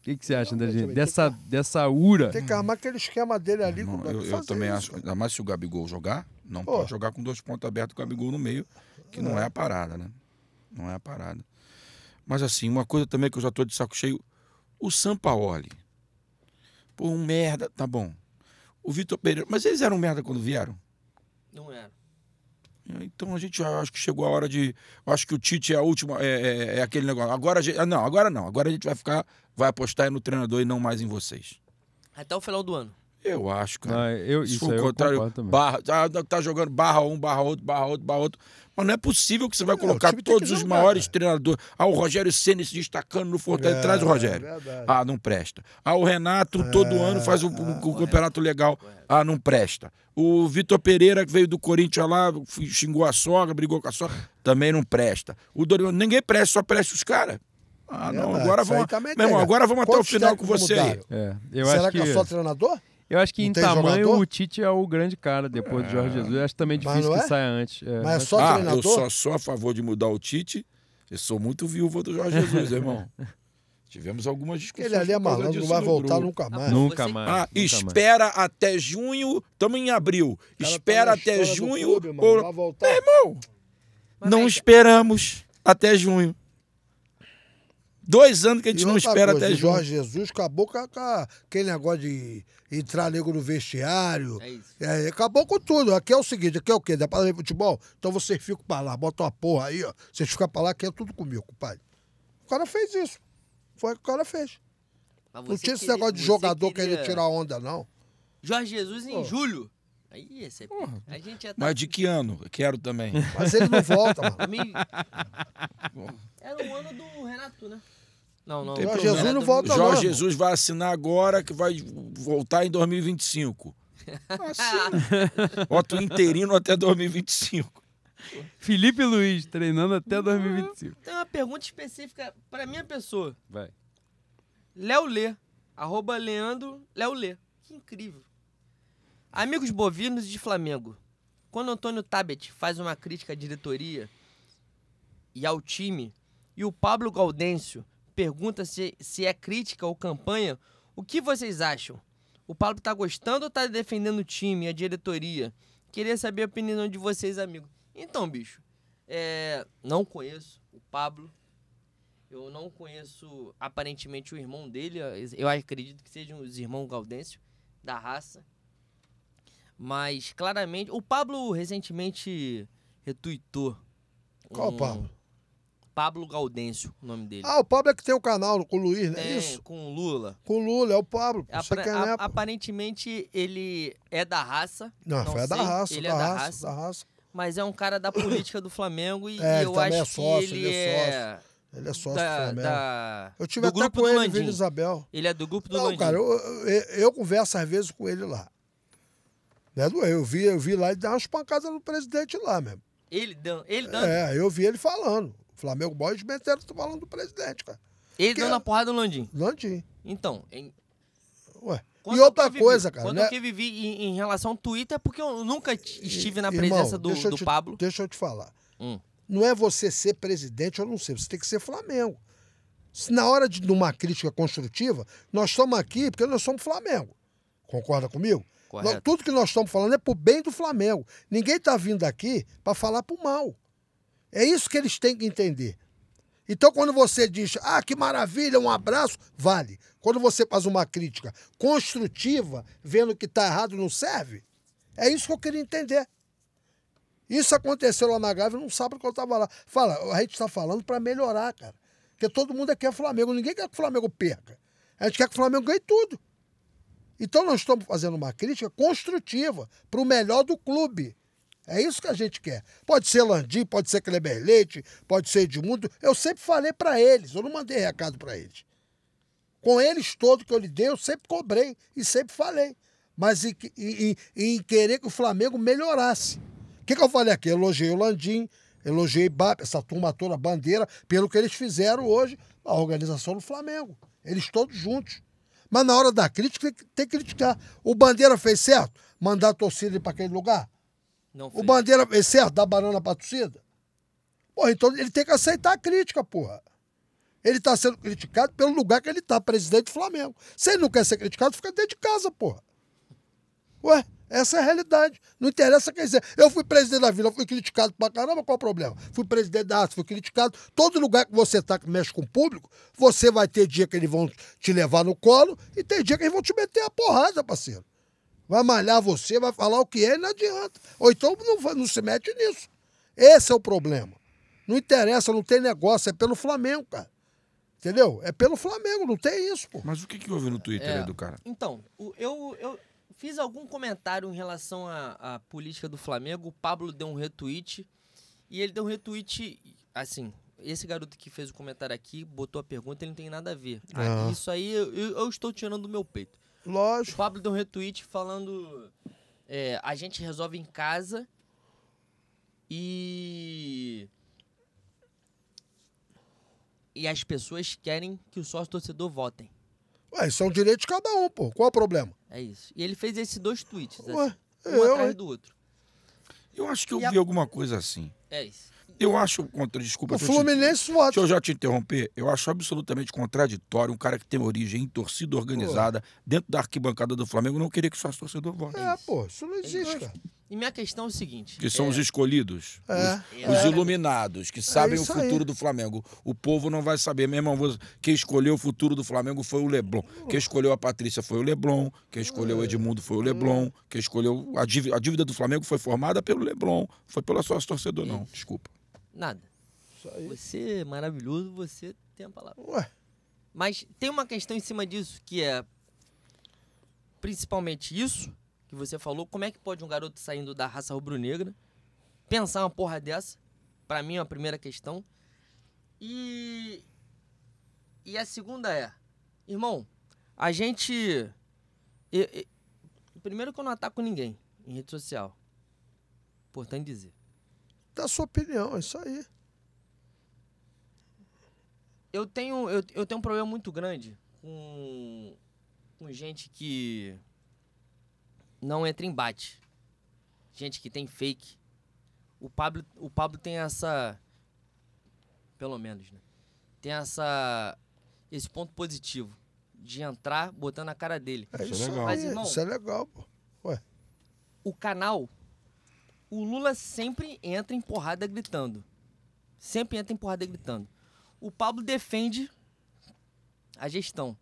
O que, que você acha, André? Dessa, dessa ura? Tem que armar aquele esquema dele ali. Não, é eu, eu também isso, acho, ainda mais se o Gabigol jogar, não Pô. pode jogar com dois pontos abertos com o Gabigol no meio, que não é a parada, né? Não é a parada. Mas assim, uma coisa também que eu já tô de saco cheio, o Sampaoli. Pô, um merda, tá bom. O Vitor Pereira, mas eles eram merda quando vieram? Não era. Então a gente já acho que chegou a hora de. Acho que o Tite é a última. É, é- é aquele negócio. Agora a gente. ah, Não, agora não. Agora a gente vai ficar. Vai apostar no treinador e não mais em vocês. Até o final do ano. Eu acho, cara. Ah, eu, isso aí o eu contrário, barra, tá, tá jogando barra um, barra outro, barra outro, barra outro. Mas não é possível que você vai É, colocar que todos os maiores cara. treinadores. Ah, o Rogério Ceni se destacando no Fortaleza. É, Traz o Rogério. é ah, não presta. Ah, o Renato todo É, ano faz um, um- um campeonato legal. Ah, não presta. O Vitor Pereira, que veio do Corinthians lá, xingou a sogra, brigou com a sogra, também não presta. O Dorival, ninguém presta, só presta os caras. Ah, não, Verdade, agora vamos. Meu irmão, tem. agora vamos até o final com você? É, eu Será acho que, é só treinador? Eu acho que Não em tamanho jogador? o Tite é o grande cara depois do Jorge Jesus. Eu acho também Mas difícil não que é? saia antes. É, Mas é acho- só ah, treinador? eu só sou a favor de mudar o Tite. Eu sou muito viúva do Jorge Jesus, irmão. Tivemos algumas discussões. Ele ali é malandro, não vai voltar grupo. nunca mais. Ah, Nunca Você- mais. Ah, nunca mais. espera até junho. Estamos em abril. Cara tá espera na até junho. clube, ou- não vai voltar. Mas Não vem cá. esperamos até junho. Dois anos que a gente E não espera coisa, até o junho. Jorge Jesus acabou com, a- com a- aquele negócio de entrar nego no vestiário. É isso. É, acabou com tudo. Aqui é o seguinte, aqui é o quê? Dá pra ver futebol? Então vocês ficam pra lá, bota uma porra aí, ó. Vocês ficam pra lá, que é tudo comigo, compadre. O cara fez isso. Foi o que o cara fez. Mas Não tinha esse negócio de jogador queria querendo tirar onda, não. Jorge Jesus em Pô. julho. Aí, esse é... A gente já tá... Mas de que ano? Quero também. Mas ele não volta, mano. Era o ano do Renato, né? Não, não. Jorge problema. Jesus não volta, não. Jorge. Jesus vai assinar agora, que vai voltar em 2025. Assina. Bota o interino até 2025. Felipe Luiz, treinando até 2025. Tem uma pergunta específica pra minha pessoa. Vai. Léo Lê. Arroba Leandro Léo Lê. Que incrível. Amigos bovinos de Flamengo. Quando Antônio Tabet faz uma crítica à diretoria e ao time, e o Pablo Gaudêncio pergunta se, se é crítica ou campanha, o que vocês acham? O Pablo tá gostando ou tá defendendo o time, a diretoria? Queria saber a opinião de vocês, amigos. Então, bicho, é, não conheço o Pablo. Eu não conheço aparentemente o irmão dele. Eu acredito que sejam os irmãos Gaudêncio da raça. Mas claramente, o Pablo recentemente retuitou. Qual o um- Pablo? Pablo Gaudêncio, o nome dele. Ah, o Pablo é que tem o canal com o Luiz, não é isso? com o Lula. Com o Lula, é o Pablo. A- é. aparentemente ele é da raça, Não, não foi da raça, ele da, é da raça, raça. da raça. mas é um cara da política do Flamengo e É, ele eu acho é sócio, que ele ele é é, Ele é sócio do da, Flamengo. da- Eu tive do até grupo com do ele, Landim. Vila Isabel. Ele é do grupo do Não, Landim. cara, eu, eu, eu converso às vezes com ele lá. Né, do- Eu vi, eu vi lá ele dar umas pancadas no presidente lá mesmo. Ele dando, ele dando, É, eu vi ele falando. O Flamengo Boys meteram, tô falando do presidente, cara. ele que- dando a porrada no Landim. Landim. Então, em- Ué. quando E outra vivi- coisa, cara, Quando né? eu vivi em, em relação ao Twitter é porque eu nunca estive na Irmão, presença do, deixa do te- Pablo. Deixa eu te falar. Hum. Não é você ser presidente ou não ser, você tem que ser Flamengo. Se na hora de uma crítica construtiva, nós estamos aqui porque nós somos Flamengo. Concorda comigo? Correto. Nós- tudo que nós estamos falando é pro bem do Flamengo. Ninguém está vindo aqui para falar pro mal. É isso que eles têm que entender. Então, quando você diz, ah, que maravilha, um abraço, vale. Quando você faz uma crítica construtiva, vendo que está errado, não serve, é isso que eu queria entender. Isso aconteceu lá na Gávea, não sabe que eu estava lá. Fala, a gente está falando para melhorar, cara. Porque todo mundo aqui é Flamengo, ninguém quer que o Flamengo perca. A gente quer que o Flamengo ganhe tudo. Então nós estamos fazendo uma crítica construtiva para o melhor do clube. É isso que a gente quer. Pode ser Landim, pode ser Kleber Leite, pode ser Edmundo. Eu sempre falei para eles, eu não mandei recado para eles. Com eles todos que eu lhe dei, eu sempre cobrei e sempre falei. Mas em, em- em- querer que o Flamengo melhorasse. O que, que eu falei aqui? Elogiei o Landim, elogiei Bap, essa turma toda, bandeira, pelo que eles fizeram hoje, a organização do Flamengo. Eles todos juntos. Mas na hora da crítica, tem que, criticar. O Bandeira fez certo? Mandar a torcida para aquele lugar? Não O. Bandeira fez certo? Dar banana pra torcida? Porra, então ele tem que aceitar a crítica, porra. Ele está sendo criticado pelo lugar que ele está, presidente do Flamengo. Se ele não quer ser criticado, fica dentro de casa, porra. Ué, essa é a realidade. Não interessa quem dizer. Eu fui presidente da vila, fui criticado pra caramba, qual o problema? Fui presidente da arte, fui criticado. Todo lugar que você tá que mexe com o público, você vai ter dia que eles vão te levar no colo e tem dia que eles vão te meter a porrada, parceiro. Vai malhar você, vai falar o que é e não adianta. Ou então não, não se mete nisso. Esse é o problema. Não interessa, não tem negócio, é pelo Flamengo, cara. Entendeu? É pelo Flamengo, não tem isso, pô. Mas o que, que houve no Twitter É. aí do cara? Então, eu, eu fiz algum comentário em relação à, à política do Flamengo. O Pablo deu um retweet. E ele deu um retweet. Assim, esse garoto que fez o comentário aqui botou a pergunta, ele não tem nada a ver. Ah. Isso aí eu- eu estou tirando do meu peito. O Lógico. Pablo deu um retweet falando. é, a gente resolve em casa. E. E as pessoas querem que o sócio torcedor votem. Ué, isso é um direito de cada um, pô. Qual o problema? É isso. E ele fez esses dois tweets, Ué, assim, um eu, atrás hein? do outro. Eu acho que eu E a- vi alguma coisa assim. É isso. Eu acho, contra, desculpa, O eu te- Fluminense Deixa vota. eu já te interromper. Eu acho absolutamente contraditório um cara que tem origem em torcida organizada, dentro da arquibancada do Flamengo, não querer que só torcedor vote. É, pô, isso não existe, cara. E minha questão é o seguinte. Que são é, os escolhidos. É. Os, os iluminados, que sabem o isso aí. futuro do Flamengo. O povo não vai saber. Meu irmão, quem escolheu o futuro do Flamengo foi o Leblon. Quem escolheu a Patrícia foi o Leblon. Quem escolheu o Edmundo foi o Leblon. Quem escolheu. A dívida, a dívida do Flamengo foi formada pelo Leblon. Foi pelo sócio torcedor, não. Desculpa. Nada. Você é maravilhoso, você tem a palavra. Ué, Mas tem uma questão em cima disso, que é principalmente isso que você falou. Como é que pode um garoto saindo da raça rubro-negra pensar uma porra dessa? Pra mim é a primeira questão. E e a segunda é, irmão, a gente e- e- primeiro que eu não ataco ninguém em rede social. Importante dizer. Dar sua opinião, é isso aí. Eu tenho, eu, eu tenho um problema muito grande com, com gente que não entra em bate. Gente que tem fake. O Pablo, o Pablo tem essa. Pelo menos, né? Tem essa. Esse ponto positivo. De entrar botando a cara dele. É Isso é Mas, irmão- isso é legal, pô. o canal, o Lula sempre entra em porrada gritando. Sempre entra em porrada gritando. O Pablo defende a gestão.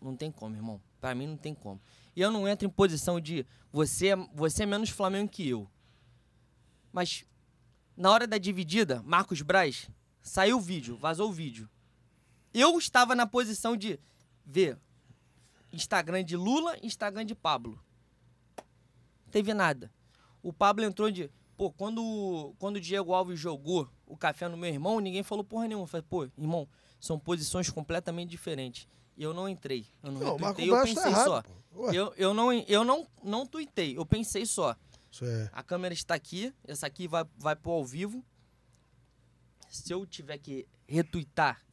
Não tem como, irmão. Pra mim não tem como. E eu não entro em posição de você, você é menos Flamengo que eu. Mas na hora da dividida, Marcos Braz saiu o vídeo, vazou o vídeo. Eu estava na posição de ver Instagram de Lula, Instagram de Pablo teve nada. O Pablo entrou de. Pô, quando, quando o Diego Alves jogou o café no meu irmão, ninguém falou porra nenhuma. Eu falei, pô, irmão, são posições completamente diferentes. E eu não entrei. Eu não, Não, retuitei, eu tá pensei errado, só. Eu, eu, não, eu não, não tuitei, eu pensei só. é. A câmera está aqui, essa aqui vai, vai pro ao vivo. Se eu tiver que retuitar,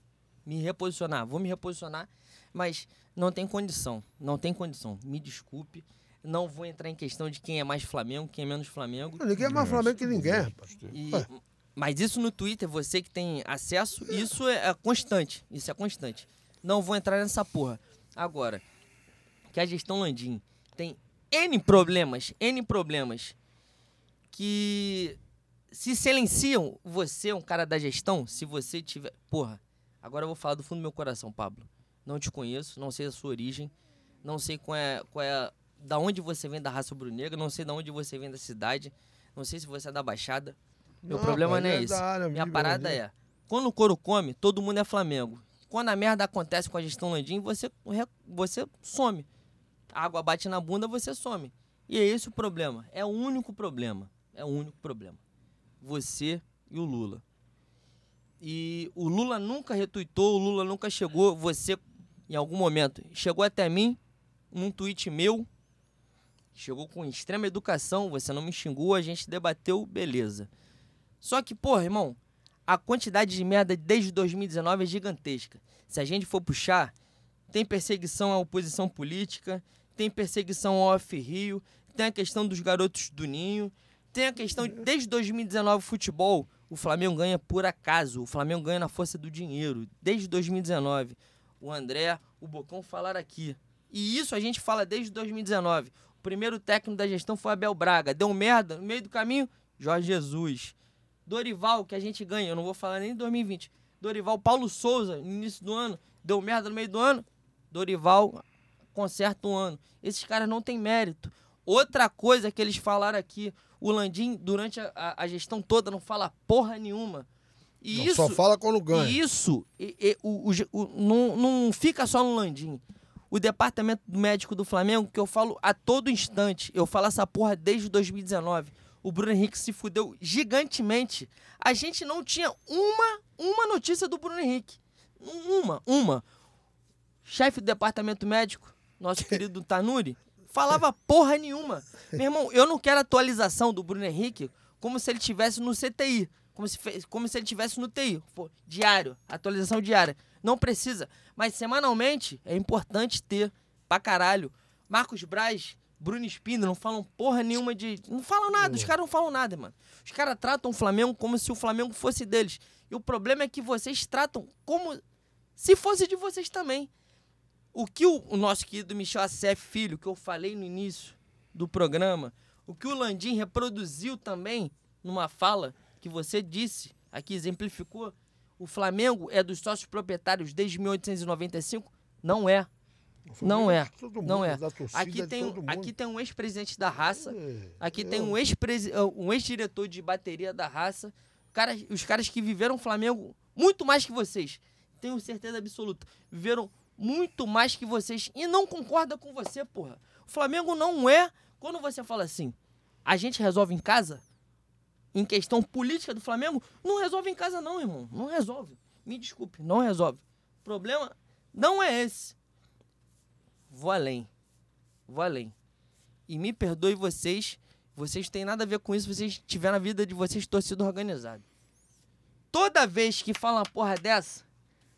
me reposicionar, vou me reposicionar, mas não tem condição, não tem condição. Me desculpe, não vou entrar em questão de quem é mais Flamengo, quem é menos Flamengo. Ninguém é mais Flamengo que ninguém, rapaz. E- Ué. mas isso no Twitter, você que tem acesso, isso é, é constante. Isso é constante. Não vou entrar nessa porra. Agora, que a gestão Landim tem N problemas, N problemas, que se silenciam você, um cara da gestão, se você tiver. Porra, agora eu vou falar do fundo do meu coração, Pablo. Não te conheço, não sei a sua origem, não sei qual é, qual é da onde você vem da raça rubro-negra, não sei da onde você vem da cidade, não sei se você é da Baixada. Meu Não, problema não é é esse. área, Minha parada ali. é, quando o couro come, todo mundo é Flamengo. Quando a merda acontece com a gestão Landim, você, você some. A água bate na bunda, você some. E é esse o problema. É o único problema. É o único problema. Você e o Lula. E o Lula nunca retuitou, o Lula nunca chegou. Você, em algum momento, chegou até mim, num tweet meu, chegou com extrema educação, você não me xingou, a gente debateu, beleza. Só que, porra, irmão, a quantidade de merda desde 2019 é gigantesca. Se a gente for puxar, tem perseguição à oposição política, tem perseguição ao off-rio, tem a questão dos garotos do Ninho, tem a questão, desde 2019, futebol, o Flamengo ganha por acaso, o Flamengo ganha na força do dinheiro, desde 2019. O André, o Bocão falaram aqui. E isso a gente fala desde 2019. Primeiro técnico da gestão foi Abel Braga. Deu merda no meio do caminho, Jorge Jesus. Dorival, que a gente ganha, eu não vou falar nem em 2020. Dorival, Paulo Souza, no início do ano, deu merda no meio do ano. Dorival conserta um ano. Esses caras não têm mérito. Outra coisa que eles falaram aqui, o Landim, durante a, a- a gestão toda, não fala porra nenhuma. E Não, isso, Só fala quando ganha. e isso e- e- o, o o- não, não fica só no Landim. O departamento médico do Flamengo, que eu falo a todo instante, eu falo essa porra desde 2019. O Bruno Henrique se fudeu gigantemente. A gente não tinha uma, uma notícia do Bruno Henrique. Uma, uma. Chefe do departamento médico, nosso querido Tanuri, falava porra nenhuma. Meu irmão, eu não quero atualização do Bruno Henrique como se ele tivesse no CTI. Como se, fe- como se ele tivesse no TI. Pô, diário, atualização diária. Não precisa. Mas semanalmente é importante ter pra caralho. Marcos Braz, Bruno Espino não falam porra nenhuma de. Não falam nada, os caras não falam nada, mano. Os caras tratam o Flamengo como se o Flamengo fosse deles. E o problema é que vocês tratam como se fosse de vocês também. O que o, o nosso querido Michel Acef Filho, que eu falei no início do programa, o que o Landim reproduziu também numa fala que você disse, aqui exemplificou, o Flamengo é dos sócios proprietários desde 1895? Não é. Não é. Todo mundo, Não é. Aqui tem, aqui tem um ex-presidente da raça, É, Aqui eu- tem um ex-presi- um ex-diretor de bateria da raça. Cara, os caras que viveram o Flamengo muito mais que vocês. Tenho certeza absoluta. Viveram muito mais que vocês. E não concorda com você, porra. O Flamengo não é. Quando você fala assim, a gente resolve em casa, em questão política do Flamengo, não resolve em casa, não, irmão. Não resolve. Me desculpe, não resolve. O problema não é esse. Vou além. Vou além. E me perdoe vocês, Vocês têm nada a ver com isso, vocês tiveram na vida de vocês torcida organizada. Toda vez que falam uma porra dessa,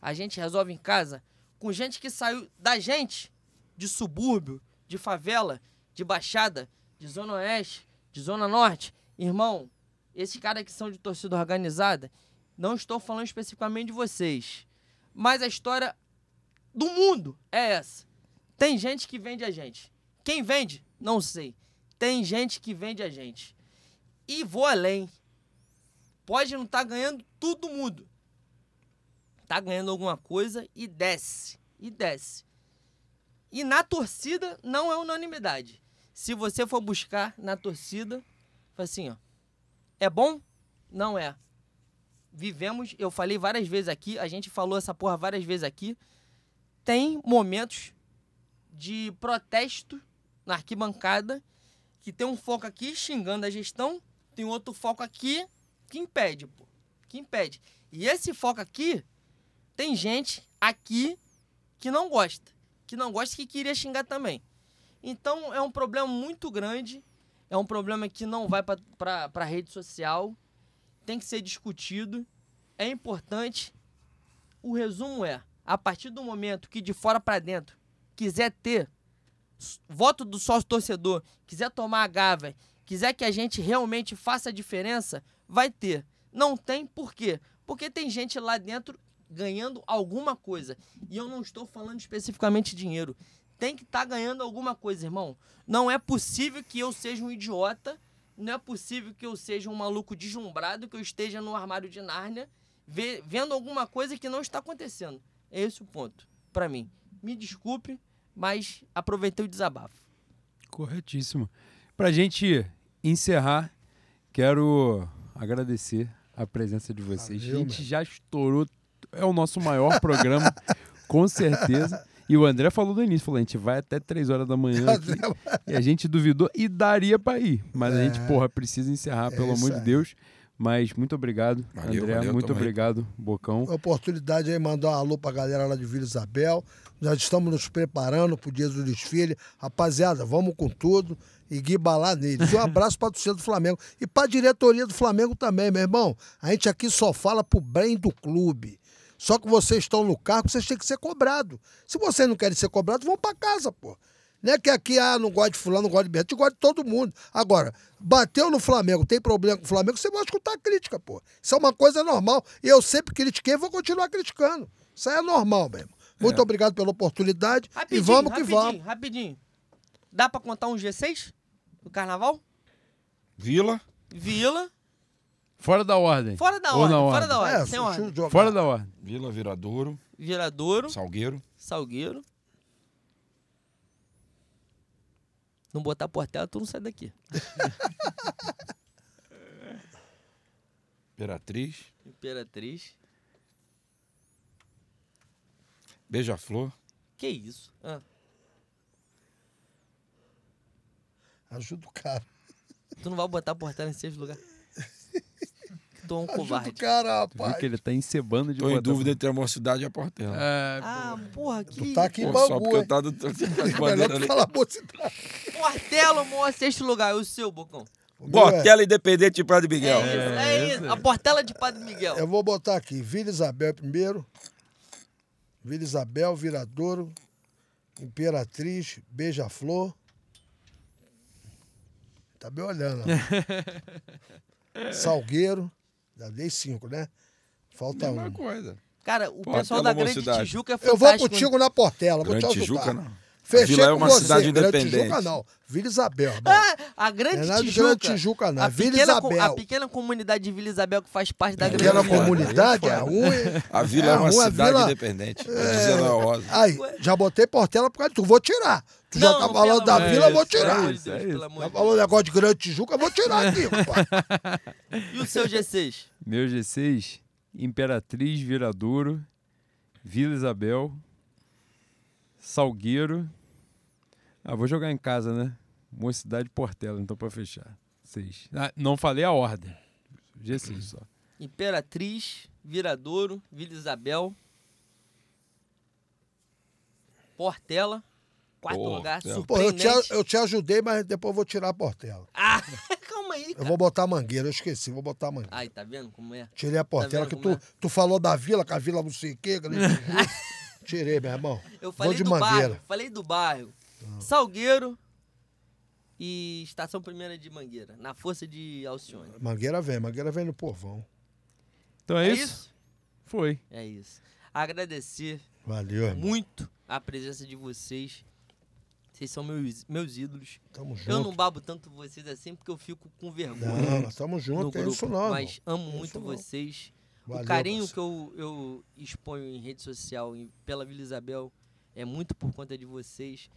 a gente resolve em casa com gente que saiu da gente, de subúrbio, de favela, de baixada, de zona oeste, de zona norte. Irmão, esses caras que são de torcida organizada, não estou falando especificamente de vocês, mas a história do mundo é essa. Tem gente que vende a gente. Quem vende? Não sei. Tem gente que vende a gente. E vou além. Pode não estar tá ganhando todo mundo. Tá ganhando alguma coisa e desce. E desce. E na torcida não é unanimidade. Se você for buscar na torcida, assim, ó. É bom? Não é. Vivemos, eu falei várias vezes aqui, a gente falou essa porra várias vezes aqui. Tem momentos de protesto na arquibancada que tem um foco aqui xingando a gestão, tem outro foco aqui que impede, pô. Que impede. E esse foco aqui, tem gente aqui que não gosta. Que não gosta que queria xingar também. Então é um problema muito grande. É um problema que não vai para a rede social. Tem que ser discutido. É importante. O resumo é: a partir do momento que de fora para dentro quiser ter voto do sócio torcedor, quiser tomar a gava, quiser que a gente realmente faça a diferença, vai ter. Não tem por quê? Porque tem gente lá dentro ganhando alguma coisa. E eu não estou falando especificamente dinheiro. Tem que estar tá ganhando alguma coisa, irmão. Não é possível que eu seja um idiota. Não é possível que eu seja um maluco deslumbrado, que eu esteja no armário de Nárnia, vendo alguma coisa que não está acontecendo. É esse o ponto, para mim. Me desculpe, mas aproveitei o desabafo. Corretíssimo. Para gente encerrar, quero agradecer a presença de vocês. Valeu, a gente já estourou, é o nosso maior programa, com certeza. E o André falou no início, falou, a gente vai até 3 horas da manhã aqui, e a gente duvidou e daria para ir. Mas é. a gente, é. porra, precisa encerrar, é pelo amor de Deus. Mas muito obrigado, valeu, André. Valeu, muito obrigado, Bocão. Oportunidade aí, mandar um alô pra galera lá de Vila Isabel. Já estamos nos preparando pro dia do desfile. Rapaziada, vamos com tudo e guibalar neles. E um abraço para a torcida do Flamengo. E para a diretoria do Flamengo também, meu irmão. A gente aqui só fala pro bem do clube. Só que vocês estão no cargo, vocês têm que ser cobrados. Se vocês não querem ser cobrados, vão para casa, pô. Não é que aqui, ah, não gosta de fulano, não gosta de Beto, gosta de todo mundo. Agora, bateu no Flamengo, tem problema com o Flamengo, você vai escutar a crítica, pô. Isso é uma coisa normal. E eu sempre critiquei e vou continuar criticando. Isso aí é normal mesmo. Muito é. obrigado pela oportunidade rapidinho, e vamos que vamos. Rapidinho, Dá pra contar um G6 do carnaval? Vila. Vila. Fora da ordem. Fora da ordem. Fora ordem. da ordem. É, Sem ordem. Fora da ordem. Vila Viradouro. Viradouro. Salgueiro. Salgueiro. Não botar portela, tu não sai daqui. Imperatriz. Imperatriz. Beija-flor. Que isso? Ah. Ajuda o cara. Tu não vai botar portela em seis lugar. Tô um covarde. o cara, rapaz. Viu que ele tá encebando de Tô em dúvida entre a mocidade e a portela. É, ah, porra, que... Tu tá aqui em Só porque eu tá do... É melhor tu falar mocidade. Portela, maior sexto lugar. O seu, Bocão. Portela é. Independente de Padre Miguel. É isso, é, é isso. A Portela de Padre Miguel. Eu vou botar aqui Vila Isabel primeiro. Vila Isabel, Viradouro, Imperatriz, Beija-Flor. Tá bem olhando. Salgueiro. Já dei cinco, né? Falta Mesma um. coisa. Cara, o Portela pessoal da Grande Tijuca é fantástico. Eu vou contigo na Portela. Grande vou te Tijuca, não. Fechei Vila é uma você. cidade independente. Grande Tijuca não. Vila Isabel. Ah, a Grande não é Tijuca. Grande Tijuca não. A Vila pequena, Isabel. A pequena comunidade de Vila Isabel que faz parte da pequena Grande Tijuca. comunidade, é ruim. A Vila é, é uma cidade vila... independente. É... Rosa. Aí, já botei Portela por causa de tu. Vou tirar. Tu não, já tá falando da vila, eu vou tirar. É isso, é isso. Tá falando negócio de Grande Tijuca, eu vou tirar aqui, rapaz. E o seu G6? Meu G6, Imperatriz, Viradouro, Vila Isabel, Salgueiro ah, vou jogar em casa, né? Mocidade Portela, então, para fechar. Seis. Ah, não falei a ordem. G6 só. Imperatriz, Viradouro, Vila Isabel, Portela, quarto lugar, surpreendente. Pô, eu, te, eu te ajudei, mas depois eu vou tirar a Portela. Ah! Calma aí, Eu cara. vou botar mangueira, eu esqueci, vou botar mangueira. Ai, tá vendo como é? Tirei a portela vendo que tu, tu falou da vila, que a vila não sei o quê. eu. Tirei, meu irmão. Eu Vou falei de do mangueira. bairro, falei do bairro. Salgueiro e Estação Primeira de Mangueira, na força de Alcione. Mangueira vem, mangueira vem no povão. Então é, É isso? isso? Foi. É isso. Agradecer Valeu, irmão. muito a presença de vocês. Vocês são meus, meus ídolos. Tamo Eu não junto. babo tanto vocês assim porque eu fico com vergonha. Não, tamo junto, é grupo, isso não. mas amo É muito não. vocês. Valeu, o carinho parceiro. que eu, eu exponho em rede social em- pela Vila Isabel é muito por conta de vocês.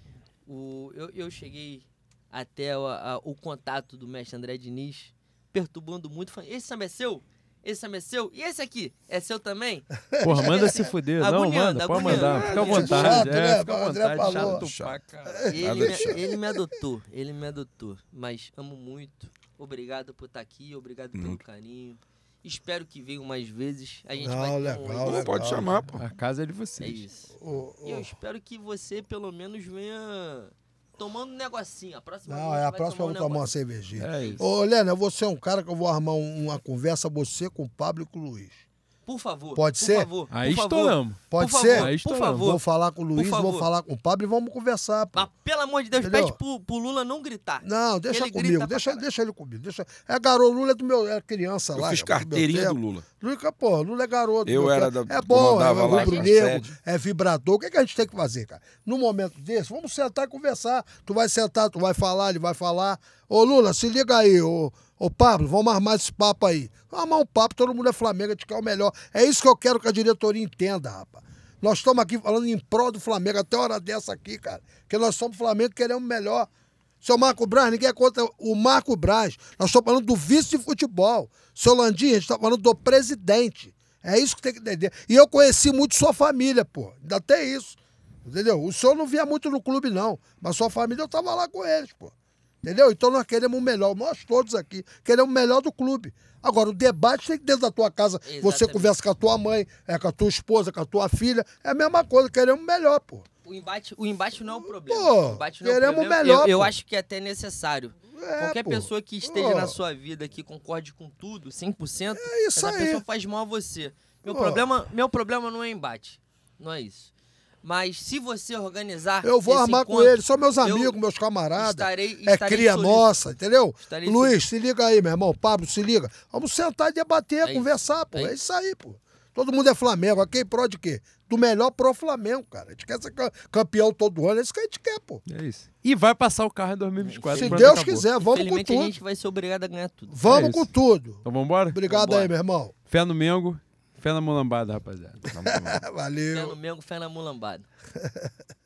O, eu, eu cheguei até o, a- o contato do mestre André Diniz, perturbando muito. falando, Esse samba é seu? Esse samba é seu? E esse aqui? É seu também? Porra, manda se fuder. Não, manda, pode mandar. Fica à vontade. chato, é, né? fica à vontade. falou. Chato Chato. pra. Ele me, ele me adotou, ele me adotou. Mas amo muito. Obrigado por estar aqui, obrigado pelo Muito. carinho. Espero que venham mais vezes. A gente Não, vai ter legal, um... legal. Pode chamar, pô. A casa é de É vocês. isso. Ô, E eu espero que você, pelo menos, venha tomando um negocinho. A próxima Não, vez é a vai próxima eu vou um tomar uma cervejinha. É isso. Ô, Lena, você é um cara que eu vou armar um- uma conversa, você com o Pablo e com o Luiz. Por favor. Pode por ser? Favor, Aí por favor. estouramos. Pode por ser? Favor, Aí por favor. Vou falar com o Luiz, vou falar com o Pablo e vamos conversar, pô. Mas, pelo amor de Deus, Entendeu? pede pro, pro Lula não gritar. Não, deixa Ele comigo, deixa, caralho. deixa ele comigo. Deixa... É garoto, Lula é do meu, é criança Eu lá. fiz é do carteirinha do tempo. Lula. Lula, pô, Lula é garoto. do Eu era tempo. da- É bom, é comandava lá rubro na negro, sede. é vibrador. O que, que a gente tem que fazer, cara? Num momento desse, vamos sentar e conversar. Tu vai sentar, tu vai falar, ele vai falar. Ô, Lula, se liga aí, ô, ô Pablo, vamos armar esse papo aí. Vamos armar um papo, todo mundo é Flamengo, a gente quer o melhor. É isso que eu quero que a diretoria entenda, rapaz. Nós estamos aqui falando em prol do Flamengo, até hora dessa aqui, cara. Porque nós somos Flamengo queremos o melhor. Seu Marco Braz, ninguém é contra o Marco Braz. Nós estamos falando do vice de futebol. Seu Landim, a gente está falando do presidente. É isso que tem que entender. E eu conheci muito sua família, pô. Ainda tem isso. Entendeu? O senhor não via muito no clube, não. Mas sua família eu tava lá com eles, pô. Entendeu? Então nós queremos o melhor. Nós todos aqui queremos o melhor do clube. Agora, o debate tem que dentro da tua casa. Você Exatamente. conversa com a tua mãe, é, com a tua esposa, com a tua filha. É a mesma coisa, queremos o melhor, pô. O embate, o embate não é um problema. Pô, o embate não é queremos problema. melhor, eu, eu acho que é até necessário. É, Qualquer pô. pessoa que esteja Pô. na sua vida, que concorde com tudo, 100%, É isso essa aí. pessoa faz mal a você. Meu Pô. problema, meu problema não é embate. Não é isso. Mas se você organizar. Eu vou esse armar com encontro, eles, são meus eu amigos, meus camaradas. Estarei, é estarei cria solícito. nossa, entendeu? Estarei Luiz, se liga aí, meu irmão. Pablo, se liga. Vamos sentar e debater, É isso. conversar, pô. É É isso aí, pô. Todo mundo é Flamengo. Aqui pró de quê? Do melhor pro Flamengo, cara. A gente quer ser ca- campeão todo ano, é isso que a gente quer, pô. É isso. E vai passar o carro em 2024. Se Deus acabou. quiser, vamos com Infelizmente a tudo. gente vai ser obrigado a ganhar tudo. Vamos É com isso. tudo. Então vambora? Obrigado Vambora. aí, meu irmão. Fé no Mengo, fé na mulambada, rapaziada. Lá. Fé Valeu. no Mengo, fé na mulambada.